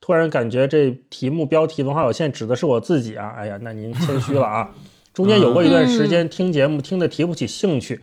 N: 突然感觉这题目标题文化有限指的是我自己啊，哎呀，那您谦虚了啊。中间有过一段时间听节目听得提不起兴趣。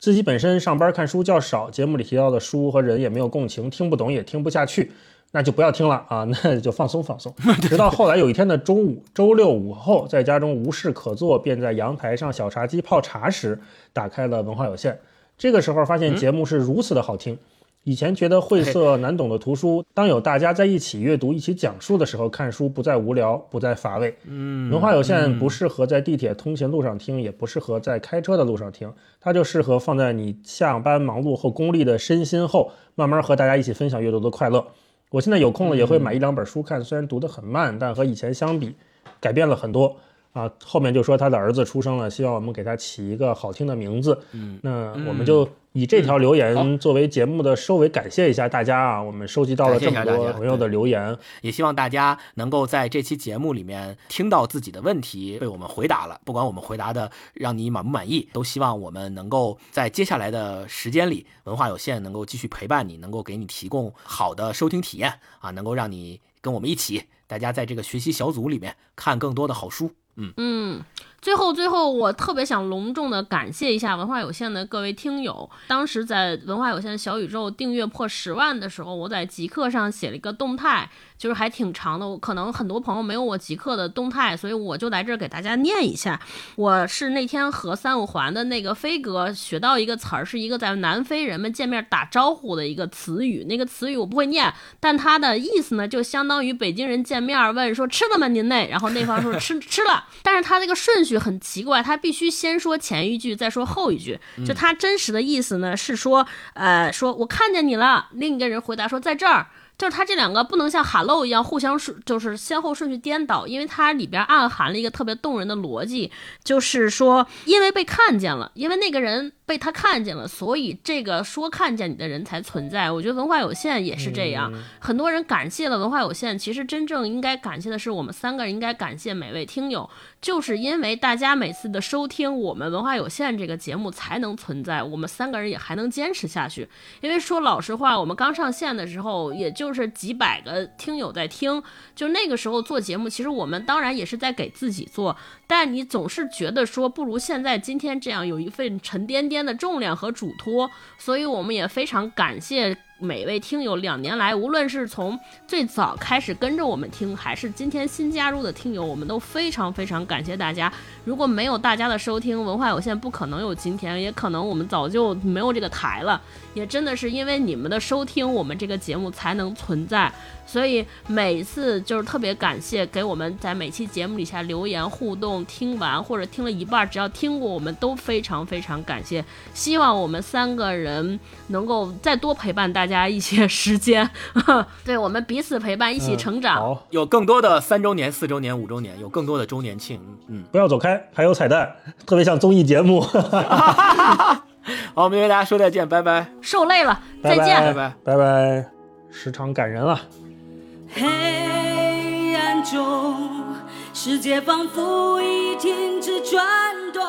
N: 自己本身上班看书较少，节目里提到的书和人也没有共情，听不懂也听不下去，那就不要听了啊，那就放松放松。直到后来有一天的中午，周六午后，在家中无事可做，便在阳台上小茶几泡茶时，打开了文化有限。这个时候发现节目是如此的好听。以前觉得晦涩难懂的图书，当有大家在一起阅读、一起讲述的时候，看书不再无聊，不再乏味。
O: 嗯，
N: 文化有限不适合在地铁通勤路上听，也不适合在开车的路上听，它就适合放在你下班忙碌后功利的身心后，慢慢和大家一起分享阅读的快乐。我现在有空了也会买一两本书看，虽然读得很慢，但和以前相比，改变了很多。啊，后面就说他的儿子出生了，希望我们给他起一个好听的名字。
O: 嗯，
N: 那我们就以这条留言作为节目的收尾，感谢一下大家啊！我们收集到了这么多朋友的留言，
O: 也希望大家能够在这期节目里面听到自己的问题被我们回答了。不管我们回答的让你满不满意，都希望我们能够在接下来的时间里，文化有限能够继续陪伴你，能够给你提供好的收听体验啊，能够让你跟我们一起，大家在这个学习小组里面看更多的好书。嗯
M: 嗯。最后，最后，我特别想隆重的感谢一下文化有限的各位听友。当时在文化有限小宇宙订阅破十万的时候，我在极客上写了一个动态，就是还挺长的。我可能很多朋友没有我极客的动态，所以我就来这儿给大家念一下。我是那天和三五环的那个飞哥学到一个词儿，是一个在南非人们见面打招呼的一个词语。那个词语我不会念，但它的意思呢，就相当于北京人见面问说吃了吗您那，然后那方说吃吃了，但是它这个顺序。句很奇怪，他必须先说前一句，再说后一句。就他真实的意思呢，是说，呃，说我看见你了。另一个人回答说，在这儿。就是他这两个不能像 Hello 一样互相顺，就是先后顺序颠倒，因为它里边暗含了一个特别动人的逻辑，就是说，因为被看见了，因为那个人被他看见了，所以这个说看见你的人才存在。我觉得文化有限也是这样，很多人感谢了文化有限，其实真正应该感谢的是我们三个人，应该感谢每位听友，就是因为大家每次的收听，我们文化有限这个节目才能存在，我们三个人也还能坚持下去。因为说老实话，我们刚上线的时候，也就。就是几百个听友在听，就那个时候做节目，其实我们当然也是在给自己做，但你总是觉得说不如现在今天这样有一份沉甸甸的重量和嘱托，所以我们也非常感谢。每位听友两年来，无论是从最早开始跟着我们听，还是今天新加入的听友，我们都非常非常感谢大家。如果没有大家的收听，文化有限不可能有今天，也可能我们早就没有这个台了。也真的是因为你们的收听，我们这个节目才能存在。所以每次就是特别感谢给我们在每期节目底下留言互动，听完或者听了一半，只要听过，我们都非常非常感谢。希望我们三个人能够再多陪伴大家一些时间，对我们彼此陪伴，一起成长。
O: 好，有更多的三周年、四周年、五周年，有更多的周年庆。嗯，
N: 不要走开，还有彩蛋，特别像综艺节目。
O: 好，我们跟大家说再见，拜拜。
M: 受累了，再见，
O: 拜拜，
N: 拜拜。时长感人啊。
K: 黑暗中，世界仿佛已停止转动，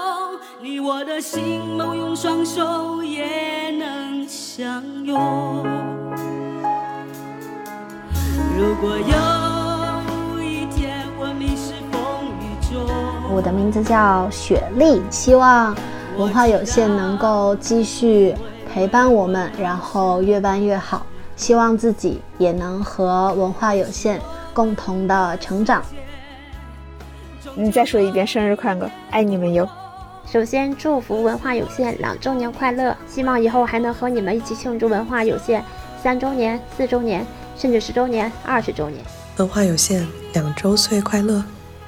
K: 你我的心梦用双手也能相拥。如果有一天我迷失风雨中，
A: 我的名字叫雪莉，希望文化有限能够继续陪伴我们，然后越办越好。希望自己也能和文化有限共同的成长。
C: 你再说一遍，生日快乐，爱你们哟！
B: 首先祝福文化有限两周年快乐，希望以后还能和你们一起庆祝文化有限三周年、四周年，甚至十周年、二十周年。
I: 文化有限两周岁快乐！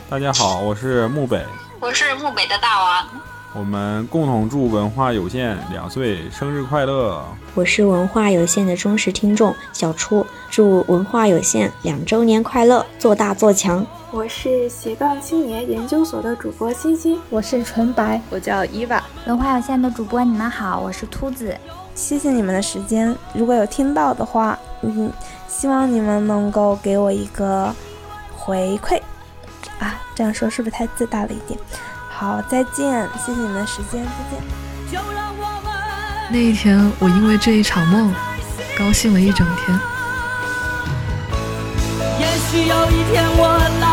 E: 大家好，我是木北，
F: 我是木北的大王。
E: 我们共同祝文化有限两岁生日快乐！
I: 我是文化有限的忠实听众小初，祝文化有限两周年快乐，做大做强！
H: 我是斜杠青年研究所的主播欣欣，
C: 我是纯白，
G: 我叫伊娃。
P: 文化有限的主播你们好，我是秃子，
Q: 谢谢你们的时间，如果有听到的话，嗯，希望你们能够给我一个回馈啊，这样说是不是太自大了一点？好，再见，谢谢你们的时间，再见。
J: 那一天，我因为这一场梦，高兴了一整天。
K: 也许有一天我。